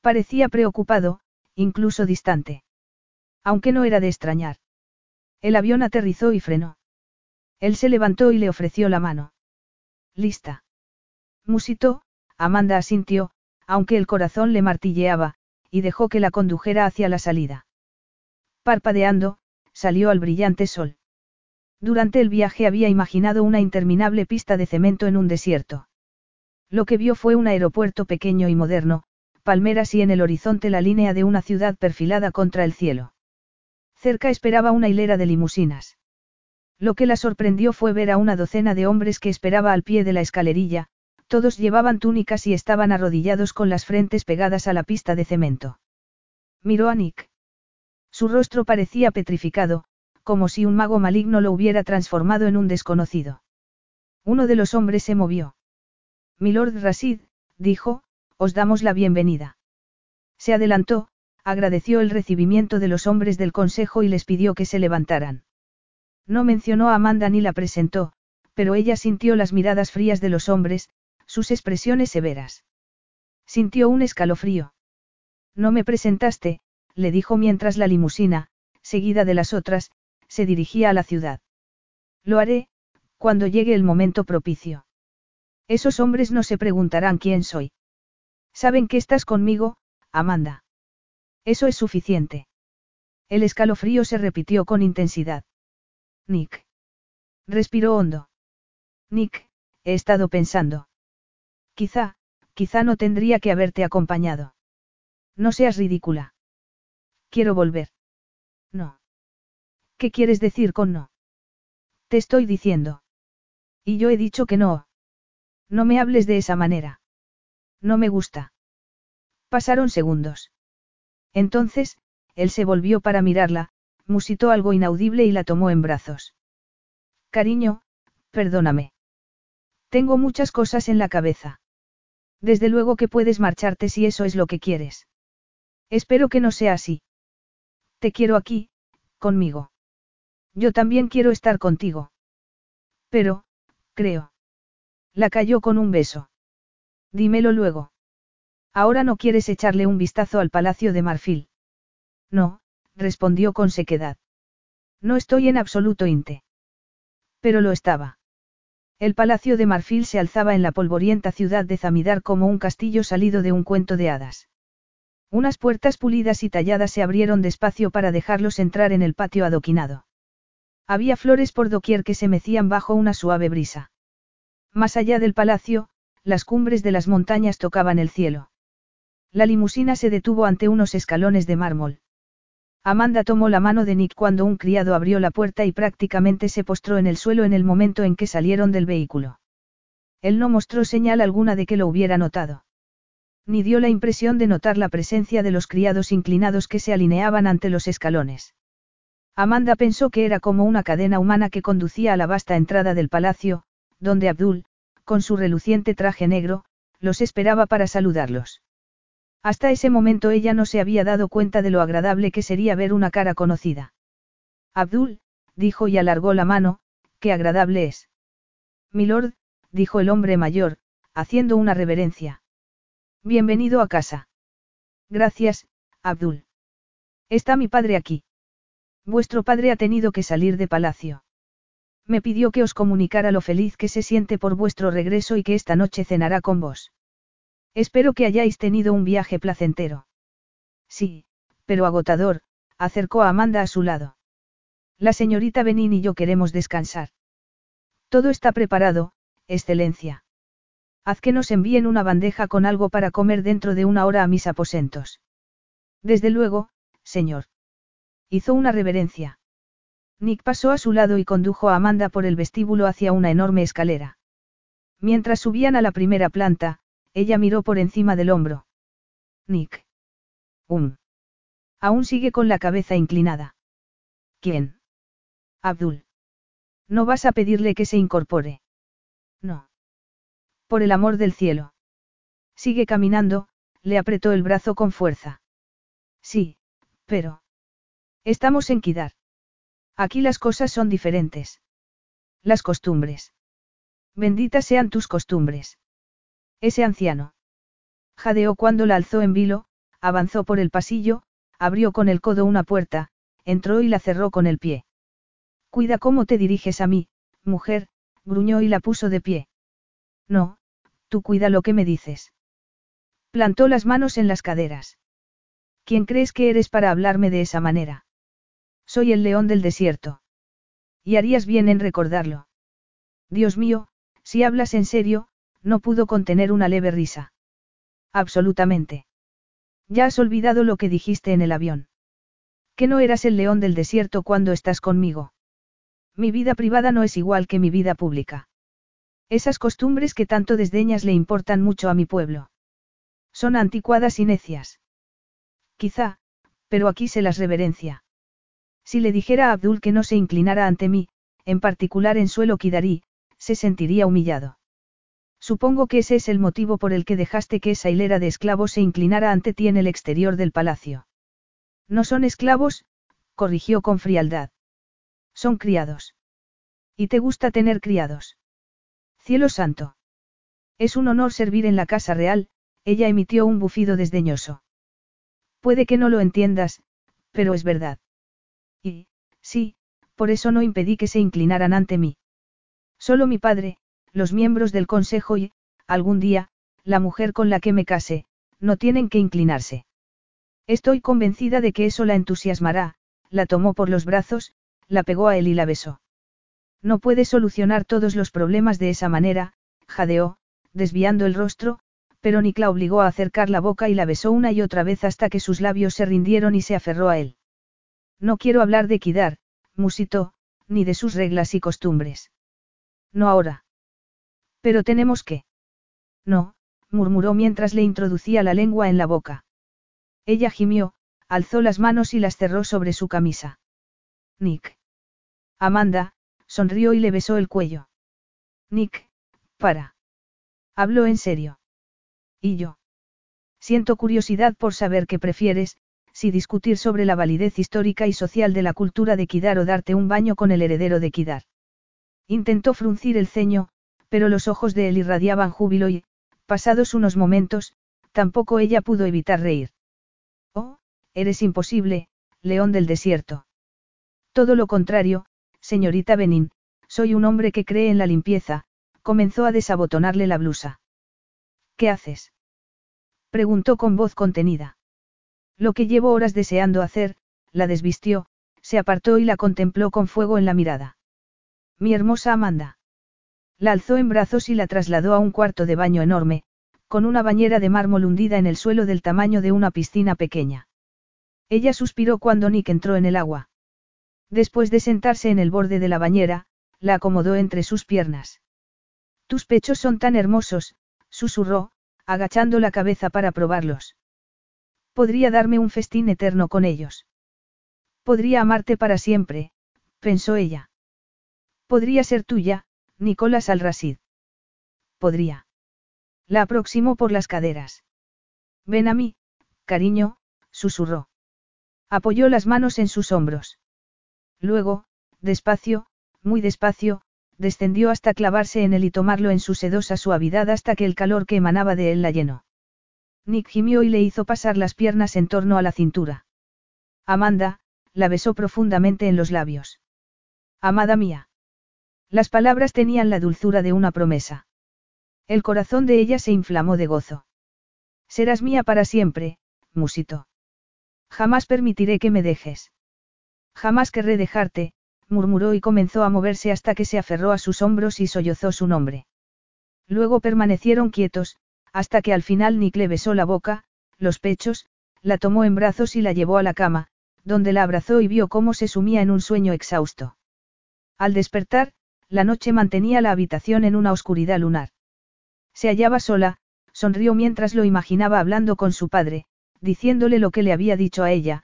Parecía preocupado, incluso distante. Aunque no era de extrañar. El avión aterrizó y frenó. Él se levantó y le ofreció la mano. Lista. Musitó, Amanda asintió, aunque el corazón le martilleaba, y dejó que la condujera hacia la salida. Parpadeando, salió al brillante sol. Durante el viaje había imaginado una interminable pista de cemento en un desierto. Lo que vio fue un aeropuerto pequeño y moderno, palmeras y en el horizonte la línea de una ciudad perfilada contra el cielo. Cerca esperaba una hilera de limusinas. Lo que la sorprendió fue ver a una docena de hombres que esperaba al pie de la escalerilla, Todos llevaban túnicas y estaban arrodillados con las frentes pegadas a la pista de cemento. Miró a Nick. Su rostro parecía petrificado, como si un mago maligno lo hubiera transformado en un desconocido. Uno de los hombres se movió. Milord Rasid, dijo, os damos la bienvenida. Se adelantó, agradeció el recibimiento de los hombres del consejo y les pidió que se levantaran. No mencionó a Amanda ni la presentó, pero ella sintió las miradas frías de los hombres, sus expresiones severas. Sintió un escalofrío. No me presentaste, le dijo mientras la limusina, seguida de las otras, se dirigía a la ciudad. Lo haré, cuando llegue el momento propicio. Esos hombres no se preguntarán quién soy. Saben que estás conmigo, Amanda. Eso es suficiente. El escalofrío se repitió con intensidad. Nick. Respiró hondo. Nick, he estado pensando. Quizá, quizá no tendría que haberte acompañado. No seas ridícula. Quiero volver. No. ¿Qué quieres decir con no? Te estoy diciendo. Y yo he dicho que no. No me hables de esa manera. No me gusta. Pasaron segundos. Entonces, él se volvió para mirarla, musitó algo inaudible y la tomó en brazos. Cariño, perdóname. Tengo muchas cosas en la cabeza. Desde luego que puedes marcharte si eso es lo que quieres. Espero que no sea así. Te quiero aquí, conmigo. Yo también quiero estar contigo. Pero, creo. La cayó con un beso. Dímelo luego. Ahora no quieres echarle un vistazo al Palacio de Marfil. No, respondió con sequedad. No estoy en absoluto inte. Pero lo estaba. El Palacio de Marfil se alzaba en la polvorienta ciudad de Zamidar como un castillo salido de un cuento de hadas. Unas puertas pulidas y talladas se abrieron despacio para dejarlos entrar en el patio adoquinado. Había flores por doquier que se mecían bajo una suave brisa. Más allá del palacio, las cumbres de las montañas tocaban el cielo. La limusina se detuvo ante unos escalones de mármol. Amanda tomó la mano de Nick cuando un criado abrió la puerta y prácticamente se postró en el suelo en el momento en que salieron del vehículo. Él no mostró señal alguna de que lo hubiera notado. Ni dio la impresión de notar la presencia de los criados inclinados que se alineaban ante los escalones. Amanda pensó que era como una cadena humana que conducía a la vasta entrada del palacio, donde Abdul, con su reluciente traje negro, los esperaba para saludarlos. Hasta ese momento ella no se había dado cuenta de lo agradable que sería ver una cara conocida. Abdul, dijo y alargó la mano, qué agradable es. Milord, dijo el hombre mayor, haciendo una reverencia. Bienvenido a casa. Gracias, Abdul. Está mi padre aquí. Vuestro padre ha tenido que salir de palacio. Me pidió que os comunicara lo feliz que se siente por vuestro regreso y que esta noche cenará con vos. Espero que hayáis tenido un viaje placentero. Sí, pero agotador, acercó a Amanda a su lado. La señorita Benin y yo queremos descansar. Todo está preparado, excelencia. Haz que nos envíen una bandeja con algo para comer dentro de una hora a mis aposentos. Desde luego, señor. Hizo una reverencia. Nick pasó a su lado y condujo a Amanda por el vestíbulo hacia una enorme escalera. Mientras subían a la primera planta, ella miró por encima del hombro. Nick. Um. Aún sigue con la cabeza inclinada. ¿Quién? Abdul. ¿No vas a pedirle que se incorpore? No. Por el amor del cielo. Sigue caminando, le apretó el brazo con fuerza. Sí, pero. Estamos en Kidar. Aquí las cosas son diferentes. Las costumbres. Benditas sean tus costumbres. Ese anciano. Jadeó cuando la alzó en vilo, avanzó por el pasillo, abrió con el codo una puerta, entró y la cerró con el pie. Cuida cómo te diriges a mí, mujer, gruñó y la puso de pie. No, tú cuida lo que me dices. Plantó las manos en las caderas. ¿Quién crees que eres para hablarme de esa manera? Soy el león del desierto. Y harías bien en recordarlo. Dios mío, si hablas en serio, no pudo contener una leve risa. Absolutamente. Ya has olvidado lo que dijiste en el avión. Que no eras el león del desierto cuando estás conmigo. Mi vida privada no es igual que mi vida pública. Esas costumbres que tanto desdeñas le importan mucho a mi pueblo. Son anticuadas y necias. Quizá, pero aquí se las reverencia. Si le dijera a Abdul que no se inclinara ante mí, en particular en suelo Kidarí, se sentiría humillado. Supongo que ese es el motivo por el que dejaste que esa hilera de esclavos se inclinara ante ti en el exterior del palacio. No son esclavos, corrigió con frialdad. Son criados. ¿Y te gusta tener criados? Cielo santo. Es un honor servir en la casa real, ella emitió un bufido desdeñoso. Puede que no lo entiendas, pero es verdad. Sí, por eso no impedí que se inclinaran ante mí. Solo mi padre, los miembros del consejo y, algún día, la mujer con la que me case, no tienen que inclinarse. Estoy convencida de que eso la entusiasmará, la tomó por los brazos, la pegó a él y la besó. No puede solucionar todos los problemas de esa manera, jadeó, desviando el rostro, pero Nick la obligó a acercar la boca y la besó una y otra vez hasta que sus labios se rindieron y se aferró a él. No quiero hablar de Kidar, musitó, ni de sus reglas y costumbres. No ahora. Pero tenemos que. No, murmuró mientras le introducía la lengua en la boca. Ella gimió, alzó las manos y las cerró sobre su camisa. Nick. Amanda, sonrió y le besó el cuello. Nick, para. Habló en serio. ¿Y yo? Siento curiosidad por saber qué prefieres, si discutir sobre la validez histórica y social de la cultura de Kidar o darte un baño con el heredero de Kidar. Intentó fruncir el ceño, pero los ojos de él irradiaban júbilo y, pasados unos momentos, tampoco ella pudo evitar reír. Oh, eres imposible, león del desierto. Todo lo contrario, señorita Benin, soy un hombre que cree en la limpieza, comenzó a desabotonarle la blusa. ¿Qué haces? preguntó con voz contenida. Lo que llevo horas deseando hacer, la desvistió, se apartó y la contempló con fuego en la mirada. Mi hermosa Amanda. La alzó en brazos y la trasladó a un cuarto de baño enorme, con una bañera de mármol hundida en el suelo del tamaño de una piscina pequeña. Ella suspiró cuando Nick entró en el agua. Después de sentarse en el borde de la bañera, la acomodó entre sus piernas. Tus pechos son tan hermosos, susurró, agachando la cabeza para probarlos. Podría darme un festín eterno con ellos. Podría amarte para siempre, pensó ella. Podría ser tuya, Nicolás Alrasid. Podría. La aproximó por las caderas. Ven a mí, cariño, susurró. Apoyó las manos en sus hombros. Luego, despacio, muy despacio, descendió hasta clavarse en él y tomarlo en su sedosa suavidad hasta que el calor que emanaba de él la llenó. Nick gimió y le hizo pasar las piernas en torno a la cintura. Amanda, la besó profundamente en los labios. Amada mía. Las palabras tenían la dulzura de una promesa. El corazón de ella se inflamó de gozo. Serás mía para siempre, musito. Jamás permitiré que me dejes. Jamás querré dejarte, murmuró y comenzó a moverse hasta que se aferró a sus hombros y sollozó su nombre. Luego permanecieron quietos, hasta que al final Nick le besó la boca, los pechos, la tomó en brazos y la llevó a la cama, donde la abrazó y vio cómo se sumía en un sueño exhausto. Al despertar, la noche mantenía la habitación en una oscuridad lunar. Se hallaba sola, sonrió mientras lo imaginaba hablando con su padre, diciéndole lo que le había dicho a ella,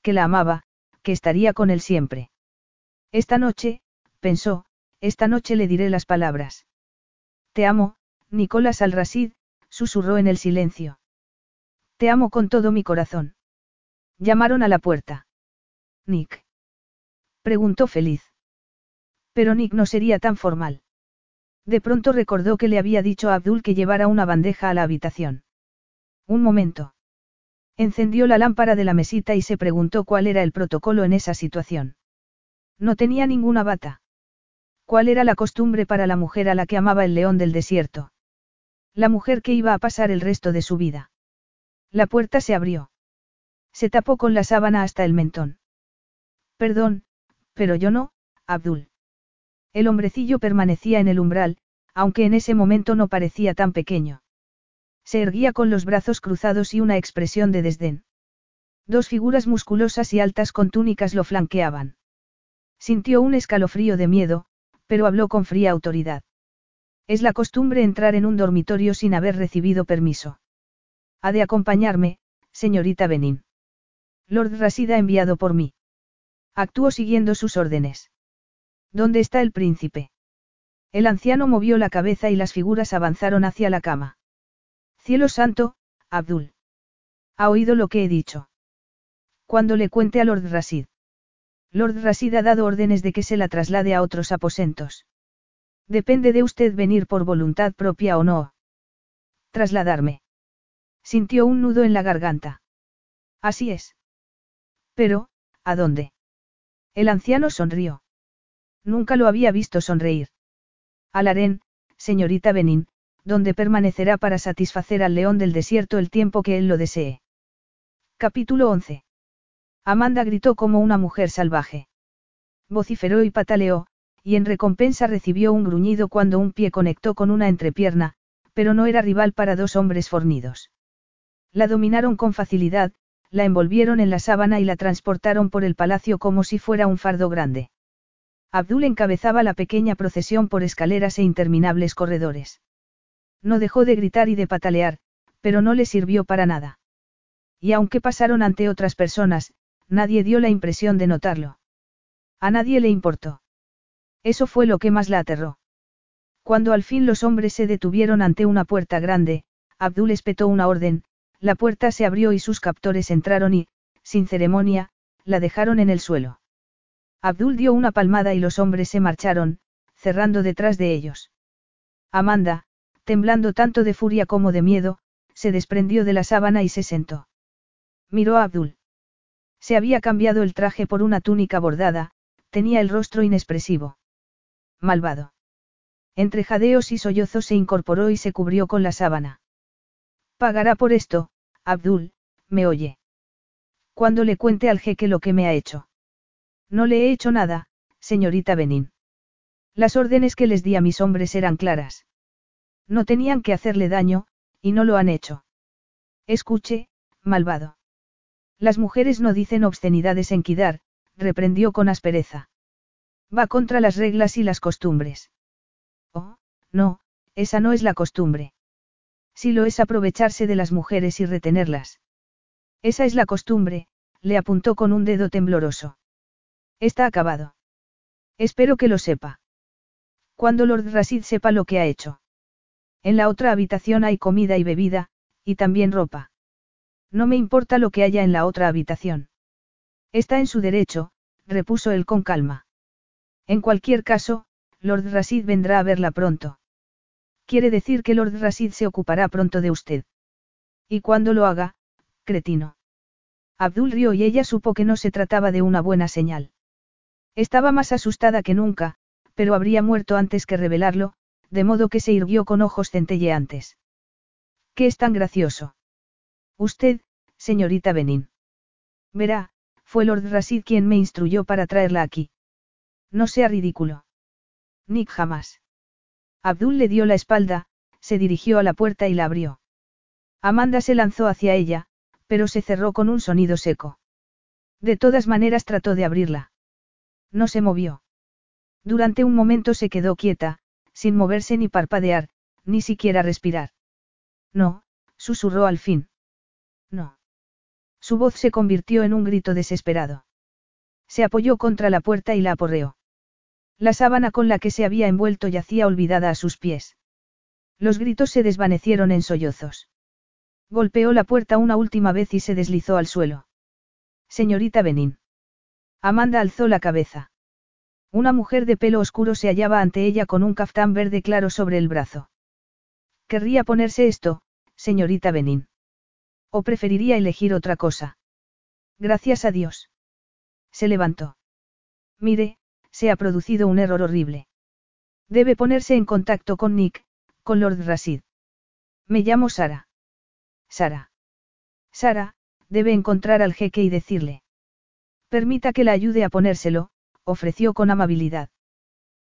que la amaba, que estaría con él siempre. Esta noche, pensó, esta noche le diré las palabras. Te amo, Nicolás Alrasid, susurró en el silencio. Te amo con todo mi corazón. Llamaron a la puerta. Nick. Preguntó feliz. Pero Nick no sería tan formal. De pronto recordó que le había dicho a Abdul que llevara una bandeja a la habitación. Un momento. Encendió la lámpara de la mesita y se preguntó cuál era el protocolo en esa situación. No tenía ninguna bata. ¿Cuál era la costumbre para la mujer a la que amaba el león del desierto? La mujer que iba a pasar el resto de su vida. La puerta se abrió. Se tapó con la sábana hasta el mentón. Perdón, pero yo no, Abdul. El hombrecillo permanecía en el umbral, aunque en ese momento no parecía tan pequeño. Se erguía con los brazos cruzados y una expresión de desdén. Dos figuras musculosas y altas con túnicas lo flanqueaban. Sintió un escalofrío de miedo, pero habló con fría autoridad. Es la costumbre entrar en un dormitorio sin haber recibido permiso. Ha de acompañarme, señorita Benin. Lord Rasid ha enviado por mí. Actuó siguiendo sus órdenes. ¿Dónde está el príncipe? El anciano movió la cabeza y las figuras avanzaron hacia la cama. Cielo santo, Abdul. ¿Ha oído lo que he dicho? Cuando le cuente a Lord Rasid. Lord Rasid ha dado órdenes de que se la traslade a otros aposentos. Depende de usted venir por voluntad propia o no. Trasladarme. Sintió un nudo en la garganta. Así es. Pero, ¿a dónde? El anciano sonrió. Nunca lo había visto sonreír. Al harén, señorita Benin, donde permanecerá para satisfacer al león del desierto el tiempo que él lo desee. Capítulo 11. Amanda gritó como una mujer salvaje. Vociferó y pataleó, y en recompensa recibió un gruñido cuando un pie conectó con una entrepierna, pero no era rival para dos hombres fornidos. La dominaron con facilidad, la envolvieron en la sábana y la transportaron por el palacio como si fuera un fardo grande. Abdul encabezaba la pequeña procesión por escaleras e interminables corredores. No dejó de gritar y de patalear, pero no le sirvió para nada. Y aunque pasaron ante otras personas, nadie dio la impresión de notarlo. A nadie le importó. Eso fue lo que más la aterró. Cuando al fin los hombres se detuvieron ante una puerta grande, Abdul espetó una orden, la puerta se abrió y sus captores entraron y, sin ceremonia, la dejaron en el suelo. Abdul dio una palmada y los hombres se marcharon, cerrando detrás de ellos. Amanda, temblando tanto de furia como de miedo, se desprendió de la sábana y se sentó. Miró a Abdul. Se había cambiado el traje por una túnica bordada, tenía el rostro inexpresivo malvado. Entre jadeos y sollozos se incorporó y se cubrió con la sábana. Pagará por esto, Abdul, me oye. Cuando le cuente al jeque lo que me ha hecho. No le he hecho nada, señorita Benin. Las órdenes que les di a mis hombres eran claras. No tenían que hacerle daño, y no lo han hecho. Escuche, malvado. Las mujeres no dicen obscenidades en Kidar, reprendió con aspereza. Va contra las reglas y las costumbres. Oh, no, esa no es la costumbre. Si lo es aprovecharse de las mujeres y retenerlas. Esa es la costumbre, le apuntó con un dedo tembloroso. Está acabado. Espero que lo sepa. Cuando Lord Rasid sepa lo que ha hecho. En la otra habitación hay comida y bebida, y también ropa. No me importa lo que haya en la otra habitación. Está en su derecho, repuso él con calma. En cualquier caso, Lord Rasid vendrá a verla pronto. Quiere decir que Lord Rasid se ocupará pronto de usted. Y cuando lo haga, cretino. Abdul rió y ella supo que no se trataba de una buena señal. Estaba más asustada que nunca, pero habría muerto antes que revelarlo, de modo que se irguió con ojos centelleantes. ¿Qué es tan gracioso? Usted, señorita Benin. Verá, fue Lord Rasid quien me instruyó para traerla aquí. No sea ridículo. Nick jamás. Abdul le dio la espalda, se dirigió a la puerta y la abrió. Amanda se lanzó hacia ella, pero se cerró con un sonido seco. De todas maneras trató de abrirla. No se movió. Durante un momento se quedó quieta, sin moverse ni parpadear, ni siquiera respirar. No, susurró al fin. No. Su voz se convirtió en un grito desesperado. Se apoyó contra la puerta y la aporreó. La sábana con la que se había envuelto yacía olvidada a sus pies. Los gritos se desvanecieron en sollozos. Golpeó la puerta una última vez y se deslizó al suelo. Señorita Benin. Amanda alzó la cabeza. Una mujer de pelo oscuro se hallaba ante ella con un caftán verde claro sobre el brazo. ¿Querría ponerse esto, señorita Benin? ¿O preferiría elegir otra cosa? Gracias a Dios. Se levantó. Mire, se ha producido un error horrible. Debe ponerse en contacto con Nick, con Lord Rasid. Me llamo Sara. Sara. Sara, debe encontrar al jeque y decirle. Permita que la ayude a ponérselo, ofreció con amabilidad.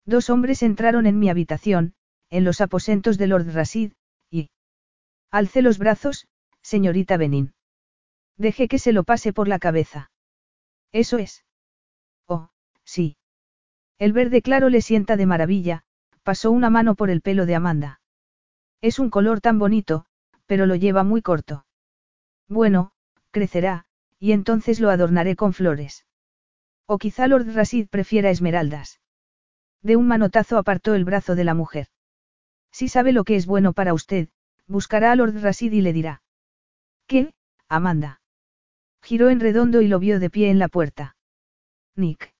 Dos hombres entraron en mi habitación, en los aposentos de Lord Rasid, y... Alcé los brazos, señorita Benin. Deje que se lo pase por la cabeza. Eso es. Oh, sí. El verde claro le sienta de maravilla, pasó una mano por el pelo de Amanda. Es un color tan bonito, pero lo lleva muy corto. Bueno, crecerá, y entonces lo adornaré con flores. O quizá Lord Rasid prefiera esmeraldas. De un manotazo apartó el brazo de la mujer. Si sabe lo que es bueno para usted, buscará a Lord Rasid y le dirá. ¿Qué, Amanda? Giró en redondo y lo vio de pie en la puerta. Nick.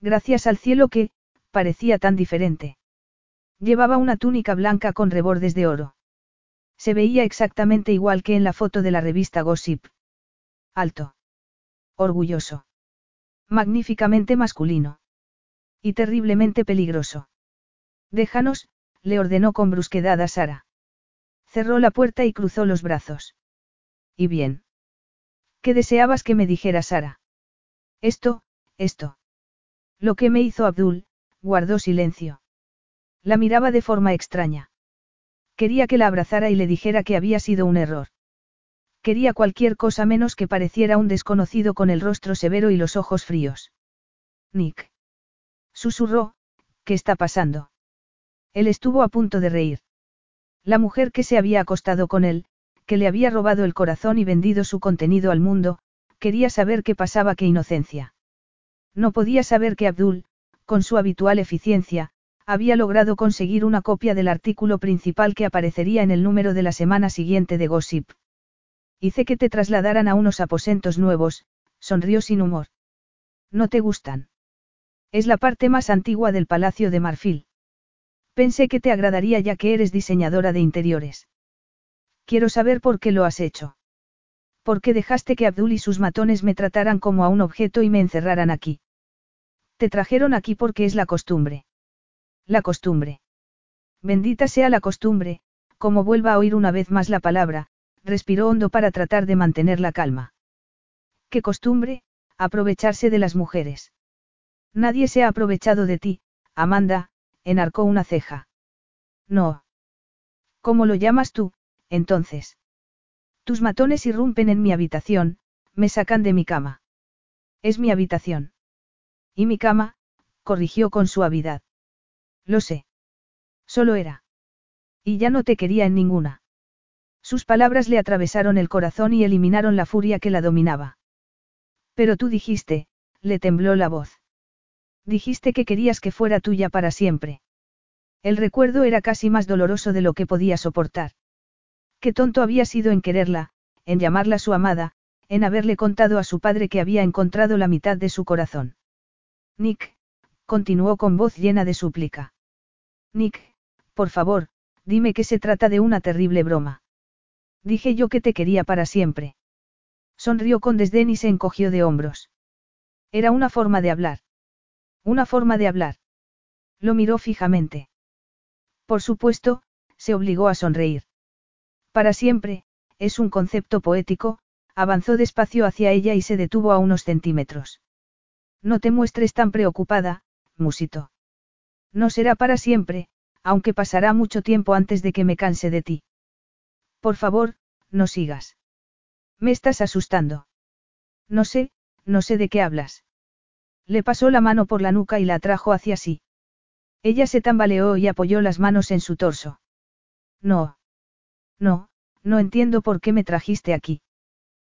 Gracias al cielo que, parecía tan diferente. Llevaba una túnica blanca con rebordes de oro. Se veía exactamente igual que en la foto de la revista Gossip. Alto. Orgulloso. Magníficamente masculino. Y terriblemente peligroso. Déjanos, le ordenó con brusquedad a Sara. Cerró la puerta y cruzó los brazos. ¿Y bien? ¿Qué deseabas que me dijera Sara? Esto, esto. Lo que me hizo Abdul, guardó silencio. La miraba de forma extraña. Quería que la abrazara y le dijera que había sido un error. Quería cualquier cosa menos que pareciera un desconocido con el rostro severo y los ojos fríos. Nick. Susurró, ¿qué está pasando? Él estuvo a punto de reír. La mujer que se había acostado con él, que le había robado el corazón y vendido su contenido al mundo, quería saber qué pasaba, qué inocencia. No podía saber que Abdul, con su habitual eficiencia, había logrado conseguir una copia del artículo principal que aparecería en el número de la semana siguiente de Gossip. Hice que te trasladaran a unos aposentos nuevos, sonrió sin humor. ¿No te gustan? Es la parte más antigua del Palacio de Marfil. Pensé que te agradaría ya que eres diseñadora de interiores. Quiero saber por qué lo has hecho. ¿Por qué dejaste que Abdul y sus matones me trataran como a un objeto y me encerraran aquí? Te trajeron aquí porque es la costumbre. La costumbre. Bendita sea la costumbre, como vuelva a oír una vez más la palabra, respiró hondo para tratar de mantener la calma. ¿Qué costumbre? Aprovecharse de las mujeres. Nadie se ha aprovechado de ti, Amanda, enarcó una ceja. No. ¿Cómo lo llamas tú, entonces? Tus matones irrumpen en mi habitación, me sacan de mi cama. Es mi habitación. Y mi cama, corrigió con suavidad. Lo sé. Solo era. Y ya no te quería en ninguna. Sus palabras le atravesaron el corazón y eliminaron la furia que la dominaba. Pero tú dijiste, le tembló la voz. Dijiste que querías que fuera tuya para siempre. El recuerdo era casi más doloroso de lo que podía soportar. Qué tonto había sido en quererla, en llamarla su amada, en haberle contado a su padre que había encontrado la mitad de su corazón. Nick, continuó con voz llena de súplica. Nick, por favor, dime que se trata de una terrible broma. Dije yo que te quería para siempre. Sonrió con desdén y se encogió de hombros. Era una forma de hablar. Una forma de hablar. Lo miró fijamente. Por supuesto, se obligó a sonreír. Para siempre, es un concepto poético, avanzó despacio hacia ella y se detuvo a unos centímetros. No te muestres tan preocupada, musito. No será para siempre, aunque pasará mucho tiempo antes de que me canse de ti. Por favor, no sigas. Me estás asustando. No sé, no sé de qué hablas. Le pasó la mano por la nuca y la atrajo hacia sí. Ella se tambaleó y apoyó las manos en su torso. No. No, no entiendo por qué me trajiste aquí.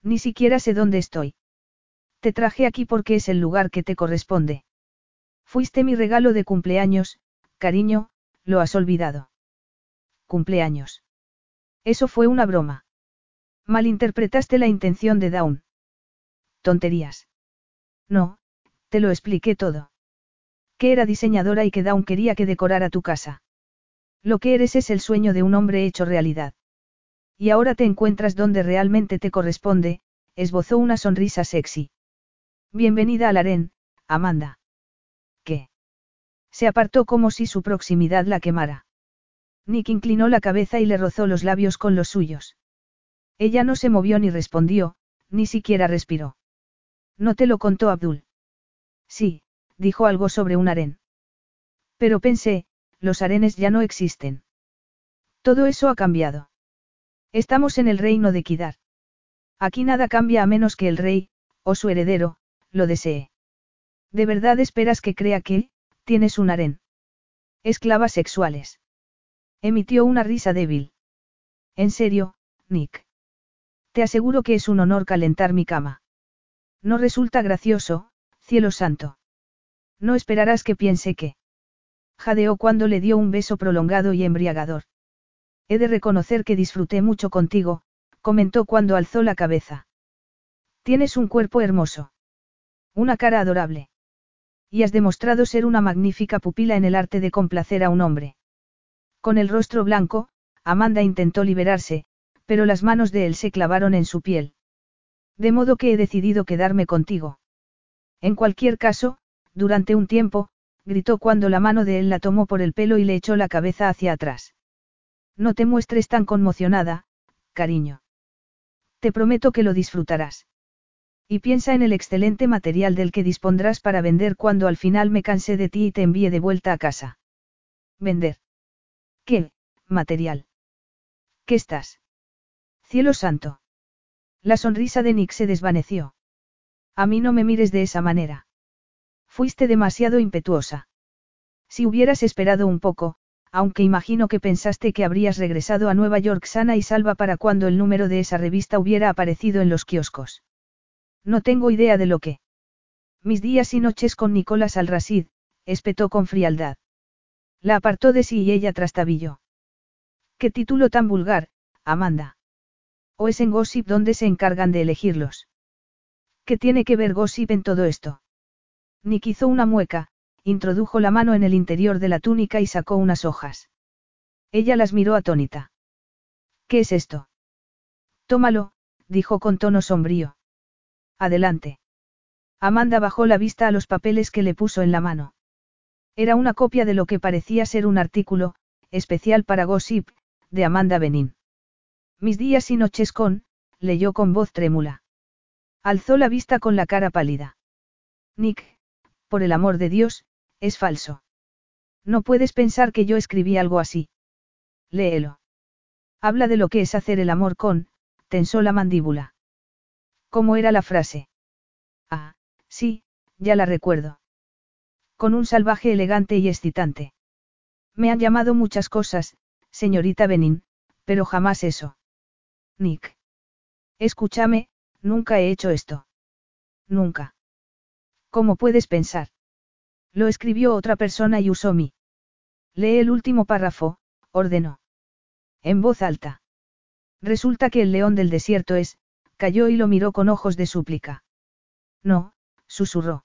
Ni siquiera sé dónde estoy. Te traje aquí porque es el lugar que te corresponde. Fuiste mi regalo de cumpleaños, cariño, lo has olvidado. Cumpleaños. Eso fue una broma. Malinterpretaste la intención de Dawn. Tonterías. No, te lo expliqué todo. Que era diseñadora y que Dawn quería que decorara tu casa. Lo que eres es el sueño de un hombre hecho realidad. Y ahora te encuentras donde realmente te corresponde, esbozó una sonrisa sexy. Bienvenida al harén, Amanda. Se apartó como si su proximidad la quemara. Nick inclinó la cabeza y le rozó los labios con los suyos. Ella no se movió ni respondió, ni siquiera respiró. ¿No te lo contó Abdul? Sí, dijo algo sobre un harén. Pero pensé, los harenes ya no existen. Todo eso ha cambiado. Estamos en el reino de Kidar. Aquí nada cambia a menos que el rey, o su heredero, lo desee. ¿De verdad esperas que crea que, Tienes un harén. Esclavas sexuales. Emitió una risa débil. En serio, Nick. Te aseguro que es un honor calentar mi cama. No resulta gracioso, cielo santo. No esperarás que piense que. Jadeó cuando le dio un beso prolongado y embriagador. He de reconocer que disfruté mucho contigo, comentó cuando alzó la cabeza. Tienes un cuerpo hermoso. Una cara adorable. Y has demostrado ser una magnífica pupila en el arte de complacer a un hombre. Con el rostro blanco, Amanda intentó liberarse, pero las manos de él se clavaron en su piel. De modo que he decidido quedarme contigo. En cualquier caso, durante un tiempo, gritó cuando la mano de él la tomó por el pelo y le echó la cabeza hacia atrás. No te muestres tan conmocionada, cariño. Te prometo que lo disfrutarás. Y piensa en el excelente material del que dispondrás para vender cuando al final me cansé de ti y te envíe de vuelta a casa. Vender. ¿Qué, material? ¿Qué estás? Cielo santo. La sonrisa de Nick se desvaneció. A mí no me mires de esa manera. Fuiste demasiado impetuosa. Si hubieras esperado un poco, aunque imagino que pensaste que habrías regresado a Nueva York sana y salva para cuando el número de esa revista hubiera aparecido en los kioscos. No tengo idea de lo que. Mis días y noches con Nicolás Alrasid, espetó con frialdad. La apartó de sí y ella trastabilló. ¿Qué título tan vulgar, Amanda? ¿O es en Gossip donde se encargan de elegirlos? ¿Qué tiene que ver Gossip en todo esto? Nick hizo una mueca, introdujo la mano en el interior de la túnica y sacó unas hojas. Ella las miró atónita. ¿Qué es esto? Tómalo, dijo con tono sombrío. Adelante. Amanda bajó la vista a los papeles que le puso en la mano. Era una copia de lo que parecía ser un artículo, especial para Gossip, de Amanda Benin. Mis días y noches con, leyó con voz trémula. Alzó la vista con la cara pálida. Nick, por el amor de Dios, es falso. No puedes pensar que yo escribí algo así. Léelo. Habla de lo que es hacer el amor con, tensó la mandíbula. ¿Cómo era la frase? Ah, sí, ya la recuerdo. Con un salvaje elegante y excitante. Me han llamado muchas cosas, señorita Benin, pero jamás eso. Nick. Escúchame, nunca he hecho esto. Nunca. ¿Cómo puedes pensar? Lo escribió otra persona y usó mí. Lee el último párrafo, ordenó. En voz alta. Resulta que el león del desierto es, cayó y lo miró con ojos de súplica. No, susurró.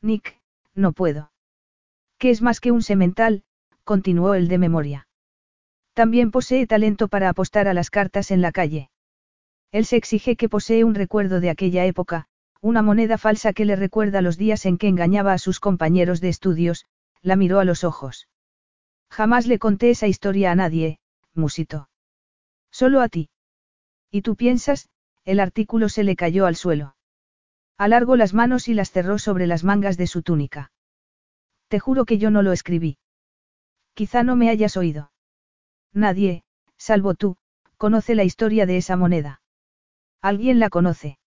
Nick, no puedo. ¿Qué es más que un semental? continuó el de memoria. También posee talento para apostar a las cartas en la calle. Él se exige que posee un recuerdo de aquella época, una moneda falsa que le recuerda los días en que engañaba a sus compañeros de estudios, la miró a los ojos. Jamás le conté esa historia a nadie, musito. Solo a ti. ¿Y tú piensas? El artículo se le cayó al suelo. Alargó las manos y las cerró sobre las mangas de su túnica. Te juro que yo no lo escribí. Quizá no me hayas oído. Nadie, salvo tú, conoce la historia de esa moneda. Alguien la conoce.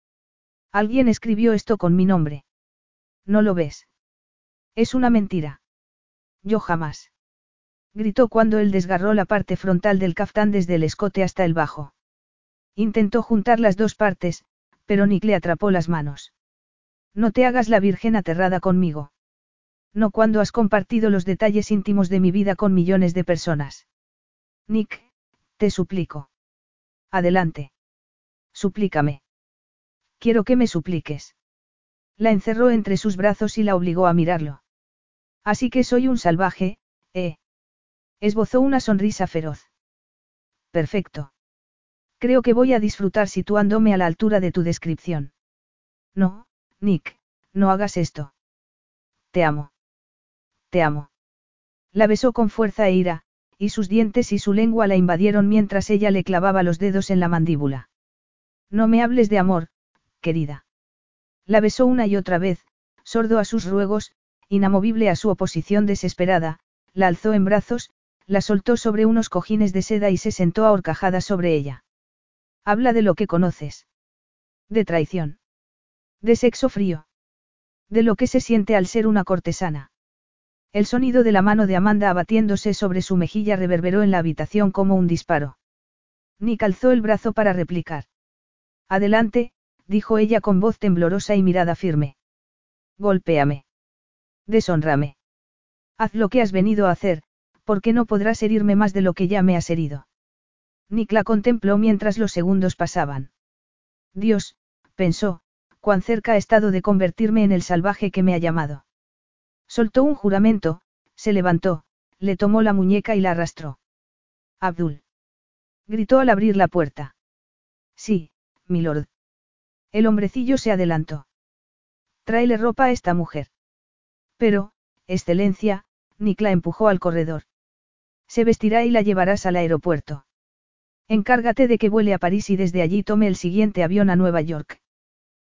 Alguien escribió esto con mi nombre. ¿No lo ves? Es una mentira. Yo jamás. Gritó cuando él desgarró la parte frontal del caftán desde el escote hasta el bajo. Intentó juntar las dos partes, pero Nick le atrapó las manos. No te hagas la virgen aterrada conmigo. No cuando has compartido los detalles íntimos de mi vida con millones de personas. Nick, te suplico. Adelante. Suplícame. Quiero que me supliques. La encerró entre sus brazos y la obligó a mirarlo. Así que soy un salvaje, ¿eh? Esbozó una sonrisa feroz. Perfecto. Creo que voy a disfrutar situándome a la altura de tu descripción. No, Nick, no hagas esto. Te amo. Te amo. La besó con fuerza e ira, y sus dientes y su lengua la invadieron mientras ella le clavaba los dedos en la mandíbula. No me hables de amor, querida. La besó una y otra vez, sordo a sus ruegos, inamovible a su oposición desesperada, la alzó en brazos, la soltó sobre unos cojines de seda y se sentó a horcajadas sobre ella. Habla de lo que conoces. De traición. De sexo frío. De lo que se siente al ser una cortesana. El sonido de la mano de Amanda abatiéndose sobre su mejilla reverberó en la habitación como un disparo. Nick alzó el brazo para replicar. Adelante, dijo ella con voz temblorosa y mirada firme. Golpéame. Deshonrame. Haz lo que has venido a hacer, porque no podrás herirme más de lo que ya me has herido. Nick la contempló mientras los segundos pasaban. Dios, pensó, cuán cerca ha estado de convertirme en el salvaje que me ha llamado. Soltó un juramento, se levantó, le tomó la muñeca y la arrastró. Abdul. Gritó al abrir la puerta. Sí, milord. El hombrecillo se adelantó. Tráele ropa a esta mujer. Pero, excelencia, Nick la empujó al corredor. Se vestirá y la llevarás al aeropuerto. Encárgate de que vuele a París y desde allí tome el siguiente avión a Nueva York.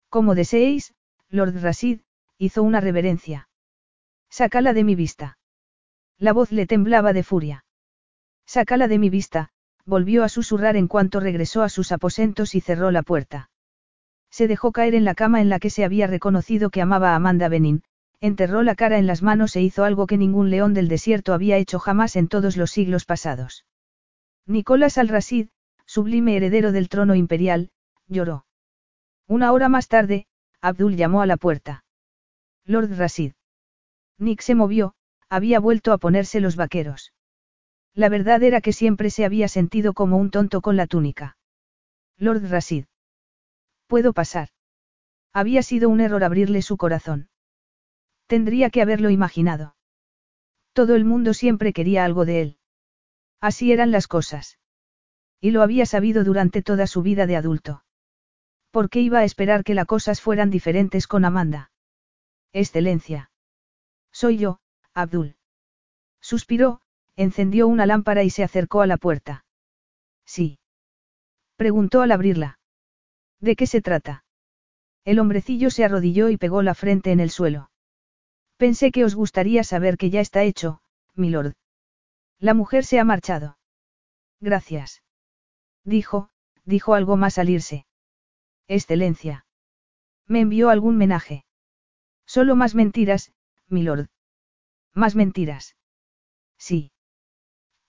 Como deseéis, Lord Rasid, hizo una reverencia. Sácala de mi vista. La voz le temblaba de furia. Sácala de mi vista, volvió a susurrar en cuanto regresó a sus aposentos y cerró la puerta. Se dejó caer en la cama en la que se había reconocido que amaba a Amanda Benin, enterró la cara en las manos e hizo algo que ningún león del desierto había hecho jamás en todos los siglos pasados. Nicolás al-Rasid, sublime heredero del trono imperial, lloró. Una hora más tarde, Abdul llamó a la puerta. Lord Rasid. Nick se movió, había vuelto a ponerse los vaqueros. La verdad era que siempre se había sentido como un tonto con la túnica. Lord Rasid. ¿Puedo pasar? Había sido un error abrirle su corazón. Tendría que haberlo imaginado. Todo el mundo siempre quería algo de él. Así eran las cosas. Y lo había sabido durante toda su vida de adulto. ¿Por qué iba a esperar que las cosas fueran diferentes con Amanda? Excelencia. Soy yo, Abdul. Suspiró, encendió una lámpara y se acercó a la puerta. Sí. Preguntó al abrirla. ¿De qué se trata? El hombrecillo se arrodilló y pegó la frente en el suelo. Pensé que os gustaría saber que ya está hecho, milord. La mujer se ha marchado. Gracias. Dijo, dijo algo más al irse. Excelencia. Me envió algún menaje. Solo más mentiras, milord. Más mentiras. Sí.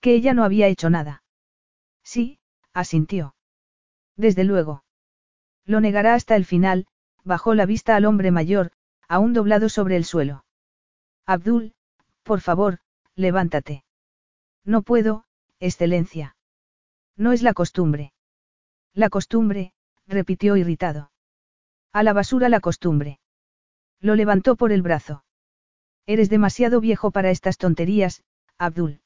Que ella no había hecho nada. Sí, asintió. Desde luego. Lo negará hasta el final, bajó la vista al hombre mayor, aún doblado sobre el suelo. Abdul, por favor, levántate. No puedo, excelencia. No es la costumbre. La costumbre, repitió irritado. A la basura la costumbre. Lo levantó por el brazo. Eres demasiado viejo para estas tonterías, Abdul.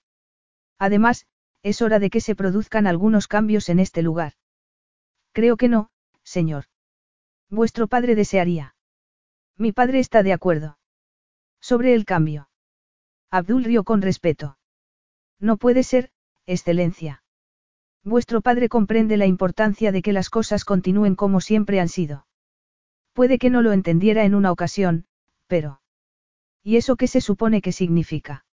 Además, es hora de que se produzcan algunos cambios en este lugar. Creo que no, señor. Vuestro padre desearía. Mi padre está de acuerdo. Sobre el cambio. Abdul rió con respeto. No puede ser, excelencia. Vuestro padre comprende la importancia de que las cosas continúen como siempre han sido. Puede que no lo entendiera en una ocasión, pero... ¿Y eso qué se supone que significa?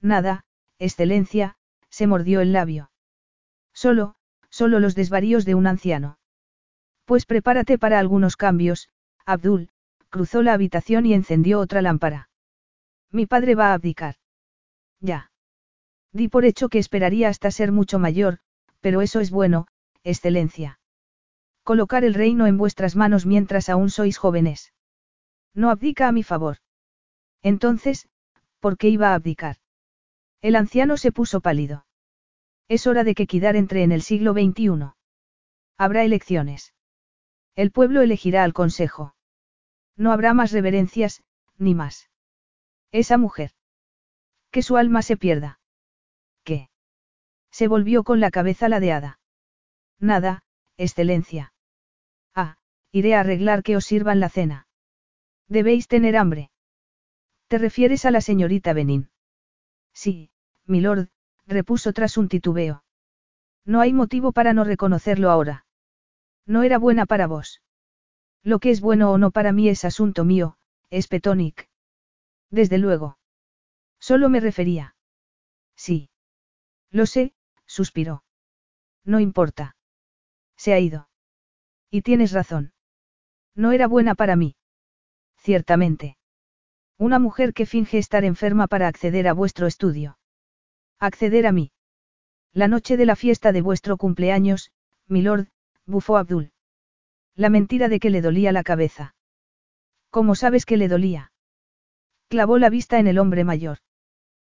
Nada, excelencia, se mordió el labio. Solo, solo los desvaríos de un anciano. Pues prepárate para algunos cambios, Abdul, cruzó la habitación y encendió otra lámpara. Mi padre va a abdicar. Ya. Di por hecho que esperaría hasta ser mucho mayor, pero eso es bueno, excelencia. Colocar el reino en vuestras manos mientras aún sois jóvenes. No abdica a mi favor. Entonces, ¿por qué iba a abdicar? El anciano se puso pálido. Es hora de que Kidar entre en el siglo XXI. Habrá elecciones. El pueblo elegirá al consejo. No habrá más reverencias, ni más. Esa mujer. Que su alma se pierda. ¿Qué? Se volvió con la cabeza ladeada. Nada, excelencia. Ah, iré a arreglar que os sirvan la cena. Debéis tener hambre. ¿Te refieres a la señorita Benin? Sí, milord, repuso tras un titubeo. No hay motivo para no reconocerlo ahora. No era buena para vos. Lo que es bueno o no para mí es asunto mío, es Petonic. Desde luego. Solo me refería. Sí. Lo sé, suspiró. No importa. Se ha ido. Y tienes razón. No era buena para mí. Ciertamente. Una mujer que finge estar enferma para acceder a vuestro estudio. Acceder a mí. La noche de la fiesta de vuestro cumpleaños, milord, bufó Abdul. La mentira de que le dolía la cabeza. ¿Cómo sabes que le dolía? Clavó la vista en el hombre mayor.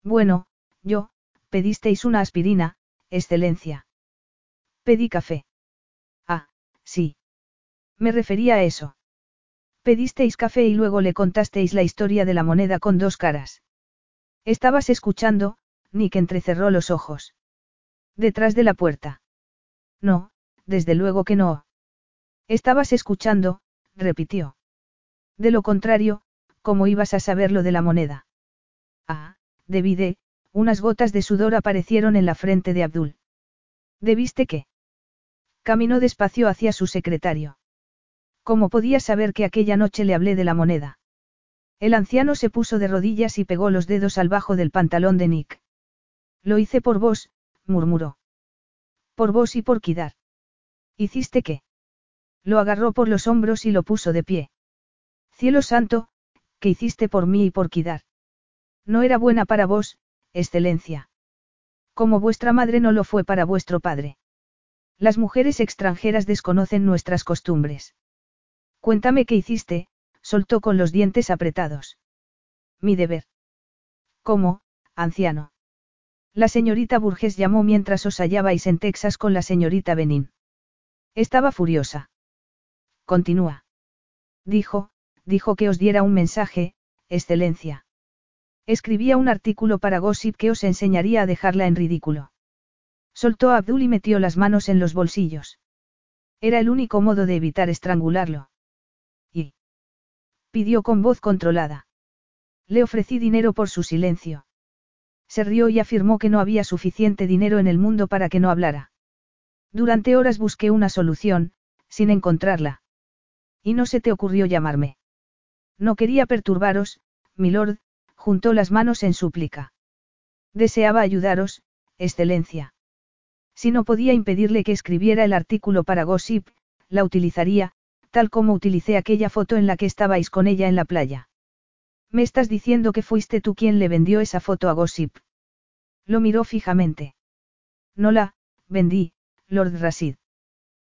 Bueno, yo, pedisteis una aspirina, excelencia. Pedí café. Ah, sí. Me refería a eso. Pedisteis café y luego le contasteis la historia de la moneda con dos caras. Estabas escuchando, Nick entrecerró los ojos. Detrás de la puerta. No, desde luego que no. Estabas escuchando, repitió. De lo contrario, ¿cómo ibas a saber lo de la moneda? Ah, debí de, unas gotas de sudor aparecieron en la frente de Abdul. ¿Debiste qué? Caminó despacio hacia su secretario. ¿Cómo podía saber que aquella noche le hablé de la moneda? El anciano se puso de rodillas y pegó los dedos al bajo del pantalón de Nick. Lo hice por vos, murmuró. Por vos y por Kidar. ¿Hiciste qué? Lo agarró por los hombros y lo puso de pie. Cielo santo, ¿qué hiciste por mí y por Kidar? No era buena para vos, excelencia. Como vuestra madre no lo fue para vuestro padre. Las mujeres extranjeras desconocen nuestras costumbres. Cuéntame qué hiciste, soltó con los dientes apretados. Mi deber. ¿Cómo, anciano? La señorita Burgess llamó mientras os hallabais en Texas con la señorita Benin. Estaba furiosa. Continúa. Dijo, dijo que os diera un mensaje, excelencia. Escribía un artículo para Gossip que os enseñaría a dejarla en ridículo. Soltó a Abdul y metió las manos en los bolsillos. Era el único modo de evitar estrangularlo. Y. Pidió con voz controlada. Le ofrecí dinero por su silencio. Se rió y afirmó que no había suficiente dinero en el mundo para que no hablara. Durante horas busqué una solución, sin encontrarla. Y no se te ocurrió llamarme. No quería perturbaros, milord, juntó las manos en súplica. Deseaba ayudaros, excelencia. Si no podía impedirle que escribiera el artículo para Gossip, la utilizaría, tal como utilicé aquella foto en la que estabais con ella en la playa. Me estás diciendo que fuiste tú quien le vendió esa foto a Gossip. Lo miró fijamente. No la, vendí, Lord Rasid.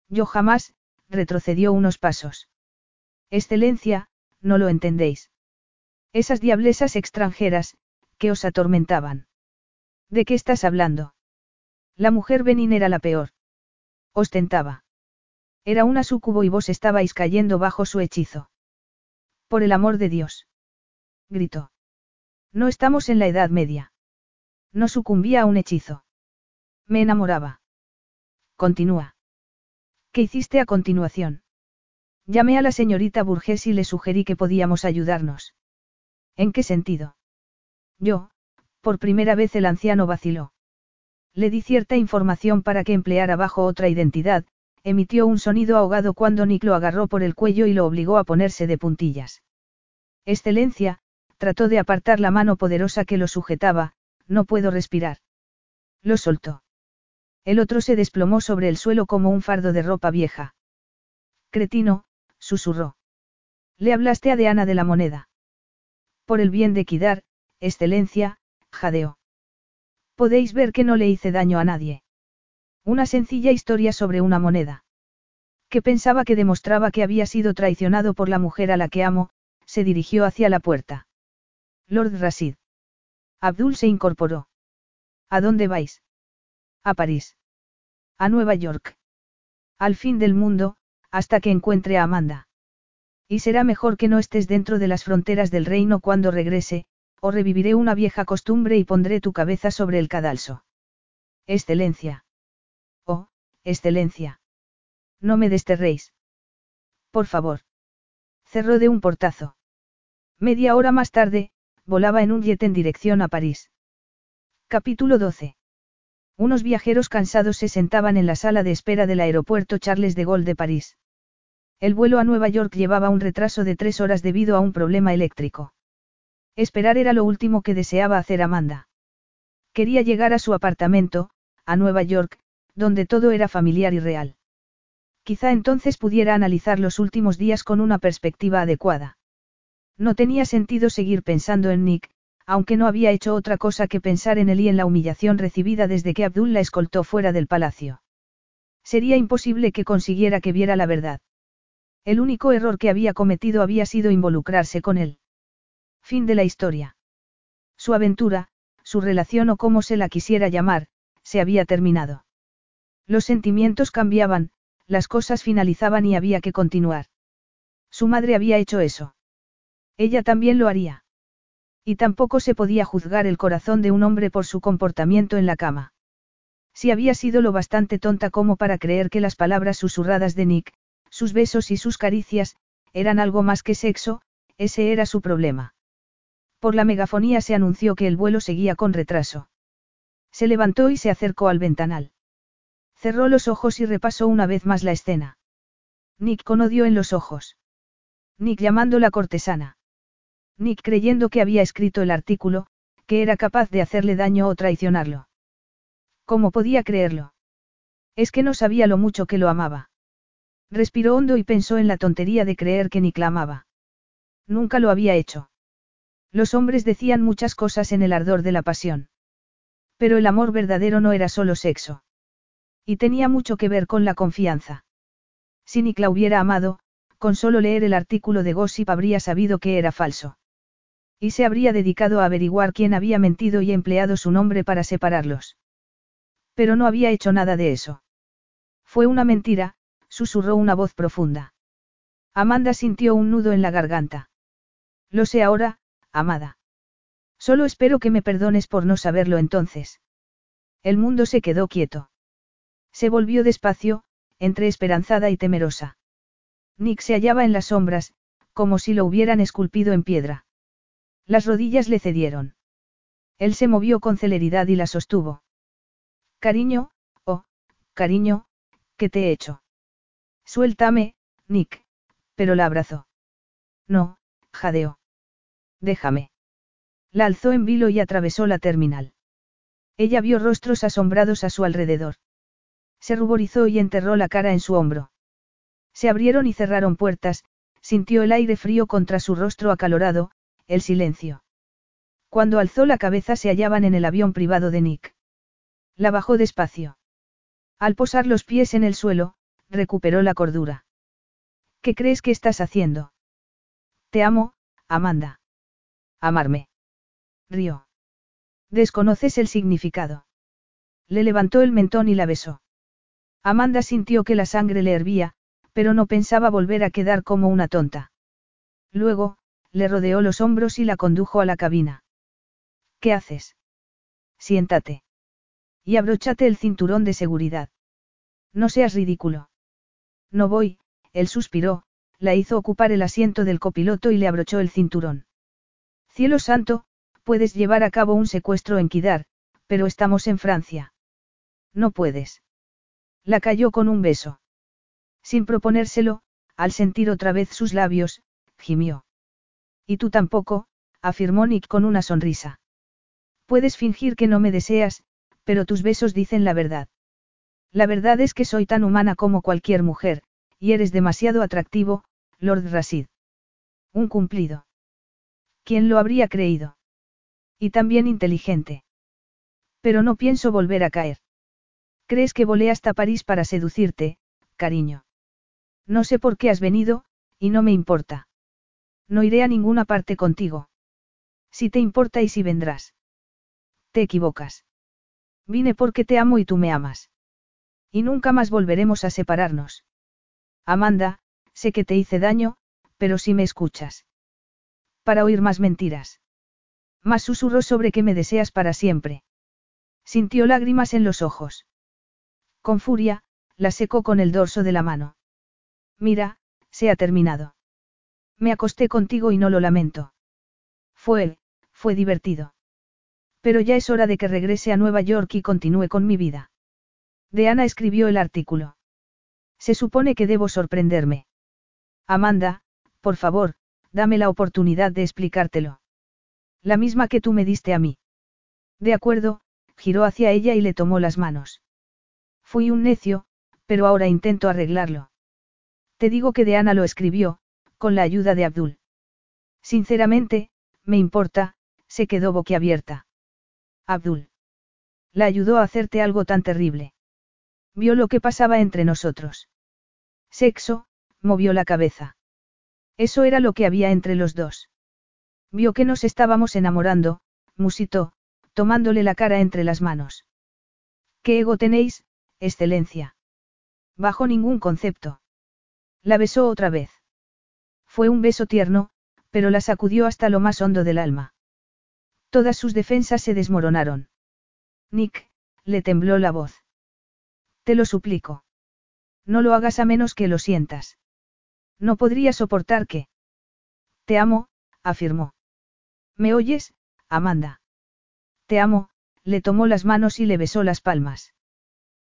Yo jamás, retrocedió unos pasos. Excelencia, no lo entendéis. Esas diablesas extranjeras, que os atormentaban. ¿De qué estás hablando? La mujer Benin era la peor. Ostentaba. Era una súcubo y vos estabais cayendo bajo su hechizo. Por el amor de Dios. Gritó. No estamos en la Edad Media. No sucumbía a un hechizo. Me enamoraba. Continúa. ¿Qué hiciste a continuación? Llamé a la señorita Burgess y le sugerí que podíamos ayudarnos. ¿En qué sentido? Yo, por primera vez el anciano vaciló. Le di cierta información para que empleara bajo otra identidad, emitió un sonido ahogado cuando Nick lo agarró por el cuello y lo obligó a ponerse de puntillas. Excelencia, trató de apartar la mano poderosa que lo sujetaba, no puedo respirar. Lo soltó. El otro se desplomó sobre el suelo como un fardo de ropa vieja. Cretino, susurró. Le hablaste a Deana de la moneda. Por el bien de Kidar, excelencia, jadeó. Podéis ver que no le hice daño a nadie. Una sencilla historia sobre una moneda. Que pensaba que demostraba que había sido traicionado por la mujer a la que amo, se dirigió hacia la puerta. Lord Rasid. Abdul se incorporó. ¿A dónde vais? A París. A Nueva York. Al fin del mundo, hasta que encuentre a Amanda. Y será mejor que no estés dentro de las fronteras del reino cuando regrese, o reviviré una vieja costumbre y pondré tu cabeza sobre el cadalso. Excelencia. Oh, excelencia. No me desterréis. Por favor. Cerró de un portazo. Media hora más tarde, volaba en un jet en dirección a París. Capítulo 12. Unos viajeros cansados se sentaban en la sala de espera del aeropuerto Charles de Gaulle de París. El vuelo a Nueva York llevaba un retraso de tres horas debido a un problema eléctrico. Esperar era lo último que deseaba hacer Amanda. Quería llegar a su apartamento, a Nueva York, donde todo era familiar y real. Quizá entonces pudiera analizar los últimos días con una perspectiva adecuada. No tenía sentido seguir pensando en Nick, aunque no había hecho otra cosa que pensar en él y en la humillación recibida desde que Abdul la escoltó fuera del palacio. Sería imposible que consiguiera que viera la verdad. El único error que había cometido había sido involucrarse con él. Fin de la historia. Su aventura, su relación o como se la quisiera llamar, se había terminado. Los sentimientos cambiaban, las cosas finalizaban y había que continuar. Su madre había hecho eso. Ella también lo haría. Y tampoco se podía juzgar el corazón de un hombre por su comportamiento en la cama. Si había sido lo bastante tonta como para creer que las palabras susurradas de Nick, sus besos y sus caricias, eran algo más que sexo, ese era su problema. Por la megafonía se anunció que el vuelo seguía con retraso. Se levantó y se acercó al ventanal. Cerró los ojos y repasó una vez más la escena. Nick con odio en los ojos. Nick llamando la cortesana. Nick creyendo que había escrito el artículo, que era capaz de hacerle daño o traicionarlo. ¿Cómo podía creerlo? Es que no sabía lo mucho que lo amaba. Respiró hondo y pensó en la tontería de creer que Nick la amaba. Nunca lo había hecho. Los hombres decían muchas cosas en el ardor de la pasión. Pero el amor verdadero no era solo sexo. Y tenía mucho que ver con la confianza. Si Nick la hubiera amado, con solo leer el artículo de Gossip habría sabido que era falso. Y se habría dedicado a averiguar quién había mentido y empleado su nombre para separarlos. Pero no había hecho nada de eso. Fue una mentira, susurró una voz profunda. Amanda sintió un nudo en la garganta. Lo sé ahora, amada. Solo espero que me perdones por no saberlo entonces. El mundo se quedó quieto. Se volvió despacio, entre esperanzada y temerosa. Nick se hallaba en las sombras, como si lo hubieran esculpido en piedra. Las rodillas le cedieron. Él se movió con celeridad y la sostuvo. Cariño, oh, cariño, ¿qué te he hecho? Suéltame, Nick, pero la abrazó. No, jadeó. Déjame. La alzó en vilo y atravesó la terminal. Ella vio rostros asombrados a su alrededor. Se ruborizó y enterró la cara en su hombro. Se abrieron y cerraron puertas, sintió el aire frío contra su rostro acalorado, el silencio. Cuando alzó la cabeza se hallaban en el avión privado de Nick. La bajó despacio. Al posar los pies en el suelo, recuperó la cordura. ¿Qué crees que estás haciendo? Te amo, Amanda. Amarme. Río. Desconoces el significado. Le levantó el mentón y la besó. Amanda sintió que la sangre le hervía, pero no pensaba volver a quedar como una tonta. Luego, le rodeó los hombros y la condujo a la cabina. ¿Qué haces? Siéntate. Y abróchate el cinturón de seguridad. No seas ridículo. No voy, él suspiró, la hizo ocupar el asiento del copiloto y le abrochó el cinturón. Cielo santo, puedes llevar a cabo un secuestro en Kidar, pero estamos en Francia. No puedes. La cayó con un beso. Sin proponérselo, al sentir otra vez sus labios, gimió. Y tú tampoco, afirmó Nick con una sonrisa. Puedes fingir que no me deseas, pero tus besos dicen la verdad. La verdad es que soy tan humana como cualquier mujer, y eres demasiado atractivo, Lord Rasid. Un cumplido. ¿Quién lo habría creído? Y también inteligente. Pero no pienso volver a caer. ¿Crees que volé hasta París para seducirte, cariño? No sé por qué has venido, y no me importa. No iré a ninguna parte contigo. Si te importa y si vendrás. Te equivocas. Vine porque te amo y tú me amas. Y nunca más volveremos a separarnos. Amanda, sé que te hice daño, pero si me escuchas. Para oír más mentiras. Más susurros sobre que me deseas para siempre. Sintió lágrimas en los ojos. Con furia, la secó con el dorso de la mano. Mira, se ha terminado. Me acosté contigo y no lo lamento. Fue, fue divertido. Pero ya es hora de que regrese a Nueva York y continúe con mi vida. Deana escribió el artículo. Se supone que debo sorprenderme. Amanda, por favor, dame la oportunidad de explicártelo. La misma que tú me diste a mí. De acuerdo, giró hacia ella y le tomó las manos. Fui un necio, pero ahora intento arreglarlo. Te digo que Deana lo escribió, con la ayuda de Abdul. Sinceramente, me importa, se quedó boquiabierta. Abdul. La ayudó a hacerte algo tan terrible. Vio lo que pasaba entre nosotros. Sexo, movió la cabeza. Eso era lo que había entre los dos. Vio que nos estábamos enamorando, musitó, tomándole la cara entre las manos. ¿Qué ego tenéis, excelencia? Bajo ningún concepto. La besó otra vez. Fue un beso tierno, pero la sacudió hasta lo más hondo del alma. Todas sus defensas se desmoronaron. Nick, le tembló la voz. Te lo suplico. No lo hagas a menos que lo sientas. No podría soportar que. Te amo, afirmó. ¿Me oyes, Amanda? Te amo, le tomó las manos y le besó las palmas.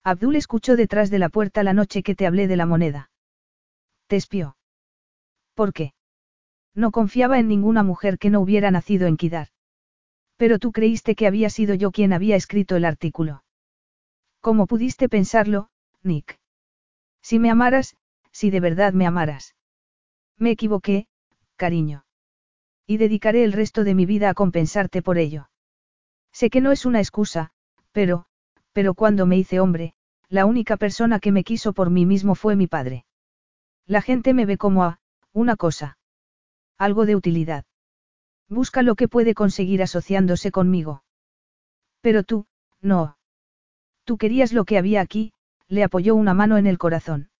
Abdul escuchó detrás de la puerta la noche que te hablé de la moneda. Te espió. ¿Por qué? No confiaba en ninguna mujer que no hubiera nacido en Kidar. Pero tú creíste que había sido yo quien había escrito el artículo. ¿Cómo pudiste pensarlo, Nick? Si me amaras, si de verdad me amaras. Me equivoqué, cariño. Y dedicaré el resto de mi vida a compensarte por ello. Sé que no es una excusa, pero, pero cuando me hice hombre, la única persona que me quiso por mí mismo fue mi padre. La gente me ve como a, una cosa. Algo de utilidad. Busca lo que puede conseguir asociándose conmigo. Pero tú, no. Tú querías lo que había aquí, le apoyó una mano en el corazón.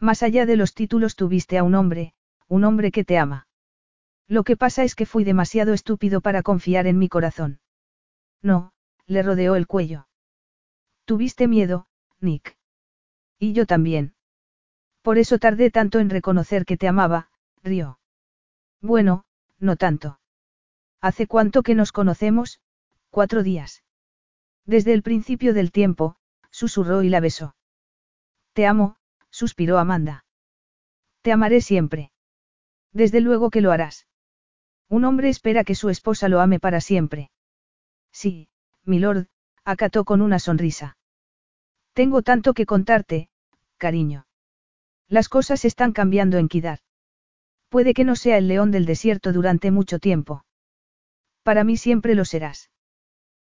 Más allá de los títulos tuviste a un hombre, un hombre que te ama. Lo que pasa es que fui demasiado estúpido para confiar en mi corazón. No, le rodeó el cuello. Tuviste miedo, Nick. Y yo también. Por eso tardé tanto en reconocer que te amaba, rió. Bueno, no tanto. ¿Hace cuánto que nos conocemos? Cuatro días. Desde el principio del tiempo, susurró y la besó. Te amo, suspiró Amanda. Te amaré siempre. Desde luego que lo harás. Un hombre espera que su esposa lo ame para siempre. Sí, milord, acató con una sonrisa. Tengo tanto que contarte, cariño. Las cosas están cambiando en Kidar. Puede que no sea el león del desierto durante mucho tiempo. Para mí siempre lo serás.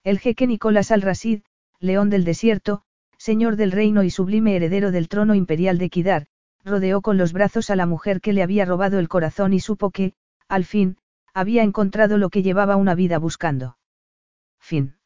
El jeque Nicolás al-Rasid, león del desierto, señor del reino y sublime heredero del trono imperial de Kidar, rodeó con los brazos a la mujer que le había robado el corazón y supo que, al fin, había encontrado lo que llevaba una vida buscando. Fin.